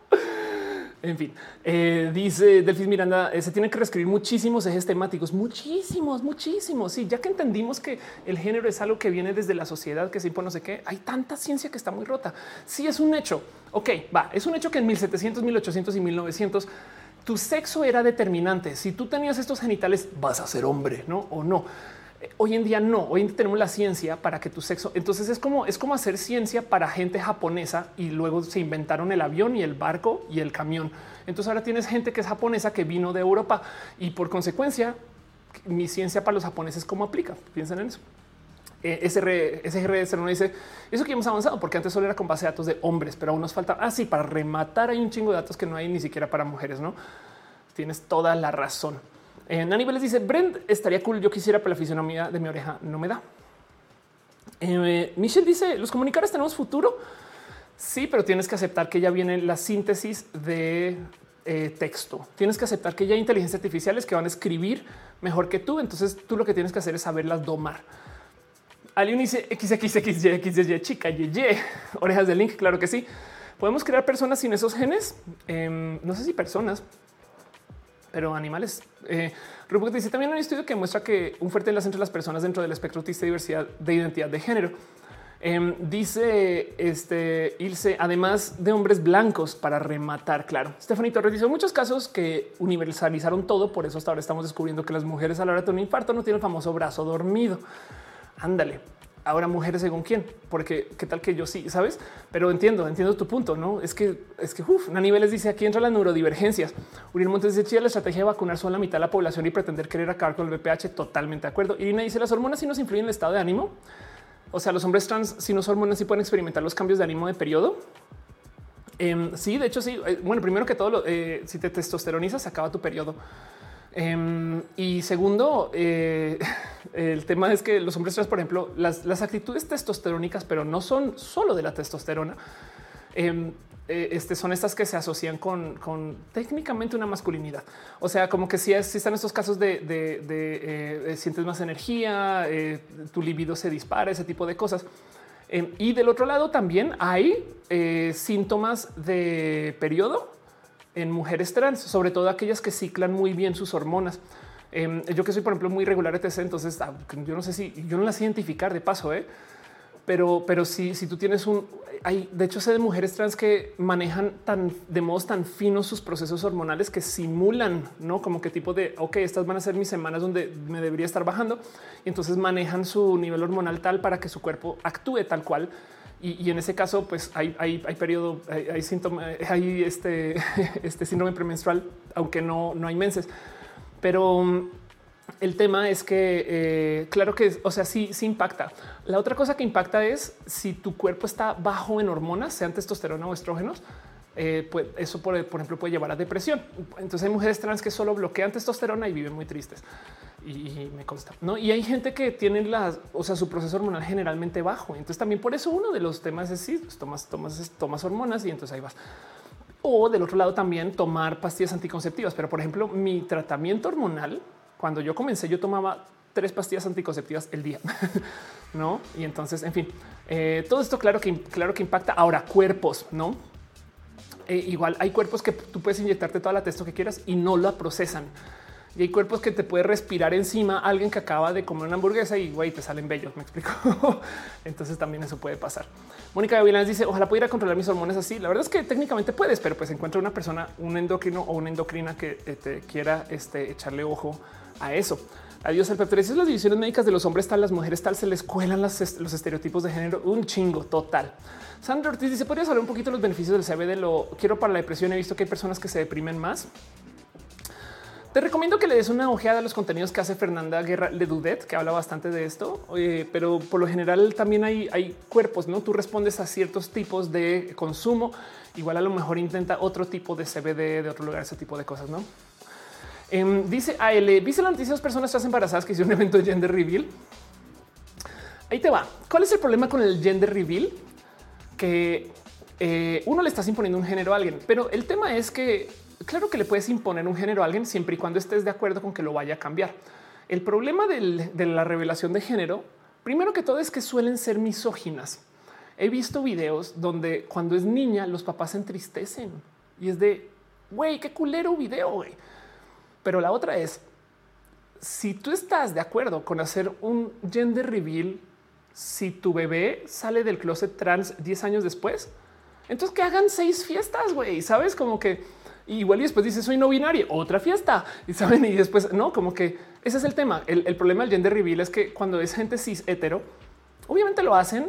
En fin, eh, dice Delfis Miranda, eh, se tienen que reescribir muchísimos ejes temáticos, muchísimos, muchísimos. Sí, ya que entendimos que el género es algo que viene desde la sociedad, que se impone no sé qué, hay tanta ciencia que está muy rota. Sí, es un hecho. Ok, va, es un hecho que en 1700, 1800 y 1900 tu sexo era determinante. Si tú tenías estos genitales, vas a ser hombre, no o no. Hoy en día no, hoy en día tenemos la ciencia para que tu sexo, entonces es como es como hacer ciencia para gente japonesa y luego se inventaron el avión y el barco y el camión. Entonces ahora tienes gente que es japonesa que vino de Europa y por consecuencia mi ciencia para los japoneses cómo aplica. Piensen en eso. Eh, SR, SGR no dice eso que hemos avanzado porque antes solo era con base de datos de hombres, pero aún nos falta así ah, para rematar. Hay un chingo de datos que no hay ni siquiera para mujeres. No tienes toda la razón. Eh, Nani les dice Brent estaría cool. Yo quisiera, pero la fisionomía de mi oreja no me da. Eh, Michelle dice los comunicadores tenemos futuro. Sí, pero tienes que aceptar que ya viene la síntesis de eh, texto. Tienes que aceptar que ya hay inteligencias artificiales que van a escribir mejor que tú. Entonces tú lo que tienes que hacer es saberlas domar. Alguien dice XXXY, XY, chica, Y, orejas de link. Claro que sí. Podemos crear personas sin esos genes. Em, no sé si personas, pero animales. Eh, dice también un estudio que muestra que un fuerte enlace entre las personas dentro del espectro autista diversidad de identidad de género. Em, dice este Ilse, además de hombres blancos para rematar. Claro, Stephanie Torres dice muchos casos que universalizaron todo. Por eso hasta ahora estamos descubriendo que las mujeres a la hora de un infarto no tienen el famoso brazo dormido. Ándale, ahora mujeres según quién, porque qué tal que yo sí, sabes, pero entiendo, entiendo tu punto. No es que es que uf, Nani les dice aquí entra las neurodivergencias. Uriel Montes dice la estrategia de vacunar solo la mitad de la población y pretender querer acabar con el VPH. Totalmente de acuerdo. Irina dice las hormonas si nos influyen en el estado de ánimo. O sea, los hombres trans, si no son hormonas, sí pueden experimentar los cambios de ánimo de periodo. Em, sí, de hecho, sí. Eh, bueno, primero que todo, eh, si te testosteronizas, se acaba tu periodo. Em, y segundo, eh, el tema es que los hombres trans, por ejemplo, las, actitudes testosterónicas, pero no son solo de la testosterona. Em, eh, este, son estas que se asocian con, técnicamente una masculinidad. O sea, como que si están estos casos de, eh, sientes más energía, tu libido se dispara, ese tipo de cosas. Em, y del otro lado también hay síntomas de periodo en mujeres trans, sobre todo aquellas que ciclan muy bien sus hormonas. Em, yo que soy, por ejemplo, muy regular etc. Entonces, ah, yo no sé si yo no las identificar de paso, ¿eh? pero, pero si, si tú tienes un, hay, de hecho, sé de mujeres trans que manejan tan de modos tan finos sus procesos hormonales que simulan, no como qué tipo de, ok, estas van a ser mis semanas donde me debería estar bajando y entonces manejan su nivel hormonal tal para que su cuerpo actúe tal cual y, en ese caso, pues hay, hay, hay periodo, hay, síntomas, hay este, este síndrome premenstrual, aunque no, no hay menses. Pero mm, el tema es que, eh, claro que, o sea, sí, sí impacta. La otra cosa que impacta es si tu cuerpo está bajo en hormonas, sean testosterona o estrógenos, eh, pues eso, por, ejemplo, puede llevar a depresión. Entonces hay mujeres trans que solo bloquean testosterona y viven muy tristes. Y, me consta. ¿no? Y hay gente que tiene las, o sea, su proceso hormonal generalmente bajo. Entonces también por eso uno de los temas es sí, pues, tomas, tomas, tomas hormonas y entonces ahí vas. O del otro lado también tomar pastillas anticonceptivas. Pero por ejemplo, mi tratamiento hormonal, cuando yo comencé, yo tomaba tres pastillas anticonceptivas el día, no? Y entonces, en fin, eh, todo esto claro que claro que impacta ahora cuerpos, no? Eh, igual hay cuerpos que tú puedes inyectarte toda la texto que quieras y no la procesan. Y hay cuerpos que te puede respirar encima alguien que acaba de comer una hamburguesa y güey, te salen bellos. Me explico. Entonces también eso puede pasar. Mónica Gavilán dice: Ojalá pudiera controlar mis hormonas así. La verdad es que técnicamente puedes, pero pues encuentra una persona, un endocrino o una endocrina que eh, te quiera este, echarle ojo a eso. Adiós. El es las divisiones médicas de los hombres tal, las mujeres tal, se les cuelan los estereotipos de género. Un chingo total. Sandra Ortiz dice: ¿Podrías hablar un poquito de los beneficios del CBD? Lo quiero para la depresión. He visto que hay personas que se deprimen más. Te recomiendo que le des una ojeada a los contenidos que hace Fernanda Guerra Ledudet, que habla bastante de esto, pero por lo general también hay, hay cuerpos, ¿no? Tú respondes a ciertos tipos de consumo, igual a lo mejor intenta otro tipo de CBD de otro lugar, ese tipo de cosas, ¿no? Em, dice AL, ¿viste la noticia de dos personas embarazadas que hicieron un evento de gender reveal? Ahí te va. ¿Cuál es el problema con el gender reveal? Que eh, uno le estás imponiendo un género a alguien, pero el tema es que claro que le puedes imponer un género a alguien siempre y cuando estés de acuerdo con que lo vaya a cambiar. El problema de la revelación de género Primero que todo es que suelen ser misóginas. He visto videos donde cuando es niña los papás se entristecen y es de, güey, qué culero video. Pero la otra es, si tú estás de acuerdo con hacer un gender reveal, si tu bebé sale del closet trans 10 años después, entonces que hagan seis fiestas, güey, sabes como que igual y después dice soy no binaria, otra fiesta y saben, y después no, como que ese es el tema. El, problema del gender reveal es que cuando es gente cis hetero, obviamente lo hacen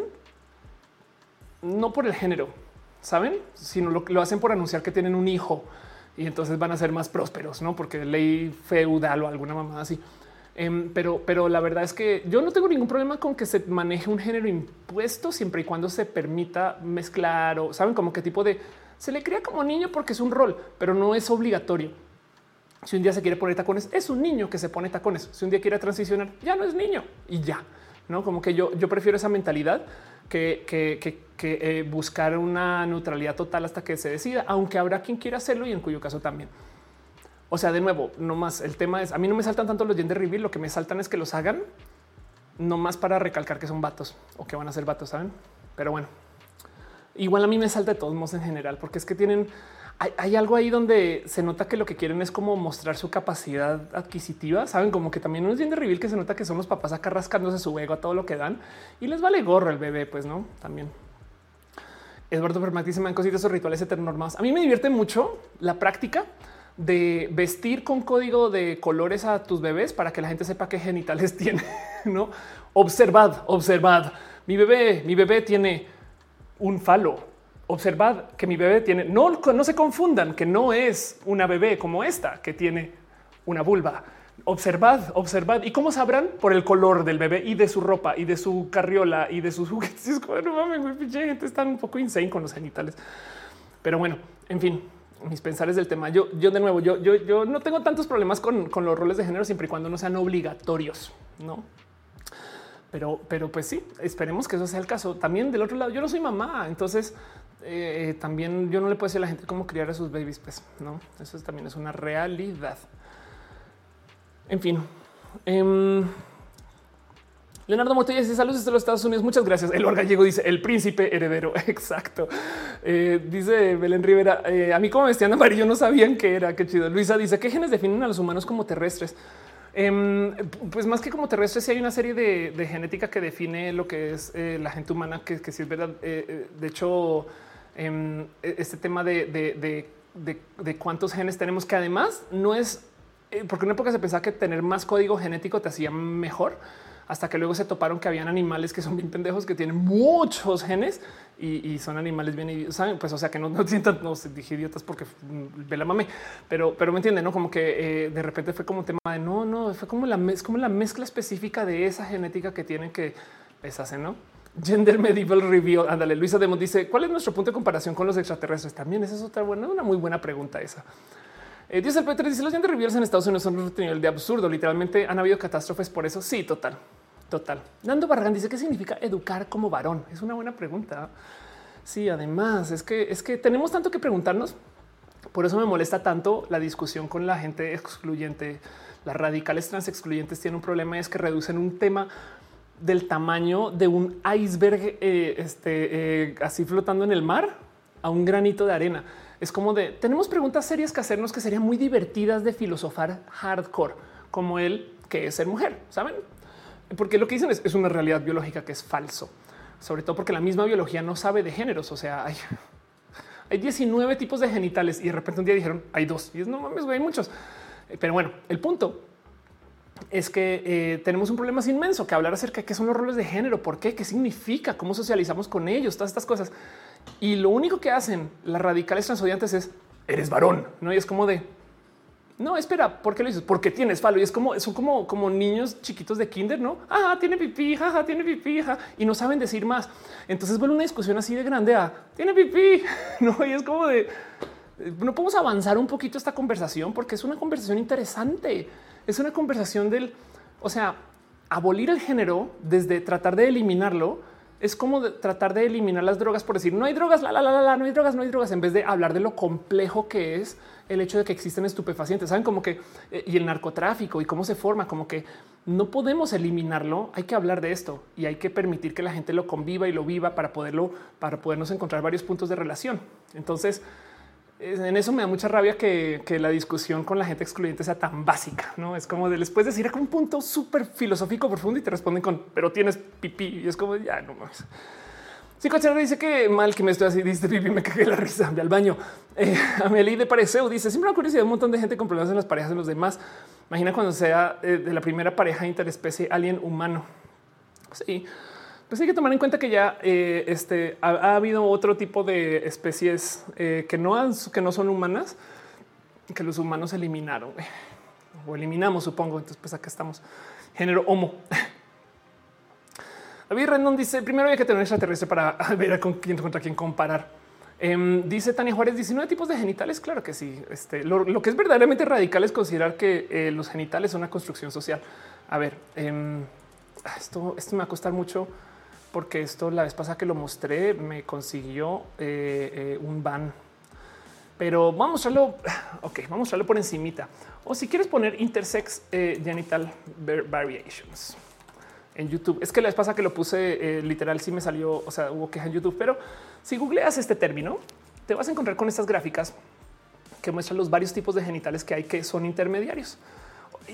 no por el género, saben, sino lo, lo hacen por anunciar que tienen un hijo y entonces van a ser más prósperos, no porque ley feudal o alguna mamá así. Em, pero, pero la verdad es que yo no tengo ningún problema con que se maneje un género impuesto siempre y cuando se permita mezclar o saben como qué tipo de se le crea como niño porque es un rol, pero no es obligatorio. Si un día se quiere poner tacones, es un niño que se pone tacones. Si un día quiere transicionar, ya no es niño y ya. No como que yo, yo prefiero esa mentalidad que, que, que, eh, buscar una neutralidad total hasta que se decida, aunque habrá quien quiera hacerlo y en cuyo caso también. O sea, de nuevo, no más. El tema es a mí no me saltan tanto los gender reveal. Lo que me saltan es que los hagan no más para recalcar que son vatos o que van a ser vatos, saben? Pero bueno, igual a mí me salta de todos modos en general, porque es que tienen hay, algo ahí donde se nota que lo que quieren es como mostrar su capacidad adquisitiva. Saben como que también bien de reveal que se nota que son los papás acá rascándose su ego a todo lo que dan y les vale gorro el bebé, pues no también. Eduardo Fermati se me han cositas o rituales heteronormados. A mí me divierte mucho la práctica de vestir con código de colores a tus bebés para que la gente sepa qué genitales tiene. No observad, observad. Mi bebé, mi bebé tiene un falo. Observad que mi bebé tiene, no, no se confundan, que no es una bebé como esta que tiene una vulva. Observad, observad. ¿Y cómo sabrán? Por el color del bebé y de su ropa y de su carriola y de sus juguetes. Es no mames, gente está un poco insane con los genitales. Pero bueno, en fin, mis pensares del tema. Yo, yo de nuevo, yo, yo, yo no tengo tantos problemas con, con los roles de género siempre y cuando no sean obligatorios, no? Pero, pero pues sí, esperemos que eso sea el caso. También del otro lado, yo no soy mamá, entonces eh, también yo no le puedo decir a la gente cómo criar a sus babies, pues no, eso también es una realidad. En fin, eh, Leonardo Montoya dice saludos desde los Estados Unidos. Muchas gracias. El Gallego dice el príncipe heredero. Exacto. Eh, dice Belén Rivera. Eh, a mí como vestían amarillo no sabían qué era. Qué chido. Luisa dice qué genes definen a los humanos como terrestres. Em, pues más que como terrestres, sí hay una serie de, genética que define lo que es eh, la gente humana, que, que sí es verdad. de hecho, em, e, este tema de, de, cuántos genes tenemos, que además no es porque en una época se pensaba que tener más código genético te hacía mejor hasta que luego se toparon que habían animales que son bien pendejos, que tienen muchos genes y, son animales bien, saben, pues o sea que no, no sientan, no dije idiotas porque ve la mame, pero, pero me entienden, no como que eh, de repente fue como tema de no, no, fue como la, es como la mezcla específica de esa genética que tienen que les hacen, no? Gender Medieval Review. Ándale, Luisa Demos dice cuál es nuestro punto de comparación con los extraterrestres. También esa es otra buena, una muy buena pregunta esa. Eh, dice el Peter, dice los gender reveals en Estados Unidos son un nivel de absurdo. Literalmente han habido catástrofes por eso. Sí, total, total. Nando Barragán dice qué significa educar como varón. Es una buena pregunta. Sí, además es que es que tenemos tanto que preguntarnos. Por eso me molesta tanto la discusión con la gente excluyente. Las radicales trans excluyentes tienen un problema es que reducen un tema del tamaño de un iceberg eh, este, eh, así flotando en el mar a un granito de arena. Es como de tenemos preguntas serias que hacernos que serían muy divertidas de filosofar hardcore, como el que es ser mujer, saben? Porque lo que dicen es, una realidad biológica que es falso, sobre todo porque la misma biología no sabe de géneros. O sea, hay, hay 19 tipos de genitales y de repente un día dijeron hay dos y es no mames, hay muchos. Eh, pero bueno, el punto es que eh, tenemos un problema inmenso que hablar acerca de qué son los roles de género, por qué, qué significa, cómo socializamos con ellos, todas estas cosas. Y lo único que hacen las radicales transodiantes es eres varón, no? Y es como de no, espera, ¿por qué lo dices? Porque tienes falo y es como son como, como niños chiquitos de kinder, no? Ah, tiene pipí, jaja, tiene pipí, y no saben decir más. Entonces vuelve una discusión así de grande a tiene pipí, no? Y es como de no podemos avanzar un poquito esta conversación porque es una conversación interesante. Es una conversación del, o sea, abolir el género desde tratar de eliminarlo es como tratar de eliminar las drogas por decir no hay drogas, la, la, la, la, no hay drogas, no hay drogas, en vez de hablar de lo complejo que es el hecho de que existen estupefacientes, saben como que eh, y el narcotráfico y cómo se forma, como que no podemos eliminarlo. Hay que hablar de esto y hay que permitir que la gente lo conviva y lo viva para poderlo, para podernos encontrar varios puntos de relación. Entonces, en eso me da mucha rabia que, la discusión con la gente excluyente sea tan básica. No es como de les puedes decir a un punto súper filosófico profundo y te responden con pero tienes pipí y es como ya no más. Sí, cochero dice que mal que me estoy así, dice pipí, me cagué la risa, ve al baño. Eh, Amelie de Pareceu dice siempre me curiosidad un montón de gente con problemas en las parejas de los demás. Imagina cuando sea eh, de la primera pareja interespecie alien humano. Sí, pues hay que tomar en cuenta que ya eh, este, ha, habido otro tipo de especies eh, que, no que no son humanas, que los humanos eliminaron o eliminamos, supongo. Entonces, pues acá estamos. Género homo. David Rendon dice: primero hay que tener extraterrestre para ver con quién contra quién comparar. Em, dice Tania Juárez: 19 tipos de genitales. Claro que sí. Este, lo, que es verdaderamente radical es considerar que eh, los genitales son una construcción social. A ver, em, esto, esto me va a costar mucho porque esto la vez pasada que lo mostré me consiguió eh, eh, un ban. Pero vamos a mostrarlo. Ok, vamos a mostrarlo por encimita. O si quieres poner intersex eh, genital variations en YouTube. Es que la vez pasada que lo puse literal sí me salió, o sea, hubo queja en YouTube, pero si googleas este término, te vas a encontrar con estas gráficas que muestran los varios tipos de genitales que hay que son intermediarios.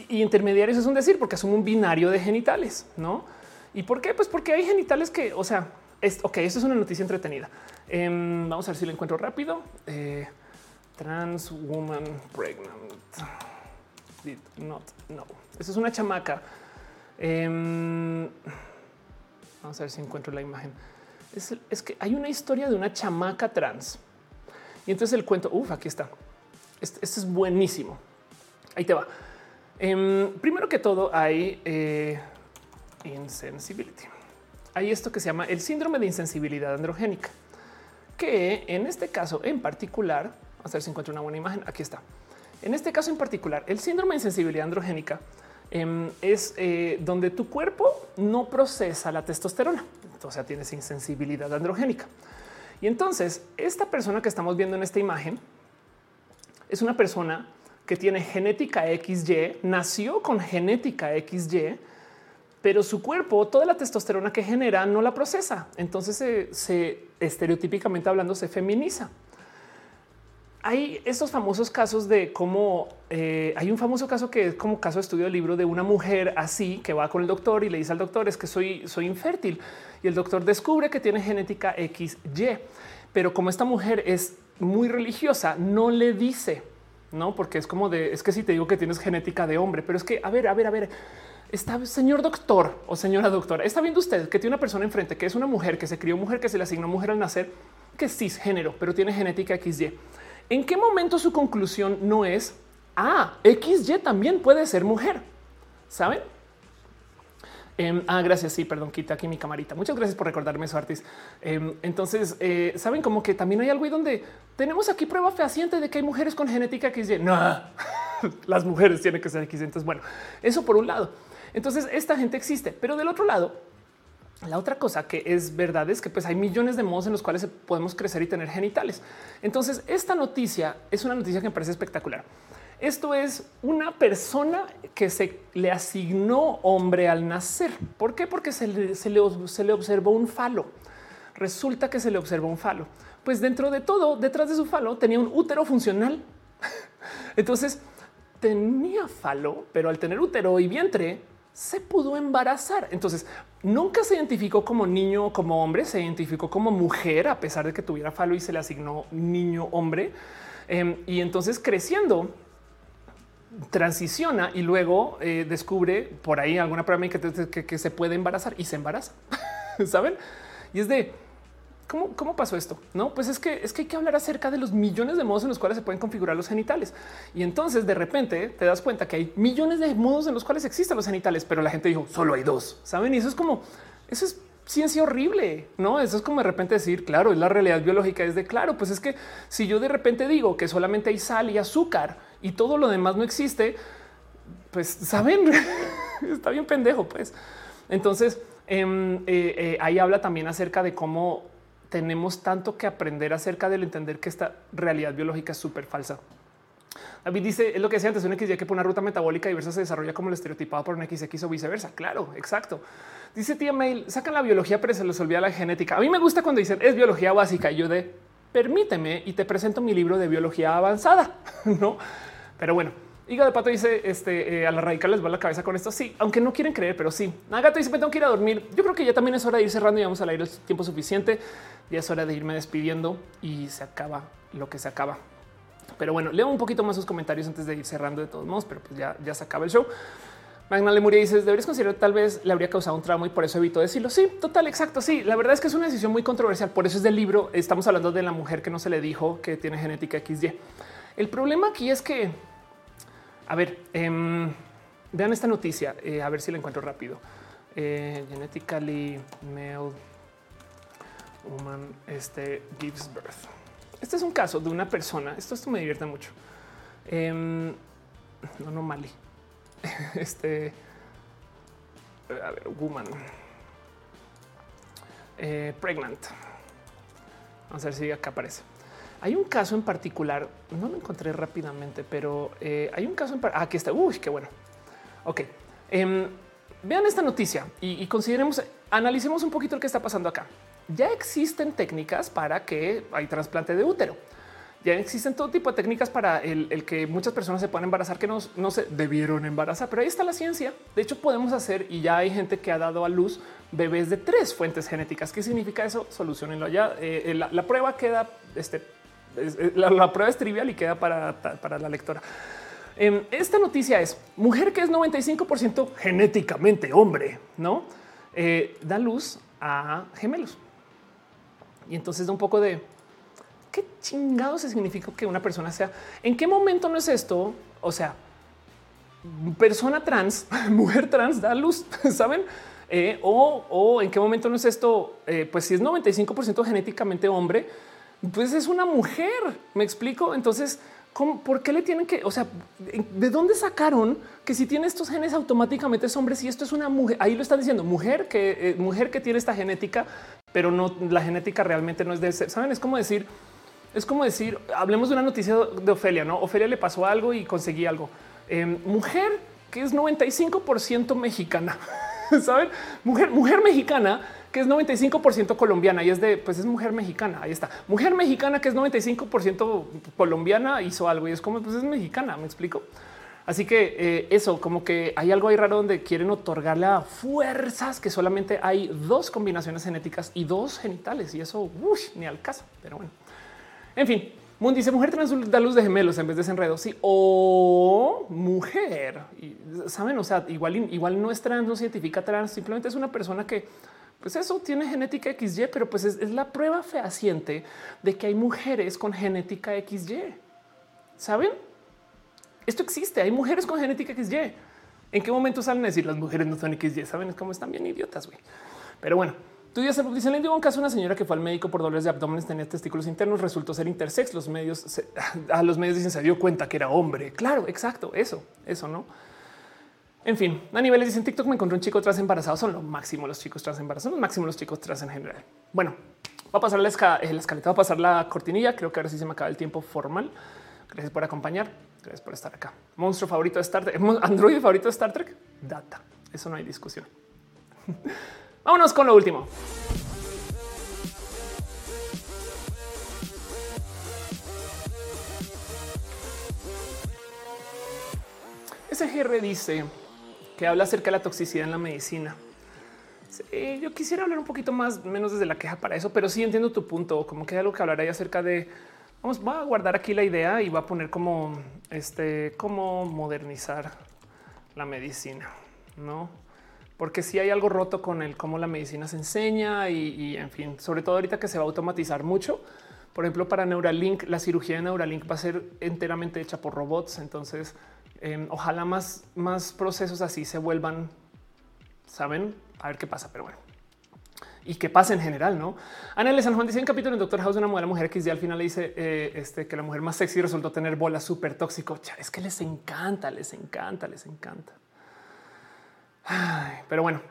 Y intermediarios es un decir porque es un binario de genitales, ¿no? ¿Y por qué? Pues porque hay genitales que, o sea, es, ok, esto es una noticia entretenida. Em, vamos a ver si lo encuentro rápido. Eh, trans woman pregnant. Did not know. Eso es una chamaca. Em, vamos a ver si encuentro la imagen. Es, que hay una historia de una chamaca trans. Y entonces el cuento, uff, aquí está. Este, este, es buenísimo. Ahí te va. Em, primero que todo, hay eh, insensibility. Hay esto que se llama el síndrome de insensibilidad androgénica, que en este caso en particular, a ver si encuentro una buena imagen. Aquí está. En este caso en particular, el síndrome de insensibilidad androgénica em, es eh, donde tu cuerpo no procesa la testosterona. O sea, tienes insensibilidad androgénica. Y entonces esta persona que estamos viendo en esta imagen es una persona que tiene genética XY, nació con genética XY pero su cuerpo, toda la testosterona que genera, no la procesa. Entonces se, estereotípicamente hablando se feminiza. Hay estos famosos casos de cómo eh, hay un famoso caso que es como caso de estudio del libro de una mujer así que va con el doctor y le dice al doctor es que soy, soy infértil y el doctor descubre que tiene genética XY, pero como esta mujer es muy religiosa, no le dice, no, porque es como de es que si te digo que tienes genética de hombre, pero es que a ver, a ver, a ver, está señor doctor o señora doctora, está viendo usted que tiene una persona enfrente que es una mujer que se crió mujer, que se le asignó mujer al nacer, que es cisgénero, pero tiene genética XY. ¿En qué momento su conclusión no es ah, XY también puede ser mujer? ¿Saben? Em, ah, gracias. Sí, perdón, quita aquí mi camarita. Muchas gracias por recordarme eso, Artis. Em, entonces, eh, saben como que también hay algo ahí donde tenemos aquí prueba fehaciente de que hay mujeres con genética XY. No, las mujeres tienen que ser XY. Entonces, bueno, eso por un lado. Entonces esta gente existe, pero del otro lado, la otra cosa que es verdad es que pues hay millones de modos en los cuales podemos crecer y tener genitales. Entonces esta noticia es una noticia que me parece espectacular. Esto es una persona que se le asignó hombre al nacer. ¿Por qué? Porque se le, se le observó un falo. Resulta que se le observó un falo. Pues dentro de todo, detrás de su falo tenía un útero funcional. Entonces tenía falo, pero al tener útero y vientre, se pudo embarazar. Entonces nunca se identificó como niño o como hombre, se identificó como mujer a pesar de que tuviera falo y se le asignó niño hombre. Em, y entonces creciendo transiciona y luego eh, descubre por ahí alguna prueba que, que se puede embarazar y se embaraza. Saben? Y es de ¿Cómo, pasó esto? No, pues es que es que hay que hablar acerca de los millones de modos en los cuales se pueden configurar los genitales. Y entonces de repente te das cuenta que hay millones de modos en los cuales existen los genitales, pero la gente dijo solo hay dos. Saben? Y eso es como eso es ciencia horrible, no? Eso es como de repente decir, claro, es la realidad biológica. Es de claro, pues es que si yo de repente digo que solamente hay sal y azúcar y todo lo demás no existe, pues saben, está bien pendejo. Pues entonces Em, eh, eh, ahí habla también acerca de cómo tenemos tanto que aprender acerca del entender que esta realidad biológica es súper falsa. David dice es lo que decía antes, un XY que por una ruta metabólica diversa se desarrolla como el estereotipado por un XX o viceversa. Claro, exacto. Dice tía Mail, sacan la biología, pero se les olvida la genética. A mí me gusta cuando dicen es biología básica. Y yo de permíteme y te presento mi libro de biología avanzada, no? Pero bueno, Higa de Pato dice este, eh, a la radical les va la cabeza con esto. Sí, aunque no quieren creer, pero sí. Nagato dice me tengo que ir a dormir. Yo creo que ya también es hora de ir cerrando y vamos a leer el tiempo suficiente. Ya es hora de irme despidiendo y se acaba lo que se acaba. Pero bueno, leo un poquito más sus comentarios antes de ir cerrando de todos modos, pero pues ya, ya se acaba el show. Magna Lemuria dice deberías considerar tal vez le habría causado un trauma y por eso evito decirlo. Sí, total, exacto. Sí, la verdad es que es una decisión muy controversial. Por eso es del libro. Estamos hablando de la mujer que no se le dijo que tiene genética XY. El problema aquí es que a ver, em, vean esta noticia, eh, a ver si la encuentro rápido. Eh, genetically male woman este, gives birth. Este es un caso de una persona. Esto, esto me divierte mucho. Em, no, no, Mali. este, a ver, woman. Eh, pregnant. Vamos a ver si acá aparece. Hay un caso en particular, no lo encontré rápidamente, pero eh, hay un caso en particular. Aquí está. Uy, qué bueno. Ok. Em, vean esta noticia y, consideremos, analicemos un poquito lo que está pasando acá. Ya existen técnicas para que hay trasplante de útero. Ya existen todo tipo de técnicas para el, que muchas personas se puedan embarazar que no, no se debieron embarazar, pero ahí está la ciencia. De hecho, podemos hacer y ya hay gente que ha dado a luz bebés de tres fuentes genéticas. ¿Qué significa eso? Solucionenlo allá. Eh, la, la, prueba queda este, la, prueba es trivial y queda para, la lectora. Em, esta noticia es mujer que es 95% genéticamente hombre, no eh, da luz a gemelos. Y entonces da un poco de qué chingado se significa que una persona sea. ¿En qué momento no es esto? O sea, persona trans, mujer trans da luz, saben? Eh, o, en qué momento no es esto? Eh, pues si es 95% genéticamente hombre, pues es una mujer. Me explico. Entonces, ¿por qué le tienen que, o sea, de dónde sacaron que si tiene estos genes automáticamente es hombre? Si esto es una mujer, ahí lo están diciendo mujer que eh, mujer que tiene esta genética, pero no la genética realmente no es de ser. Saben, es como decir, es como decir, hablemos de una noticia de Ofelia, no? Ofelia le pasó algo y conseguí algo. Em, mujer que es 95% mexicana, saben? Mujer, mujer mexicana que es 95% colombiana y es de, pues es mujer mexicana. Ahí está. Mujer mexicana que es 95% colombiana hizo algo y es como, pues es mexicana, me explico. Así que eh, eso, como que hay algo ahí raro donde quieren otorgarle a fuerzas que solamente hay dos combinaciones genéticas y dos genitales y eso ni al caso. Pero bueno, en fin, Moon dice mujer trans da luz de gemelos en vez de enredo. Sí, o mujer. Y, Saben, o sea, igual, igual no es trans, no se identifica trans, simplemente es una persona que pues eso tiene genética XY, pero pues es, la prueba fehaciente de que hay mujeres con genética XY. ¿Saben? Esto existe, hay mujeres con genética XY. ¿En qué momento salen a decir las mujeres no son XY? Saben cómo están bien idiotas, güey. Pero bueno, sabes, dice, le dio un caso una señora que fue al médico por dolores de abdomen, tenía testículos internos, resultó ser intersex. Los medios, a los medios dicen, se dio cuenta que era hombre. Claro, exacto, eso, eso, ¿no? En fin, a niveles dicen TikTok me encontré un chico trans embarazado. Son lo máximo los chicos trans embarazados, lo máximo los chicos trans en general. Bueno, va a pasar la, escaleta, va a pasar la cortinilla. Creo que ahora sí se me acaba el tiempo formal. Gracias por acompañar. Gracias por estar acá. Monstruo favorito de Star Trek. Android favorito de Star Trek. Data. Eso no hay discusión. Vámonos con lo último. SGR dice que habla acerca de la toxicidad en la medicina. yo quisiera hablar un poquito más, menos desde la queja para eso, pero sí entiendo tu punto, como que hay algo que hablaré acerca de, vamos, va a guardar aquí la idea y va a poner como, este, cómo modernizar la medicina, ¿no? Porque si hay algo roto con el cómo la medicina se enseña y, y, en fin, sobre todo ahorita que se va a automatizar mucho. Por ejemplo, para Neuralink, la cirugía de Neuralink va a ser enteramente hecha por robots. Entonces, Em, ojalá más, más procesos así se vuelvan, saben, a ver qué pasa, pero bueno. Y qué pasa en general, ¿no? Ana San Juan dice en capítulo en Doctor House una mujer, mujer que al final le dice eh, este, que la mujer más sexy resultó tener bola súper tóxico. Es que les encanta, les encanta, les encanta. pero bueno,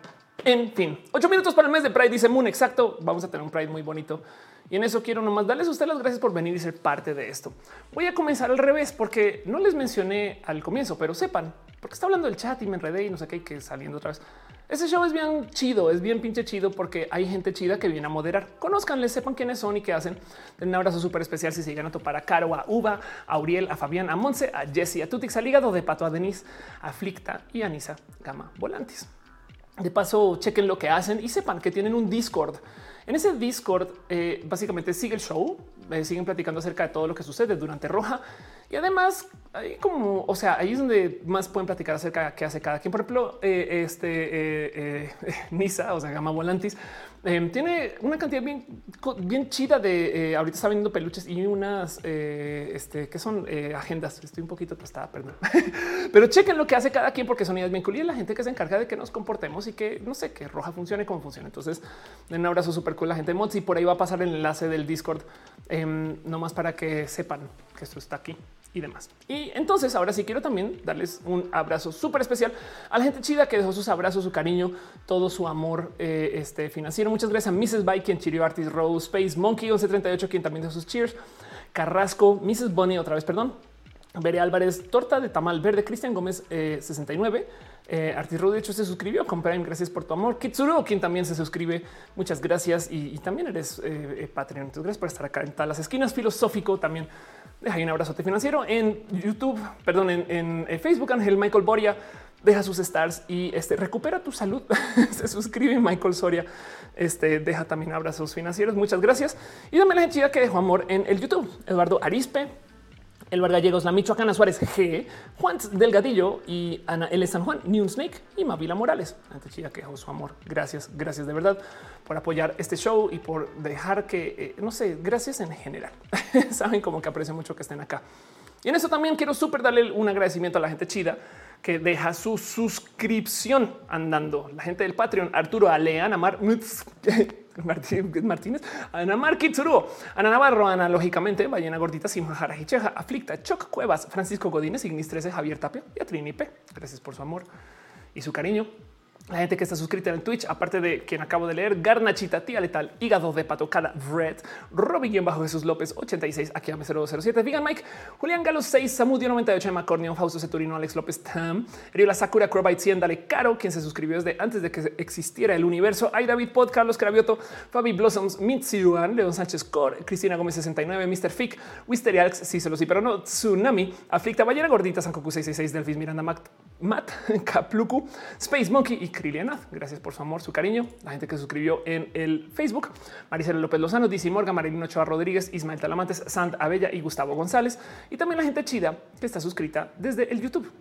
En fin, ocho minutos para el mes de Pride, dice Moon. Exacto. Vamos a tener un Pride muy bonito. Y en eso quiero nomás darles a ustedes las gracias por venir y ser parte de esto. Voy a comenzar al revés porque no les mencioné al comienzo, pero sepan, porque está hablando del chat y me enredé y no sé qué, que saliendo otra vez. Ese show es bien chido, es bien pinche chido porque hay gente chida que viene a moderar. Conozcanles, sepan quiénes son y qué hacen. Den un abrazo súper especial si se llegan a topar a Caro, a Uva, a Uriel, a Fabián, a Monse, a Jesse, a Tutix, al hígado de Pato, a Denise, a Flicta y a Nisa Gama Volantes. De paso, chequen lo que hacen y sepan que tienen un Discord. En ese Discord, eh, básicamente sigue el show, eh, siguen platicando acerca de todo lo que sucede durante Roja y además, ahí como, o sea, ahí es donde más pueden platicar acerca de qué hace cada quien. Por ejemplo, eh, este Nisa, o sea, Gama Volantis, Em, tiene una cantidad bien, bien chida de eh, ahorita está vendiendo peluches y unas eh, este, que son eh, agendas. Estoy un poquito tostada, perdón, pero chequen lo que hace cada quien porque son ideas bien cool y la gente que se encarga de que nos comportemos y que no sé, que roja funcione como funciona. Entonces, un abrazo súper cool la gente de Mods y por ahí va a pasar el enlace del Discord, eh, nomás para que sepan que esto está aquí y demás. Y entonces ahora sí quiero también darles un abrazo súper especial a la gente chida que dejó sus abrazos, su cariño, todo su amor eh, este, financiero. Muchas gracias a Mrs. Bike, quien chirió Artist Rose, Space Monkey 1138, quien también dejó sus cheers, Carrasco, Mrs. Bonnie otra vez, perdón, Bere Álvarez, Torta de Tamal Verde, Cristian Gómez 69, eh, Artis de hecho se suscribió con Prime. Gracias por tu amor. Kitsuru, quien también se suscribe. Muchas gracias. Y, también eres eh, eh, Patreon. Gracias por estar acá en las esquinas. Filosófico también. Deja ahí un abrazote financiero en YouTube, perdón, en, Facebook. Ángel Michael Boria deja sus stars y este recupera tu salud. se suscribe Michael Soria. Este deja también abrazos financieros. Muchas gracias. Y dame la gente que dejó amor en el YouTube. Eduardo Arispe, el Gallegos, la Michoacana Suárez G, Juan Delgadillo y Ana L. San Juan, New Snake y Mavila Morales. Antes chica que su amor. Gracias, gracias de verdad por apoyar este show y por dejar que, eh, no sé, gracias en general. Saben como que aprecio mucho que estén acá. Y en eso también quiero súper darle un agradecimiento a la gente chida que deja su suscripción andando. La gente del Patreon, Arturo Aleana Mar Martínez, Ana Marquitsuru, Ana Navarro, analógicamente, Ballena Gordita, Simajara Hicheja, Aflicta, Choc Cuevas, Francisco Godínez, Ignis 13, Javier Tapia y a Trini P. Gracias por su amor y su cariño la gente que está suscrita en Twitch, aparte de quien acabo de leer, Garnachita, Tía Letal, Hígado de Pato, Cada Red, Robin bajo Jesús López, 86, aquí a 007, Vegan Mike, Julián Galo 6, Samudio 98, Macornion, Fausto Ceturino, Alex López, Tam, Riola Sakura, Crobite 100, Dale Caro, quien se suscribió desde antes de que existiera el universo, Ay David Pod, Carlos Cravioto, Fabi Blossoms, Mitsuan, León Sánchez Cor, Cristina Gómez 69, Mr. Fick, Wisteria Alex, sí se lo sí, pero no, Tsunami, Aflicta, Ballera Gordita, Sankoku 666, Delfis Miranda, Matt, Matt Kapluku, Space Monkey y Gracias por su amor, su cariño. La gente que suscribió en el Facebook. Maricela López Lozano, Dizzy Morgan, Marilino Ochoa Rodríguez, Ismael Talamantes, Sant Abella y Gustavo González. Y también la gente chida que está suscrita desde el YouTube.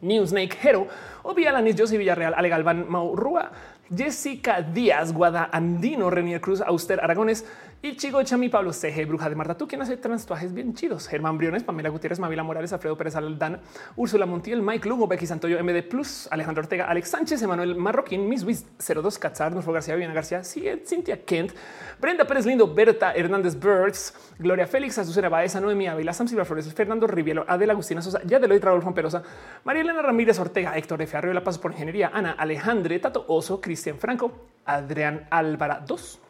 Newsnake Hero, Obvia Lanis, José Villarreal, Ale Galván, Maurrua, Jessica Díaz, Guada Andino, Renier Cruz, Auster Aragones y Chico Chami, Pablo CG, Bruja de Marta, tú quien hace tatuajes bien chidos, Germán Briones, Pamela Gutiérrez, Mavila Morales, Alfredo Pérez Aldana, Úrsula Montiel, Mike Lugo, Becky Santoyo, MD Plus, Alejandro Ortega, Alex Sánchez, Emanuel Marroquín, Miss Wiz 02 Catzar, Nufo García, Viana García, Cintia Kent, Brenda Pérez Lindo, Berta Hernández Birds, Gloria Félix, Azucena Baeza, Noemí Ávila, Sam Silva Flores, Fernando Rivielo, Adela Agustina Sosa, Yadeloy Raúl Perosa, María Elena Ramírez Ortega, Héctor F. La Paso por Ingeniería, Ana Alejandre, Tato Oso, Cristian Franco, Adrián Álvara 2.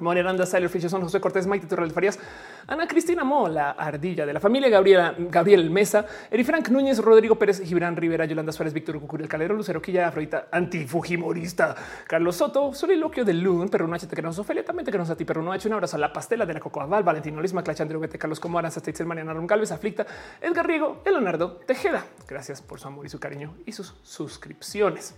Moreranda, Sailor Son José Cortés, Maite Torres Farías, Ana Cristina Mo, la ardilla de la familia, Gabriela, Gabriel Mesa, Eri Frank Núñez, Rodrigo Pérez, Gibran Rivera, Yolanda Suárez, Víctor Cucuriel Calero, Lucero Quilla, Afrodita, antifujimorista, Carlos Soto, Soliloquio de Lun, Perro H, que nos Ofelia, también que nos a ti, Perro hecho un abrazo a la pastela de la Cocoa Val, Valentino Lisma, Clachandro, Vete, Carlos Comoras, Asteitzel, Mariana Roncalves, Aflicta, Edgar Riego, Leonardo Tejeda. Gracias por su amor y su cariño y sus suscripciones.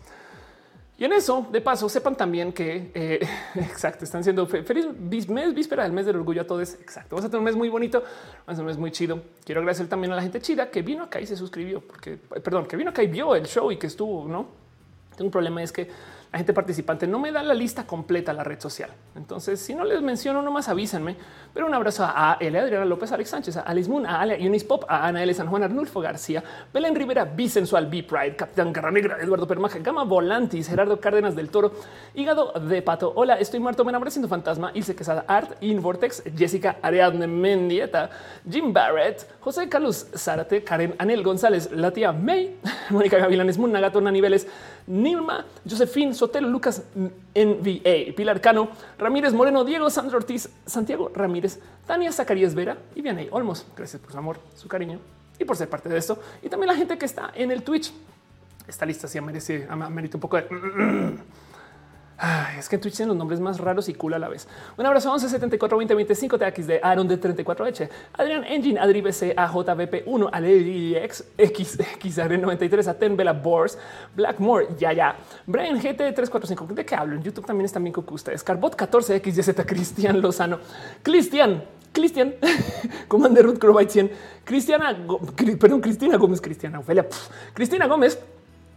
Y en eso, de paso, sepan también que eh, exacto, están siendo feliz mes, víspera del mes del orgullo a todos. Exacto. Vamos a tener un mes muy bonito, vamos a un mes muy chido. Quiero agradecer también a la gente chida que vino acá y se suscribió, porque perdón, que vino acá y vio el show y que estuvo, no tengo un problema. Es que la gente participante no me da la lista completa a la red social. Entonces, si no les menciono, nomás avísenme. Pero un abrazo a L. Adriana López, Alex Sánchez, a Alice Moon, a Ale Unis Pop, a Ana L. San Juan, Arnulfo García, Belén Rivera, Bisensual, B Pride, Capitán Garra Negra, Eduardo Permaja, Gama Volantis, Gerardo Cárdenas del Toro, Hígado de Pato. Hola, estoy muerto, me enamoré siendo fantasma, Ilse Quesada Art, In Vortex, Jessica Ariadne Mendieta, Jim Barrett, José Carlos Zárate, Karen Anel González, la tía May, Mónica Gavilanes, Moon, Nagato, Niveles, Nilma, Josefín Sotelo, Lucas NVA, Pilar Cano, Ramírez Moreno, Diego Sandro Ortiz, Santiago Ramírez, Tania Zacarías Vera y Vianey Olmos. Gracias por su amor, su cariño y por ser parte de esto. Y también la gente que está en el Twitch. Esta lista sí merece, merece un poco de es que en Twitch tienen los nombres más raros y cool a la vez. Un abrazo 11 74 20 25 TX de Aaron de 34H, Adrián Engine, Adri BC, AJVP1, ALEX, XXR 93, Aten Bella Bors, Blackmore, ya ya, Brian GT 345. ¿De qué hablo? En YouTube también están bien con ustedes. Carbot 14 XYZ, Cristian Lozano, Cristian. Cristian, Commander Ruth Crowbite 100, Cristiana, perdón, Cristina Gómez, Cristiana Ofelia, Cristina Gómez,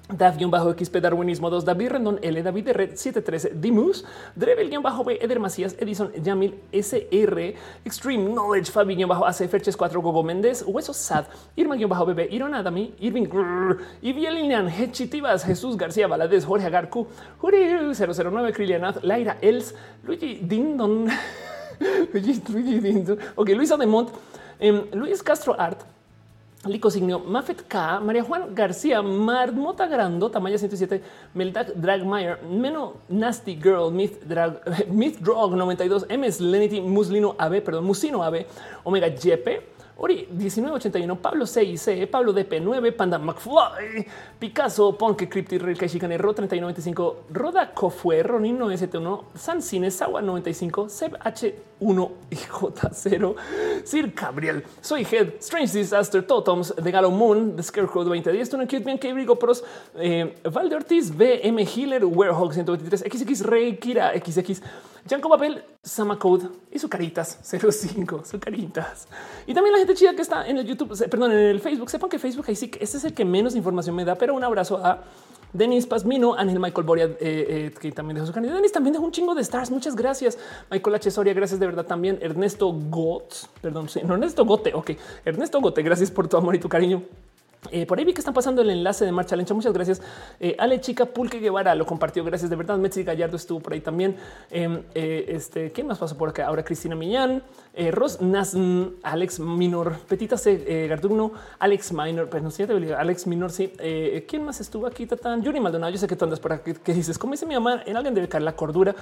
Dav-XP Darwinismo 2, David Rendón, L, David de Red 713, Dimus, Drevel-B, Eder Macías, Edison, Yamil, SR, Extreme Knowledge, Fabi-AC, Ferches 4, Gogo Méndez, Hueso Sad, Irma-BB, Iron Adami, Irving, Ivielinian, Hechitivas, Jesús García Valadez, Jorge Agarcu, Juri 009, Krilianath, Laira Els, Luigi Dindon, Luigi Dindon, ok, Luisa Demont, um, Luis Castro Art, Lico Signio, Mafet K, María Juan García, Marmota Grando, Tamaya 107, Meldak Dragmeyer, Meno Nasty Girl, Myth Drag, Myth Drog 92, MS Lenity, Muslino AB, perdón, Musino AB, Omega Jepe, Ori 1981, Pablo 6C, Pablo DP9, Panda McFly, Picasso, Ponke, Crypti, Rilke, Ro 3995, Roda Cofue, Ronin 971, San Cine, Sawa 95, Seb H1 y J0, Sir Gabriel, Soy Head, Strange Disaster, Totems, The Galo Moon, The Scarecrow 2010, Tuna Cute, Bien, Brigo Pros, eh, Valde Ortiz, BM Healer, Warehog 123, XX Rey, Kira, XX, Janko Papel, Samacode y su caritas 05, su caritas. Y también la gente chida que está en el YouTube, perdón, en el Facebook. Sepan que Facebook ahí sí es el que menos información me da, pero un abrazo a Denis Pasmino, Ángel Michael Boria, eh, eh, que también dejó su canal. Denis también dejó un chingo de stars. Muchas gracias. Michael H. Soria, gracias de verdad también. Ernesto Gotz, perdón, no Ernesto Gote. Ok, Ernesto Gote, gracias por tu amor y tu cariño. Eh, por ahí vi que están pasando el enlace de Marcha Lencha. Muchas gracias. Eh, Ale Chica Pulque Guevara lo compartió. Gracias de verdad. Metzi Gallardo estuvo por ahí también. Em, eh, este, ¿quién más pasó por acá? Ahora Cristina Millán, Ros Nasn, Alex Minor, Petita C, Gardugno, Alex Minor, pero no sé, Alex Minor. Sí. ¿Quién más estuvo aquí? Tatán Yuri Maldonado. Yo sé que tú andas por aquí. ¿Qué dices? Como dice mi mamá, en alguien debe caer la cordura.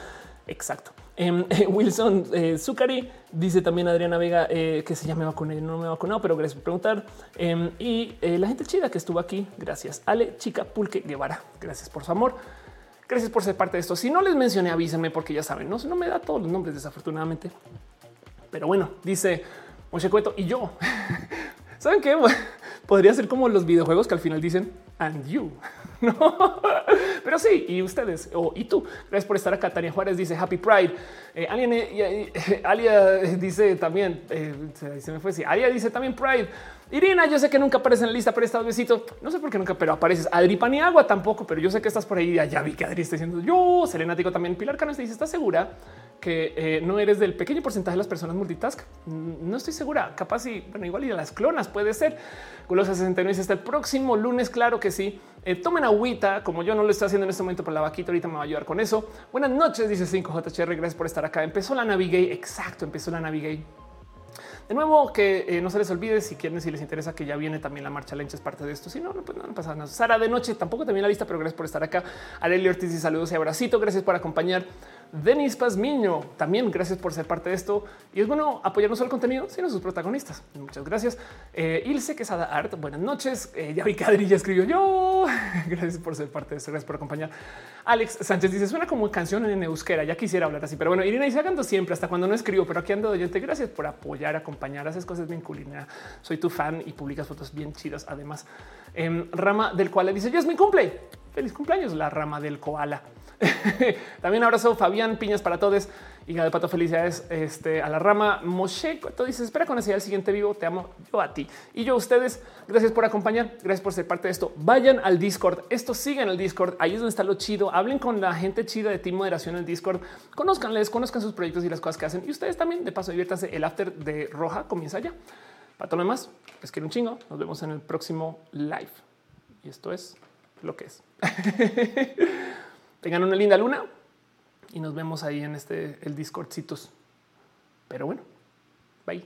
Exacto. Em, Wilson Zucari dice también Adriana Vega que se llama vacuné. No me he vacunado, pero gracias por preguntar. Em, y la gente chida que estuvo aquí. Gracias. Ale Chica Pulque Guevara. Gracias por su amor. Gracias por ser parte de esto. Si no les mencioné, avísenme porque ya saben, no, no me da todos los nombres desafortunadamente. Pero bueno, dice Moshe Cueto y yo. ¿Saben qué? Podría ser como los videojuegos que al final dicen and you. No, pero sí, y ustedes o y tú. Gracias por estar acá. Tania Juárez dice Happy Pride. Eh, alguien, eh, Alia dice también, eh, se me fue. Sí, Alia dice también Pride. Irina, yo sé que nunca aparece en la lista, pero esta besito. No sé por qué nunca, pero apareces. Adri Paniagua tampoco, pero yo sé que estás por ahí. Ya vi que Adri está diciendo yo. Selena Tico también. Pilar Cano dice: ¿Estás segura que eh, no eres del pequeño porcentaje de las personas multitask? Mm, no estoy segura. Capaz y bueno, igual y a las clonas puede ser. Gulosa 69 dice: Hasta el próximo lunes. Claro que sí. Eh, tomen agüita, como yo no lo estoy haciendo en este momento, por la vaquita ahorita me va a ayudar con eso. Buenas noches, dice 5JHR. Gracias por estar acá. Empezó la Navigate. Exacto, empezó la Navigate de nuevo, que eh, no se les olvide si quieren, si les interesa que ya viene también la marcha lencha es parte de esto. Si no, no, pues no, pasa nada. Sara de noche tampoco también la lista, pero gracias por estar acá. Arely Ortiz y saludos y abracito. Gracias por acompañar. Denis Pazmiño, también gracias por ser parte de esto. Y es bueno apoyar no solo el contenido, sino sus protagonistas. Muchas gracias. Eh, Ilse Quesada Art, buenas noches. Eh, ya vi que Adri ya escribió yo. gracias por ser parte de esto. Gracias por acompañar. Alex Sánchez dice suena como canción en euskera. Ya quisiera hablar así, pero bueno, Irina dice hablando siempre hasta cuando no escribo, pero aquí ando de oyente. Gracias por apoyar, acompañar, haces cosas bien culina. Soy tu fan y publicas fotos bien chidas. Además, em, rama del le dice ya es mi cumple. Feliz cumpleaños, la rama del koala. También abrazo Fabián Piñas para todos. y de pato, felicidades este, a la rama. Moshe, tú dices, espera con ese el siguiente vivo. Te amo yo a ti y yo a ustedes. Gracias por acompañar. Gracias por ser parte de esto. Vayan al Discord. Esto sigue en el Discord. Ahí es donde está lo chido. Hablen con la gente chida de Team Moderación en el Discord. Conozcanles, conozcan sus proyectos y las cosas que hacen. Y ustedes también, de paso, diviértanse. El after de Roja comienza ya. Para todo lo demás, les quiero un chingo. Nos vemos en el próximo live. Y esto es lo que es. Tengan una linda luna y nos vemos ahí en este el Discordcitos. Pero bueno, bye.